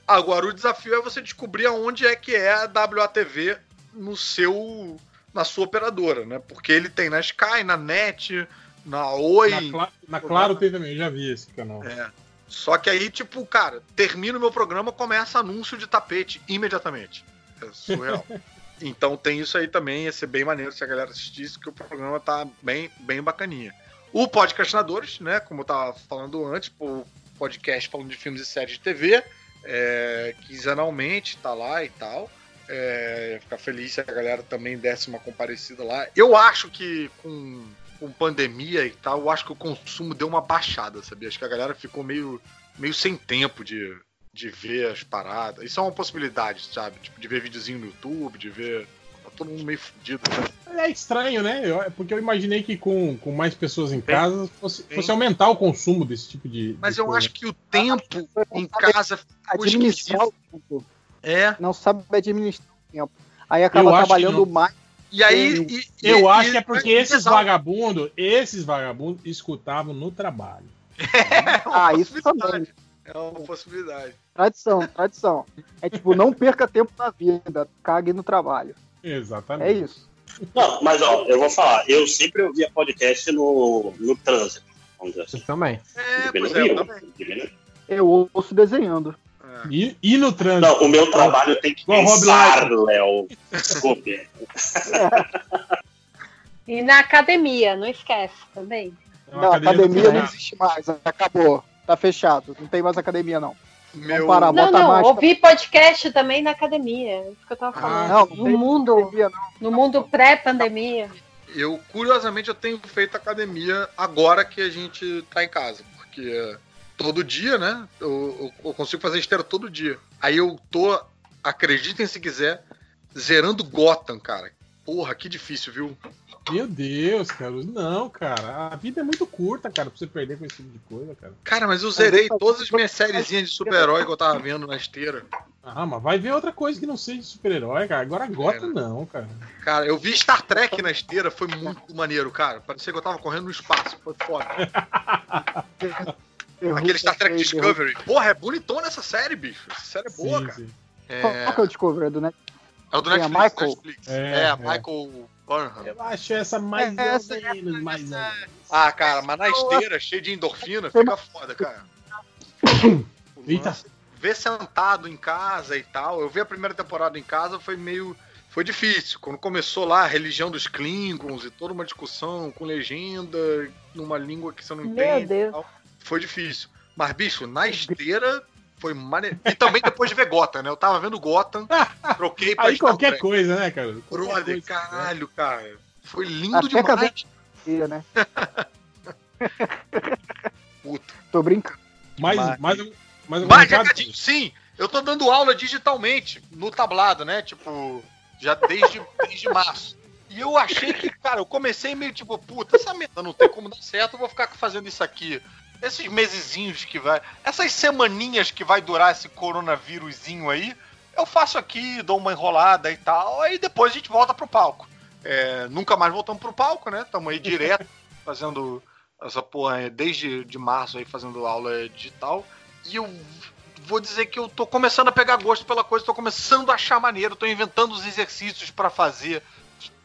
Agora o desafio é você descobrir aonde é que é a WATV no seu na sua operadora, né? Porque ele tem na Sky, na Net, na Oi. Na, Cla- na Claro tem também, eu já vi esse canal. É. Só que aí, tipo, cara, termina o meu programa, começa anúncio de tapete imediatamente. É surreal. [LAUGHS] Então tem isso aí também, ia ser bem maneiro se a galera assistisse, que o programa tá bem, bem bacaninha. O Podcastinadores, né, como eu tava falando antes, o podcast falando de filmes e séries de TV, é, quinzenalmente, tá lá e tal. É, ficar feliz se a galera também desse uma comparecida lá. Eu acho que com, com pandemia e tal, eu acho que o consumo deu uma baixada, sabia? Acho que a galera ficou meio, meio sem tempo de, de ver as paradas. Isso é uma possibilidade, sabe? Tipo, de ver videozinho no YouTube, de ver. Tá todo mundo meio fudido. Né? É estranho, né? Eu- é porque eu imaginei que com, com mais pessoas em casa fosse, fosse aumentar o consumo desse tipo de. Mas de eu coisa. acho que o tempo em casa ficou Administrar esquisito. o tempo. É. Não sabe administrar o tempo. Aí acaba Eu trabalhando mais. E aí. Eu e- acho e- que é porque e- esses vagabundos, esses vagabundos escutavam no trabalho. Ah, isso também. É uma possibilidade. Tradição, tradição. É tipo, não perca tempo na vida, cague no trabalho. Exatamente. É isso. Não, mas ó, eu vou falar, eu sempre ouvia podcast no, no trânsito. Vamos dizer assim. Também. É, pois é, eu também. Eu ouço desenhando. E, e no trânsito? Não, o meu trabalho tem que Rob pensar. Léo. [LAUGHS] Desculpe. E na academia, não esquece também. Não, academia não existe mais, acabou. Tá fechado. Não tem mais academia, não. Meu... Vamos parar, Não, bota não, mais. ouvir podcast também na academia. É isso que eu tava falando. não, não no mundo, no mundo pré-pandemia. Eu, curiosamente, eu tenho feito academia agora que a gente tá em casa. Porque todo dia, né? Eu, eu- eu consigo fazer esteira todo dia. Aí eu tô, acreditem se quiser, zerando Gotham, cara. Porra, que difícil, viu? Meu Deus, cara. Não, cara. A vida é muito curta, cara, pra você perder com esse tipo de coisa, cara. Cara, mas eu zerei todas as minhas sériezinhas de super-herói que eu tava vendo na esteira. Ah, mas vai ver outra coisa que não seja de super-herói, cara. Agora É. Gotham não, cara. Cara, eu vi Star Trek na esteira, foi muito maneiro, cara. Parecia que eu tava correndo no espaço, foi foda. [LAUGHS] Aquele Star Trek Discovery. Porra, é bonitona essa série, bicho. Essa série é boa, Sim, cara. sim. É, Qual que é o Discovery do Netflix? É o do a Netflix. Michael? Netflix. É, É, é. Michael Burnham. Eu acho essa mais É, ou essa é- menos, mais ou menos. Ah, cara, mas na esteira, cheio de endorfina, fica foda, cara. [COUGHS] Eita. Ver sentado em casa e tal. Eu vi a primeira temporada em casa, foi meio. Foi difícil. Quando começou lá a religião dos Klingons e toda uma discussão com legenda, numa língua que você não Meu entende. Deus. tal, foi difícil. Mas, bicho, na esteira foi maneiro. E também depois de ver Gotham, né? Eu tava vendo Gotham, troquei pra Aí Star qualquer Trek. coisa, né, cara? Brother, coisa. caralho, cara. Foi lindo Até demais. cadê- né? [LAUGHS] Puto. Tô brincando. Mais, Mas- mais, um- mais um Mais recado? recadinho, sim. Eu tô dando aula digitalmente no tablado, né? Tipo, já desde, desde março. E eu achei que, cara, eu comecei meio tipo, puta, essa merda não tem como dar certo, eu vou ficar fazendo isso aqui. Esses mesezinhos que vai. Essas semaninhas que vai durar esse coronavírusinho aí, eu faço aqui, dou uma enrolada e tal, aí depois a gente volta pro palco. É, nunca mais voltamos pro palco, né? Tamo aí direto [LAUGHS] fazendo essa porra desde de março aí fazendo aula digital. E eu vou dizer que eu tô começando a pegar gosto pela coisa, tô começando a achar maneiro, tô inventando os exercícios pra fazer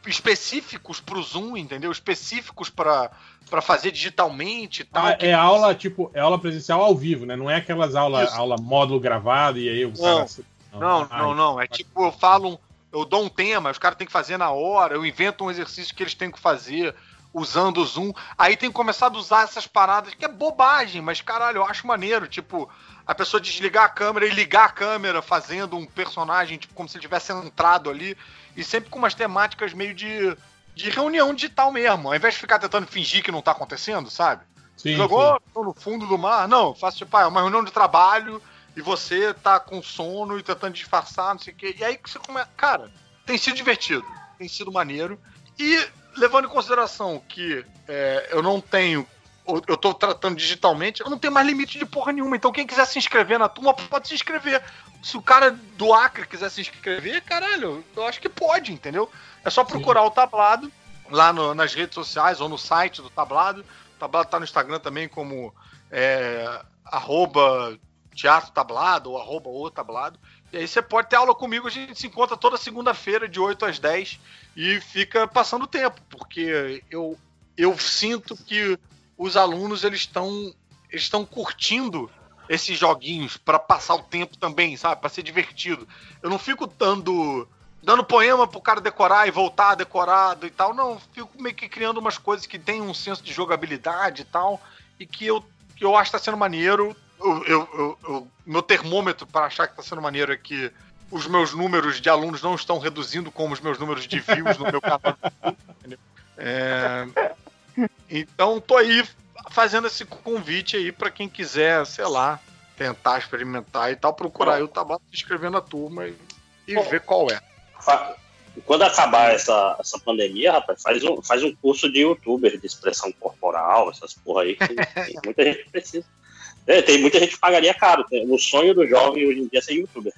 específicos pro Zoom, entendeu? Específicos pra pra fazer digitalmente e tal. Ah, é aula, tipo, é aula presencial ao vivo, né? Não é aquelas aulas, aula módulo gravado e aí o Não. cara. Não, Ah, não, não. É tipo, eu falo, eu dou um tema, os caras têm que fazer na hora, eu invento um exercício que eles têm que fazer usando o Zoom. Aí tem começado a usar essas paradas, que é bobagem, mas caralho, eu acho maneiro. Tipo, a pessoa desligar a câmera e ligar a câmera fazendo um personagem, tipo, como se ele tivesse entrado ali. E sempre com umas temáticas meio de, de reunião digital mesmo. Ao invés de ficar tentando fingir que não tá acontecendo, sabe? Sim, Jogou tô no fundo do mar. Não, faço tipo, ah, é uma reunião de trabalho e você tá com sono e tentando disfarçar, não sei o quê. E aí que você começa. Cara, tem sido divertido, tem sido maneiro. E levando em consideração que é, eu não tenho. Eu tô tratando digitalmente, eu não tenho mais limite de porra nenhuma. Então, quem quiser se inscrever na turma, pode se inscrever. Se o cara do Acre quiser se inscrever, caralho, eu acho que pode, entendeu? É só procurar o tablado lá no- nas redes sociais ou no site do tablado. O tablado tá no Instagram também como é, arroba teatro tablado ou arroba o tablado. E aí você pode ter aula comigo, a gente se encontra toda segunda-feira de 8 às 10 e fica passando o tempo, porque eu, eu sinto que os alunos eles estão estão curtindo esses joguinhos para passar o tempo também, sabe? Para ser divertido. Eu não fico dando dando poema pro cara decorar e voltar decorado e tal. Não, fico meio que criando umas coisas que tem um senso de jogabilidade e tal. E que eu, que eu acho que tá sendo maneiro. Eu, eu- eu- eu- meu termômetro para achar que tá sendo maneiro é que os meus números de alunos não estão reduzindo como os meus números de views no meu canal. [LAUGHS] É, então tô aí fazendo esse convite aí para quem quiser, sei lá, tentar experimentar e tal, procurar aí o Tabata se inscrever na turma e, e ver qual é. Quando acabar essa, essa pandemia, rapaz, faz um, faz um curso de youtuber de expressão corporal, essas porra aí, que [LAUGHS] tem muita gente precisa. É, tem muita gente que pagaria caro. Tem- O sonho do jovem hoje em dia é ser youtuber.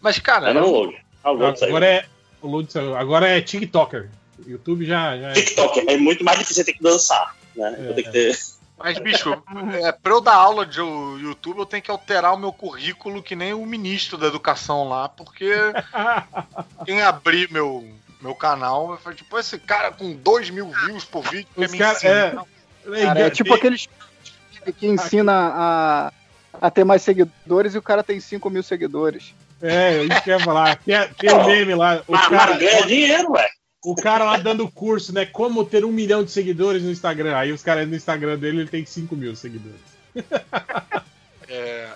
Mas, cara. É não, Load. O Load. Agora é, Load agora é TikToker. O YouTube já, já é. TikTok é muito mais difícil ter que dançar, né? Eu tenho que ter. Mas, bicho, [LAUGHS] é, pra eu dar aula de YouTube, eu tenho que alterar o meu currículo que nem o ministro da educação lá, porque [LAUGHS] quem abrir meu, meu canal vai falar, tipo, esse cara com 2 mil views por vídeo quer me cara- ensinar. é. Cara, é tipo aqueles que ensina a, a ter mais seguidores e o cara tem 5 mil seguidores. É, isso que eu ia falar. Tem, tem um meme lá. O Mas- cara, mas ganha dinheiro, ué. O cara lá dando curso, né? Como ter um milhão de seguidores no Instagram. Aí os caras no Instagram dele ele tem 5 mil seguidores. É,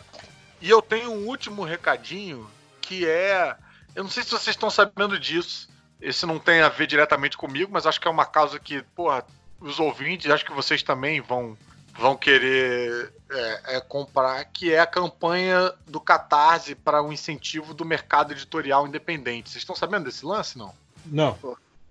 e eu tenho um último recadinho que é. Eu não sei se vocês estão sabendo disso. Esse não tem a ver diretamente comigo, mas acho que é uma causa que, porra, os ouvintes, acho que vocês também vão, vão querer é, é, comprar, que é a campanha do Catarse para o incentivo do mercado editorial independente. Vocês estão sabendo desse lance, não? Não,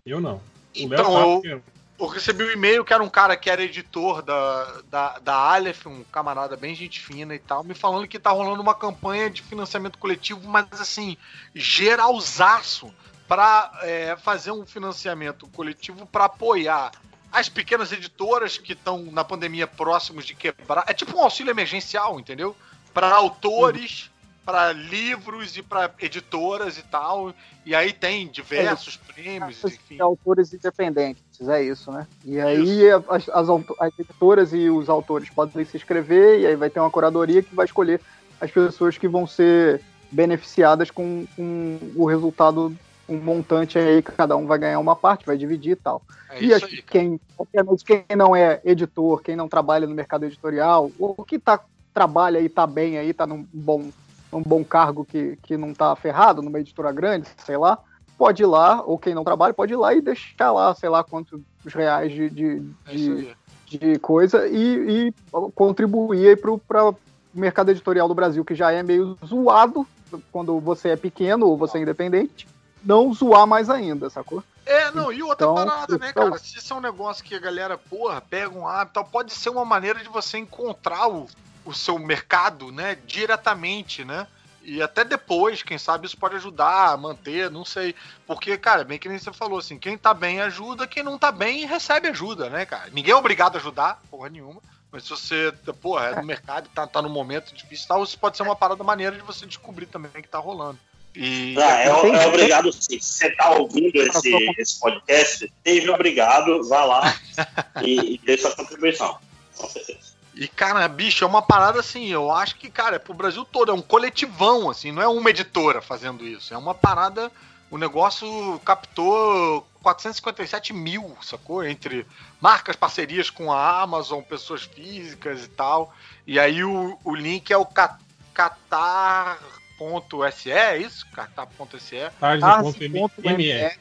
eu não. O Então, tá, eu, porque- eu recebi um e-mail que era um cara que era editor da, da, da Aleph, um camarada bem gente fina e tal, me falando que tá rolando uma campanha de financiamento coletivo, mas assim, geralzaço, pra é, fazer um financiamento coletivo para apoiar as pequenas editoras que estão na pandemia próximos de quebrar. É tipo um auxílio emergencial, entendeu? Para autores, para livros e para editoras e tal. E aí tem diversos prêmios, enfim. De autores independentes, é isso, né? E aí as, as, as editoras e os autores podem se inscrever e aí vai ter uma curadoria que vai escolher as pessoas que vão ser beneficiadas com, com o resultado, um montante aí, que cada um vai ganhar uma parte, vai dividir e tal. É e aí, que quem, obviamente, quem não é editor, quem não trabalha no mercado editorial, ou que tá, trabalha e tá bem aí, tá num bom, num bom cargo que, que não tá ferrado, numa editora grande, sei lá, pode ir lá, ou quem não trabalha, pode ir lá e deixar lá, sei lá, quantos reais de, de, É de, de coisa e, e contribuir aí pro pra mercado editorial do Brasil, que já é meio zoado quando você é pequeno ou você é independente, não zoar mais ainda, sacou? É, não, e outra Então, parada, né, então- cara? Se isso é um negócio que a galera, porra, pega um hábito, tal, pode ser uma maneira de você encontrar o, o seu mercado, né, diretamente, né? E até depois, quem sabe isso pode ajudar a manter, não sei. Porque, cara, bem que nem você falou, assim, quem tá bem ajuda, quem não tá bem recebe ajuda, né, cara? Ninguém é obrigado a ajudar, porra nenhuma. Mas se você, porra, é no mercado, tá, tá num momento difícil e tal, isso pode ser uma parada maneira de você descobrir também o que tá rolando. E. Ah, é, é obrigado sim. Se você tá ouvindo esse, esse podcast, seja obrigado, vá lá [LAUGHS] e, e dê sua contribuição. Com certeza. E, cara, bicho, é uma parada assim, eu acho que, cara, é pro Brasil todo, é um coletivão, assim, não é uma editora fazendo isso, é uma parada, o negócio captou 457 mil, sacou? Entre marcas, parcerias com a Amazon, pessoas físicas e tal, e aí o, o link é o ca- catar.se, é isso? catar.se Tarde.me.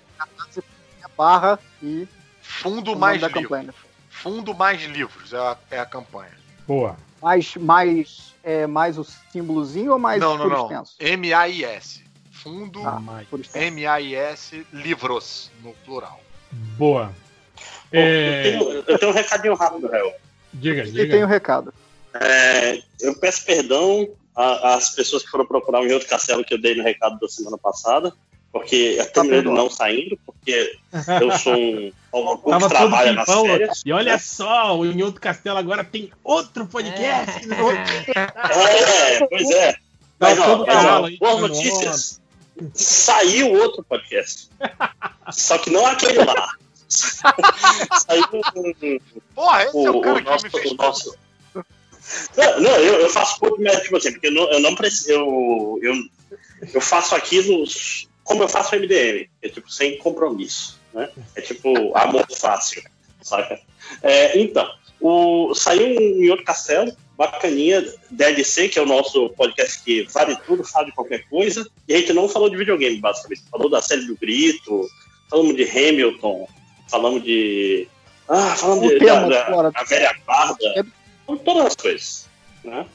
barra e Fundo mais livros. Fundo mais livros é a, é a campanha. Boa. Mais, mais, é, mais o símbolozinho ou mais não, não, por não. extenso? M-A-I-S. Fundo Ah. M-A-I-S livros, no plural. Boa. Eu, tenho, eu tenho um recadinho rápido, Réu. Diga, E tem o recado. É, eu peço perdão às pessoas que foram procurar o outro castelo que eu dei no recado da semana passada, porque eu terminei ele não saindo, porque [LAUGHS] eu sou um um que trabalha nas tempão. férias. E olha só, o Inhoto Castelo agora tem outro podcast. né? É, pois é. Mas, Tá ó, mas, ó, boas tirando notícias. Saiu outro podcast. Só que não aquele lá. [LAUGHS] Saiu um- Porra, esse é o cara que nosso, me fez o nosso- Não, não, eu, eu faço pouco mérito de você, porque eu não, eu não preciso. Eu, eu, eu faço aquilo como eu faço MDM, é tipo sem compromisso, né? É tipo amor fácil, saca? É, então, o, saiu um em outro castelo, bacaninha, DLC, que é o nosso podcast que vale tudo, fala de qualquer coisa, e a gente não falou de videogame, basicamente. Falou da série do Grito, falamos de Hamilton, falamos de. Ah, falamos O de, tema, da, da, da velha guarda, todas as coisas, né?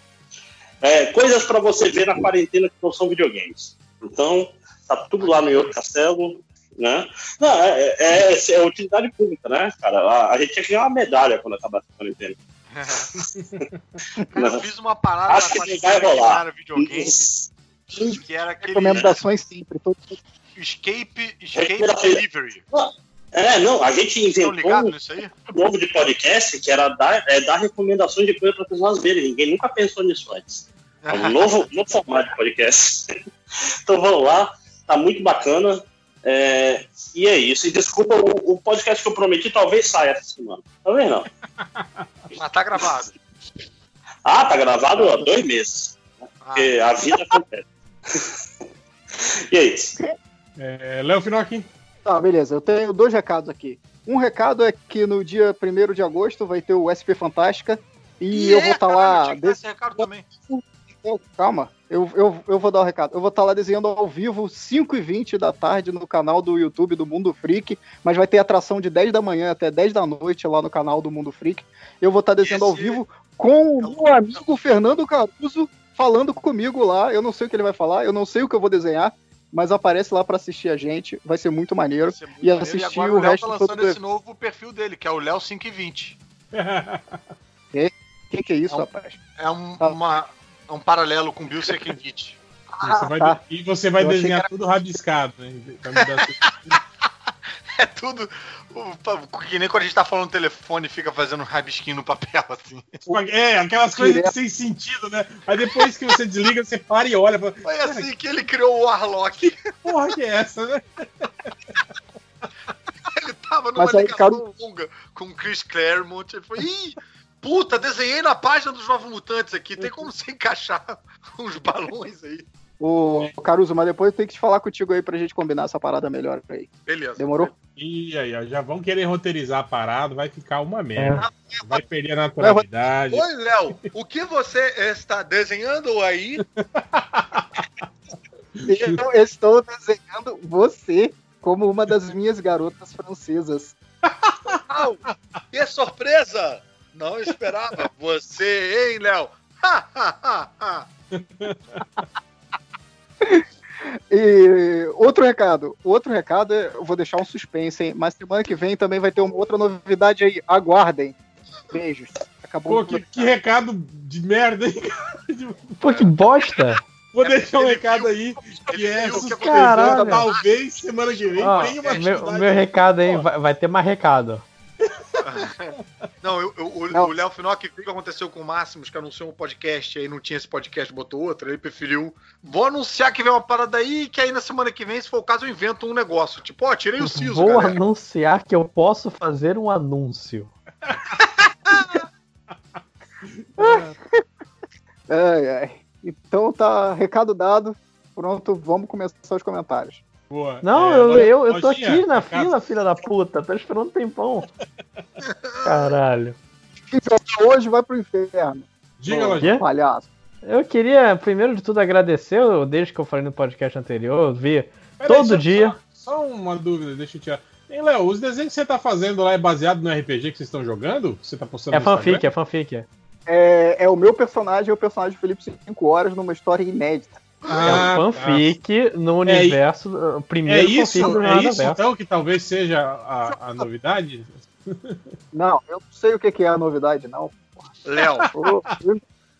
É, coisas para você ver na quarentena que não são videogames. Então, tá tudo lá no Ioto Castelo, né? Não, é, é, é utilidade pública, né, cara? A, a gente tinha que ganhar uma medalha quando acabar a quarentena. Cara, eu fiz uma parada Acho que vai rolar. era videogame, que era aquele Recomendações sempre. Todo... Escape, Escape. Delivery. É, não, a gente inventou um novo de podcast que era dar, é, dar recomendações de coisa para as pessoas verem. Ninguém nunca pensou nisso antes. É um [LAUGHS] novo, novo formato de podcast. então vamos lá, tá muito bacana. É, e é isso. E desculpa, o, o podcast que eu prometi talvez saia essa semana. Talvez não. [LAUGHS] Mas tá gravado. Ah, tá gravado há dois meses. né? Porque a vida acontece. e é isso. É, Léo Finocchi. Tá, beleza. Eu tenho dois recados aqui. Um recado é que no dia 1 de agosto vai ter o SP Fantástica e eu vou estar lá. Esse recado também. Eu- calma, eu, eu, eu vou dar o recado. Eu vou estar lá desenhando ao vivo 5h20 da tarde no canal do YouTube do Mundo Freak, mas vai ter atração de 10 da manhã até 10 da noite lá no canal do Mundo Freak. Eu vou estar desenhando ao vivo com o meu amigo Fernando Caruso falando comigo lá. Eu não sei o que ele vai falar, eu não sei o que eu vou desenhar, mas aparece lá pra assistir a gente. Vai ser muito maneiro. e E assistir agora o o Léo resto tá lançando do esse novo perfil dele, que é o Léo 520. O [LAUGHS] que, que é isso, É um- rapaz? É um, uma, é um paralelo com Bill Sekenvich. E você vai, tá. e você vai Eu desenhar que era- tudo rabiscado, né? Pra me dar [LAUGHS] É tudo. o- Que nem quando a gente tá falando no telefone fica fazendo um rabisquinho no papel, assim. É, aquelas coisas Direto. sem sentido, né? Aí depois que você desliga, você para e olha. Fala, Foi assim que ele criou o Warlock. Porra, que é essa, né? [LAUGHS] Ele tava numa Mas aí, ligação longa com o Chris Claremont. Ele falou: Ih, puta, desenhei na página dos Novos Mutantes aqui. Tem como você encaixar [LAUGHS] uns balões aí? Ô, Caruso, mas depois eu tenho que te falar contigo aí pra gente combinar essa parada melhor aí. Beleza. Demorou? E aí, ó, já vão querer roteirizar a parada, vai ficar uma É. merda. Vai perder a naturalidade. Oi, Léo, o que você está desenhando aí? [LAUGHS] Eu estou desenhando você como uma das minhas garotas francesas. Au, que surpresa! Não esperava. Você, hein, Léo? Ha, ha, ha, ha. [LAUGHS] E outro recado, outro recado, é- eu vou deixar um suspense, hein? Mas semana que vem também vai ter uma outra novidade aí. Aguardem. Beijos. Acabou. Pô, que, que recado de merda, hein? Pô, que bosta! Vou deixar um recado aí que é. Caralho. Talvez semana que vem Ó, tenha uma meu, atividade. meu recado aí, vai, vai ter mais recado. [LAUGHS] Não, eu- eu- o o Léo Finock viu o que aconteceu com o Máximos, que anunciou um podcast e aí não tinha esse podcast, botou outro, ele preferiu. Vou anunciar que vem uma parada aí, que aí na semana que vem, se for o caso, eu invento um negócio. Tipo, ó, tirei o siso, Vou galera. anunciar que eu posso fazer um anúncio. [LAUGHS] Ai, ai. Então tá, recado dado. Pronto, vamos começar os comentários. Boa. Não, É, eu, eu, eu tô Lojinha, aqui na recado. fila, filha da puta. Tô esperando um tempão. [LAUGHS] Caralho. Hoje vai pro inferno. Diga, Lojinha. Palhaço. Eu queria, primeiro de tudo, agradecer, eu- desde que eu falei no podcast anterior, eu vi Peraí, todo só- dia. Só, só uma dúvida, deixa eu tirar. Hein, Léo, os desenhos que você tá fazendo lá é baseado no RPG que vocês estão jogando? Que Você tá postando É fanfic, Instagram? é fanfic. É, é o meu personagem, é o personagem do Felipe 5 horas numa história inédita. Ah, é um fanfic no É, universo, É primeiro isso, fanfic do é isso Verso. então que talvez seja a, a novidade? Não, eu não sei o que que é a novidade, não. Léo,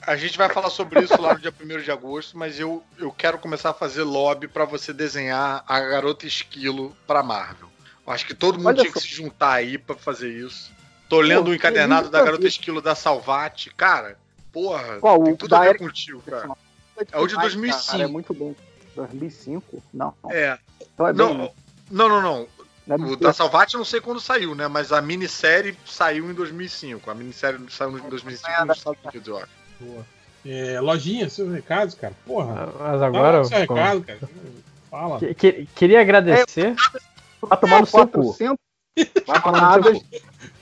a gente vai falar sobre isso lá no dia 1 de agosto, mas eu, eu quero começar a fazer lobby pra você desenhar a garota esquilo pra Marvel. Eu acho que todo mundo Olha tinha que só. se juntar aí pra fazer isso. Tô lendo o encadernado tem da garota esquilo da Salvate. Cara, porra, Qual, tem o tudo a ver Eric- contigo, cara. É o de 2005. Cara, é muito bom. 2005? Não. É. Então é bem. Não, não, não, não. Não é O da Salvati eu não sei quando saiu, né? Mas a minissérie saiu em 2005. A minissérie saiu em 2005 nos Estados Unidos, eu acho. Boa. É, lojinha, seus recados, cara. Porra. Mas agora. Seu recado, cara. Fala. Que- que- queria agradecer. Vai tomar no seu cu. 400 Vai tomar.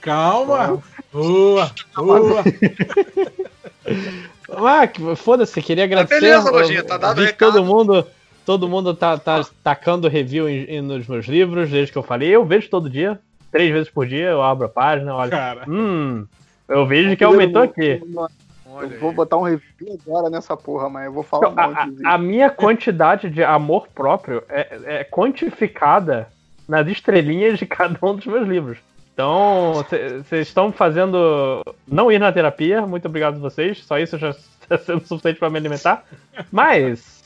Calma. Boa, boa. [LAUGHS] Ah, que- foda-se, queria agradecer. beleza, eu- Lojinha, tá dado recado. todo mundo, todo mundo tá, tá tacando review em- em- nos meus livros, desde que eu falei. Eu vejo todo dia, três vezes por dia, eu abro a página, olho. Cara. Hum, eu vejo que aumentou aqui. Eu vou botar um review agora nessa porra, mas eu vou falar um monte. a, a minha quantidade de amor próprio é, é quantificada nas estrelinhas de cada um dos meus livros. Então, vocês estão fazendo não ir na terapia, muito obrigado a vocês. Só isso já está [LAUGHS] sendo suficiente para me alimentar. Mas,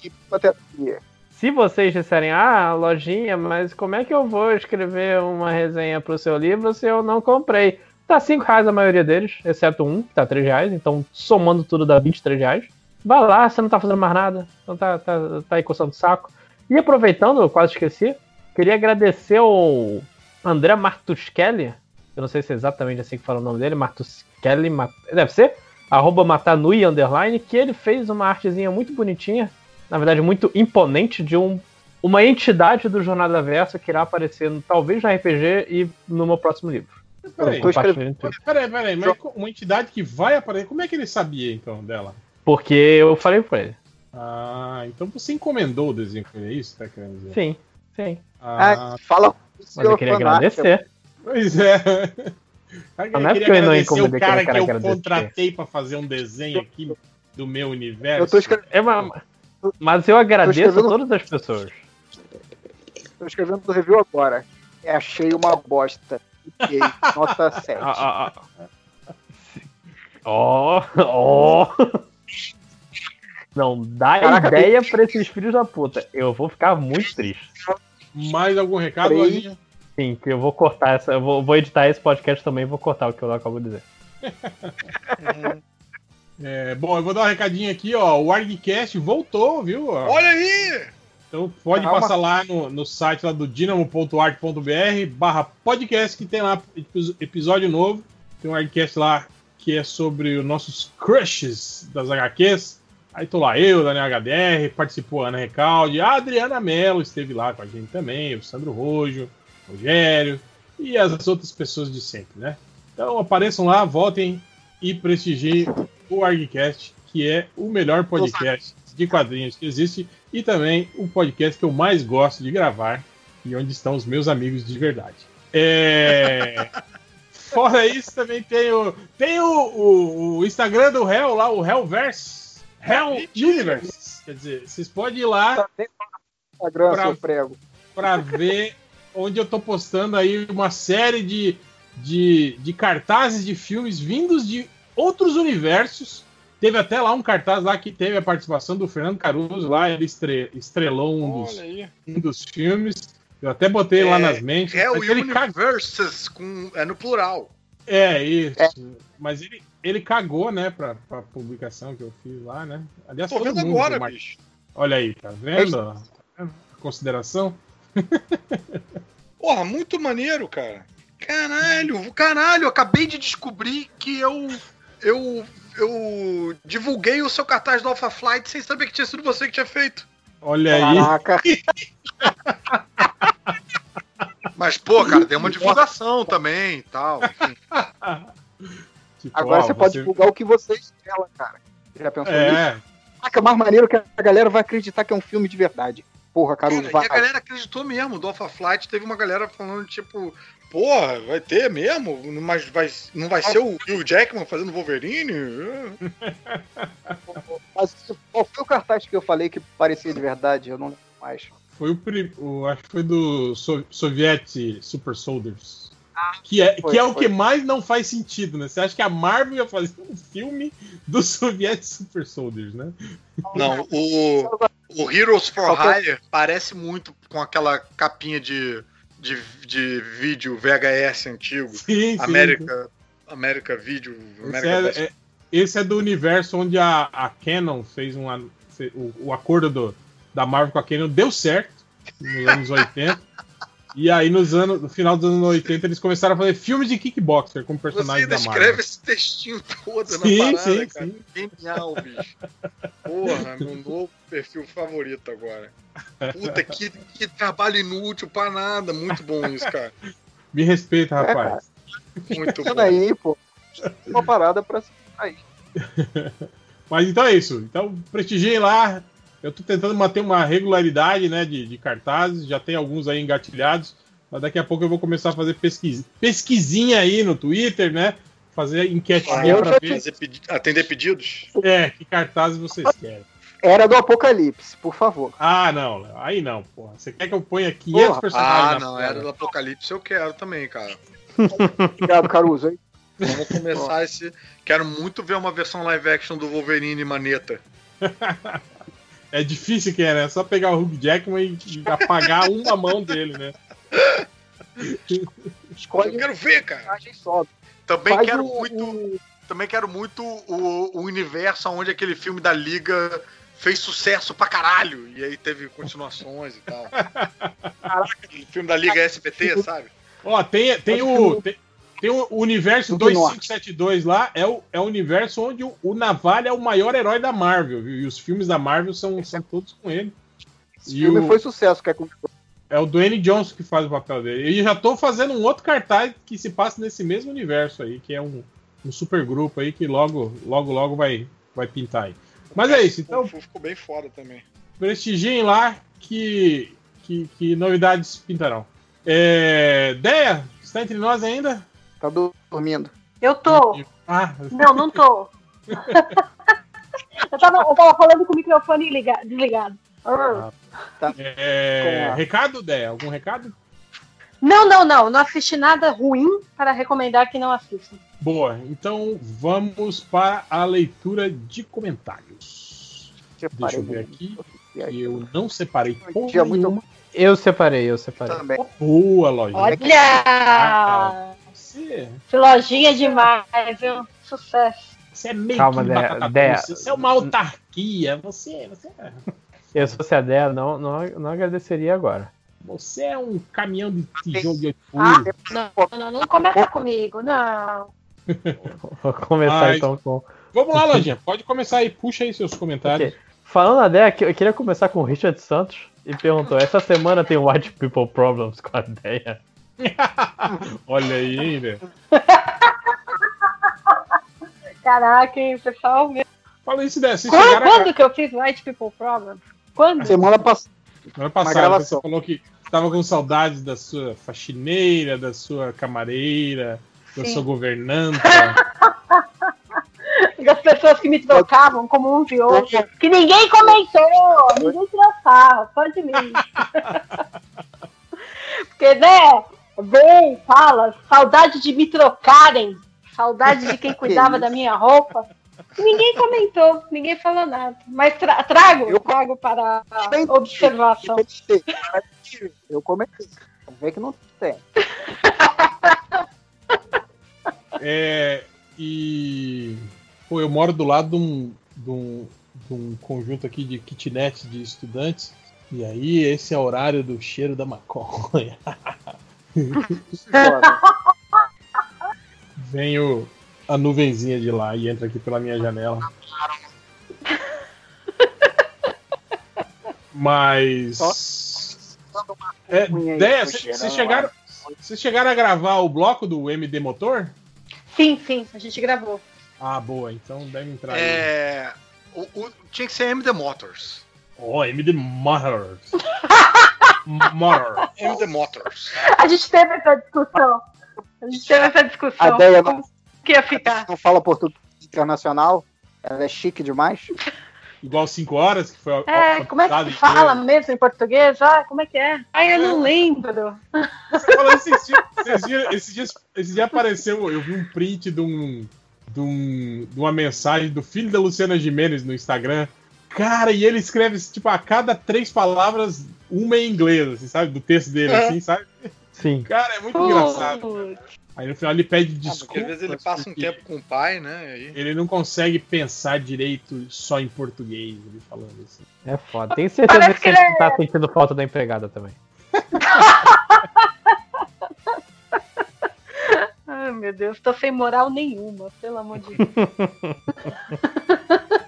se vocês disserem, ah, lojinha, mas como é que eu vou escrever uma resenha pro seu livro se eu não comprei? Tá 5 reais a maioria deles, exceto um, que tá 3 reais, então somando tudo dá 23 reais. Vai lá, você não tá fazendo mais nada, então tá, tá, tá aí coçando o saco. E aproveitando, eu quase esqueci, queria agradecer ao André Martuschelli, eu não sei se é exatamente assim que fala o nome dele, Martuschelli, Mat- deve ser, arroba matanui, underline, que ele fez uma artezinha muito bonitinha, na verdade muito imponente, de um, uma entidade do Jornada Versa que irá aparecer no- talvez no RPG e no meu próximo livro. Peraí, tudo. peraí, peraí, mas uma entidade que vai aparecer, como é que ele sabia então dela? Porque eu falei pra ele. Ah, então você encomendou o desenho é isso que tá querendo dizer? Sim, sim. Ah, fala. Mas eu queria agradecer. Pois é. Não é porque eu não encomendei o que eu cara não que eu contratei pra fazer um desenho aqui do meu universo. Eu tô escrevendo- É, mas, mas eu agradeço a escrevendo- todas as pessoas. Tô escrevendo o review agora. É, achei uma bosta. Fiquei, [LAUGHS] nota 7. Ah, Ó, ó. Não dá Caraca, ideia pra esses filhos da puta. Eu vou ficar muito triste. Mais algum recado. Lojinha? Sim, que eu vou cortar essa. Eu vou, vou editar esse podcast também e vou cortar o que eu acabo de dizer. [LAUGHS] É, bom, eu vou dar um recadinho aqui, ó. O ArgCast voltou, viu? Olha aí! Então pode Calma. passar lá no, no site lá do dinamo.arc.br barra podcast que tem lá epi- episódio novo. Tem um ArgCast lá que é sobre os nossos crushes das HQs. Aí tô lá eu, Daniel HDR, participou a Ana Recalde, a Adriana Mello esteve lá com a gente também, o Sandro Rojo, Rogério e as outras pessoas de sempre, né? Então apareçam lá, votem e prestigiem o ArgCast, que é o melhor podcast de quadrinhos que existe e também o podcast que eu mais gosto de gravar e onde estão os meus amigos de verdade. É... [LAUGHS] Fora isso, também tem o, tem o, o, o Instagram do Hell lá, o Hellverse. Hell Universe. Quer dizer, vocês podem ir lá Instagram, pra- seu prego. para ver onde eu tô postando aí uma série de, de, de cartazes de filmes vindos de outros universos. Teve até lá um cartaz lá que teve a participação do Fernando Caruso lá, ele estre- estrelou um dos, um dos filmes. Eu até botei lá É, nas mentes. Ele cagou. Universes, com, é no plural. É, isso. Mas ele, ele cagou, né, pra, pra publicação que eu fiz lá, né? Aliás, Tô todo vendo mundo, agora, Marcos. bicho. Olha aí, tá vendo? Tá vendo? Consideração. [LAUGHS] Porra, muito maneiro, cara. Caralho, caralho, acabei de descobrir que eu. Eu. Eu divulguei o seu cartaz do Alpha Flight sem saber que tinha sido você que tinha feito. Olha aí. Caraca. [LAUGHS] Mas, pô, cara, tem uma divulgação também e tal. enfim. [LAUGHS] Tipo, Agora ó, você pode divulgar o que você estrela, cara. Já pensou É. nisso? Caraca, mais maneiro que a galera vai acreditar que é um filme de verdade. Porra, Caruso, Cara, vai. e a galera acreditou mesmo. Do Alpha Flight teve uma galera falando, tipo, porra, vai ter mesmo? Mas vai, não vai ser o Hugh Jackman fazendo Wolverine? [LAUGHS] Mas qual foi o cartaz que eu falei que parecia de verdade? Eu não lembro mais. Foi o, pri- o- acho que foi do so Soviet Super Soldiers. que é, foi, que é o que mais não faz sentido, né? Você acha que a Marvel ia fazer um filme do [LAUGHS] Soviet Super Soldiers, né? Não, o, o Heroes for Hire parece muito com aquela capinha de, de, de vídeo VHS antigo. Sim, sim, América, América Video. Esse América Best- é, é- esse é do universo onde a, a Canon fez fe- o, o acordo do- da Marvel com a Canon deu certo nos anos 80. [LAUGHS] E aí, nos anos, no final dos anos 80, eles começaram a fazer filmes de kickboxer com Você personagens da Marvel. escreve esse textinho todo Sim, na parada, sim, cara. sim. Genial, bicho. Porra, meu novo perfil favorito agora. [LAUGHS] Puta, que, que trabalho inútil pra nada. Muito bom isso, cara. Me respeita, É, rapaz. Muito bom. aí, pô. Uma parada pra se aí. [LAUGHS] Mas então é isso. Então, prestigiem lá. Eu tô tentando manter uma regularidade, né, de, de cartazes. Já tem alguns aí engatilhados. Mas daqui a pouco eu vou começar a fazer pesquisa, pesquisinha aí no Twitter, né? Fazer pra ver. Fazer pedi- Atender pedidos? É, que cartazes vocês querem. Era do Apocalipse, por favor. Ah, não, aí não, porra. Você quer que eu ponha 500 Porra. personagens Ah, não, era do Apocalipse, eu quero também, cara. Obrigado, Caruso. Hein? Vamos começar esse. Quero muito ver uma versão live action do Wolverine e Maneta. [LAUGHS] É difícil que é, né? É só pegar o Hugh Jackman e, apagar [LAUGHS] uma mão dele, né? Escolhe Eu quero ver, cara. só. Também Faz quero o- muito. Também quero muito o, o universo onde aquele filme da Liga fez sucesso pra caralho. E aí teve continuações e tal. [LAUGHS] Caraca, aquele filme da Liga SBT, sabe? Ó, tem, tem o. Tem, tem o universo Do 2572 lá, é o, é o universo onde o, o Navalha é o maior herói da Marvel, viu? E os filmes da Marvel são, são todos com ele. Esse filme o- foi sucesso, quer É o Dwayne Johnson que faz o papel dele. E já tô fazendo um outro cartaz que se passa nesse mesmo universo aí, que é um, um super grupo aí que logo, logo, logo vai, vai pintar aí. Mas é isso, então ficou bem foda também. prestigiem lá que, que, que novidades pintarão. É, Deia, está entre nós ainda? Tá dormindo. Eu tô. Ah, Não, não tô. [LAUGHS] eu, tava, eu tava falando com o microfone liga- desligado. é, recado, Deia? Algum recado? Não, não, não. Não assisti nada ruim para recomendar que não assistam. Boa, então vamos para a leitura de comentários. Deixa eu ver aqui. que Eu não separei porra muito. Eu separei, eu separei. Também. Boa, lojinha. Olha! Você, Que lojinha demais, viu? Sucesso. você é meio Calma, que doce, Você é uma autarquia. Você, você, é- Eu, se fosse a Dea, não, não, não agradeceria agora. você é um caminhão de tijolo de Ah, não, não, não começa comigo, não. [LAUGHS] Vou começar Mas- então com. Vamos lá, lojinha. Pode começar aí. Puxa aí seus comentários. Ok. Falando na Dea, eu queria começar com o Richard Santos e perguntou: essa semana tem White People Problems com a Dea? [LAUGHS] Olha aí, hein, Deia. Caraca, hein, pessoal. Fala isso. Vocês Quando, a- quando que eu fiz White People Problem? Quando? Semana passada. Semana Na passada, você falou que estava com saudades da sua faxineira, da sua camareira, da Sim. sua governanta. [LAUGHS] Das pessoas que me trocavam como um de outro. Que ninguém comentou, ninguém tirou sarro, só de mim. [LAUGHS] Porque, né, vem, fala, saudade de me trocarem, saudade de quem [LAUGHS] cuidava da minha roupa. Ninguém comentou, ninguém falou nada. Mas tra- trago, trago para a observação. Eu comentei. Vamos ver que não tem. [LAUGHS] É, e. Pô, eu moro do lado de um, de um, de um conjunto aqui de kitnets de estudantes. E aí, esse é o horário do cheiro da maconha. [LAUGHS] [LAUGHS] Vem o, a nuvenzinha de lá e entra aqui pela minha janela. Mas. É, Déia, vocês chegaram, vocês chegaram a gravar o bloco do MD Motor? Sim, sim, a gente gravou. Ah, boa, então deve entrar aí. É. O, o- tinha que ser MD Motors. Oh, MD Motors. [LAUGHS] Motor. [LAUGHS] MD Motors. A gente teve essa discussão. A gente teve essa discussão. A Deia Como não, que ia ficar? não fala português internacional. Ela é chique demais. Igual 5 horas, que foi É, como é que se fala mesmo em português? Ah, como é que é? Ai, eu não lembro. Falando esses dias, esses dias, esses dias, esse dia apareceu, eu vi um print de, um, de, um, de uma mensagem do filho da Luciana Gimenez no Instagram. Cara, e ele escreve, tipo, a cada três palavras, uma em inglês, assim, sabe? Do texto dele, assim, sabe? Sim. Cara, é muito engraçado. Aí no final ele pede desculpa. Ah, às vezes ele passa um tempo com o pai, né? Ele não consegue pensar direito só em português, ele falando assim. É foda. Tenho certeza Parece que, que ele tá é... tá sentindo falta da empregada também. [LAUGHS] Ai, meu Deus, tô sem moral nenhuma, pelo amor de Deus. [LAUGHS]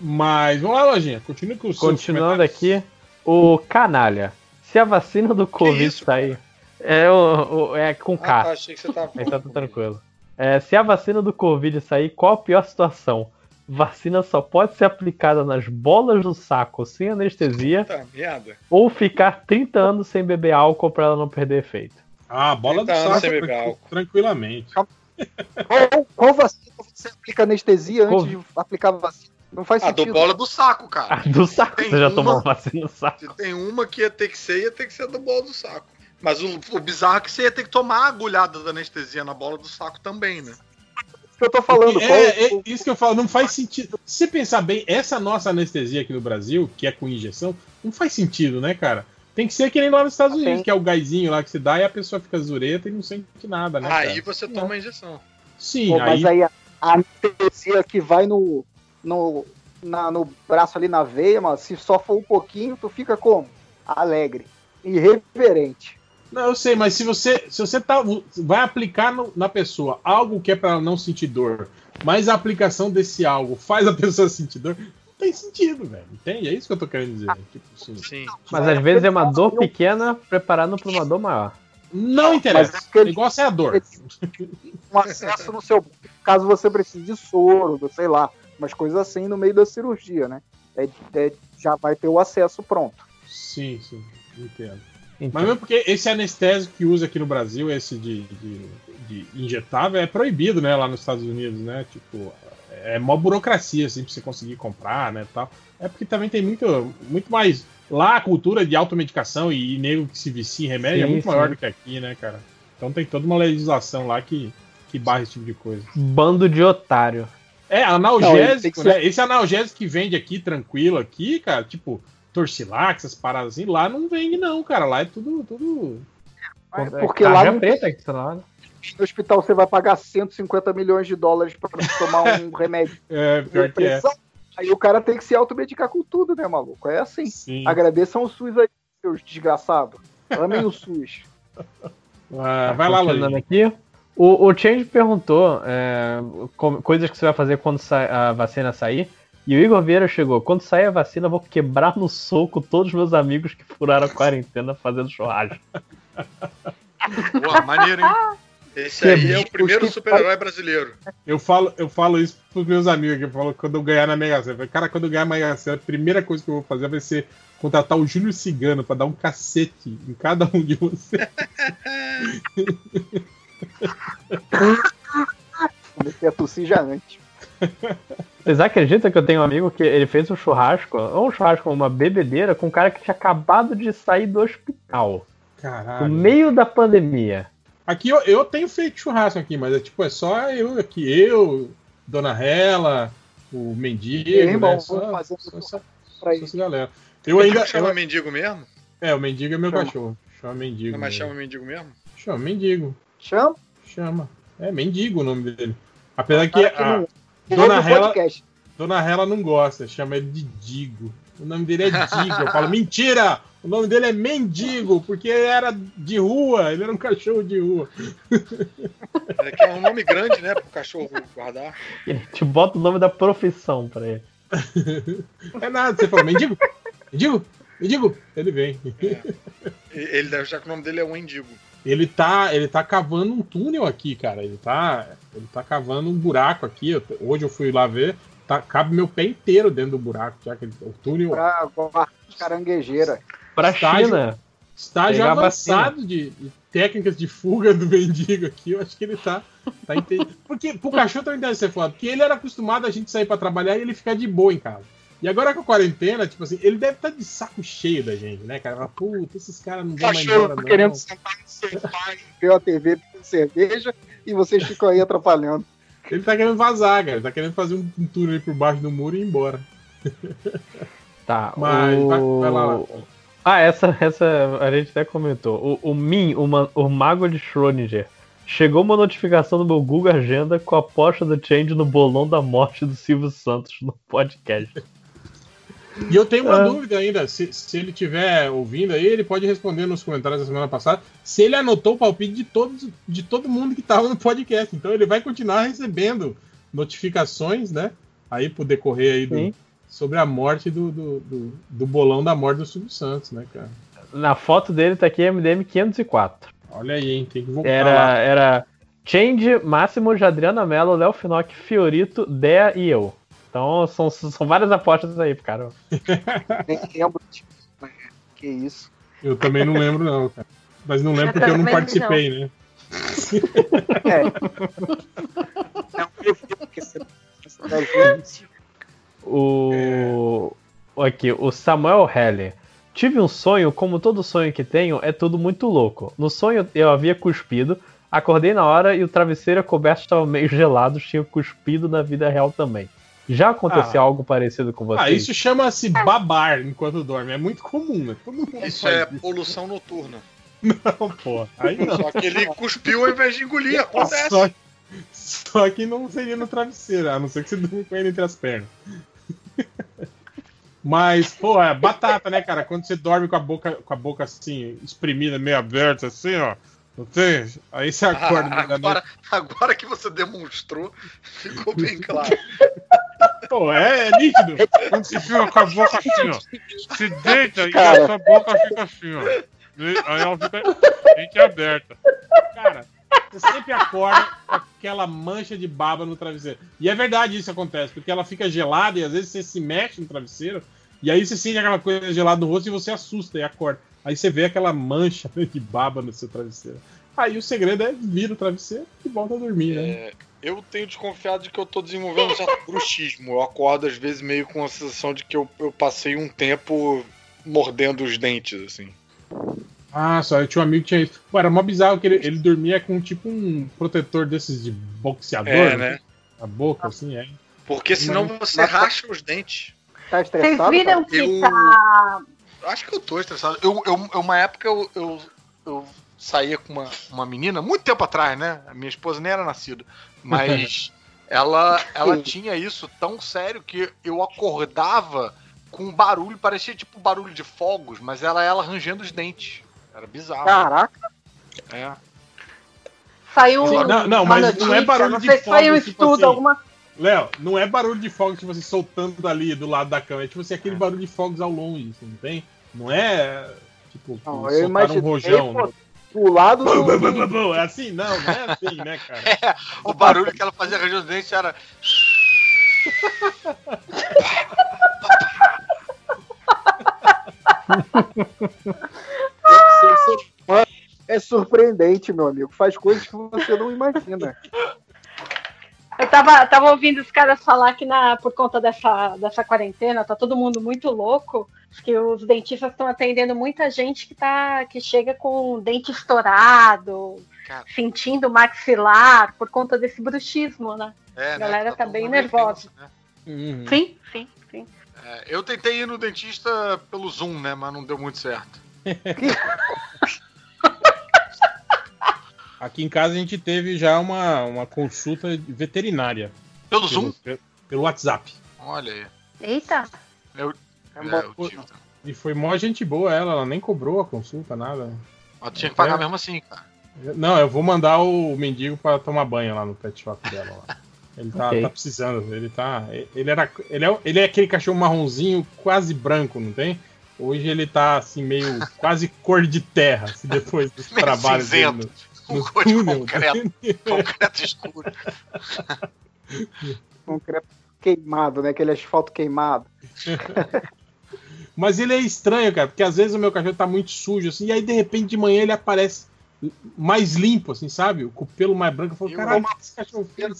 Mas vamos lá, Lojinha. Continue com o seu Continuando aqui, o canalha. Se a vacina do Covid sair. É, o, o- é com K. Ah, tá, achei que você tava. Aí tá tranquilo. É, se a vacina do Covid sair, qual a pior situação? Vacina só pode ser aplicada nas bolas do saco sem anestesia merda. ou ficar 30 anos sem beber álcool pra ela não perder efeito. Ah, bola do 30 anos saco sem beber álcool. tranquilamente. Qual, qual vacina você aplica anestesia antes Covid. de aplicar a vacina? Não faz Ah, do sentido. bola do saco, cara. Ah, do saco, Tem você já uma- tomou vacina do saco. Se tem uma que ia ter que ser, ia ter que ser do bola do saco. Mas o, o bizarro é que você ia ter que tomar a agulhada da anestesia na bola do saco também, né? que eu tô falando. É, é isso que eu falo, não faz sentido. Se você pensar bem, essa nossa anestesia aqui no Brasil, que é com injeção, não faz sentido, né, cara? Tem que ser que nem lá nos Estados Unidos, que é o gásinho lá que se dá e a pessoa fica zureta e não sente nada, né? Aí cara? você toma a injeção. Sim, Pô, mas aí. aí a a anestesia que vai no, no, na- no braço ali na veia, mano, se só for um pouquinho, tu fica como? Alegre. Irreverente. Não, eu sei, mas se você, se você tá, vai aplicar no- na pessoa algo que é pra ela não sentir dor, mas a aplicação desse algo faz a [LAUGHS] pessoa sentir dor, não tem sentido, velho. Entende? É isso que eu tô querendo dizer. Tipo, assim, Sim. Mas às vezes é uma dor pequena preparando pra uma dor maior. Não interessa. O negócio é a dor. Um acesso no seu. Caso você precise de soro, sei lá, umas coisas assim no meio da cirurgia, né? É, é- já vai ter o acesso pronto. Sim, sim, entendo. Então. Mas mesmo porque esse anestésico que usa aqui no Brasil, esse de, de, de injetável, é proibido, né, lá nos Estados Unidos, né? Tipo, é mó burocracia, assim, pra você conseguir comprar, né, tal. É porque também tem muito, muito mais... Lá a cultura de automedicação e, e nego que se vicia em remédio é Sim, muito sim. maior do que aqui, né, cara? Então tem toda uma legislação lá que, que barra esse tipo de coisa. Bando de otário. É, Não, analgésico, que né? ser- Esse analgésico que vende aqui, tranquilo, aqui, cara, tipo, Torcilax, essas paradas assim, lá não vende, não, cara. Lá é tudo. tudo... Porque lá Tarja no, preta que tá lá. no hospital você vai pagar 150 milhões de dólares pra tomar um [LAUGHS] remédio. É, pior que é. Aí o cara tem que se automedicar com tudo, né, maluco? É assim. Sim. Agradeçam o SUS aí, seus desgraçados. Amem o SUS. [LAUGHS] Ah, vai lá, Continuando Luiz. aqui. O, o Change perguntou é, co- coisas que você vai fazer quando a vacina sair. E o Igor Vieira chegou. Quando sair a vacina, eu vou quebrar no soco todos os meus amigos que furaram a quarentena fazendo churrasco. [LAUGHS] Boa, maneiro, hein? Esse aí é o primeiro super-herói brasileiro. Eu falo, eu falo isso pros meus amigos. Eu falo quando eu ganhar na Mega Sena. Cara, quando eu ganhar na Mega Sena, a primeira coisa que eu vou fazer vai ser contratar o Júlio Cigano pra dar um cacete em cada um de vocês. [LAUGHS] Comecei a tossir já antes. Vocês acreditam que eu tenho um amigo que ele fez um churrasco, ou um churrasco, uma bebedeira, com um cara que tinha acabado de sair do hospital. Caralho. No meio da pandemia. Aqui eu, eu tenho feito churrasco aqui, mas é tipo, é só eu aqui, eu, Dona Rela, o Mendigo, Ei, irmão, né? Só, vamos fazer só, só, pra só essa galera. Eu ainda. chama eu- mendigo mesmo? É, o Mendigo é meu Chama. cachorro. Chama Mendigo. Não, mas mesmo. chama mendigo mesmo? Chama Mendigo. Chama? Chama. É Mendigo o nome dele. Apesar que Cara que a não- Dona Rela, podcast. Dona Rela não gosta, chama ele de Digo. O nome dele é Digo. Eu falo, mentira! O nome dele é Mendigo, porque ele era de rua, ele era um cachorro de rua. [LAUGHS] É que é um nome grande, né, pro cachorro guardar. A gente bota o nome da profissão pra ele. [LAUGHS] É nada, você fala, Mendigo? Mendigo? Mendigo? Ele vem. E- Ele deve achar que o nome dele é Wendigo. Ele tá, ele tá cavando um túnel aqui, cara. Ele tá, ele tá cavando um buraco aqui. Eu- hoje eu fui lá ver, tá, cabe meu pé inteiro dentro do buraco, já que ele- o túnel Pra caranguejeira. Pra Estágio- China. estágio avançado de, de técnicas de fuga do [LAUGHS] mendigo aqui. Eu acho que ele tá, tá entendendo. Porque pro cachorro também deve ser foda, porque ele era acostumado a gente sair pra trabalhar e ele ficar de boa em casa. E agora com a quarentena, tipo assim, ele deve estar de saco cheio da gente, né, cara? Fala, Puta, esses caras não vão mais embora, não. querendo sentar no sofá e ver a TV com cerveja e vocês ficam aí atrapalhando. Ele tá querendo vazar, cara. Ele tá querendo fazer um, um túnel aí por baixo do muro e ir embora. Tá, [LAUGHS] Mas o... vai, vai lá, lá. Ah, essa, essa a gente até comentou. O, o Min, o, ma- o mago de Schrödinger. Chegou uma notificação no meu Google Agenda com a aposta do Change no bolão da morte do Silvio Santos no podcast. E eu tenho uma Ah. dúvida ainda. Se, se ele estiver ouvindo aí, ele pode responder nos comentários da semana passada se ele anotou o palpite de, todos, de todo mundo que estava no podcast. Então ele vai continuar recebendo notificações, né? Aí pro decorrer aí do, sobre a morte do, do, do, do bolão da morte do Silvio Santos, né, cara? Na foto dele tá aqui MDM 504. Olha aí, hein? Tem que voltar Era, lá. era Change, Máximo, Adriana Mello, Léo Finock, Fiorito, Dea e eu. Então são, são várias apostas aí, cara. Nem lembro disso, né? Que isso. Eu também não lembro, não, cara. Mas não lembro Eu porque eu não participei, né? O. Aqui, o Samuel Heller. Tive um sonho, como todo sonho que tenho, é tudo muito louco. No sonho eu havia cuspido, acordei na hora e o travesseiro e a coberta estavam meio gelados, tinha cuspido na vida real também. Já aconteceu Ah. algo parecido com vocês? Ah, isso chama-se babar enquanto dorme. É muito comum, né? Todo mundo Isso é poluição noturna. [LAUGHS] Não, pô. Aí não. Só que ele cuspiu ao invés de engolir, acontece. Só, só que não seria no travesseiro, a não ser que você durma com ele entre as pernas. [LAUGHS] Mas, pô, é batata, né, cara? Quando você dorme com a boca, com a boca assim, espremida, meio aberta, assim, ó. Não tem? Aí você [LAUGHS] acorda da agora, agora que você demonstrou, ficou bem claro. Pô, é, é nítido. Quando você fica com a boca assim, ó. Se deita Cara. e a sua boca fica assim, ó. E Aí ela fica bem aberta. Cara, você sempre acorda com aquela mancha de baba no travesseiro. E é verdade isso acontece, porque ela fica gelada e às vezes você se mexe no travesseiro e aí você sente aquela coisa gelada no rosto e você assusta e acorda. Aí você vê aquela mancha [LAUGHS] de baba no seu travesseiro. Aí o segredo é vir o travesseiro e volta a dormir, né? É, eu tenho desconfiado de que eu tô desenvolvendo um [LAUGHS] certo bruxismo. Eu acordo às vezes meio com a sensação de que eu, eu passei um tempo mordendo os dentes, assim. Ah, só, eu tinha um amigo que tinha isso. Pô, era mó bizarro que ele, ele dormia com tipo um protetor desses de boxeador, É, né? Na boca, assim, é. Porque senão Mas- você racha os dentes. Tá Vocês viram que Eu- tá. Acho que eu tô estressado. Eu, eu, eu- uma época eu, eu, eu saía com uma, uma menina, muito tempo atrás, né? A minha esposa nem era nascida. Mas [LAUGHS] ela, ela tinha isso tão sério que eu acordava com um barulho, parecia tipo barulho de fogos, mas ela ela rangendo os dentes. Era bizarro. Caraca. É. Saiu não, não, mas notícia, não é barulho não de fogos, tipo estudo, assim. alguma Léo, não é barulho de fogos tipo assim, soltando ali do lado da cama. É tipo assim, aquele barulho de fogos ao longe, assim, não tem? Não é tipo Não, soltar um rojão. pô, né? Do lado Bum, bum, do. bum, bum, bum. É assim? Não, não é assim, né, cara? [LAUGHS] É, o barulho que ela fazia rangendo os dentes era. É surpreendente, meu amigo. Faz coisas que você não imagina. Eu tava, tava ouvindo os caras falar que na, por conta dessa, dessa quarentena, tá todo mundo muito louco, que os dentistas estão atendendo muita gente que, tá, que chega com o dente estourado, sentindo maxilar, por conta desse bruxismo, né? É, A galera né? tá, todo bem nervosa. tenso, né? Uhum. Sim, sim, sim. É, eu tentei ir no dentista pelo Zoom, né? Mas não deu muito certo. [LAUGHS] Aqui em casa a gente teve já uma, uma consulta veterinária. Pelo Zoom? Pelo, pelo WhatsApp. Olha aí. Eita! Eu, É é, eu tive. E foi mó gente boa ela, ela nem cobrou a consulta, nada. Mas tinha que pagar É. mesmo assim, cara. Não, eu vou mandar o mendigo pra tomar banho lá no pet shop dela lá. Ele tá, Ok. tá precisando, ele tá. Ele era. Ele é, ele é aquele cachorro marronzinho quase branco, não tem? Hoje ele tá assim, meio quase cor de terra, assim, depois dos [LAUGHS] trabalhos dele cinzento. No Um cor de concreto. concreto escuro. [LAUGHS] Concreto queimado, né? Aquele asfalto queimado. [LAUGHS] Mas ele é estranho, cara, porque às vezes o meu cachorro tá muito sujo, assim, e aí de repente de manhã ele aparece mais limpo, assim, sabe? Com o pelo mais branco. Eu falo, caralho, o que esse cachorro fez?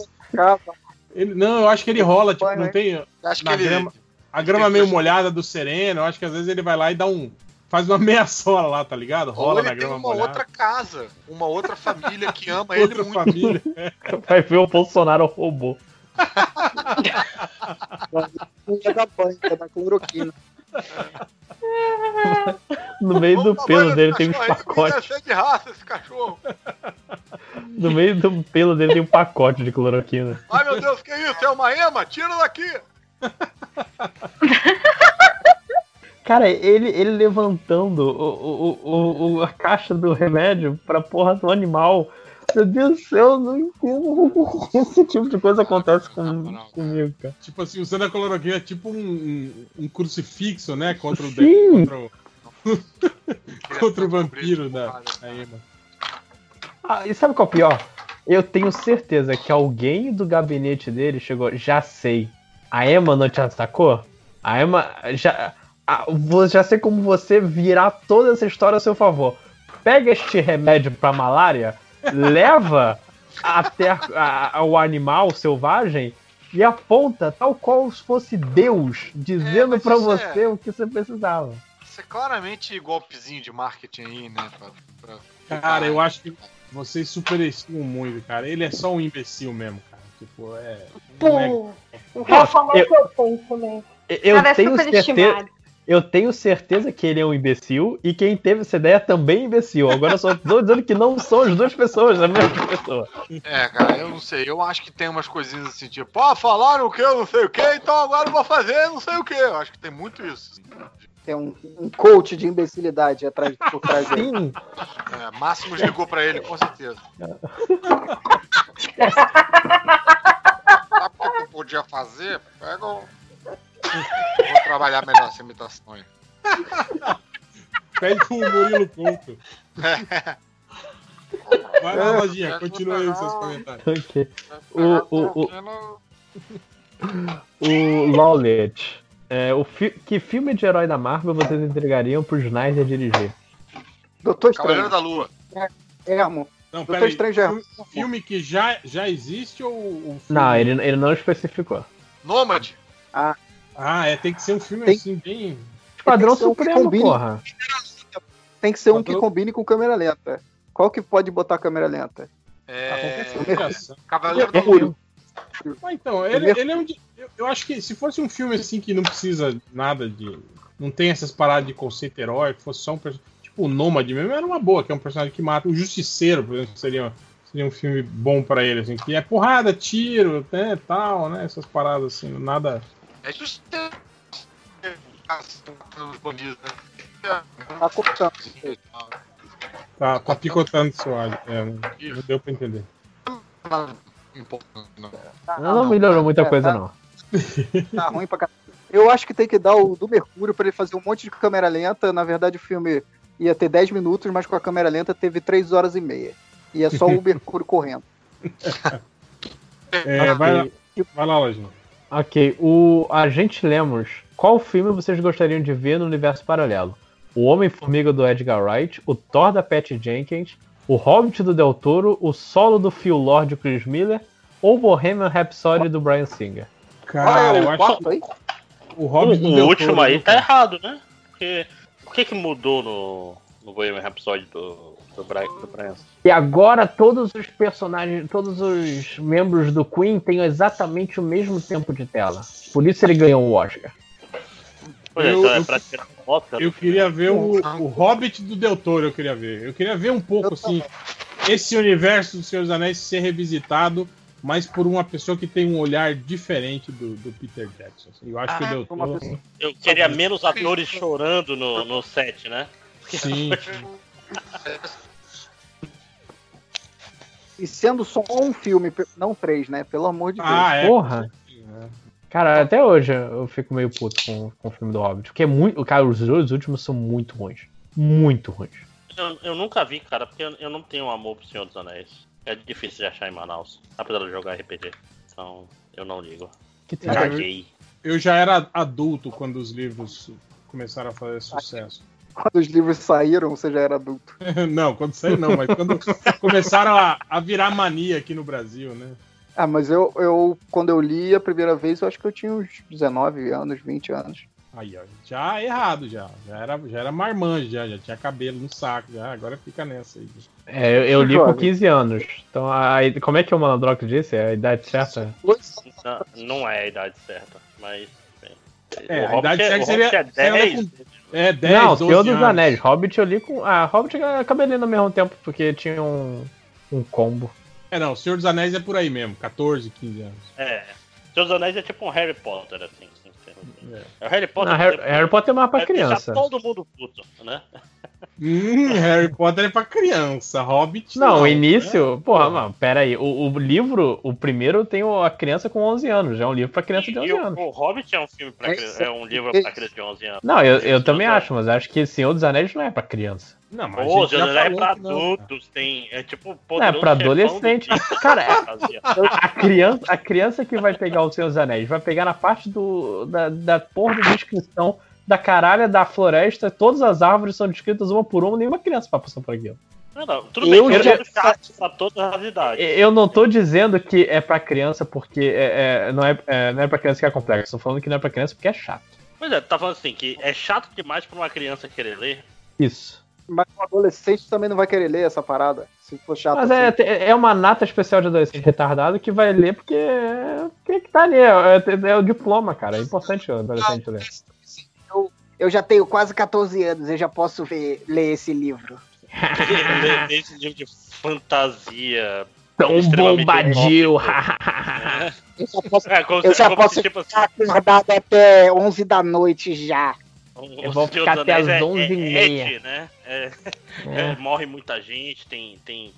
Ele, não, eu acho que ele rola, tipo, não tem. Acho na que ele- grama, a grama meio molhada do sereno, eu acho que às vezes ele vai lá e dá um. Faz uma meia sola lá, tá ligado? Ou Rola ele na tem grama uma molhada. outra casa, uma outra família que ama [LAUGHS] ele Outra muito. família. [LAUGHS] Vai ver o Bolsonaro robô. Punha da banca, da cloroquina. No meio do pelo dele tem menino, é cheio de raça esse cachorro. No meio do pelo dele tem um pacote de cloroquina. Ai meu Deus, que isso? É uma ema? Tira daqui! [LAUGHS] Cara, ele, ele levantando o, o, o, a caixa do remédio pra porra do animal. Meu Deus do céu, eu não entendo [LAUGHS] esse tipo de coisa acontece com, comigo, cara. Tipo assim, usando a cloroquina é tipo um, um, crucifixo, né? Contra o, Sim. contra o, [LAUGHS] contra o vampiro da, da Emma. Ah, e sabe qual é o pior? Eu tenho certeza que alguém do gabinete dele chegou. Já sei. A Emma não te atacou? A Emma já. Ah, já sei como você virar toda essa história a seu favor. Pega este remédio pra malária, [LAUGHS] leva até a- a- o animal selvagem e aponta tal qual se fosse Deus dizendo é- você o que você precisava. Isso é claramente golpezinho de marketing aí, né? pra- pra- Cara, eu acho que vocês superestimam muito, cara. Ele é só um imbecil mesmo, cara. Tipo, é. é- Pô, o Rafa é Eu- que eu. Eu Cara, é tenho superestimado. certeza. Eu tenho certeza que ele é um imbecil e quem teve essa ideia também é imbecil. Agora eu só tô dizendo que não são as duas pessoas, a mesma pessoa. É, cara, eu não sei. Eu acho que tem umas coisinhas assim, tipo, ah, falaram que eu não sei o que, então agora eu vou fazer não sei o que. Eu acho que tem muito isso. Tem um, um coach de imbecilidade atrás, por trás dele. Sim. É, Máximos ligou pra ele, com certeza. [LAUGHS] Sabe o que tu podia fazer? Pega o. Vou trabalhar melhor essa imitação aí. Pede pro Murilo Couto. É. Vai lá, Lojinha, continua aí os seus comentários. Ok. O, o, o, o Lawlet. É, o fi- que filme de herói da Marvel vocês entregariam pro Snyder dirigir? Doutor Cavaleiro Estranho. da Lua. É, Ermo. Não, Doutor peraí. Estranho é filme, filme que já, já existe ou o filme... Não, ele, ele não especificou. Nômade. Ah, Ah, é, tem que ser um filme Tem- assim, bem. Esquadrão ser um que Supremo, combine. porra. tem que ser um que combine com câmera lenta. Qual que pode botar câmera lenta? É... ação. Cavaleiro da Lua. Mercúrio. Ah, então, ele, ele é um. de- Eu, eu acho que se fosse um filme assim que não precisa nada de. Não tem essas paradas de conceito herói, que fosse só um personagem. Tipo o Nômade mesmo, era uma boa, que é um personagem que mata. O Justiceiro, por exemplo, seria, seria um filme bom pra ele, assim, que é porrada, tiro, né, tal, né? Essas paradas assim, nada. É justo. Né? Tá cortando. Tá, tá picotando seu áudio. É, não, deu pra entender. Importante, não. Não, melhorou muita É, coisa, tá- não. [LAUGHS] Tá ruim pra caralho. Eu acho que tem que dar o do Mercúrio pra ele fazer um monte de câmera lenta. Na verdade, o filme ia ter 10 minutos, mas com a câmera lenta teve 3 horas e meia. E é só o [LAUGHS] Mercúrio correndo. É, vai lá, [LAUGHS] vai lá, Lojinha. Ok, o Agente Lemos. Qual filme vocês gostariam de ver no universo paralelo? O Homem-Formiga do Edgar Wright, o Thor da Patty Jenkins, o Hobbit do Del Toro, o solo do Phil Lord do Chris Miller ou Bohemian Rhapsody do Brian Singer? Cara, é eu o acho aí? o O, Hobbit do o Del último Toro, aí viu, tá cara? errado, né? Porque o que que mudou no, no Bohemian Rhapsody do, do, Brian, do? E agora todos os personagens, todos os membros do Queen têm exatamente o mesmo tempo de tela. Por isso ele ganhou o Oscar. Pois é, Eu- então é praticamente um Oscar. Eu queria ver o, o Hobbit do Del Toro, eu queria ver. Eu queria ver um pouco, assim, esse universo do Senhor dos Anéis ser revisitado, mas por uma pessoa que tem um olhar diferente do, do Peter Jackson. Eu acho que o Del uma Toro... pessoa- Eu queria menos atores chorando no, no set, né? Sim, [LAUGHS] E sendo só um filme, não três, né? Pelo amor de Deus. Ah, é. Porra! Cara, até hoje eu fico meio puto com, com o filme do Hobbit. Porque é muito. Cara, os dois últimos são muito ruins. Muito ruins. Eu, eu nunca vi, cara, porque eu, eu não tenho amor pro Senhor dos Anéis. É difícil de achar em Manaus, apesar de jogar RPG. Então, eu não ligo. Que tem- Caguei. Eu já era adulto quando os livros começaram a fazer sucesso. Quando os livros saíram, você já era adulto. [LAUGHS] não, quando saiu não, mas quando [LAUGHS] começaram a, a virar mania aqui no Brasil, né? Ah, mas eu, eu, quando eu li a primeira vez, eu acho que eu tinha uns 19 anos, 20 anos. Aí, ó, já errado já. Já era, já era marmanjo, já, já tinha cabelo no saco, já. Agora fica nessa aí. É, eu, eu li com Jovem. 15 anos. Então, a, a- como é que o Malandrox disse? É a idade certa? Não, não é a idade certa, mas. bem, É, o a idade é, certa seria- seria é 10. com- É, 10, Não, 12 Senhor dos anos. Anéis. Hobbit eu li com. Ah, Hobbit eu acabei lendo ao mesmo tempo, porque tinha um, um combo. É, não, o Senhor dos Anéis é por aí mesmo, 14, 15 anos. É. Senhor dos Anéis é tipo um Harry Potter, assim. sem ser- É o Harry Potter. Não, Harry, Harry Potter é mais pra deixar criança. todo mundo puto, né? Hum, Harry Potter é pra criança, Hobbit Não, não. o início. Porra, mano, pera aí. O, o livro, o primeiro tem o- a criança com 11 anos. Já é um livro pra criança de 11 E o, anos. o Hobbit é um filme pra É criança, é um livro pra criança de 11 anos. Não, eu, eu também acho, mas acho que Senhor dos Anéis não é pra criança. Não, Pô, já é pra adultos, tem. É tipo É Poderoso pra adolescente. do- [LAUGHS] Cara, é- a, a criança, a criança que vai pegar o Senhor dos Anéis vai pegar na parte do, da, da porra da descrição da caralha da floresta, todas as árvores são descritas uma por uma, nenhuma criança vai passar por aquilo. Não, não, tudo Eu bem, que já- é chato pra todas as idades. Eu não tô dizendo que é pra criança porque é, é- não, é, é- não é pra criança que é complexo, tô falando que não é pra criança porque é chato. Pois é, tá falando assim, que é chato demais pra uma criança querer ler. Isso. Mas o adolescente também não vai querer ler essa parada. Se for chato Mas assim. é, é uma nata especial de adolescente retardado que vai ler porque é que tá ali, é, é- é o diploma, cara. É importante o adolescente ler. Eu, já tenho quase 14 anos, eu já posso ver, ler esse livro. ler [LAUGHS] esse livro de fantasia. Tão bombadil. utópico. [LAUGHS] Eu já posso, É, como eu se- já como posso tipo, ficar acordado até 11 da noite já. Eu vou ficar até às 11h30. É, né? É, É. é, morre muita gente, tem, tem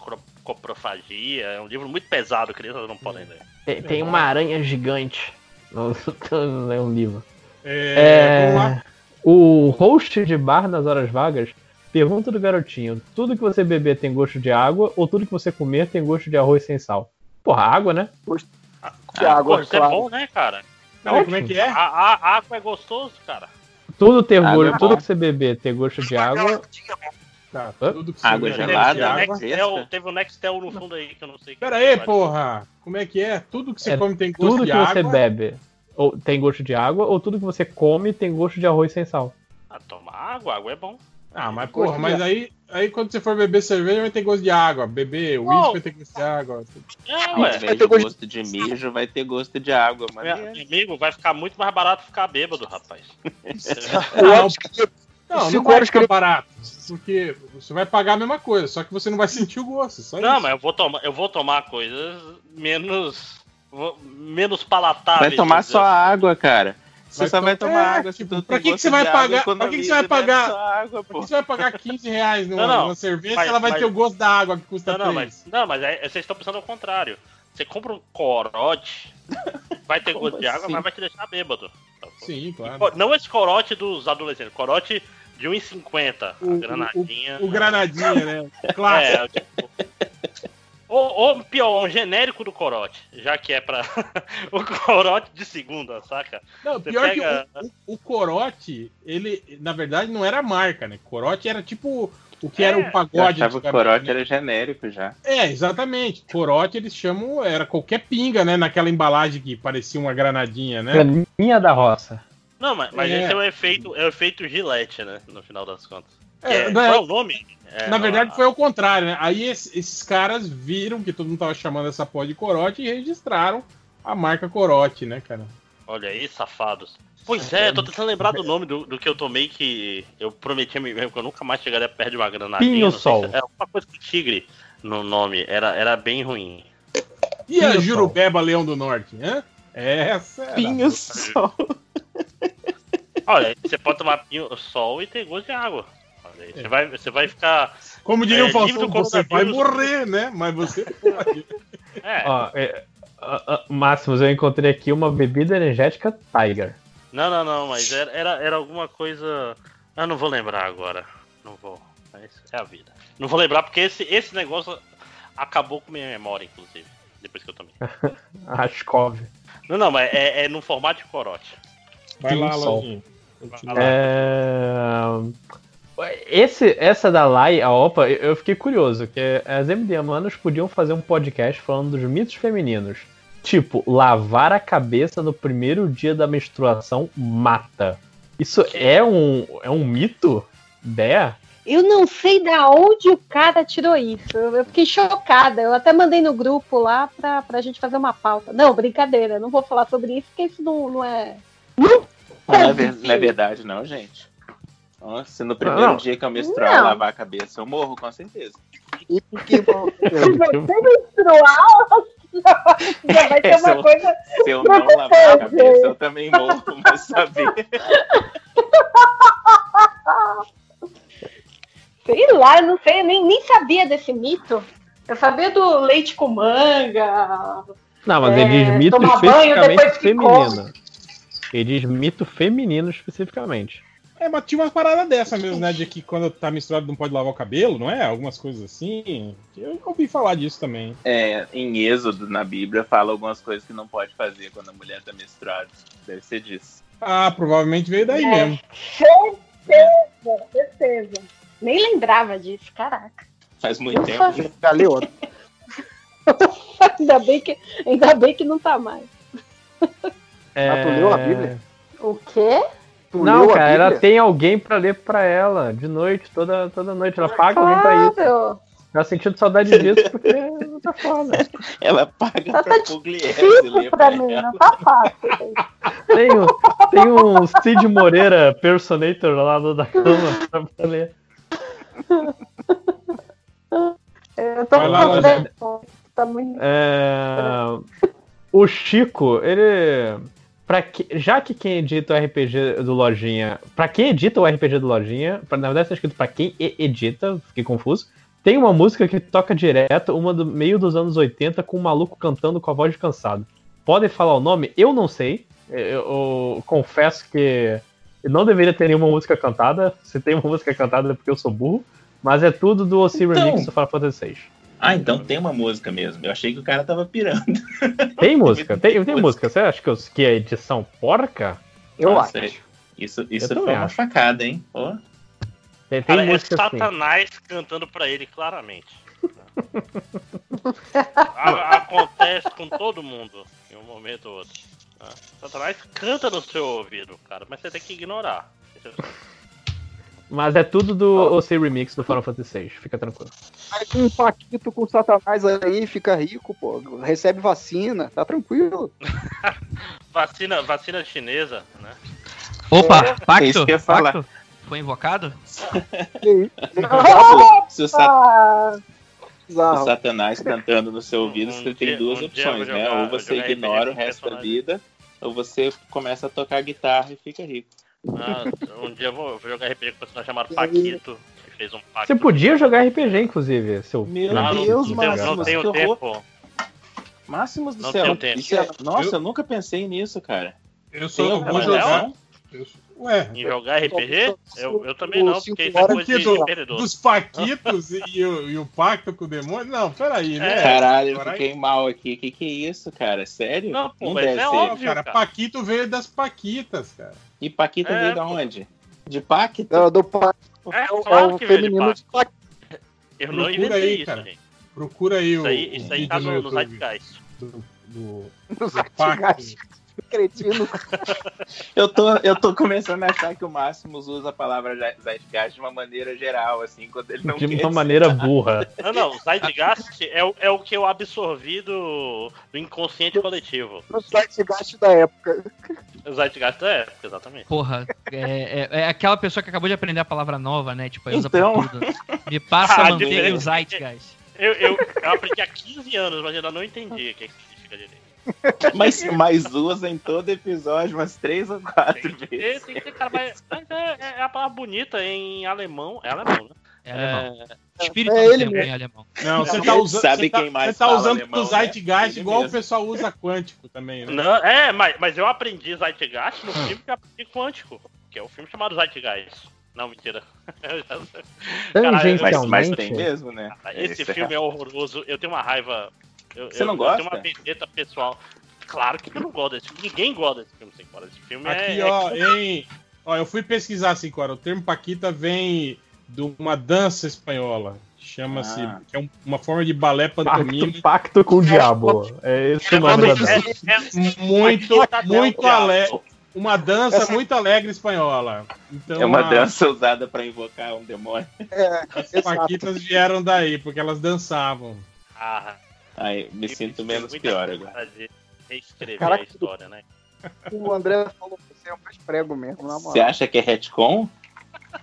coprofagia. É um livro muito pesado, crianças não podem ler. Tem, tem uma aranha gigante. Não, [LAUGHS] não é um livro. É, vamos lá. O host de bar nas horas vagas pergunta do garotinho: tudo que você beber tem gosto de água ou tudo que você comer tem gosto de arroz sem sal? Porra, água, né? De água, Pô, isso é claro. bom, né, cara? Não, como é que é? A, a- a água é gostoso, cara. Tudo ter Água gosto, é tudo que você beber ter gosto de água. Tá, tudo que Água você gelada, de água. Nextel, teve o Nextel no fundo aí que eu não sei. Pera aí, porra! Como é que é? Tudo que você É, come tem gosto tudo de que você água. bebe ou tem gosto de água ou tudo que você come tem gosto de arroz sem sal. Ah, tomar água, água é bom. Ah, mas Gosto porra, de mas aí, aí quando você for beber cerveja vai ter gosto de água. Beber uísque vai ter gosto de água. É, Ao ué. invés de gosto de mijo, vai ter gosto de água. Mas Meu amigo, vai ficar muito mais barato ficar bêbado, rapaz. [LAUGHS] Não, não, não vai ficar barato. Porque você vai pagar a mesma coisa, só que você não vai [LAUGHS] sentir o gosto. Só Não, isso. mas eu vou tomar, eu vou tomar coisas menos menos palatáveis. vai tomar só assim. água, cara. Você Vai só vai to- tomar É, água se tipo, tu pra que, que gosto você vai pagar? Pra que, que você vai e pagar? água, pra que você vai pagar 15 reais numa, Não, não, numa cerveja mas- ela vai mas- ter o gosto da água que custa Não, não, 3? mas, não, mas é- vocês estão pensando ao contrário. Você compra um corote, [LAUGHS] vai ter gosto de água, assim? mas vai te deixar bêbado. Sim, claro. Pô, Não esse corote dos adolescentes, corote de 1,50. a granadinha. O granadinha, né? Clássico. É, tipo. Ou, ou pior, um genérico do corote, já que é pra. [LAUGHS] o corote de segunda, saca? Não, Você pior pega- que o, o, o corote, ele, na verdade, não era marca, né? Corote era tipo o que era É. o Eu pagode. achava que o corote né? era genérico já. É, exatamente. Corote eles chamam, era qualquer pinga, né? Naquela embalagem que parecia uma granadinha, né? Graninha da roça. Não, mas, mas É. esse é o efeito, é o efeito Gillette, né? No final das contas. É, é, não, qual é é- o nome? É, Na verdade, a- foi ao contrário, né? Aí esse- esses caras viram que todo mundo tava chamando essa porra de corote e registraram a marca corote, né, cara? Olha aí, safados. Pois é, eu tô tentando lembrar do nome do, do que eu tomei que eu prometi a mim mesmo que eu nunca mais chegaria perto de uma granadinha. Pinho não sei se- Sol. É alguma coisa com tigre no nome. Era, era bem ruim. E a Pinho Jurubeba Leão do Norte, hã? Essa era- Pinho sol. Olha, você pode tomar pinho sol e ter gosto de água. Você, vai, você vai ficar. Como diria é, o Faustão, você vai morrer, né? Mas você pode. [LAUGHS] É. Ó, é, ah, ah, Máximos, eu encontrei aqui uma bebida energética Tiger. Não, não, não, mas era, era, era alguma coisa. Ah, não vou lembrar agora. Não vou. Mas é a vida. Não vou lembrar porque esse, esse negócio acabou com minha memória, inclusive. Depois que eu tomei. [LAUGHS] Ascov. Não, não, mas é, é no formato de corote. Vai lá, lá. É... Esse, essa da Lai, a OPA, eu fiquei curioso, que as MDManas podiam fazer um podcast falando dos mitos femininos. Tipo, lavar a cabeça no primeiro dia da menstruação mata. Isso é um, é um mito? Dé? Eu não sei da onde o cara tirou isso. Eu eu fiquei chocada. Eu até mandei no grupo lá pra, pra gente fazer uma pauta. Não, brincadeira. Não vou falar sobre isso, porque isso não, não é. Não é, ver- não é verdade, não, gente. Nossa, se no primeiro Não. dia que eu menstruar Não. lavar a cabeça, eu morro, com certeza. E porque Você menstrual? [LAUGHS] Já vai ter É, se uma eu- coisa. Se eu não lavar a cabeça, eu também morro, [LAUGHS] mas saber. [LAUGHS] Sei lá, eu não sei, eu nem, nem sabia desse mito. Eu sabia do leite com manga. Não, mas É, ele diz mito tomar banho, especificamente depois que feminino. Ele diz mito feminino especificamente. É, mas tinha umas paradas dessa mesmo, né? De que quando tá misturado não pode lavar o cabelo, não é? Algumas coisas assim. Eu ouvi falar disso também. É, em Êxodo, na Bíblia, fala algumas coisas que não pode fazer quando a mulher tá menstruada. Deve ser disso. Ah, provavelmente veio daí É. mesmo. Certeza, certeza. Nem lembrava disso, caraca. Faz muito tempo. Galeoto. [LAUGHS] ainda, bem que, ainda bem que não tá mais. É... tu leu a Bíblia? O quê? Tu Não, cara, ela tem alguém pra ler pra ela de noite, toda, toda noite. Ela paga alguém pra isso. Claro. Já sentindo saudade disso porque tá foda. [LAUGHS] Ela paga Tá pra Pugliese difícil ler pra pra mim, ela. não tá fácil. [LAUGHS] Tem, um- tem um Cid Moreira personator lá do da cama pra pra ler. Eu tô lá. Tá muito. É, O Chico, ele. Pra que... Já que quem edita o RPG do Lojinha. Pra quem edita o RPG do Lojinha. Pra... Na verdade, tá escrito pra quem edita, fiquei confuso. Tem uma música que toca direto, uma do meio dos anos 80, com um maluco cantando com a voz de cansado. Podem falar o nome? Eu não sei. Eu, eu confesso que não deveria ter nenhuma música cantada. Se tem uma música cantada é porque eu sou burro. Mas é tudo do OC Então. Remix do Final Fantasy VI. Ah, então tem uma música mesmo. Eu achei que o cara tava pirando. [LAUGHS] Tem música, tem, [LAUGHS] tem música. Você acha que, eu, que é edição porca? Eu acho. Isso, isso Eu foi uma acho. facada, hein? Ó. Tem, tem Cara, é música assim. Satanás cantando pra ele claramente. [LAUGHS] A- acontece com todo mundo em um momento ou outro. tá? Satanás canta no seu ouvido, cara, mas você tem que ignorar. Mas é tudo do OC Remix do Final Fantasy VI, fica tranquilo. Faz um paquito com satanás aí, fica rico, pô. Recebe vacina, tá tranquilo. [LAUGHS] Vacina, vacina chinesa, né? Opa, É pacto? isso que falar. pacto? Foi invocado? [LAUGHS] [LAUGHS] Se o, Sa- Ah, o Satanás cantando no seu ouvido, você tem dia- duas um opções, né? jogar- Ou você RPG ignora o resto da vida, ou você começa a tocar guitarra e fica rico. Ah, um dia eu vou, jogar RPG com um personagem chamado Paquito, que fez um pacto. Você podia jogar RPG, inclusive, seu. Meu Não, não- Deus, não Máximos, não tenho tempo. Máximos do Não céu. tenho tempo. Isso é- Nossa, Eu- eu nunca pensei nisso, cara. Eu Tem eu vou jogar. relação? eu- Ué, Em jogar RPG? Eu, eu também não, porque isso é coisa de do, perdedor. dos Paquitos e, e o, e o pacto com o demônio? Não, peraí, né? É. Caralho, eu fiquei mal aqui. Que que é isso, cara? Sério? Não, pô, mas deve é ser. óbvio. Cara, cara. Paquito veio das Paquitas, cara. E Paquita É, veio da onde? De Pacto? É, do pa... É, é o- claro é o de feminino de pacto. Eu não Procura inventei aí, isso, cara. gente. Procura aí Isso o, aí, o isso aí tá no, no do, do, No do pacto. Cretino. [LAUGHS] Eu tô, eu tô começando a achar que o Máximos usa a palavra Zeitgeist de uma maneira geral, assim, quando ele não De uma maneira nada. burra. Não, não, o Zeitgeist é, o- é o que eu absorvi do, do inconsciente coletivo. No Zeitgeist da época. O Zeitgeist é, exatamente. Porra, é, é- é aquela pessoa que acabou de aprender a palavra nova, né? Tipo, aí usa Então. pra tudo. Me passa [LAUGHS] Ah, a manteiga e o. Zeitgeist. Eu, eu, eu aprendi há 15 anos, mas ainda não entendi o que significa direito. [LAUGHS] Mas, mas usa em todo episódio umas três ou quatro Tem que ter, vezes. tem que ter, cara, mas, mas é, é a palavra bonita em alemão. É alemão, né? É alemão. É, Espírito É ele mesmo. em alemão. Não, você tá usando. sabe você tá, quem mais você tá usando alemão, o Zeitgeist né? igual Ele o pessoal usa quântico também, né? Não, é, mas, mas eu aprendi Zeitgeist no filme que eu aprendi Quântico, que é o filme chamado Zeitgeist. Não, mentira. Tangencialmente. Mas, mas tem mesmo, né? Esse Esse é filme é horroroso. Eu tenho uma raiva. Eu, Você eu- não Eu gosta? tenho uma vendetta pessoal. Claro que eu não gosto desse filme. Ninguém gosta desse filme, Cinco Horas. Esse filme Aqui, é. ó, em. Ó, eu fui pesquisar assim, cara. O termo Paquita vem de uma dança espanhola. Chama-se. Ah. é um- uma forma de balé pantomima. Pacto, pacto com o diabo. É esse o nome da dança. é- Muito, muito alegre. Uma dança muito alegre espanhola. Então, É uma a- dança usada pra invocar um demônio. É, As exato. Paquitas vieram daí, porque elas dançavam. Ah, Aí, me sinto tenho menos pior agora. Reescrever Caraca, a história, né? O André falou que você é mais prego mesmo, na moral. Você acha que é retcon?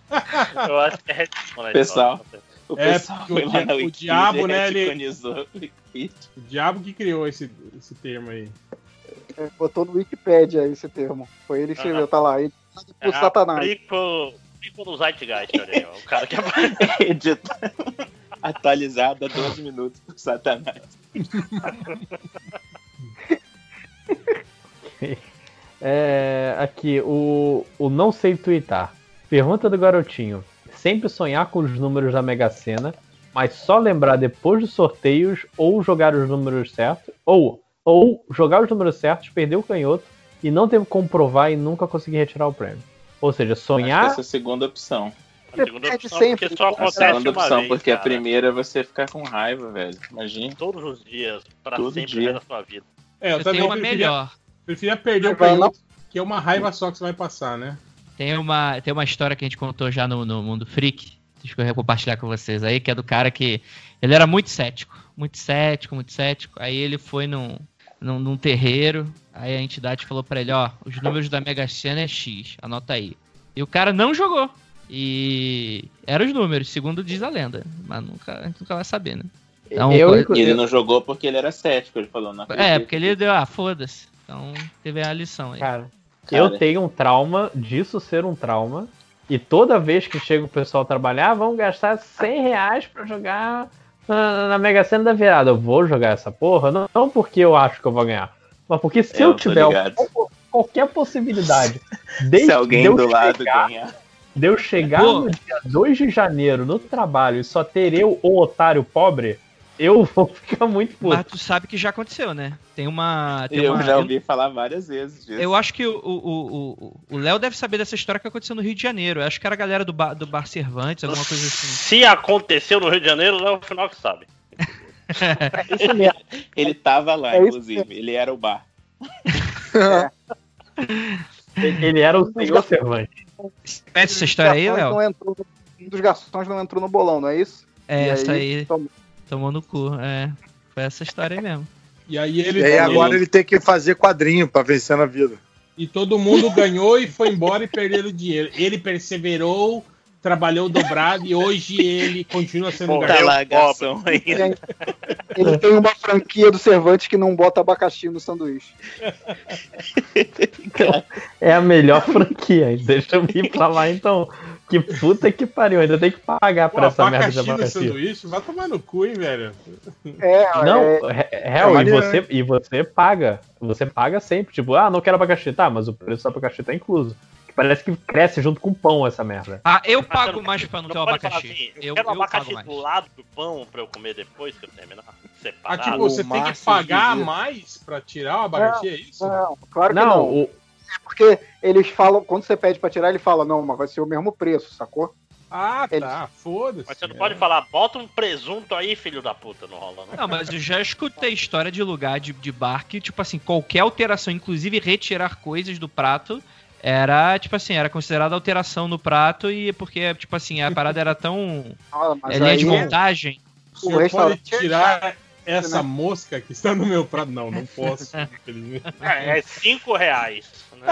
[LAUGHS] Eu acho que é retcon na Pessoal. O É, pessoal porque foi o, lá na o Wiki diabo, e né, ele, o o diabo que criou esse, esse termo aí. É, botou no Wikipedia esse termo. Foi ele que escreveu, tá lá. Por É, Satanás. Prequel, prequel do Zeitgeist, olha aí, ó. O cara que [LAUGHS] Edita- Atualizado a 12 minutos por Satanás. É, aqui, o, o Não Sei Twittar. Pergunta do garotinho. Sempre sonhar com os números da Mega Sena, mas só lembrar depois dos sorteios ou jogar os números certos, ou, ou jogar os números certos, perder o canhoto e não ter como provar e nunca conseguir retirar o prêmio. Ou seja, sonhar. essa é a segunda opção. A segunda opção, sempre. porque só A acontece segunda uma opção, vez, porque a cara. primeira é você ficar com raiva, velho. Imagina. Todos os dias, pra Todo sempre dia. na sua vida. É, eu, Eu também tenho uma preferia, melhor. preferia perder o canhoto, que é uma raiva só que você vai passar, né? Tem uma, tem uma história que a gente contou já no, no Mundo Freak, que eu ia compartilhar com vocês aí, que é do cara que. Ele era muito cético, muito cético, muito cético. Aí ele foi num, num, num terreiro, aí a entidade falou pra ele: Ó, os números da Mega Sena é X, anota aí. E o cara não jogou. E eram os números, segundo diz a lenda. Mas nunca, a gente nunca vai saber, né? Então, Eu, E ele não jogou porque ele era cético, ele falou, não É, porque ele deu, ah, foda-se. Então teve a lição aí. Cara, Cara. eu tenho um trauma disso ser um trauma. E toda vez que chega o pessoal trabalhar, vão gastar 100 reais pra jogar na, na Mega Sena da virada. Eu vou jogar essa porra, não, não porque eu acho que eu vou ganhar, mas porque se É, eu eu tiver qualquer possibilidade [LAUGHS] de, Se alguém do lado chegar, ganhar. De eu chegar Pô. no dia 2 de janeiro no trabalho e só ter eu, o otário pobre, eu [LAUGHS] vou ficar muito puto. Mas tu sabe que já aconteceu, né? Tem uma. Tem Eu uma já ouvi falar várias vezes disso. Eu acho que o- Léo deve saber dessa história que aconteceu no Rio de Janeiro. Eu acho que era a galera do bar, do bar Cervantes, alguma coisa assim. Se aconteceu no Rio de Janeiro, não é o final que sabe. [LAUGHS] Isso mesmo. Ele tava lá, É inclusive. Ele era o bar. [LAUGHS] Ele era o senhor Cervantes. Conhece essa história aí, Léo? não entrou no- Um dos garçons não entrou no bolão, não é isso? É, E essa aí tomou. tomou no cu. É, foi essa história aí mesmo. E aí ele. E aí agora ele tem que fazer quadrinho pra vencer na vida. E todo mundo ganhou e foi embora e perderam dinheiro. Ele perseverou, trabalhou dobrado e hoje ele continua sendo Pô, Tá garçom. lá, garçom ainda. Ele, tem uma franquia do Cervantes que não bota abacaxi no sanduíche. É a melhor franquia. Deixa eu ir pra lá então. Que puta que pariu. Ainda tem que pagar Pô, pra essa merda de abacaxi no abacaxi. sanduíche, vai tomar no cu, hein, velho. É, Não, é, é, real, e, você, e você paga. Você paga sempre. Tipo, ah, não quero abacaxi. Tá, mas o preço do abacaxi tá incluso. Parece que cresce junto com o pão essa merda. Ah, eu pago mais pra não, ter o abacaxi. assim, eu, eu quero um abacaxi mais. do lado do pão pra eu comer depois que eu terminar. Ah, Separado. tipo, você tem que pagar mais pra tirar o abacaxi, é isso? não, claro que Não, não. o- É porque eles falam, quando você pede pra tirar, ele fala, não, mas vai ser o mesmo preço, sacou? Ah, Ele- tá, foda-se. Mas você não É. pode falar, bota um presunto aí, filho da puta, não rola, não. Não, mas eu já escutei história de lugar de, de bar que, tipo assim, qualquer alteração, inclusive retirar coisas do prato, era, tipo assim, era considerada alteração no prato e porque, tipo assim, a parada era tão. [LAUGHS] Ah, mas É linha de montagem. O senhor pode é tirar essa né? mosca que está no meu prato? Não, não posso. [LAUGHS] infelizmente. É, é cinco reais. Né?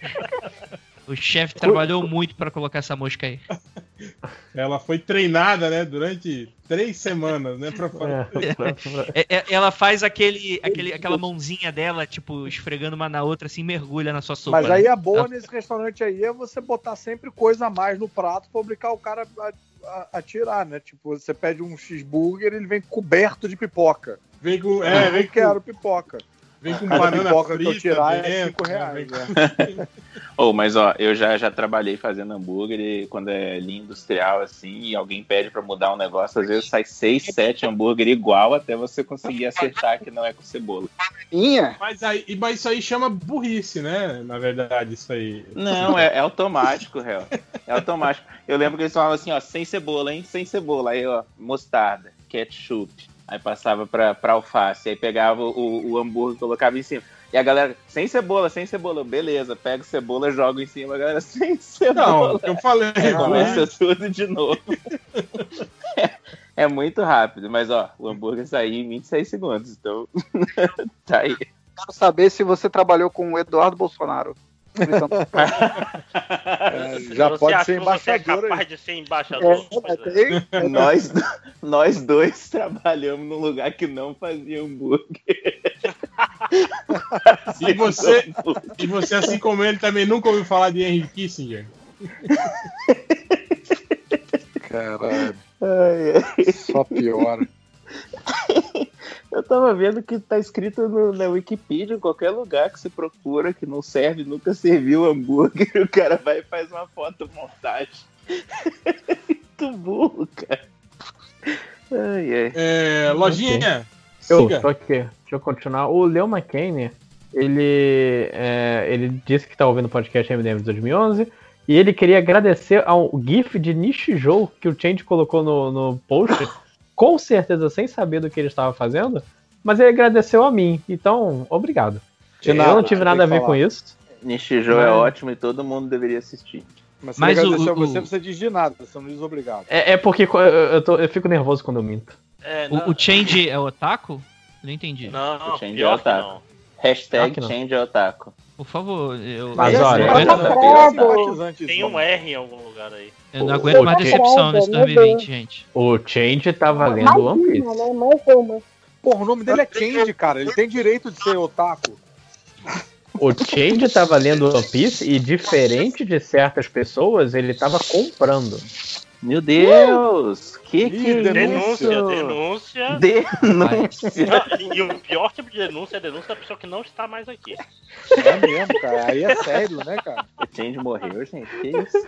[LAUGHS] O chefe trabalhou muito pra colocar essa mosca aí. [LAUGHS] Ela foi treinada, né, durante três semanas, né, pra fazer. É, é, ela faz aquele, aquele, aquela mãozinha dela, tipo, esfregando uma na outra, assim, mergulha na sua sopa. Mas aí né? a boa nesse restaurante aí é você botar sempre coisa a mais no prato pra obrigar o cara a, a- a tirar, né? Tipo, você pede um cheeseburger ele vem coberto de pipoca. Vem com. É, vem com, quero pipoca. Vem com Cada banana pipoca que eu frita tirar é dentro, cinco né, reais, Oh, [LAUGHS] mas ó, eu já, já trabalhei fazendo hambúrguer e quando é linha industrial assim, e alguém pede pra mudar um negócio, às vezes sai seis, sete hambúrguer igual até você conseguir acertar que não é com cebola. Minha? Mas, aí, mas isso aí chama burrice, né? Na verdade, isso aí. Não, é, é automático, réu. É automático. Eu lembro que eles falavam assim, ó, sem cebola, hein? Sem cebola. Aí, ó, mostarda, ketchup. Aí passava pra, pra alface. Aí pegava o, o hambúrguer e colocava em cima. E a galera, sem cebola, sem cebola. Beleza, pega cebola, joga em cima. A galera, [LAUGHS] sem cebola. Não, eu falei. Aí começa tudo de novo. [LAUGHS] É, é muito rápido, mas ó, o hambúrguer saiu em 26 segundos. Então, [LAUGHS] tá aí. Quero saber se você trabalhou com o Eduardo Bolsonaro. [LAUGHS] É, já Você pode ser que você é embaixador aí. capaz de ser embaixador? É, É, [LAUGHS] nós, nós dois trabalhamos num lugar que não fazia hambúrguer. [LAUGHS] E você, e você, assim como ele, também nunca ouviu falar de Henry Kissinger? Caralho. Ai, ai. Só piora. [LAUGHS] Eu tava vendo que tá escrito no- na Wikipedia, em qualquer lugar que você procura, que não serve, nunca serviu hambúrguer, [LAUGHS] o cara vai e faz uma foto montagem. [LAUGHS] Muito burro, cara. Ai, ai. É, lojinha, Eu siga. tô aqui. Deixa eu continuar. O Leo McCain, ele, é, ele disse que tá ouvindo o podcast MDM de 2011 e ele queria agradecer ao GIF de Nishijou que o Change colocou no, no post, com certeza sem saber do que ele estava fazendo, mas ele agradeceu a mim. Então, obrigado. De eu nada, não tive nada a ver falar. com isso. Nishijou é Mas- ótimo e todo mundo deveria assistir. Mas se Mas ele o- agradecer a o- você, você diz de nada, você não diz obrigado. É, é porque eu, eu tô- eu fico nervoso quando eu minto. O, o Change é otaku? Não entendi. Não, Change é otaku. não. Hashtag não. change é otaku. Por favor, eu. Mas eu olha, não aguento- Tem um R em algum lugar aí. Eu não aguento mais decepção nesse 2020, gente. O Change tá valendo One Piece. né? Mais uma. Porra, o nome dele é Change, cara. Ele tem direito de ser otaku. O Change tava lendo One Piece e, diferente de certas pessoas, ele tava comprando. Meu Deus! Que que é Denúncia, isso? denúncia. Denúncia. E o pior tipo de denúncia é a denúncia da pessoa que não está mais aqui. É mesmo, cara. Aí é sério, né, cara? O Change morreu, gente. Que isso?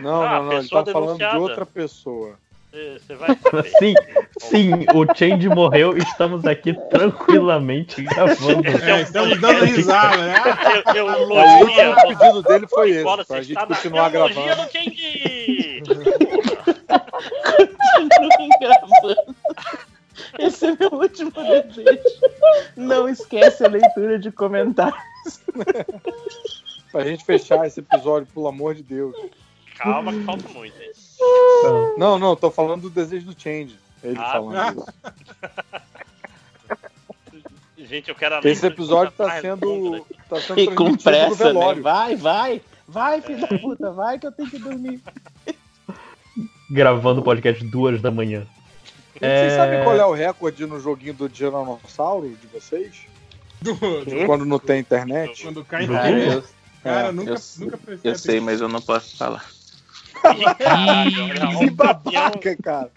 Não, Ah, não, não. Ele tá falando de outra pessoa. Você vai saber. [LAUGHS] Sim, sim, o Change morreu e estamos aqui tranquilamente [LAUGHS] gravando. É, estamos dando risada, né? Eu, eu O elogia. último pedido dele foi esse, Agora pra gente na continuar gravando. do Change. Continuem [LAUGHS] gravando. Esse é meu último desejo. Não esquece a leitura de comentários. Pra gente fechar esse episódio, pelo amor de Deus. Calma que falta muito. hein? Não, não, tô falando do desejo do Change. Ele Ah, falando isso. [LAUGHS] Gente, eu quero a Esse episódio tá sendo, tá sendo E com pressa, né? velório. Vai, vai. Vai, filho da puta, vai que eu tenho que dormir. Gravando o podcast duas da manhã. Vocês É, sabem qual é o recorde no joguinho do Tiranossauro de vocês? Do- quando não tem internet? Quando cai em Cara, eu, É, nunca, eu, nunca eu sei, mas eu não posso falar. Que babaca, cara.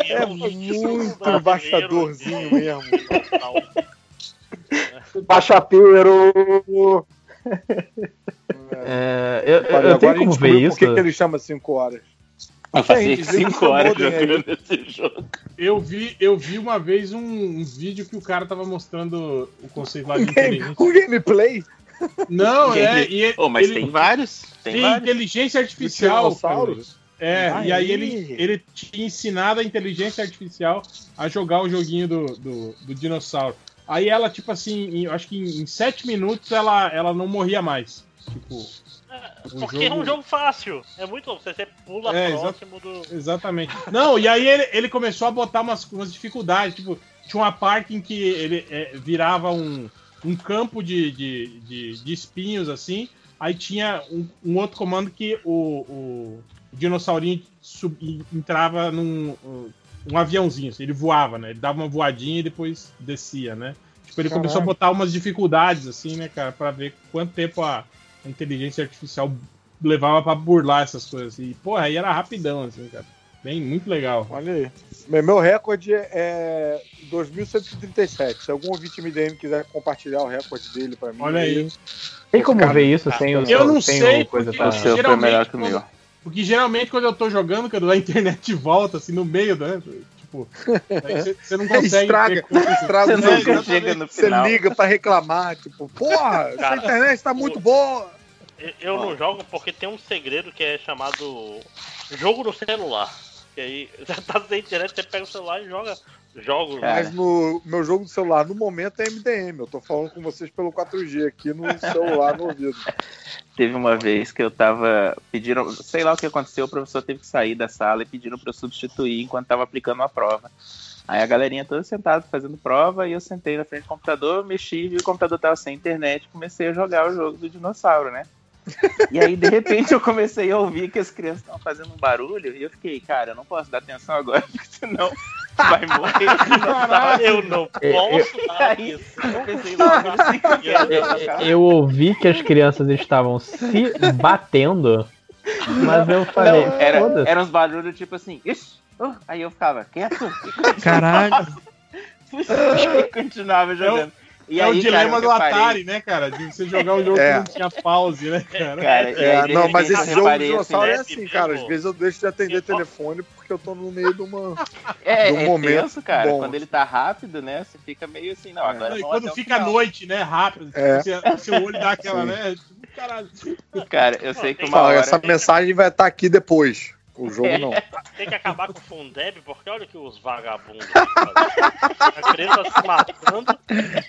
É muito embaixadorzinho mesmo. Baixapeiro. É, eu, eu, eu agora tenho como ver isso. Por que, que ele chama 5 horas? Eu o 5 horas jogando esse jogo. Eu vi, eu vi uma vez um, um vídeo que o cara tava mostrando o conceito lá de inteligência. um gameplay? Não, [LAUGHS] é. E ele, Oh, mas ele- tem vários. Tem Tem vários. inteligência artificial. É, Aí. e aí ele, ele tinha ensinado a inteligência artificial a jogar o joguinho do, do, do dinossauro. Aí ela, tipo assim, em- acho que em, em sete minutos ela, ela não morria mais. Tipo. Porque é um jogo fácil. É muito. Você, você pula É, exa- próximo do. Exatamente. Não, e aí ele, ele começou a botar umas, umas dificuldades. Tipo, tinha uma parte em que ele é, virava um, um campo de, de, de, de espinhos, assim. Aí tinha um, um outro comando que o, o dinossaurinho sub- entrava num um, um aviãozinho. assim, ele voava, né? Ele dava uma voadinha e depois descia, né? Tipo, ele começou a botar umas dificuldades, assim, né, cara, pra ver quanto tempo a, a inteligência artificial levava pra burlar essas coisas. E, porra, aí era rapidão, assim, cara. Bem, muito legal. Olha aí. Meu meu recorde é 2137. Se algum ouvinte MDM quiser compartilhar o recorde dele pra mim. Olha aí. Tem como Cara, ver isso sem o Eu não sem sei, coisa porque pra... O seu foi geralmente melhor que o quando- meu. Porque geralmente quando eu tô jogando, quando a internet [LAUGHS] volta, assim, no meio, né? Tipo, você você não [LAUGHS] consegue. Estraga, estraga Você nunca chega no Você final. liga pra reclamar, tipo, porra, essa internet tá muito boa. Eu- Eu não jogo porque tem um segredo que é chamado jogo no celular. Que aí [LAUGHS] já tá sem internet, você pega o celular e joga jogos. Mas no meu jogo do celular, no momento, é MDM. Eu tô falando com vocês pelo 4G aqui no celular, no ouvido. [LAUGHS] Teve uma vez que eu tava. Pediram. Sei lá o que aconteceu, o professor teve que sair da sala e pediram pra eu substituir enquanto tava aplicando uma prova. Aí a galerinha toda sentada fazendo prova, e eu sentei na frente do computador, mexi, vi o computador tava sem internet, comecei a jogar o jogo do dinossauro, né? E aí, de repente, eu comecei a ouvir que as crianças estavam fazendo um barulho, e eu fiquei, cara, eu não posso dar atenção agora, [LAUGHS] porque senão vai morrer [LAUGHS] o dinossauro. Eu não [LAUGHS] posso dar Aí, eu pensei nos cinco Eu, eu ouvi que as crianças estavam se batendo, mas eu falei, Não, era, foda-se. era uns barulhos tipo assim, "Ixi", oh", aí eu ficava quieto. Caralho. e continuava jogando. E é aí, o dilema cara, do reparei- Atari, né, cara? De você jogar um jogo É. que não tinha pause, né, cara? [LAUGHS] Cara, É, não, mas esse jogo do dinossauro é né, assim, cara. Às vezes eu deixo de atender telefone porque eu tô no meio de uma. É, de um é momento tenso, cara. bom. Quando ele tá rápido, né? Você fica meio assim, não, agora Não, e quando fica à noite, né, rápido, É. você- seu olho dá aquela, [LAUGHS] Sim. né? Tipo, caralho. Cara, eu sei que uma Fala, hora... essa mensagem vai estar aqui depois. O jogo não. [LAUGHS] Tem que acabar com o Fundeb, porque olha o que os vagabundos. A criança se matando.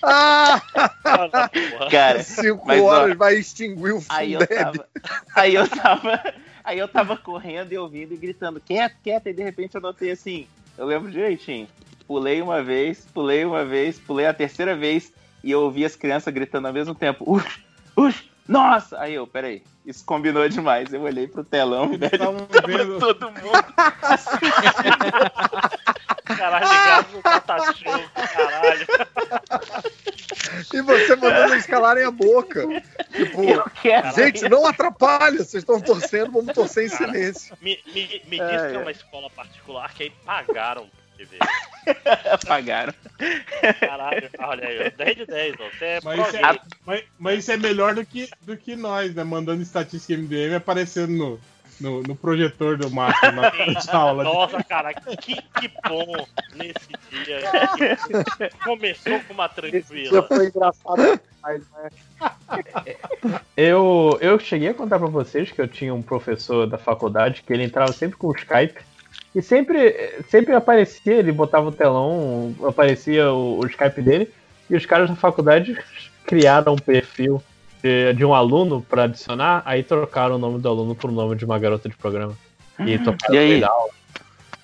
Ah! [LAUGHS] Cara, Cinco mas, ó, horas vai extinguir o Aí eu Fundeb. tava, aí eu tava, aí eu tava correndo e ouvindo e gritando, quieto, quieto, e de repente eu notei assim, eu lembro direitinho, pulei uma vez, pulei uma vez, pulei a terceira vez e eu ouvi as crianças gritando ao mesmo tempo, ux, ux, nossa! Aí eu, peraí, isso combinou demais, eu olhei pro telão e velho, Estavam tava [LAUGHS] todo mundo Caralho, ligado no caralho. E você mandando eles calarem a boca. Tipo, quero. gente, não atrapalha. Vocês estão torcendo, vamos torcer em silêncio. Me, me, me É, diz que é. uma escola particular que aí pagaram TV. [LAUGHS] Pagaram. Caralho, olha aí, ó, 10 de 10, ó. Você é Mas isso, é, mas, mas isso é melhor do que, do que nós, né? Mandando estatística MDM aparecendo no, no, no projetor do Márcio na de aula. Nossa, cara, que, que bom nesse dia. [LAUGHS] Começou com uma tranquila. foi engraçado demais, né? Eu, eu cheguei a contar pra vocês que eu tinha um professor da faculdade que ele entrava sempre com o Skype e sempre, sempre aparecia, ele botava o telão, aparecia o, o Skype dele e os caras da faculdade criaram um perfil de, de um aluno pra adicionar, aí trocaram o nome do aluno por nome de uma garota de programa. E tocaram E aí?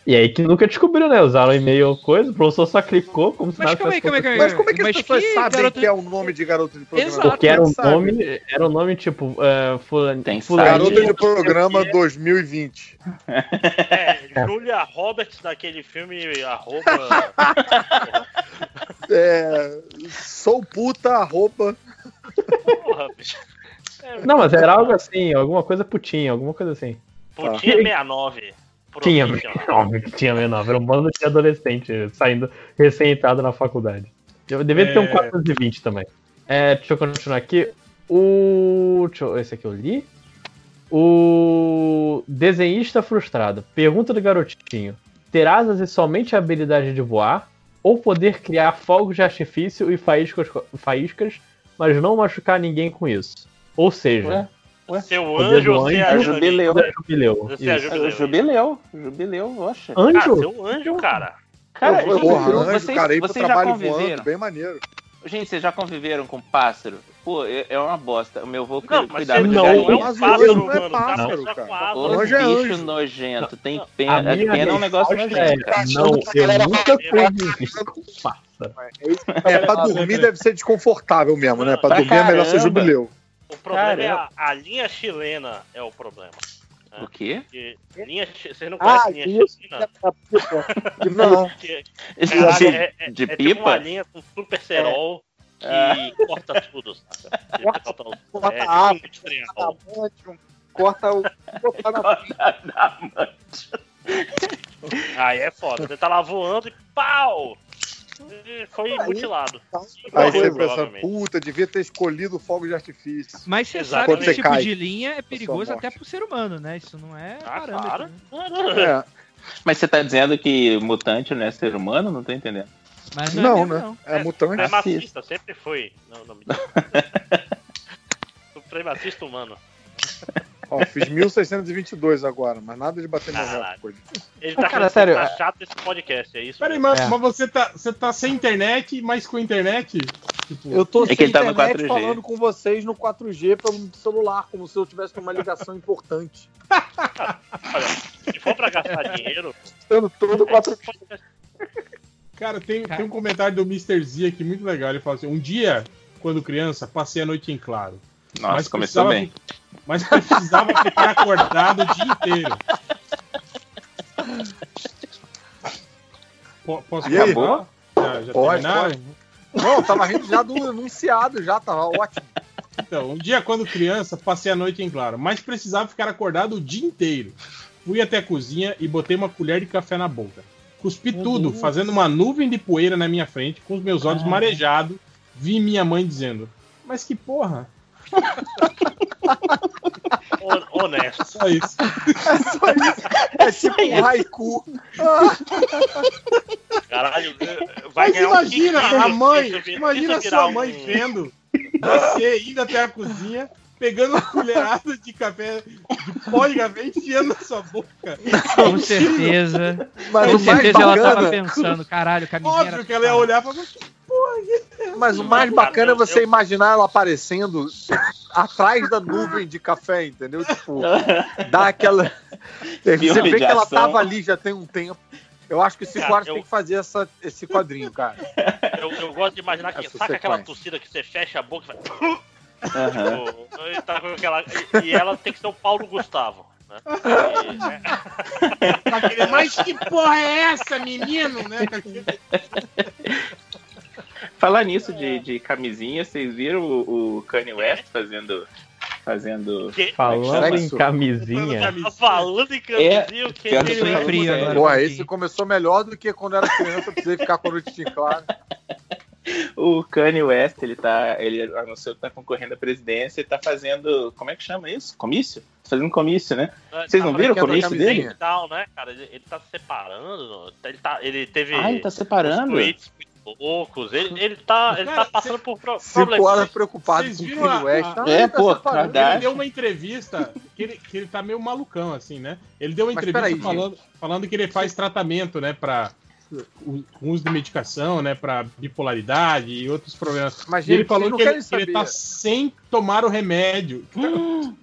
E aí que nunca descobriram, né? Usaram e-mail coisa, o professor só clicou como se Mas nada calma aí, tivesse calma aí, acontecido. Mas como é que as pessoas que sabem garoto- que é o nome de garoto de programa? Exato. Porque era um Sabe? nome, era um nome tipo é, fulan, Tem Garota de programa 2020. É, Julia Roberts daquele filme arroba. [LAUGHS] É, sou puta, arroba. Porra, bicho. Não, mas era algo assim, alguma coisa putinha, alguma coisa assim. Putinha 69. Tinha, óbvio que tinha menor, era um bando de adolescente saindo recém-entrado na faculdade. Eu devia ter um É. 420 também. É, deixa eu continuar aqui. O. Deixa eu, esse aqui eu li. O desenhista frustrado. Pergunta do garotinho: ter asas e somente a habilidade de voar? Ou poder criar fogos de artifício e faíscas, faíscas, mas não machucar ninguém com isso? Ou seja, Seu Poder anjo ou anjo, é É jubileu. jubileu. Você é jubileu. Jubileu, jubileu. Ah, Anjo? é um anjo, cara. Cara, Porra, gente, anjo, vocês, cara, vocês já trabalho conviveram? voando, bem maneiro. Gente, vocês já conviveram com pássaro? Pô, é é uma bosta. O meu avô Não, mas cuidava de não, galinha. não é um o pássaro, anjo não é pássaro, cara. Ô, anjo é bicho anjo. nojento. Tem pena. A minha pena é um negócio nojento. é, cara. Não, eu nunca convivi com pássaro. É, pra dormir deve ser desconfortável mesmo, né? Pra dormir é melhor ser jubileu. O problema é Caramba. a, a linha chilena é o problema. O quê? Porque linha, vocês não Ah, conhecem linha isso. chilena? [LAUGHS] Não. Que- Esse Caralho, de, é, é, de é tipo uma pipa? linha com super cerol que Ah. corta tudo? Você [LAUGHS] Corta- corta o- corta é, a árvore, tipo corta o. Corta na Aí é foda. Você tá lá voando e pau! Foi mutilado. Aí você pensa, puta, devia ter escolhido o fogo de artifício. Mas você Exato. sabe que esse tipo cai, de linha é perigoso até pro ser humano, né? Isso não é Ah, parâmetro. claro. né? [LAUGHS] É. Mas você tá dizendo que mutante não é ser humano? Não tô entendendo. Mas não, Não, é mesmo, né? não. É mutante. É Supremacista, sempre foi. Não, não me... [LAUGHS] Supremacista humano. [LAUGHS] Ó, fiz 1622 agora, mas nada de bater meu recorde. Ele tá Cara, sério, tá é- chato esse podcast, é isso? Peraí, mas, É. mas você, tá, você tá sem internet, mas com internet? Tipo, Eu tô É que sem ele tá no internet 4G. falando com vocês no 4G pelo celular, como se eu tivesse uma ligação importante. [LAUGHS] Olha, se for pra gastar dinheiro, Estando todo 4G. Cara, tem, tem um comentário do Mr. Z aqui muito legal. Ele fala assim: um dia, quando criança, passei a noite em claro. Nossa, começou precisava bem. Mas precisava ficar acordado o dia inteiro. Po- Posso E continuar? Já, já Pode, terminaram? pode. Não, eu tava rindo já do enunciado, já tava ótimo. Então, um dia quando criança, passei a noite em claro, mas precisava ficar acordado o dia inteiro. Fui até a cozinha e botei uma colher de café na boca. Cuspi tudo, Deus. fazendo uma nuvem de poeira na minha frente, com os meus olhos Ah. marejados. Vi minha mãe dizendo: Mas que porra? Hon- Honesto. Só isso. É tipo um haiku. Caralho, vai Mas ganhar um imagina kikinho a mãe, isso vir- imagina isso sua mãe um- vendo você indo até a cozinha, pegando uma colherada de café, de pó de café, enfiando na sua boca. Com certeza. Mas com certeza ela tava pensando, caralho, camisinha Óbvio que ela ia olhar e falar, Mas o mais bacana é você imaginar ela aparecendo atrás da nuvem de café, entendeu? Tipo, dá aquela. [LAUGHS] Você vê que ela tava ali já tem um tempo. Eu acho que o Cinco Cara, Horas eu- tem que fazer essa, esse quadrinho, cara. Eu, eu gosto de imaginar que. Essa Saca aquela sequência. tossida que você fecha a boca e vai. Aham. Tipo, e tá com aquela- e ela tem que ser o Paulo Gustavo. Né? E, né? Mas que porra é essa, menino? Né? [LAUGHS] Falar nisso de, de camisinha, vocês viram o, o Kanye West fazendo. fazendo. Falando em Sexo? camisinha. Tá falando em É, camisinha, o que pior que falando frio agora. Porra, esse começou melhor do que quando era criança, eu precisei ficar com a noite em claro. O Kanye West, ele tá. Ele anunciou que tá concorrendo à presidência e tá fazendo. Como é que chama isso? Comício? Tá fazendo comício, né? Vocês não viram o comício dele? Tal, né, cara? Ele, ele tá se separando. Ele, tá, ele teve. Ah, ele tá separando? tweets loucos. Ele, ele, tá, ele tá passando por pro, Cinco problemas. horas preocupado com o Kanye a- West. a- Ah, É, ele tá pô. Ele deu uma entrevista que ele, que ele tá meio malucão, assim, né? Ele deu uma Mas entrevista peraí, falando, falando que ele faz tratamento, né, pra com uso de medicação, né, pra bipolaridade e outros problemas. Mas, ele falou não que ele, que ele saber. tá sem tomar o remédio. [GASPS]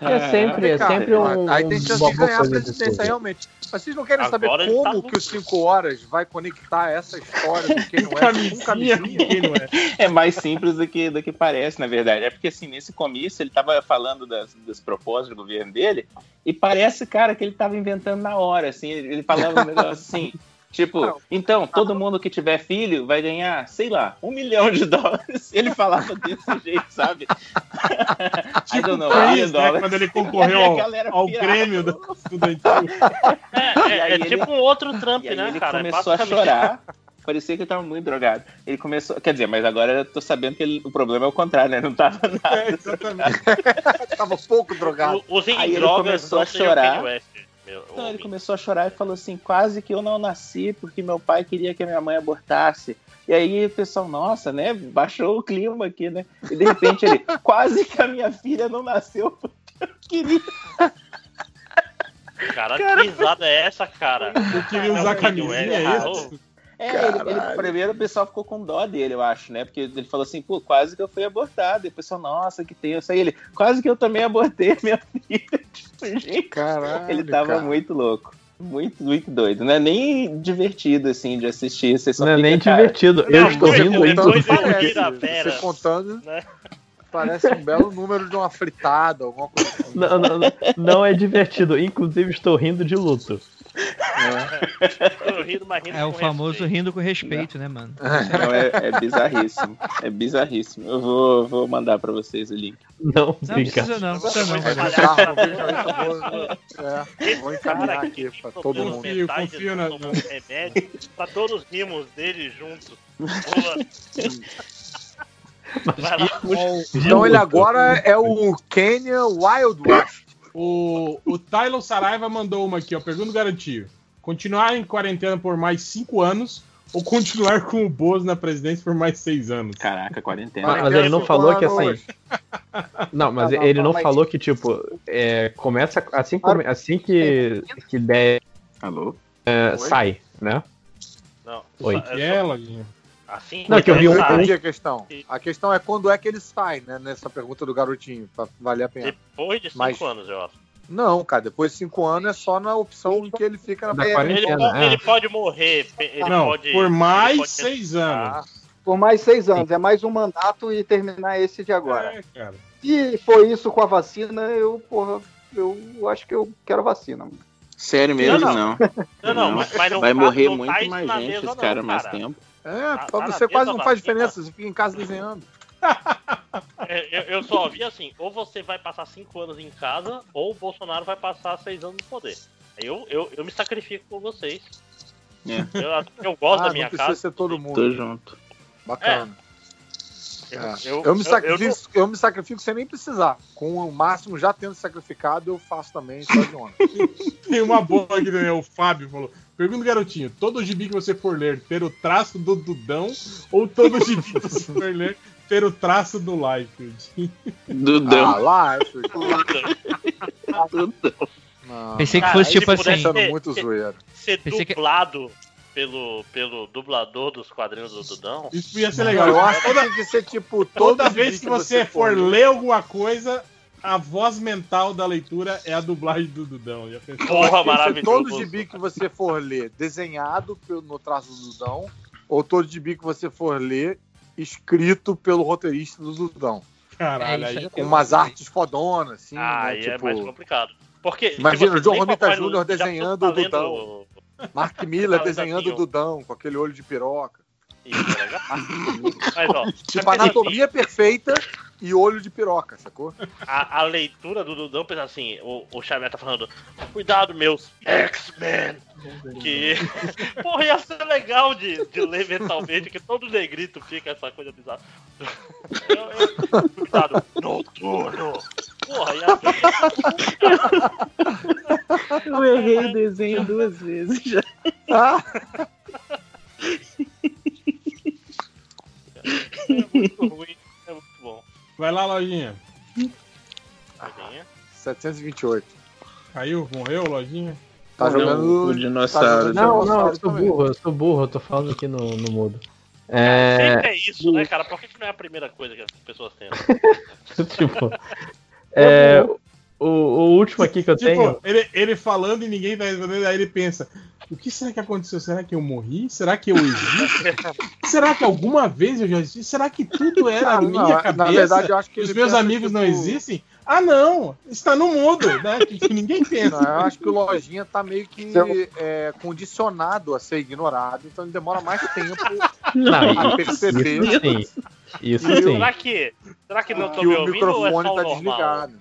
É sempre, é sempre um. Aí tem chance de ganhar a de presidência, realmente. Mas vocês não querem saber Agora ele como tá que o 5 horas vai conectar essa história do Kanye West com Camisinha, quem não é? É mais simples do que, do que parece, na verdade. É porque, assim, nesse comício, ele tava falando das, dos propósitos do governo dele, e parece, cara, que ele tava inventando na hora, assim. Ele ele falava um negócio assim. Tipo, então, todo mundo que tiver filho vai ganhar, sei lá, um milhão de [LAUGHS] dólares. Ele falava desse jeito, sabe? Foi million isso, né, dollars. quando ele [LAUGHS] concorreu a ao, ao. Grêmio do estudantil. [LAUGHS] É, é, é ele- tipo um outro Trump, E aí né, ele cara? É começou a basicamente- chorar. Parecia que ele tava muito drogado. Ele começou. Quer dizer, mas agora eu tô sabendo que ele- o problema é o contrário, né? Não tava nada. É, exatamente. Tava pouco drogado. O- Usem Aí ele começou não a chorar. Então ele começou a chorar e falou assim: quase que eu não nasci porque meu pai queria que a minha mãe abortasse. E aí o pessoal, nossa, né? Baixou o clima aqui, né? E de repente ele, [LAUGHS] quase que a minha filha não nasceu porque eu queria. Caralho, que risada é essa, cara? Eu queria usar camisinha, é isso? É, ele, ele- primeiro o pessoal ficou com dó dele, eu acho, né? Porque ele falou assim, pô, quase que eu fui abortado. E o pessoal, nossa, que tenso. Aí ele, quase que eu também abortei a minha filha. Tipo, gente, Caralho, ele tava cara. muito louco. Muito, muito doido. Não é nem divertido, assim, de assistir. Você só Não é nem cara, divertido. Eu Não, estou muito, rindo muito. ele Parece, vira a pera, você contando, né? parece um belo número de uma fritada, alguma coisa assim. Não, não, não, não é divertido. Inclusive, estou rindo de luto. [LAUGHS] Eu rindo, mas rindo É o famoso respeito. rindo com respeito, né, mano? Não, é, é bizarríssimo. É bizarríssimo. Eu vou, vou mandar pra vocês o link. Não, Não precisa não, precisa não. É veja aí, eu vou- é, vou encaminhar Cara, aqui pra todo mundo. Confio, confio na- remédio pra todos rimos dele juntos. Então ele agora é o Kenya Wild West. O, o Tylon Saraiva mandou uma aqui, ó. Pergunta garantido. Continuar em quarentena por mais cinco anos ou continuar com o Bozo na presidência por mais seis anos? Caraca, quarentena. Mas, mas ele não falou que assim. Hoje. Não, mas Não, não, ele não, não mas- falou que, tipo, é, começa. Assim, come- assim que, que der, Alô? é, sai, né? Não, Oi. é é, só- Lojinha? Assim Não, que eu vi um- a questão. A questão é quando é que ele sai, né? Nessa pergunta do garotinho, pra valer a pena. Depois de cinco Mas- anos, eu acho. Não, cara, depois de cinco anos é só na opção em que ele fica na Da Ele, quarentena, pode, é. ele pode morrer. Ele Não, pode, por ele mais pode seis ressuscitar. anos. Por mais seis anos. É mais um mandato e terminar esse de agora. É, cara. Se for isso com a vacina, eu, porra, eu acho que eu quero vacina. Sério mesmo, Não, não. não. Não, não, mas- mas não Vai tá- morrer não muito tá isso mais gente, mesa esse não, cara, mais tempo. É, Tá- pra tá você quase não faz vacina. diferença, você fica em casa desenhando. É, Eu, eu só vi assim, ou você vai passar cinco anos em casa, ou o Bolsonaro vai passar seis anos no poder. Eu, eu, eu me sacrifico por vocês. É. Eu, eu gosto Ah, da não minha precisa casa. ser todo mundo. Tô junto. Bacana. Eu- É. eu- Eu, me eu- sacrifico, eu, me sacrifico sem nem precisar. Com o máximo já tendo sacrificado, eu faço também, só de onda. [LAUGHS] Tem uma boa aqui também, o Fábio falou. Pergunta, garotinho, todo gibi que você for ler, ter o traço do Dudão ou todo gibi que você [LAUGHS] for ler, ter o traço do Liefeld? Dudão. Ah, é [LAUGHS] Dudão. Não, Pensei que fosse tipo assim- ser muito zoeiro. Ser Pensei que- dublado pelo, pelo dublador dos quadrinhos do Dudão. Isso ia ser legal. Eu acho que tem que ser tipo Toda vez gibi que você for ler alguma coisa, a voz mental da leitura é a dublagem do Dudão. Já? Porra, que ser Todo gibi que você for ler desenhado pelo, no traço do Dudão, ou todo gibi que você for ler escrito pelo roteirista do Dudão. Caralho, É aí Com umas artes fodonas, assim. Ah, né, aí é tipo- mais complicado. Porque, Imagina tipo, o John Romita Jr. Já desenhando tá o lendo- Dudão. Mark Miller [LAUGHS] Ah, desenhando o. Dudão, com aquele olho de piroca. Isso, é legal. Mas, ó, [LAUGHS] Tipo, anatomia perfeita e olho de piroca, sacou? a, a leitura do Dudão pensa assim, o, o Xavier tá falando, cuidado, meus X-Men. Que. [LAUGHS] Porra, ia ser legal de, de ler mentalmente, que todo negrito fica essa coisa bizarra. Eu- eu- Cuidado, noturno. Porra, ia Eu errei o desenho duas vezes já. [LAUGHS] É muito ruim, é muito bom. Vai lá, lojinha. Lojinha. 728. Caiu? Morreu, lojinha? Tá jogando. o dinossauro. Tá Não, jogando não, eu sou burro, eu sou burro, eu tô falando aqui no, no mudo. Sempre É. é isso, né, cara? Por que, que não é a primeira coisa que as pessoas têm? [LAUGHS] tipo. É, o, o último aqui que eu [LAUGHS] Tipo, tenho. ele, ele falando e ninguém tá respondendo, aí ele pensa: o que será que aconteceu? Será que eu morri? Será que eu existo? [LAUGHS] será que alguma vez eu já existi? Será que tudo era Cara, a minha não, na cabeça? verdade, eu acho que os meus amigos não tipo- existem? Ah, não! Está no mundo, né? Tipo, ninguém pensa. Não, eu acho que o Lojinha tá meio que é, condicionado a ser ignorado, então ele demora mais tempo Não, a perceber isso. Isso E o- sim. Será que, será que não tô que me o ouvindo ou é microfone só o tá desligado.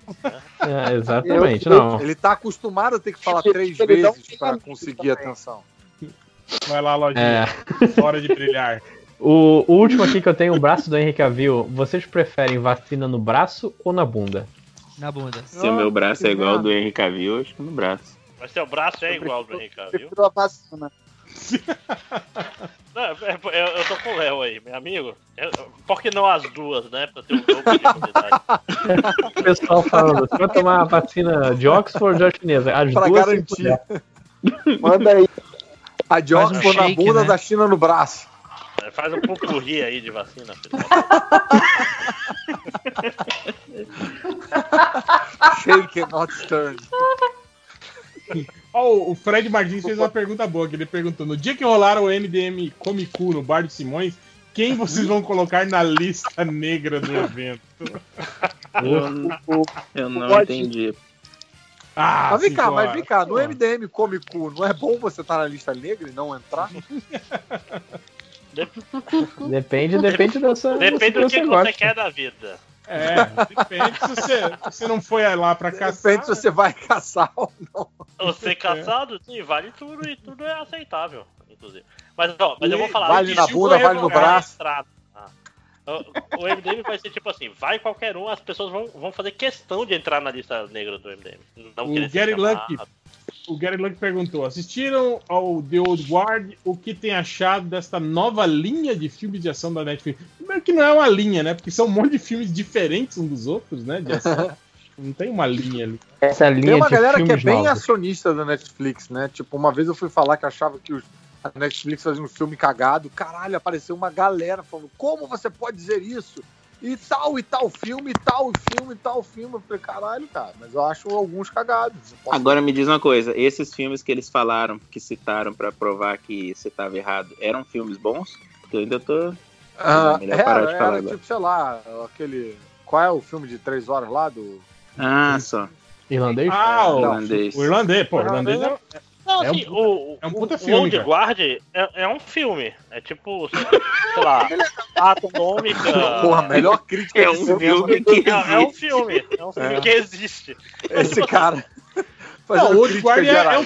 É, [LAUGHS] exatamente, Eu- não. Ele tá acostumado a ter que falar três um vezes pra conseguir atenção. Vai lá, lojinha. [LAUGHS] Hora de brilhar. O, o último aqui que eu tenho, o braço do Henrique Cavill. Vocês preferem vacina no braço ou na bunda? Na bunda. Se o meu braço é igual ao do Henrique Cavill, acho que no braço. Mas seu braço é igual ao do Henrique Cavill. Prefiro a vacina. [LAUGHS] Não, é- eu, eu tô com o Léo aí, meu amigo. Eu- por que não as duas, né? Pra ter um jogo de imunidade. [LAUGHS] O pessoal falando, você vai tomar a vacina de Oxford ou a chinesa? As Pra duas garantir. [LAUGHS] Manda aí. A de Faz um Oxford na shake, bunda né? da China no braço. É, Faz um pupurri aí de vacina, filho. Shake not stirred. Ó, o Fred Martins fez uma pergunta boa, que ele perguntou: no dia que rolar o MDM Comic Con no Bar de Simões, quem vocês vão colocar na lista negra do evento? [LAUGHS] Eu, eu não Pode- entendi. Ah, mas vem cá, mas vem cá, no MDM Comic Con, não é bom você estar na lista negra e não entrar? [LAUGHS] [LAUGHS] Depende, depende dessa. Depende do que, que você quer da vida. É, depende se você, se você não foi lá pra caçar. Depende se você vai caçar ou não. Você casado, sim, vale tudo e tudo é aceitável, inclusive. Mas, ó, mas eu vou falar. Vale na bunda, foi vale no braço. Ah. O- MDM vai ser tipo assim, vai qualquer um, as pessoas vão, vão fazer questão de entrar na lista negra do MDM. Não O Gary chamado. Luck, o Gary Luck perguntou: assistiram ao The Old Guard? O que tem achado desta nova linha de filmes de ação da Netflix? Primeiro que não é uma linha, né? Porque são um monte de filmes diferentes uns dos outros, né? De ação. [LAUGHS] não tem uma linha ali. Essa linha Tem uma de galera que é bem novos. acionista da Netflix, né? Tipo, uma vez eu fui falar que achava que os- a Netflix fazia um filme cagado. Caralho, apareceu uma galera falando: como você pode dizer isso? E tal, e tal filme, e tal filme, e tal filme. Eu falei, caralho, cara, mas eu acho alguns cagados. Agora me diz uma coisa, esses filmes que eles falaram, que citaram pra provar que você tava errado, eram filmes bons? Porque eu ainda tô. Ah, melhor era, parar de falar era agora. tipo, sei lá, aquele. Qual é o filme de três horas lá do. Ah, só. Irlandês? Ah, o Irlandês. o irlandês, pô, o irlandês é, Não, É assim, um- o, é um o- puta o filme, Old cara. Guard é, é um filme. É tipo, sei lá, [LAUGHS] Atômica. Porra, melhor crítica É um filme que É, é um filme. É um filme É. que existe. Esse cara. [LAUGHS] Não, fazendo o Old Guard é, é um,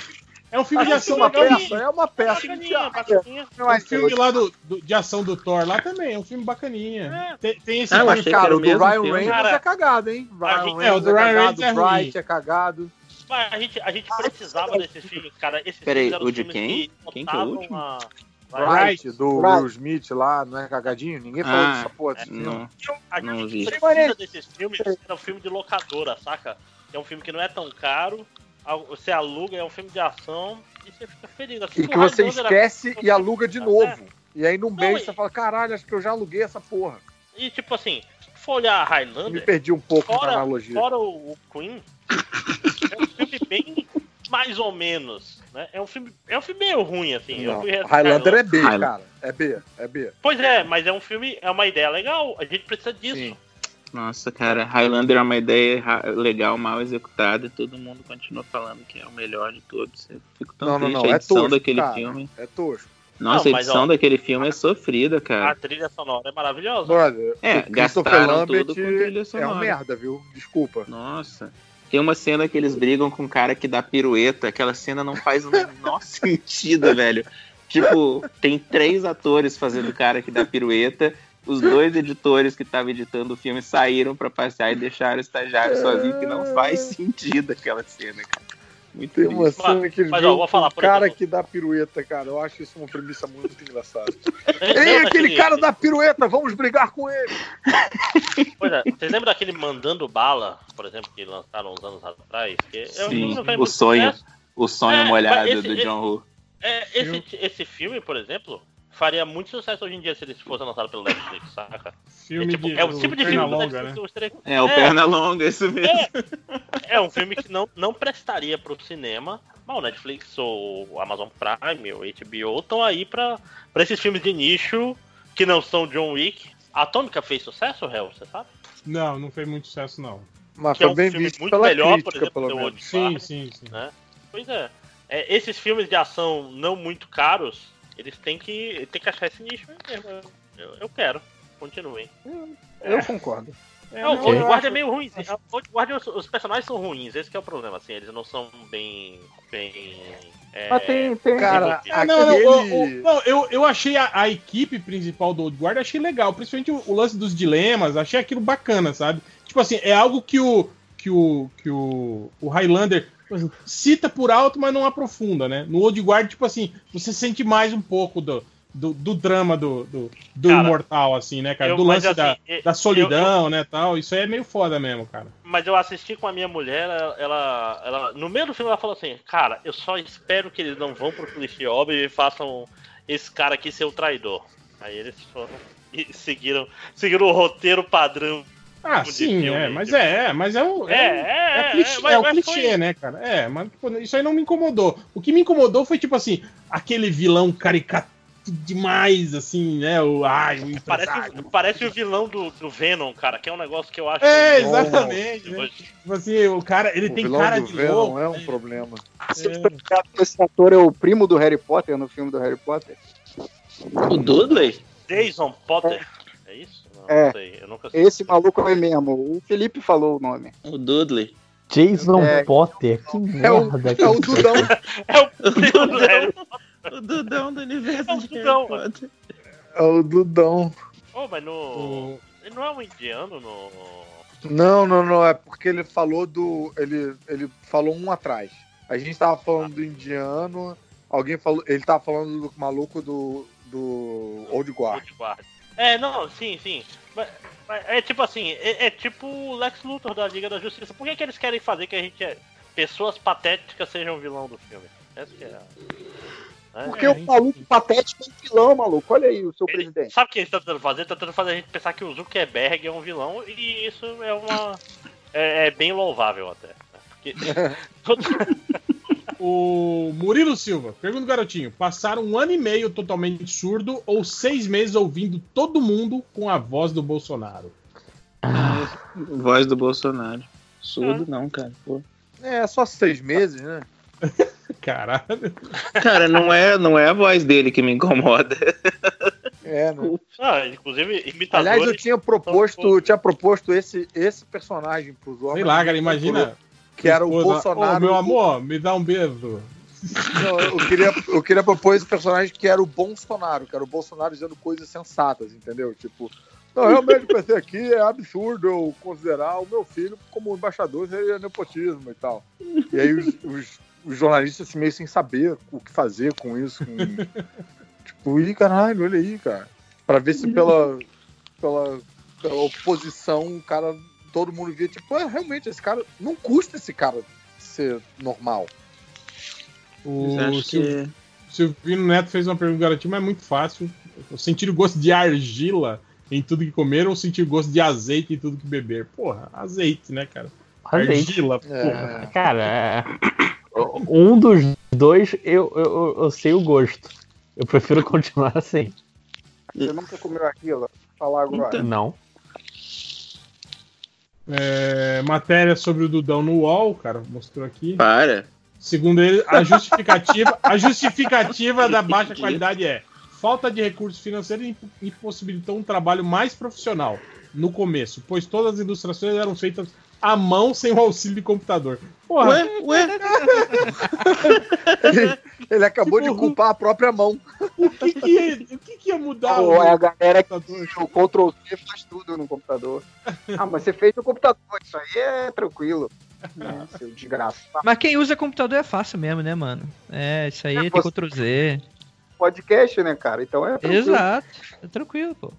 é um filme de Ah, ação é uma peça, é uma peça Bacaninha, bacaninha. Não, O é filme lá do, do- de ação do Thor lá também, é um filme bacaninha. Tem, tem esse Ah, filme, Cara, o o do Ryan. Reynolds é cagado, hein? a Ryan É, o do é Ryan Reynolds é o é cagado. Mas a gente, a gente precisava desses filmes, cara. Esses Peraí, o de quem? que Quem que é o último? a- Bright, do Bright. Will Smith lá, não é cagadinho? Ninguém falou Ah, dessa porra desse filme. Não, A não gente vi. precisa desses filmes, é um filme de locadora, saca? É um filme que não é tão caro, você aluga, é um filme de ação e você fica feliz. Assim, E o que você Highlander era- esquece e aluga de É. novo. E aí num Não, mês e- você fala, caralho, acho que eu já aluguei essa porra. E tipo assim, se for olhar Me Highlander, perdi um pouco na fora, analogia. fora o, o Queen, é filme bem mais ou menos, né? É um filme, é um filme meio ruim, assim. Eu Não, fui Highlander é B, Highlander. cara. É B, é B. Pois é, mas é um filme, é uma ideia legal, a gente precisa disso. Sim. Nossa, cara, Highlander é uma ideia legal, mal executada, e todo mundo continua falando que é o melhor de todos. Eu fico tão Não, não, triste, não, a é edição tosco, daquele cara. filme. É tosco. Nossa, Não, a mas, edição ó, daquele filme é sofrida, A cara. trilha sonora é maravilhosa. Brother, É, gastaram Lambert tudo com trilha é sonora. uma merda, viu? Desculpa. Nossa. Tem uma cena que eles brigam com um cara que dá pirueta. Aquela cena não faz o menor [LAUGHS] sentido, velho. Tipo, tem três atores fazendo o cara que dá pirueta. Os dois editores que estavam editando o filme saíram pra passear e deixaram o estagiário sozinho, que não faz sentido aquela cena, cara. Muito que eles mas, ó, vou falar, o cara exemplo. que dá pirueta, cara. Eu acho isso uma premissa muito engraçada. Ei, aquele daquele- cara dá pirueta, vamos brigar com ele. Pois é, vocês lembram daquele Mandando Bala, por exemplo, que lançaram uns anos atrás? Que é um Sim, o sonho, sucesso. o sonho É, molhado mas esse- do John Woo. É, esse, esse filme, por exemplo, faria muito sucesso hoje em dia se ele fosse lançado pelo Netflix, saca? Filme é, tipo, de- é o tipo de perna filme do longa, Netflix né? gostaria- É, o perna longa, isso mesmo. É um filme que não, não prestaria pro cinema, mas o Netflix ou o Amazon Prime ou HBO estão aí pra, pra esses filmes de nicho que não são John Wick. A Atômica fez sucesso, Hel, você sabe? Não, não fez muito sucesso, não. Mas Que é foi um bem filme visto muito pela melhor, por crítica, exemplo, pelo menos. Sim, sim, sim. né? Pois é. É, Esses filmes de ação não muito caros, eles têm que, têm que achar esse nicho mesmo. Eu, eu quero. Continuem. Eu concordo. É, o não, Old eu Guard é meio ruim. O Old Guard, os, personagens são ruins, esse que é o problema, assim, eles não são bem. bem. É, Mas tem, tem. Cara. Ah, não, não, Aquele- o- o- não, eu, eu achei a, a equipe principal do Old Guard, achei legal, principalmente o, o lance dos dilemas, achei aquilo bacana, sabe? Tipo assim, é algo que o que o que o, o Highlander cita por alto, mas não aprofunda, né? No Old Guard, tipo assim, você sente mais um pouco do, do, do drama do, do, do Cara, imortal, assim, né, cara? eu- do lance da, assim, eu- da solidão, né, tal. Isso aí é meio foda mesmo, cara. Mas eu assisti com a minha mulher, ela, ela, no meio do filme ela falou assim, cara, eu só espero que eles não vão pro clichê óbvio e façam esse cara aqui ser o traidor. Aí eles foram [LAUGHS] e seguiram, seguiram o roteiro padrão. Ah, de sim, filme, é, mas tipo. é, é, mas é o, É, é, o- é, é, clichê, é, mas- é o mas clichê, foi- né, cara? É, mas tipo, isso aí não me incomodou. O que me incomodou foi, tipo assim, aquele vilão caricato demais, assim, né? O, ai, o Parece, parece o vilão do, do Venom, cara, que é um negócio que eu acho. É, exatamente, né? Tipo assim, o cara, ele o tem vilão cara do de Venom louco. é um problema. Esse ator é o primo do Harry Potter no filme do Harry Potter? O Dudley? Jason Potter. É? Não, É. sei, eu nunca sei. Esse maluco aí mesmo. O Felipe falou o nome. O Dudley. Jason É. Potter, que É o, merda. é o Dudão. [LAUGHS] É o primo do Harry O Dudão do universo É o de Dudão. Harry Potter. É o Dudão. Oh, mas no. O- Ele não é um indiano no. Não, não, não. É porque ele falou do. Ele, ele falou um atrás. A gente tava falando do indiano. Alguém falou. Ele tava falando do maluco do. do Old Guard. Old Guard. É, não, sim, sim. Mas, mas é tipo assim, é, é tipo o Lex Luthor da Liga da Justiça. Por que, que eles querem fazer que a gente. é- pessoas patéticas sejam vilão do filme? Essa que é a, Porque o maluco patético é um vilão, maluco. Olha aí o seu Ele- presidente. Sabe o que ele tá tentando fazer? Tá tentando fazer a gente pensar que o Zuckerberg é um vilão e isso é uma. É, é bem louvável até. né? Porque [LAUGHS] [LAUGHS] O Murilo Silva, pergunta garotinho: passaram um ano e meio totalmente surdo ou seis meses ouvindo todo mundo com a voz do Bolsonaro? Voz do Bolsonaro. Surdo não, cara. Pô. É, só seis meses, né? [LAUGHS] Caralho. Cara, não é, não é a voz dele que me incomoda. É, né? Ah, inclusive, imitadores. Aliás, eu tinha proposto, eu tinha proposto esse, esse personagem pros homens. Sei lá, cara, imagina. Que era o Esposa, Bolsonaro. Ô, meu amor, me dá um beijo. Não, eu, queria, eu queria propor esse personagem que era o Bolsonaro, que era o Bolsonaro dizendo coisas sensatas, entendeu? Tipo, não, realmente pensei aqui, é absurdo eu considerar o meu filho como embaixador, seria nepotismo e tal. E aí os, os- os jornalistas assim, meio sem saber o que fazer com isso. com- tipo, ih, caralho, olha aí, cara. Pra ver se pela, pela, pela oposição o cara, todo mundo via, tipo, é, realmente, esse cara, não custa esse cara ser normal. O Acho Sil- Silvino Neto fez uma pergunta garotinho, mas é muito fácil. Sentir o gosto de argila em tudo que comer ou sentir o gosto de azeite em tudo que beber? Porra, azeite, né, cara? Azeite. Argila, porra. Cara, é- um dos dois eu, eu, eu sei o gosto. Eu prefiro [LAUGHS] continuar assim. Você nunca comeu aquilo? Falar agora. Não. É, matéria sobre o Dudão no UOL, cara, mostrou aqui. Para. Segundo ele, a justificativa, a justificativa da baixa qualidade é falta de recursos financeiros imp- impossibilitou um trabalho mais profissional no começo, pois todas as ilustrações eram feitas à mão sem o auxílio de computador. Porra, Ué, ué. [LAUGHS] ele, acabou de culpar a própria mão. o que que ia, o que que ia mudar? Pô, é a galera que o Ctrl C faz tudo no computador. [LAUGHS] Ah, mas você fez no computador, isso aí é tranquilo. Né, seu desgraça. Mas quem usa computador é fácil mesmo, né, mano? É, isso aí É, tem Ctrl Z. Podcast, né, cara? Então é tranquilo. Exato. É tranquilo, pô.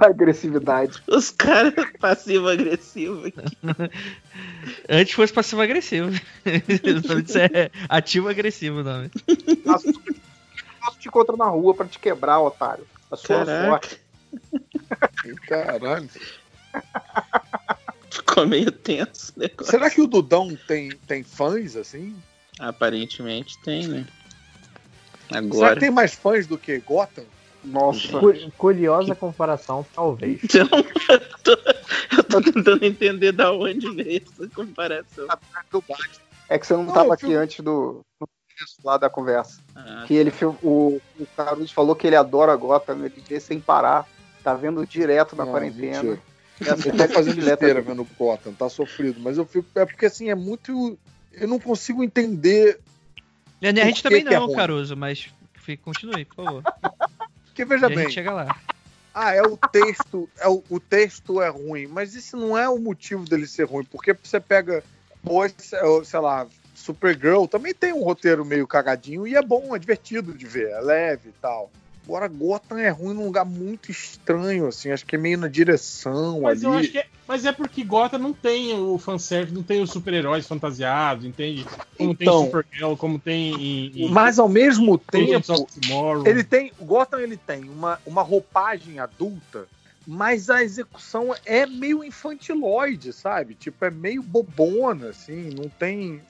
Agressividade. Os caras passivo-agressivo aqui. [LAUGHS] Antes fosse passivo-agressivo. o nome disso é ativo-agressivo o nome. posso te encontrar na rua pra te quebrar, otário. A sua Caraca. sorte. Caralho. Ficou meio tenso. o negócio. Será que o Dudão tem, tem fãs, assim? Aparentemente tem, né? Será Agora. que tem mais fãs do que Gotham? Nossa. Cu- Curiosa comparação, talvez. Então, [LAUGHS] eu tô, eu tô tentando entender da onde veio essa comparação. É que você não Não, tava eu aqui antes do, lá da conversa. Ah, Que ele fil- o, o Caruso falou que ele adora Gotham, ele vê sem parar. Tá vendo direto na Não, quarentena. mentira. É assim, Ele tá fazendo direto. besteira vendo Gotham, tá sofrido. Mas eu fico. É porque assim, é muito. Eu não consigo entender. E a gente que também que é não, ruim? Caruso, mas continue, por favor. [LAUGHS] Porque veja bem. chega lá. Ah, é o texto, é o, o texto é ruim, mas isso não é o motivo dele ser ruim, porque você pega, pois, sei lá, Supergirl também tem um roteiro meio cagadinho e é bom, é divertido de ver, é leve e tal. Agora Gotham é ruim num lugar muito estranho, assim, acho que é meio na direção Mas eu ali. acho que é, mas é porque Gotham não tem o fanservice, não tem os super-heróis fantasiados, entende? Como tem Então. Supergirl, como tem em, em Mas ao mesmo tempo, ele tem, Gotham ele tem uma, uma roupagem adulta, mas a execução é meio infantiloide, sabe? Tipo, é meio bobona, assim, não tem...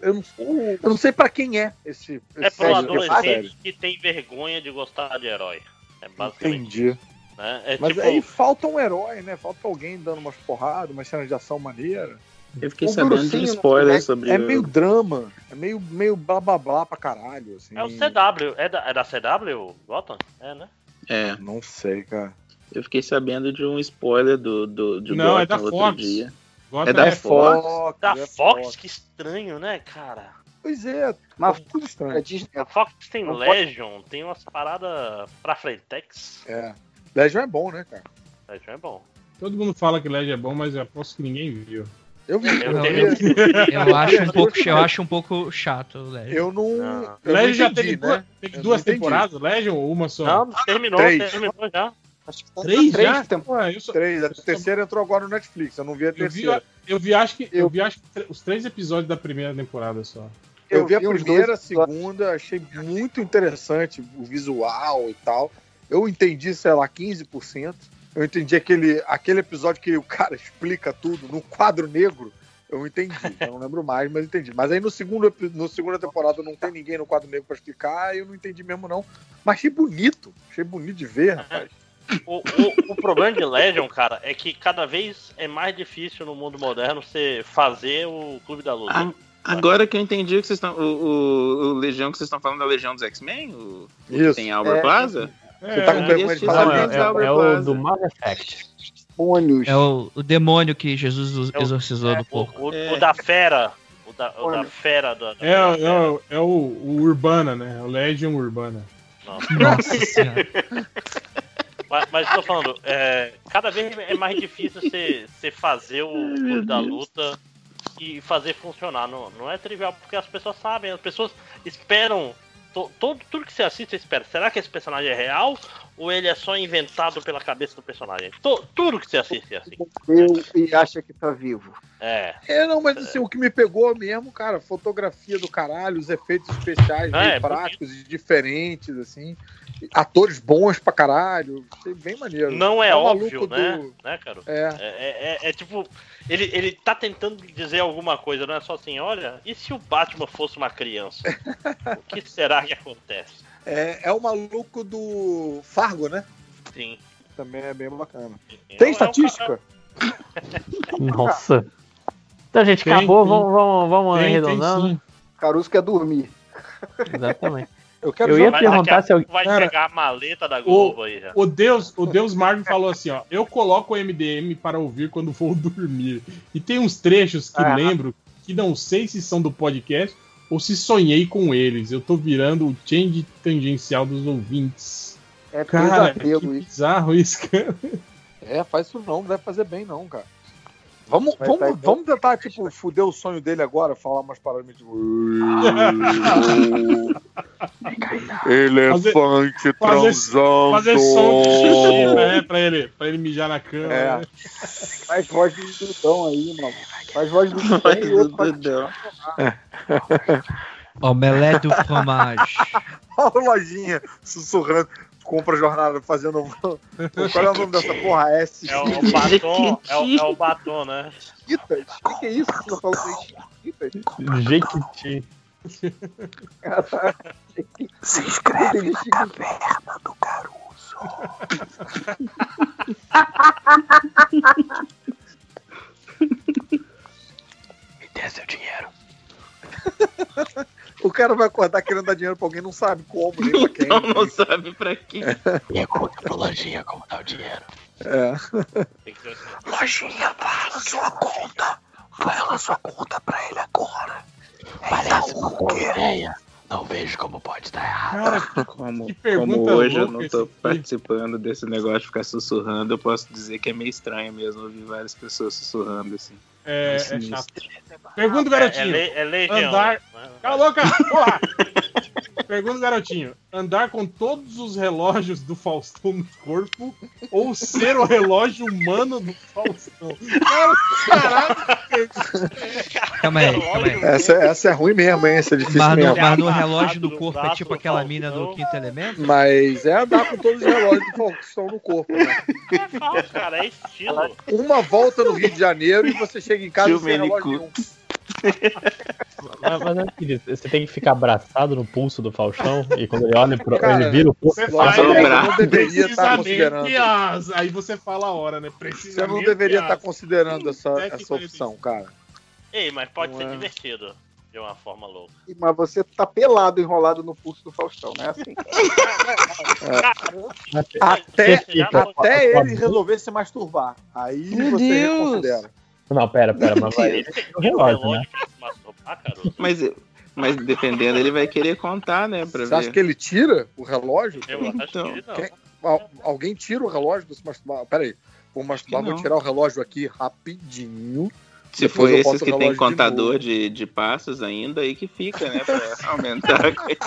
Eu não, eu não sei pra quem é esse... É esse pro essa adolescente que tem vergonha de gostar de herói. É basicamente. Entendi. Né? É Mas tipo, aí falta um herói, né? Falta alguém dando umas porradas, umas cenas de ação maneira. Eu fiquei O sabendo de um spoiler é, sobre É meio drama, é meio, meio blá blá blá pra caralho, assim. é o CW. É da, é da CW, Gotham? É, né? É. Não sei, cara. Eu fiquei sabendo de um spoiler do, do, de Não, é Gotham da outro Fox. dia. Gotham é da é Fox? Da é Fox, que estranho, né, cara? Pois é, Mas tudo estranho. a Disney- A Fox tem Não pode- Legion, tem umas paradas pra Frentex. É. Legion é bom, né, cara? Legion é bom. Todo mundo fala que Legend é bom, mas eu aposto que ninguém viu. Eu vi. Eu Eu, tenho- vi. Eu acho um pouco, eu acho um pouco chato o Legend. eu não. Não. Eu Legend não já entendi, teve, né? duas, teve Eu duas não entendi. temporadas, Legend ou uma só? Não, terminou, Três. terminou já. Acho que tá Três três já? temporadas. Ué, eu, só- Três. A terceira entrou agora no Netflix. Eu não vi a eu vi, terceira. eu vi acho que, eu Eu- vi acho que os três episódios da primeira temporada só. Eu, vi a vi uns primeira, a segunda, achei muito interessante o visual e tal. Eu entendi, sei lá, 15%. Eu entendi aquele, aquele episódio que o cara [LAUGHS] explica tudo no quadro negro. Eu entendi, eu não lembro mais, mas entendi. Mas aí no segundo, no segunda temporada não tem ninguém no quadro negro pra explicar, eu não entendi mesmo não. Mas achei bonito, achei bonito de ver, rapaz. O, o, o problema de Legion, cara, é que cada vez é mais difícil no mundo moderno você fazer o Clube da Luta. Ah, Agora que eu entendi o que vocês estão. O, o- o Legião que vocês estão falando da Legião dos X-Men? O, Isso. tem Albert É. Plaza? Você tá com vergonha de falar de Albert É o do Mass Effect. É o, o demônio que Jesus exorcizou do O, porco. o- o da fera. O da, o da fera da. da É, é, o- é o, o Urbana, né? O Legion Urbana. Nossa senhora. [LAUGHS] Mas, mas tô falando, é, cada vez é mais difícil você, fazer o clube da luta e fazer funcionar. Não, não é trivial, porque as pessoas sabem, as pessoas esperam. to- todo, tudo que você assiste, você espera. Será que esse personagem é real? Ou ele é só inventado pela cabeça do personagem? Tudo que você assiste é assim. Eu, e acha que tá vivo. É. É, não, mas assim, o que me pegou mesmo, cara, fotografia do caralho, os efeitos especiais É, meio é práticos e diferentes, assim. Atores bons pra caralho. Achei bem maneiro. Não é o óbvio, né? do- Né, cara? É. É, é- é tipo, ele, ele tá tentando dizer alguma coisa, não é só assim, olha, e se o Batman fosse uma criança? [LAUGHS] o que será que acontece? É, é o maluco do Fargo, né? Sim. Também é bem bacana. Então, Tem é um estatística? [LAUGHS] Nossa. Então, gente, Tem, acabou. tem. Vamos, vamos, vamos Tem, tem arredondando. sim. Caruso quer dormir. Exatamente. Eu quero Eu ia perguntar se pouco Vai Cara, chegar a maleta da Globo aí já. O Deus, o Deus Marvel falou assim, ó, eu coloco o MDM para ouvir quando vou [LAUGHS] dormir. E tem uns trechos que Ah. lembro que não sei se são do podcast ou se sonhei com eles. Eu tô virando o change tangencial dos ouvintes. É Cara, que isso. bizarro isso, cara. É, faz isso não, não deve fazer bem não, cara. Vamos, vamos, tá vamos tentar, tipo, fuder o sonho dele agora, falar umas paradas meio tipo. [LAUGHS] Elefante Fazer- transando. Fazer som de xixi, né? Pra ele, pra ele mijar na cama. É. né? Faz voz do Dudão aí, mano. Faz voz do Dudão e outro faz Omelete do fromage. [LAUGHS] Olha a lojinha sussurrando. Compra jornada fazendo. [LAUGHS] Qual é o nome dessa porra? S. É o, é o batom, é o, é o batom, né? Chiquitas? O que, que é isso? Você falou de Chiquitas? Jequiti. Se inscreve na caverna do Me dê seu dinheiro. [LAUGHS] o cara vai acordar querendo dar dinheiro pra alguém, não sabe como, nem pra quem. Não, não sabe pra quem. Pergunta pro Lojinha como dá o dinheiro. É. Lojinha, fala sua conta. Fala sua conta pra ele agora. Parece uma boa ideia. Não vejo como pode dar errado. [LAUGHS] Como, Que pergunta como hoje eu não tô participando desse negócio de ficar sussurrando, eu posso dizer que é meio estranho mesmo ouvir várias pessoas sussurrando assim. É, é chato. Pergunta, É, é, garotinho. le- é legião. Andar. né? Cala a boca! Porra! [LAUGHS] Pergunta, garotinho. Andar com todos os relógios do Faustão no corpo ou ser o relógio humano do Faustão? Cara, caralho! Calma aí, calma aí. Essa, essa é ruim mesmo, hein? Essa é difícil Mas no, mesmo. mas no relógio do corpo é tipo aquela mina do quinto elemento? Mas é andar com todos os relógios do Faustão no corpo, né? É falso, cara, é estilo. Uma volta no Rio de Janeiro e você chega em casa Tio sem relógio nenhum. Mas, mas é seguinte, você tem que ficar abraçado no pulso do Faustão e quando ele olha pro. Cara, ele vira o corpo. Você você não deveria estar precisamente considerando. as- Aí você fala a hora, né? Você Precisamente não deveria estar as. considerando essa, e essa quarenta e opção, cara. Ei, mas pode Não ser é. divertido. De uma forma louca. Mas você tá pelado enrolado no pulso do Faustão, não é assim? Até, fica- até ele resolver se masturbar. Aí Meu você Deus. reconsidera. Não, pera, pera, mas vai. [LAUGHS] Ele tem um relógio, né? Mas, mas dependendo, ele vai querer contar, né? Pra Você ver. acha que ele tira o relógio? Eu acho Então, que não. Quem- Al- alguém tira o relógio do se masturbar? Pera aí. Vou masturbar, que vou não. tirar o relógio aqui rapidinho. Se for esses que tem relógio de contador de, de passos ainda, aí que fica, né? Pra [LAUGHS] aumentar a quantidade.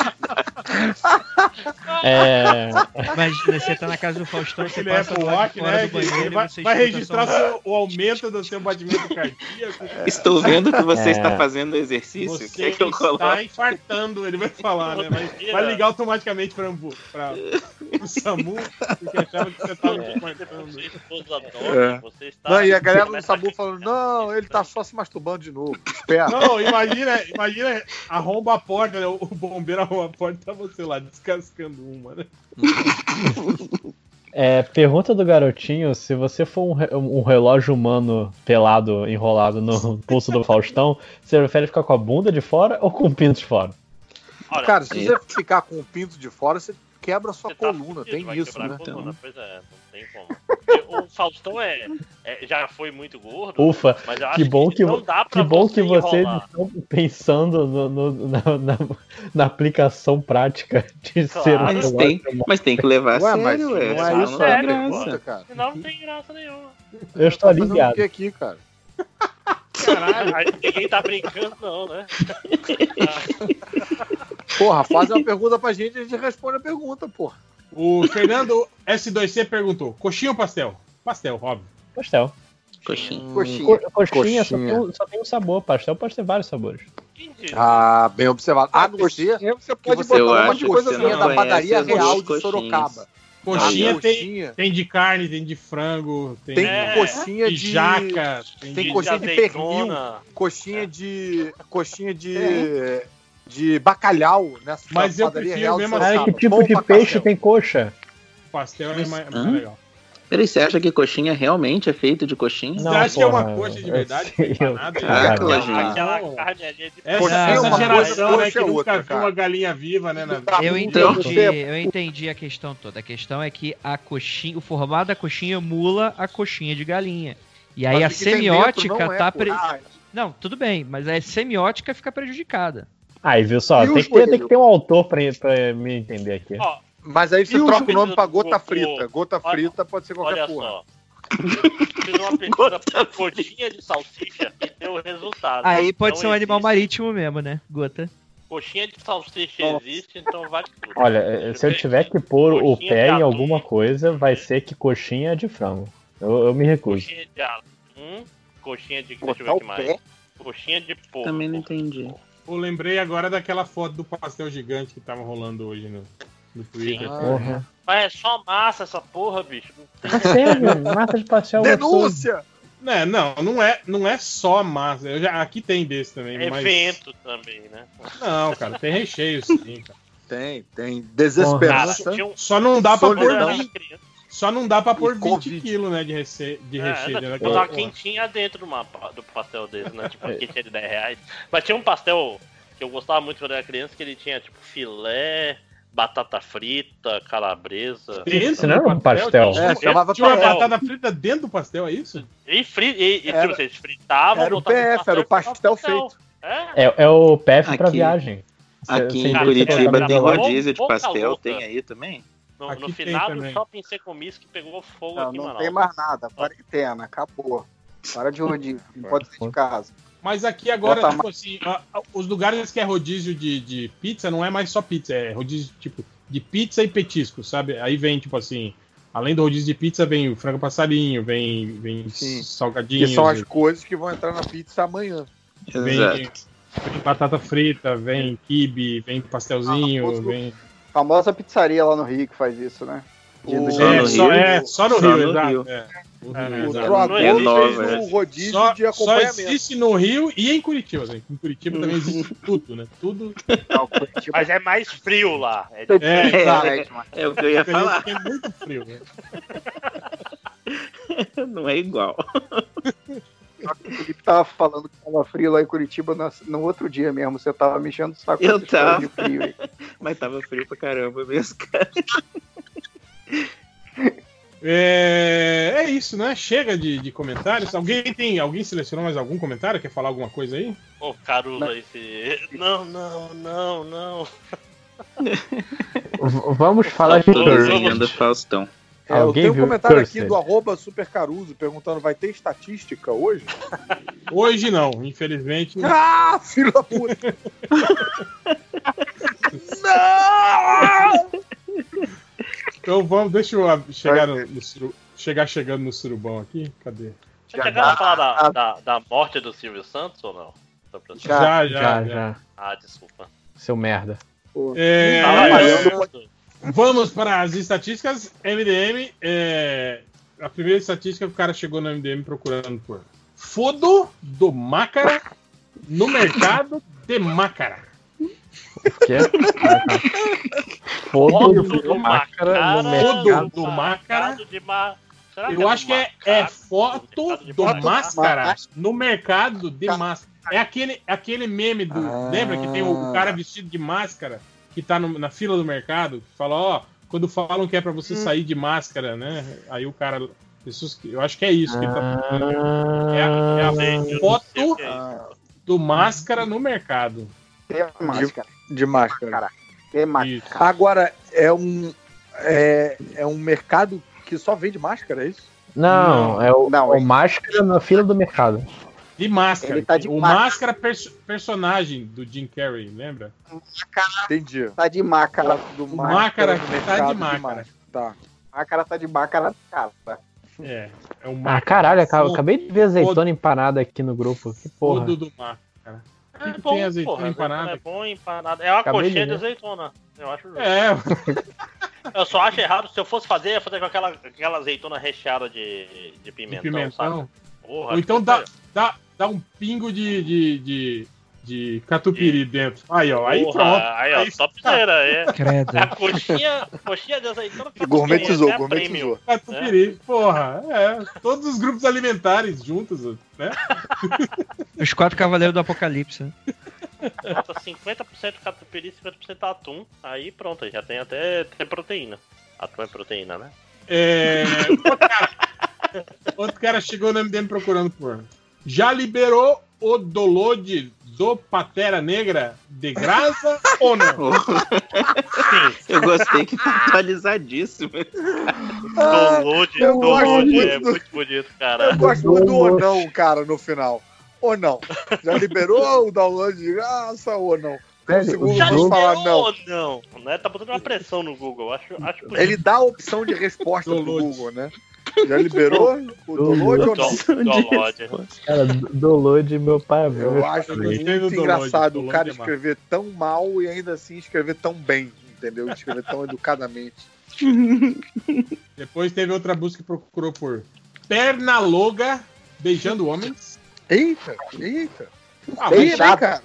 [LAUGHS] É. Imagina, você tá na casa do Faustão, você Ele passa é de fora né? do banheiro e vai, você vai registrar seu- o aumento do seu batimento cardíaco. [LAUGHS] Estou vendo que você É. está fazendo exercício. Você Quer que eu está coloque? infartando, ele vai falar, né? Vai, vai ligar automaticamente para o SAMU, porque achava que você estava É. infartando. É. Você está. Não, e a galera do Sabu falando, não, ele tá só se masturbando de novo. Espera. Não, imagina, imagina, arromba a porta, né? O bombeiro arromba a porta e tá você lá descascando uma, né? É, pergunta do garotinho: se você for um, re- um relógio humano pelado, enrolado no pulso do Faustão, você prefere ficar com a bunda de fora ou com o pinto de fora? Cara, se você ficar com o pinto de fora, você quebra a sua coluna. fudido, Tem isso, né? coluna, é, não tem como. O Faustão é, é- já foi muito gordo. Ufa, mas eu acho que bom que, não dá pra que, bom você que vocês estão pensando no- no- na, na- na aplicação prática de ser um Mas tem, humano. mas tem que levar a Ué, mas sério, não ué. é senão isso não a tem pergunta, graça. cara. Senão não tem graça nenhuma. Eu estou Tá fazendo o ligado. que aqui, cara? Caralho, ninguém tá brincando, não, né? Porra, faz uma pergunta pra gente e a gente responde a pergunta, porra. O Fernando S2C perguntou: coxinha ou pastel? Pastel, óbvio. Pastel. Coxinha. Coxinha. Co- Coxinha, Só, Coxinha. tem, um- só tem um sabor. Pastel pode ter vários sabores. Ah, bem observado. A não ser você pode você botar uma acho que coisa assim, não da padaria real de coxinhas. Sorocaba. Coxinha, Ah, tem, coxinha. tem de carne, tem de frango, tem, Tem É, coxinha de de. jaca, tem, tem, coxinha de, pernil, coxinha de. coxinha de. De bacalhau nessa Mas eu padaria prefiro real mesmo. Cara, que tipo Bom de peixe tem coxa? pastel é mais, mais Hã? legal. Peraí, você acha que coxinha realmente é feito de coxinha? Você acha que é uma porra, coxa de eu verdade? sei, eu- Empanada? Caraca, Caralho. Lojinha. Aquela carne ali é de Essa, Coxinha é essa uma coisa, geração né, coxa que é nunca outra, viu uma galinha viva, né? Na vida. Eu entendi, eu entendi a questão toda. A questão é que a coxinha, o formato da coxinha emula a coxinha de galinha. E aí Mas a semiótica dentro não é, tá. Pre... Ah, Não, tudo bem, mas a semiótica fica prejudicada. Aí, viu só? Tem que, ter, tem que ter um autor pra, pra me entender aqui. Ó, Mas aí você o troca o nome pra gota frita. Gota Olha- frita pode ser qualquer olha porra. só. Fiz uma pesquisa por coxinha de salsicha e deu o resultado. Aí pode Não ser um animal marítimo mesmo, né? Gota. Coxinha de salsicha existe, então vale tudo. Olha, eh, se eu tiver que pôr o pé em alguma coisa, vai ser que coxinha é de frango. Eu, eu me recuso. Coxinha de atum, coxinha de. Deixa eu Botar ver o que mais. pé? Coxinha de porco. Também não entendi. Eu lembrei agora daquela foto do pastel gigante que tava rolando hoje no, no Twitter. Sim. Porra. Mas é só massa essa porra, bicho. Não tem Sério, massa de pastel. Denúncia! Né, não, não é, não é só massa. Eu já, aqui tem desse também, É mas. evento também, né? Não, cara, tem recheio sim, cara. Tem, tem. Cara, Desesperança. tinha um- Só não dá pra pôr era 20, criança, só não dá pra pôr E 20 Covid. quilos, né, de, rece, de É, recheio. né, né, tipo, porra. quentinha dentro de uma pa- do pastel desse, né? Tipo, que tinha de 10 reais. Mas tinha um pastel que eu gostava muito quando eu era criança, que ele tinha, tipo, filé, batata frita, calabresa. Isso não era do um pastel. Tinha, É, chamava tinha uma pastel. batata frita dentro do pastel, é isso? E, fri e, e Era- tipo, vocês fritavam, Era o PF, era o pastel feito. É, É, é o PF pra Aqui- viagem. Aqui em Curitiba era tem rodízio de pastel, tem aí também? No, Aqui no tem final do também. shopping Secomis que pegou fogo Não, aqui em não Manaus. tem mais nada. Quarentena, acabou. Para de rodízio. Não pode sair de casa. Mas aqui agora, Bota tipo assim, a- a- os lugares que é rodízio de, de pizza não é mais só pizza, é rodízio tipo de pizza e petisco, sabe? Aí vem, tipo assim, além do rodízio de pizza, vem o frango passarinho, vem, vem Sim. Que são as coisas que vão entrar na pizza amanhã. vem, vem batata frita, vem kibe, vem pastelzinho, Ah, outro- vem. Famosa pizzaria lá no Rio que faz isso, né? De- O- Só é, no só, Rio? é, só no Só Rio, no exato. Rio. é. No É, Rio, no O existe, fez né? um rodízio Só, de só acompanhamento. existe no Rio e em Curitiba. Assim. Em Curitiba também existe [LAUGHS] tudo, né? Tudo. Não, Mas é mais frio lá. É É, é, mas- É o que eu ia falar. É muito frio, né? [LAUGHS] Não é igual. [LAUGHS] Só que o Felipe tava falando que tava frio lá em Curitiba no, no outro dia mesmo. Você tava mexendo o saco com Eu tava. de frio aí. [LAUGHS] Mas tava frio pra caramba mesmo, cara. [LAUGHS] É, é isso, né? Chega de, de comentários. Alguém tem. Alguém selecionou mais algum comentário? Quer falar alguma coisa aí? Pô, Caruso esse. Não, não, não, não. Vamos falar de Faustão. É, eu tenho um comentário aqui do arroba Super Caruso perguntando: vai ter estatística hoje? [LAUGHS] Hoje não, infelizmente. [LAUGHS] Ah, filho da puta! [LAUGHS] Então vamos, deixa eu chegar, no, no chegar chegando no surubão aqui. Cadê? Você chegaram a falar da, da, da morte do Silvio Santos ou não? Já, já, já, já. já. Ah, desculpa. Seu merda. É, Tava Vamos para as estatísticas. MDM. é, a primeira estatística que o cara chegou no MDM procurando por Fodo do Mácara no mercado de Mácara. Que? Fodo Foto do Mácara no Fodo mercado. do Mácara. Eu acho que é, é foto do máscara no mercado de máscara. É aquele, aquele meme do. Lembra que tem o cara vestido de máscara que tá no- na fila do mercado? Que fala, ó, quando falam que é pra você sair de máscara, né? Aí o cara. pessoas que- eu acho que é isso que ele tá procurando. É a, é a foto do máscara no mercado. Tem máscara. De máscara. Tem máscara. Agora, é um. É, é um mercado que só vende máscara, é isso? Não, Não. é o, Não, o máscara na fila do mercado. De máscara. Ele tá de o máscara. máscara perso- personagem do Jim Carrey, lembra? Entendi. Tá de máscara. Do O máscara no tá de máscara. Tá. Máscara tá de máscara, cara. É. É o Ah, caralho, eu acabei de ver azeitona empanada aqui no grupo. Que porra. Do máscara. É que bom, tem azeitona porra, empanada? É bom empanada. É uma Acabei de coxinha de, ver. azeitona. Eu acho justo. É, [LAUGHS] Eu só acho errado. Se eu fosse fazer, eu ia fazer com aquela, aquela azeitona recheada de, de de pimentão, pimentão. sabe? Porra, Ou então dá, que- dá, dá um pingo de, de, de, de catupiry dentro. Aí, ó. Aí Porra, pronto. Aí, ó, topzera. É. [LAUGHS] Credo. A coxinha, coxinha de azeitona que Gourmetizou, é gourmetizou. premium, Catupiry, porra. É. Todos os grupos alimentares juntos, né? [LAUGHS] Os quatro cavaleiros do apocalipse. né? Bota 50% catupiry e 50% atum. Aí pronto, já tem até tem proteína. Atum é proteína, né? É, outro, cara, outro cara chegou no MDM procurando por. Já liberou o download do Patera Negra de graça [LAUGHS] ou não? Eu gostei que tá atualizadíssimo. Gosto download é muito bonito, cara. Eu gosto muito do ou não, cara, no final. Ou não. Já liberou o download de graça ou não? No Velho, Já jogo- falar liberou não. ou não? Né? Tá botando uma pressão no Google. Acho, acho bonito. Ele dá a opção de resposta pro Download. Google, né? Já liberou [LAUGHS] o download ou não? Do- download. Cara, download, meu pai viu. Eu acho gostei do muito download, engraçado o cara é escrever tão mal e ainda assim escrever tão bem, entendeu? Escrever tão educadamente. [LAUGHS] Depois teve outra busca que procurou por Pernaloga beijando homens. Eita, eita. Ah, chato. cara.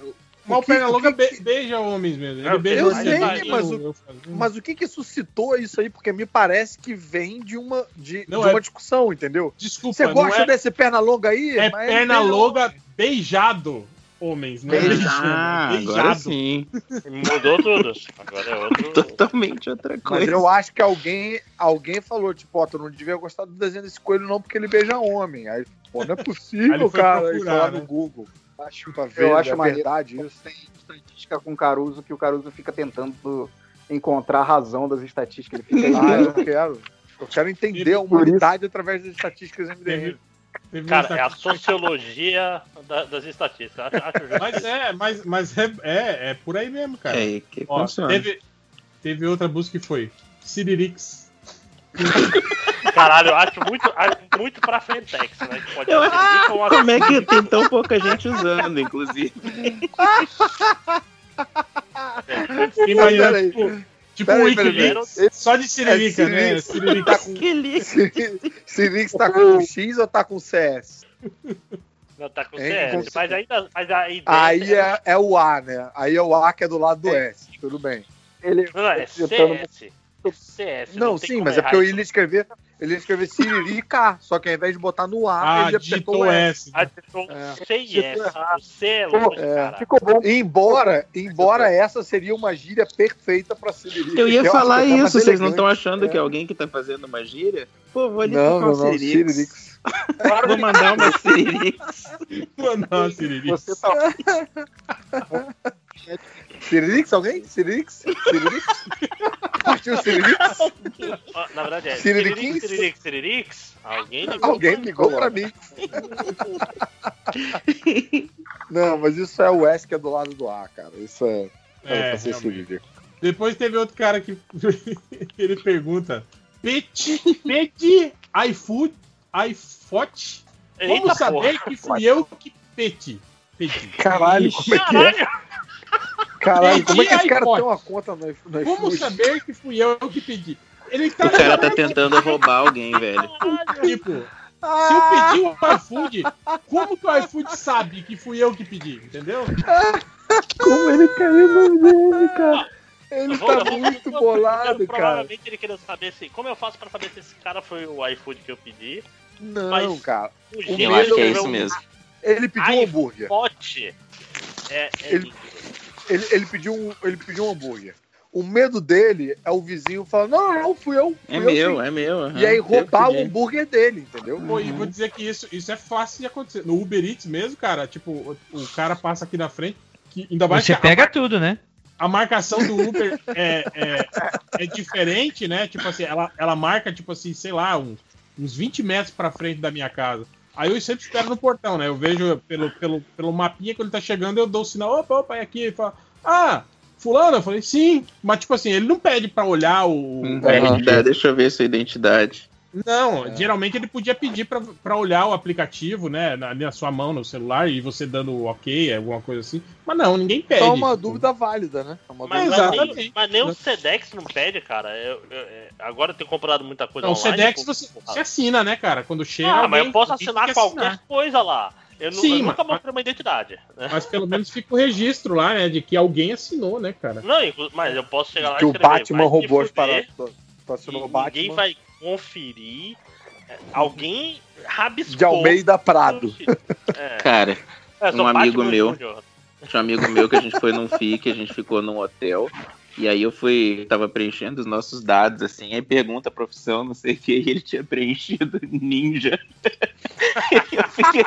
Mas o O que- beija homens mesmo. Ele Eu beija Eu sei, mas o- eu. Mas o que que suscitou isso aí? Porque me parece que vem de uma, de, Não, de é- uma discussão, entendeu? Desculpa, Você gosta é- desse perna longa aí? É Mas perna longa beijado homens, não é Beijado, é agora beijado. sim. Mudou tudo. Agora é outro. Totalmente outra Mas coisa. eu acho que alguém, alguém falou, tipo, ó, tu não devia gostar do desenho desse coelho não, porque ele beija homem. Aí, pô, não é [LAUGHS] possível, cara. Procurar, lá né? no Google. Acho, Pra ver, eu acho é maneiro. verdade isso. Tem estatística com o Caruso que o Caruso fica tentando encontrar a razão das estatísticas. Ele fica [LAUGHS] Ah, eu quero. Eu quero entender a humanidade através das estatísticas MDM. Uma Cara, é a sociologia da- das estatísticas. Mas é, mas, mas é, é, é por aí mesmo, cara. É aí que Ó, funciona. teve, teve outra busca que foi Ciririx. [LAUGHS] Caralho, eu acho muito, acho muito pra Frentex, né? Que pode Eu- Ah, com uma- como é que tem tão pouca gente usando, inclusive? [LAUGHS] Imagina, peraí. tipo, tipo Peraí, um peraí, Wikileaks peraí. só de Siririca, É né? Siririca. Sirix- Sirix tá com X ou tá com CS? Não, tá com Hein? CS, mas ainda. Mas a ideia Aí é, é o A, né? Aí é o A que é do lado do S. Tudo bem. ele Não, não, é tentando- CS. CS. Não, tem sim, mas é porque eu isso. ia escrever, ele ia escrever Siririca, só que ao invés de botar no A, Ah, ele apertou digitou o S. Tipo, É. C e S. C é longe, É. ficou bom. Embora, embora essa seria uma gíria perfeita pra Siririca. Eu ia acho falar é mais isso, vocês não estão achando É. que é alguém que tá fazendo uma gíria? Pô, vou ali Não, não, não, Siririx. Siririx. [LAUGHS] Vou mandar uma Siririx. Mano, Ciririx. Você tá. [LAUGHS] Siririx, alguém? Siririx? Siririx? Partiu o Siririx? Na verdade é Siririquins? Siririx, Siririx. Alguém ligou. Alguém ligou pra mim. Não, mas isso é o S que é do lado do A, cara. Isso é. É, É. Depois teve outro cara que [LAUGHS] ele pergunta: Pet, pet, iFood, iFoot. Como Eita, saber porra. que fui eu que peti? Peti. Caralho, como é que é? Caralho, como é que esse cara tem uma conta no, no Como iFood? saber que fui eu que pedi? Ele tá O cara tá tentando roubar alguém, [LAUGHS] velho. Tipo, se eu pedi o iFood, como que o iFood sabe que fui eu que pedi? Entendeu? Como ele caiu no nome cara? Ele vou- tá vou- muito vou- bolado, cara. Provavelmente ele querendo saber se. Como eu faço pra saber se esse cara foi o iFood que eu pedi? Não, Mas cara. o Eu acho que é eu- isso mesmo. Ele pediu um hambúrguer. iFood É, é Ele, ele, ele pediu um, ele pediu um hambúrguer. O medo dele é o vizinho falar: Não, não, fui eu. Fui É eu, meu, sim." é meu. E aí Eu roubar o hambúrguer dele, entendeu? Pô, e vou dizer que isso, isso é fácil de acontecer. No Uber Eats mesmo, cara, tipo, o, o cara passa aqui na frente, que ainda mais Você que a- pega tudo, né? a marcação do Uber é, é, é diferente, né? Tipo assim, ela, ela marca, tipo assim, sei lá, uns, uns 20 metros pra frente da minha casa. Aí eu sempre espero no portão, né? Eu vejo pelo, pelo, pelo mapinha que ele tá chegando, eu dou o sinal, opa, opa, é aqui. Ele fala, ah, fulano? Eu falei, sim. Mas, tipo assim, ele não pede pra olhar o... Uhum. Identidade, Deixa eu ver sua identidade. Não, geralmente ele podia pedir pra, pra olhar o aplicativo, né, na, na sua mão, no celular, e você dando ok, alguma coisa assim. Mas não, ninguém pede. Só uma dúvida válida, né? É uma Mas, dúvida mas, nem, mas nem o Sedex não pede, cara. Eu- eu- é, agora eu tenho comprado muita coisa Não, o online. Sedex pô, você, você assina, né, cara? Quando chega. Ah, mas eu posso assinar que qualquer assinar. coisa lá. Eu, Sim, eu nunca mas- mostrei uma identidade. né? Mas pelo menos fica o registro lá, né? De que alguém assinou, né, cara? Não, mas eu posso chegar lá Que e o escrever. Batman vai se roubou as paradas. Assinou o Ninguém Batman. vai conferir. é, Alguém rabiscou. De Almeida Prado. É. Cara, É, um amigo meu. Júnior. Tinha um amigo meu que a gente foi num FIC, a gente ficou num hotel. E aí eu fui, tava preenchendo os nossos dados, assim, aí pergunta a profissão, não sei o que, e ele tinha preenchido ninja. [LAUGHS] eu fiquei...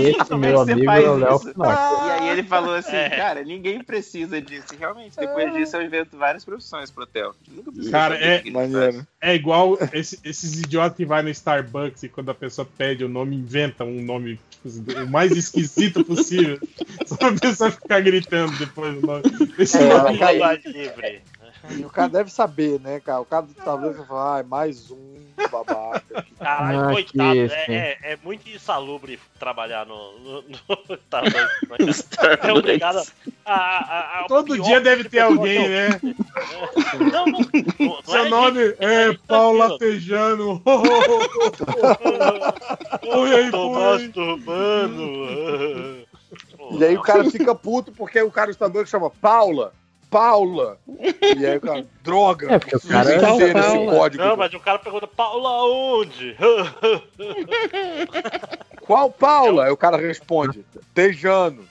E esse meu amigo é o Léo. E aí ele falou assim, É. cara, ninguém precisa disso. E realmente, depois disso eu invento várias profissões pro hotel. Cara, é-. É igual esse- esses idiotas que vai no Starbucks e quando a pessoa pede o nome, inventa um nome tipo, o mais esquisito possível. [LAUGHS] Só a pessoa ficar gritando depois do nome. Esse É, nome cara, livre. E o cara deve saber, né, cara? O cara talvez vai falar, ai, mais um babaca. Caralho, Ah, coitado, que é, é, é muito insalubre trabalhar no, no, no [LAUGHS] Starbucks. né? É obrigado a, a, a- Todo dia deve de ter alguém, né? Não, não, não, não Seu é nome isso, é Paulo Latejano. Oi, aí, Tô masturbando. E aí o cara fica puto porque o cara do Starbucks chama Paula. Paula. E aí o cara, droga. É, porque o cara é entender esse Paula. código. Não, mas o cara pergunta, Paula onde? [LAUGHS] Qual Paula? Aí o cara responde, Tejano.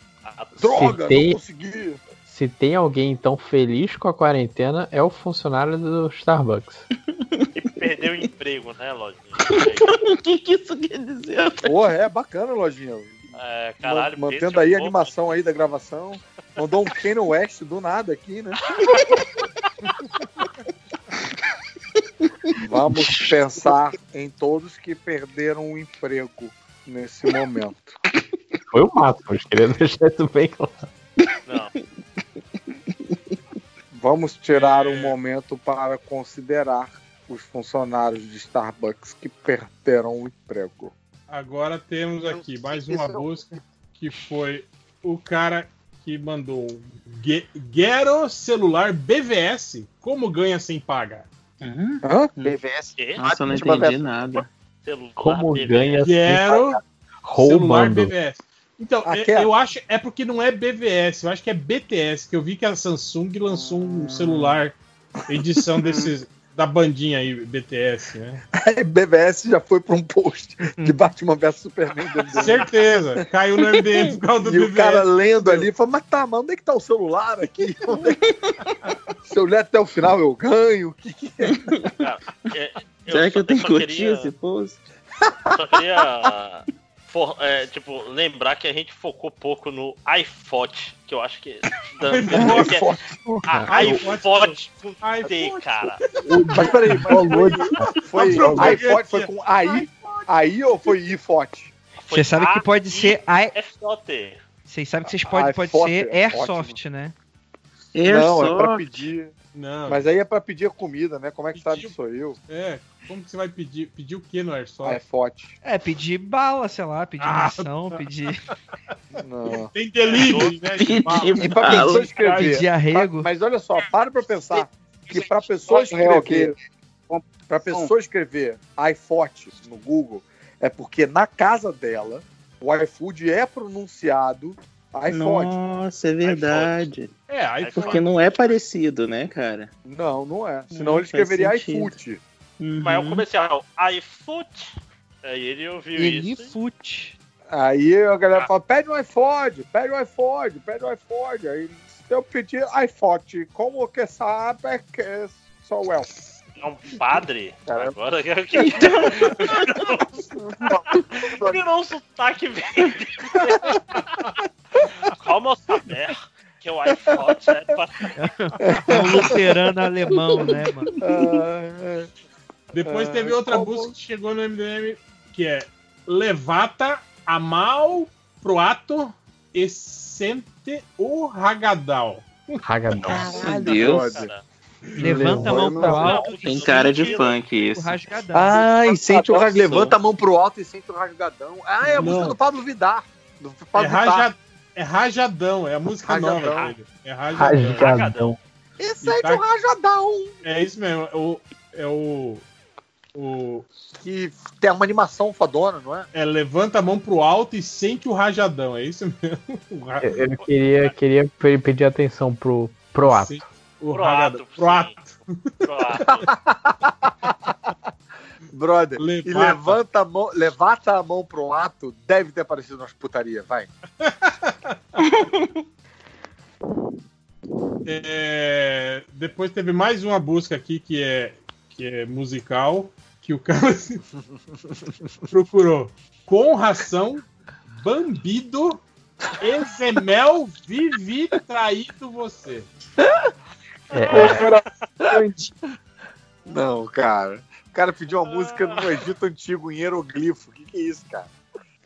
Droga, Se tem- não consegui. Se tem alguém tão feliz com a quarentena, é o funcionário do Starbucks. [LAUGHS] Perdeu o emprego, né, Lojinha? [LAUGHS] O que, que isso quer dizer? Porra, é bacana, lojinha. É, caralho, Mantendo aí a animação aí da gravação. Mandou um Kanye West do nada aqui, né? [LAUGHS] Vamos pensar em todos que perderam o emprego nesse momento. Foi o Matos, queria deixar isso bem claro. Vamos tirar um momento para considerar os funcionários de Starbucks que perderam o emprego. Agora temos aqui mais uma busca que foi o cara que mandou Ge- Gero celular BVS. Como ganha sem pagar? Hã? BVS. Nossa, eu não entendi nada. Como ganha sem Quero pagar? celular Roubando. BVS. Então, é- Aquela- eu acho é porque não é BVS, eu acho que é BTS, que eu vi que a Samsung lançou um celular edição desses da bandinha aí BTS, né? [LAUGHS] Aí BBS já foi para um post de Batman vs Superman. [LAUGHS] Certeza, caiu no MDM por causa do E o BVS. cara lendo ali, falou, mas tá, mas onde é que tá o celular aqui? [LAUGHS] É que- Se eu ler até o final, eu ganho. O que, que é? É, Será que eu tenho que curtir queria- esse post? Só queria for- é, tipo, lembrar que a gente focou pouco no iPhone, que eu acho que. [LAUGHS] que é, a iPhone com T, cara. Mas peraí, [LAUGHS] mas foi, Falou de- iPod foi com AI? Aí ou foi iFote? Você sabe que pode ser. I... FOT. Vocês sabem que vocês podem pode iPhone, ser é Airsoft, né? Não, é pra pedir. Não. Mas aí é pra pedir a comida, né? Como é que sabe que sou eu? É, como que você vai pedir? Pedir o que no Airsoft? iFote. É, pedir bala, sei lá, pedir Ah, munição, pedir. [LAUGHS] Não. Tem delivery, né? de bala. E pra pessoa escrever. Pedir arrego. Mas olha só, para pra pensar que pra pessoa escrever. Pra pessoa escrever iFote no Google, é porque na casa dela o iFood é pronunciado iFote. Nossa, é verdade. É, aí Porque não é parecido, né, cara? Não, não é. Senão Não ele escreveria iFood. Uhum. é o comercial iFoot. Aí ele ouviu isso. Elifute. Aí a galera fala: pede um iPod, pede um iPod, pede um iPod. Aí eu pedir iPod, como que sabe que sou eu? É um padre. Agora que [LAUGHS] que virou um sotaque bem. Como saber que o iPhone é para. É um luterano alemão, né, mano? Depois É, teve outra busca que chegou no MDM, que é Levata amal pro ato e sente o ragadal. Ragadal. Meu Deus. Levanta a mão pro alto. Tem cara de funk isso. rasgadão. Ah, e sente o rasgadão. Levanta a mão pro alto e sente o rasgadão. Ah, é a música do Pablo Vidar. Do É, Pablo Vittar. raja, é rajadão, é a música Rajadão. nova dele. É rajadão. Rasgadão. E E sente tá- o rajadão. É isso mesmo. É o, é o. o Que tem uma animação fodona, não é? é levanta a mão pro alto e sente o rajadão. É isso mesmo. [LAUGHS] Ra- Eu eu queria, queria pe- pedir atenção pro, pro ato. Sim. O Pro ragadão. ato, Pro ato. Pro [LAUGHS] ato. Brother, e levanta a mão, levanta a mão pro ato, deve ter aparecido nas putaria, vai. [LAUGHS] É, depois teve mais uma busca aqui que é, que é musical, que o cara [LAUGHS] procurou com ração, bambido, exemel, vivi traído você. Não, cara. O cara pediu uma música no Egito Antigo em hieroglifo. O que, que é isso, cara?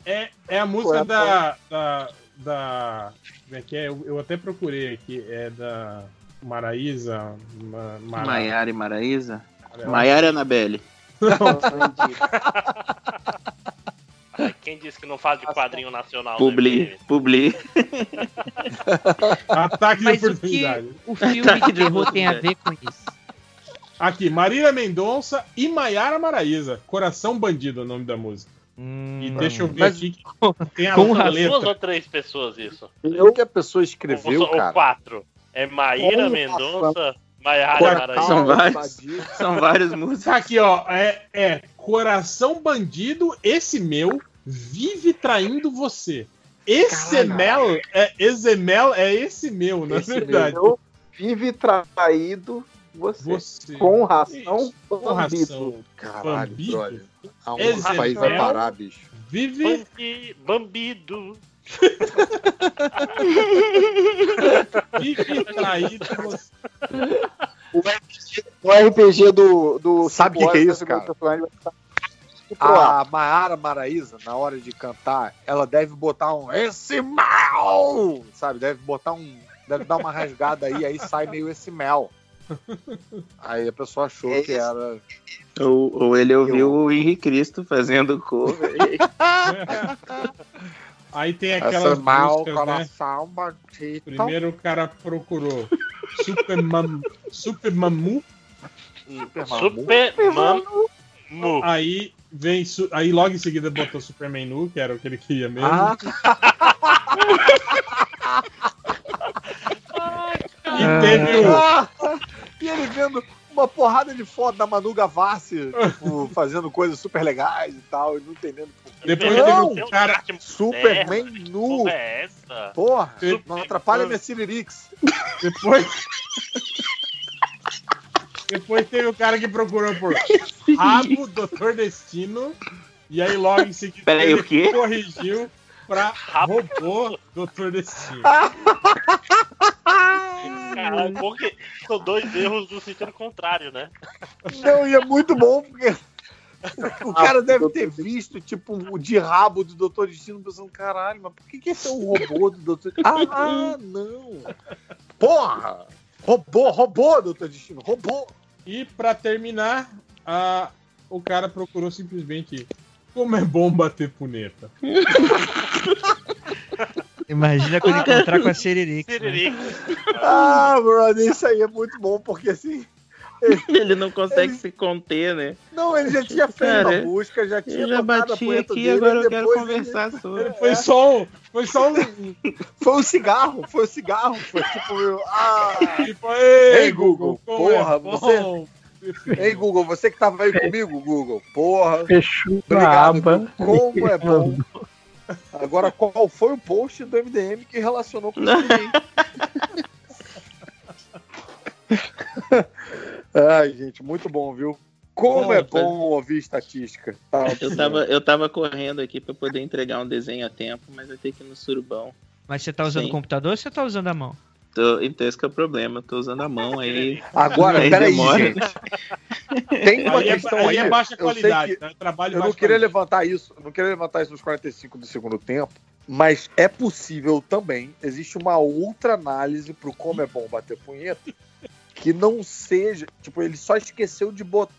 É, é a música da, da, da. Como é que é? Eu, eu até procurei aqui. É da Maraísa. Ma, Mara- Maiara e Maraísa? Maiara e Anabelle. Quem disse que não faz de quadrinho nacional? Publi, né? publi. [LAUGHS] Ataque de Mas o que oportunidade. o filme de terror tem a ver com isso? Aqui, Marília Mendonça e Maiara Maraíza. Coração Bandido é o nome da música. e deixa eu ver Mas- aqui [LAUGHS] que tem a Com outra duas letra. ou três pessoas isso? O que a pessoa Ou, escreveu, ou cara? quatro. É Maíra Mendonça, Maiara. São vários. São vários músicos. Tá aqui, ó. É, é Coração Bandido, esse meu, vive traindo você. Esse mel é, Ezemel é esse meu, na Esse verdade. meu vive traído você. Você. Com ração, Com bandido. ração. Caralho, Bambido. brother. Aonde Esse o país vai mel parar, bicho? Vive. Bambi- Bambido. [LAUGHS] Vive traído você. O RPG do, do Sabe o que que é isso, cara? A Maara Maraíza, na hora de cantar, ela deve botar um esse mal, sabe? Deve botar um, deve dar uma rasgada aí, aí sai meio esse mel. Aí a pessoa achou que era. Ou, ou ele ouviu o Henrique Cristo fazendo cover. [LAUGHS] Aí tem Essa aquelas mal, músicas, né? coração, bandido. Primeiro o cara procurou Super, Mam, Super Mamu. Super Mamu. Aí vem. su- Aí logo em seguida botou Superman Nu, que era o que ele queria mesmo. Ah. E teve o. Ah, [LAUGHS] e ele vendo uma porrada de foto da Manu Gavassi, tipo, fazendo coisas super legais e tal, e não entendendo. Depois não, teve um cara. Superman nu. Porra é essa? Porra, Super- não atrapalha minha Ciririx. Depois. [LAUGHS] Depois teve o cara que procurou por [LAUGHS] Rabo, Doutor Destino, E aí logo em seguida Peraí, ele o quê? corrigiu pra robô Doutor Destino. Cara, bom que são dois erros do sentido contrário, né? Não, e é muito bom porque o cara deve ter visto, tipo, o de rabo do Doutor Destino pensando, caralho, mas por que, que esse é o robô do Doutor Destino? [LAUGHS] Ah, ah, não. Porra! Robô, robô, Doutor Destino, robô. E pra terminar, a- o cara procurou simplesmente como é bom bater punheta. [LAUGHS] Imagina quando encontrar com a Siririca. Ah, brother, isso aí é muito bom, porque assim. [LAUGHS] Ele não consegue se conter, né? Não, ele já tinha feito Cara, a busca, já tinha eu já bati aqui, dele, agora eu quero conversar ele- sobre. Foi só um. Foi só um. Foi o cigarro, foi o cigarro. Foi tipo, eu, ah. Tipo, ei, Ei, Google, é porra, bom. você. Ei, Google, você que tava aí comigo, Google, porra. Fechou a Obrigado, aba. Como é bom. Agora, qual foi o post do MDM que relacionou com [LAUGHS] isso? Ai, gente, muito bom, viu? Como Não, é bom ouvir estatística. Tá, Eu tava, eu tava correndo aqui pra poder entregar um desenho a tempo, mas eu tenho que ir no surubão. Mas você tá usando Sim. o computador ou você tá usando a mão? Tô, então esse que é o problema, eu tô usando a mão aí. Agora, aí peraí, demora. gente. Tem uma Aí é- questão aí aí. é baixa eu qualidade, que- né? Trabalho eu não queria qualidade. levantar isso, eu não queria levantar isso nos 45 do segundo tempo, mas é possível também, existe uma outra análise pro como é bom bater punheta, que não seja, tipo, ele só esqueceu de botar,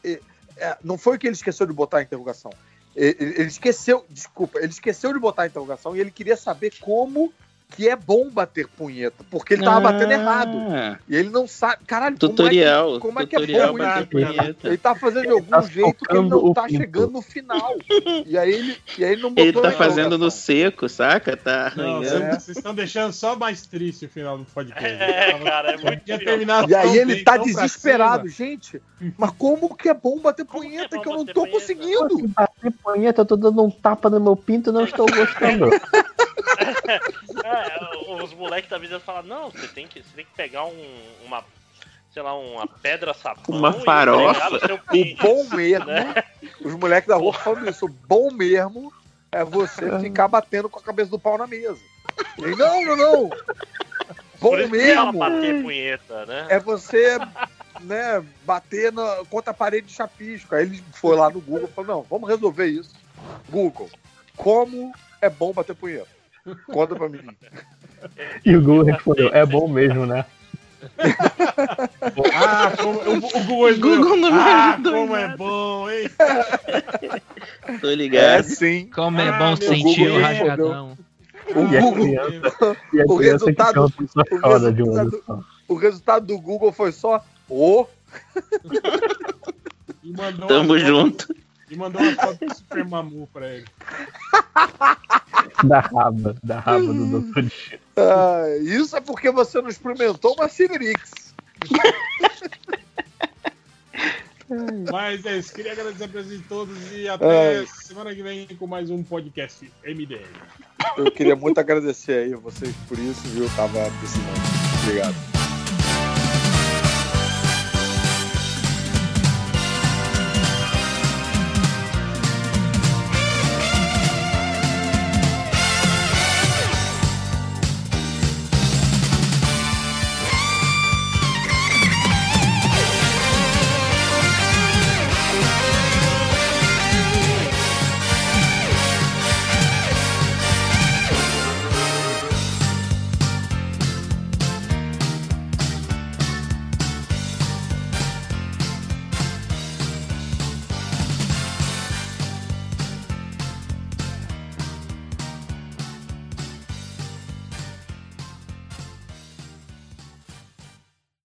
não foi que ele esqueceu de botar a interrogação. Ele, ele esqueceu, desculpa, ele esqueceu de botar a interrogação e ele queria saber como que é bom bater punheta, porque ele tava batendo errado. Ah, E ele não sabe, caralho, Tutorial, como é que, como é, tutorial que é bom bater isso? punheta. Ele tá fazendo de algum tá jeito que ele não tá pinto. chegando no final. E aí ele, e aí ele não botou Ele tá fazendo no seco, saca? Tá Não, arranhando. É. vocês estão deixando só mais triste o final do podcast. É, cara, é muito E aí ele bem, tá desesperado, gente. Mas como que é bom bater Como que é punheta que eu não tô punheta? conseguindo? Bater punheta, eu tô dando um tapa no meu pinto e não estou gostando. [LAUGHS] [LAUGHS] É, os moleques da vida falam, não, você tem que, você tem que pegar um, uma, sei lá, uma pedra sapão Uma farofa. O bom [LAUGHS] mesmo, né? os moleques da rua falando isso, o bom mesmo é você ficar batendo com a cabeça do pau na mesa. E não, não, não. Bom mesmo bater punheta, né? é você né, bater na, contra a parede de chapisco. Aí ele foi lá no Google e falou, não, vamos resolver isso. Google, como é bom bater punheta? Conta pra mim. E o Google respondeu, é bom mesmo, né? [LAUGHS] Ah, como, o, o Google, Google não me ah, como é nada. bom, hein? [LAUGHS] Tô É ligado. sim. Como é Ah, bom meu sentir Google o rasgadão. O E Google, criança, [LAUGHS] e o resultado- só o resultado- o do Google foi só o. Tamo junto. E mandou uma foto do Super Mamu pra ele. Da raba, da raba do Dr. Destino. Ah, isso é porque você não experimentou uma Cinerix. Mas é isso, queria agradecer a presença de todos e até Ai. semana que vem com mais um podcast MDM. Eu queria muito agradecer aí vocês por isso, viu? Tava precisando. Obrigado.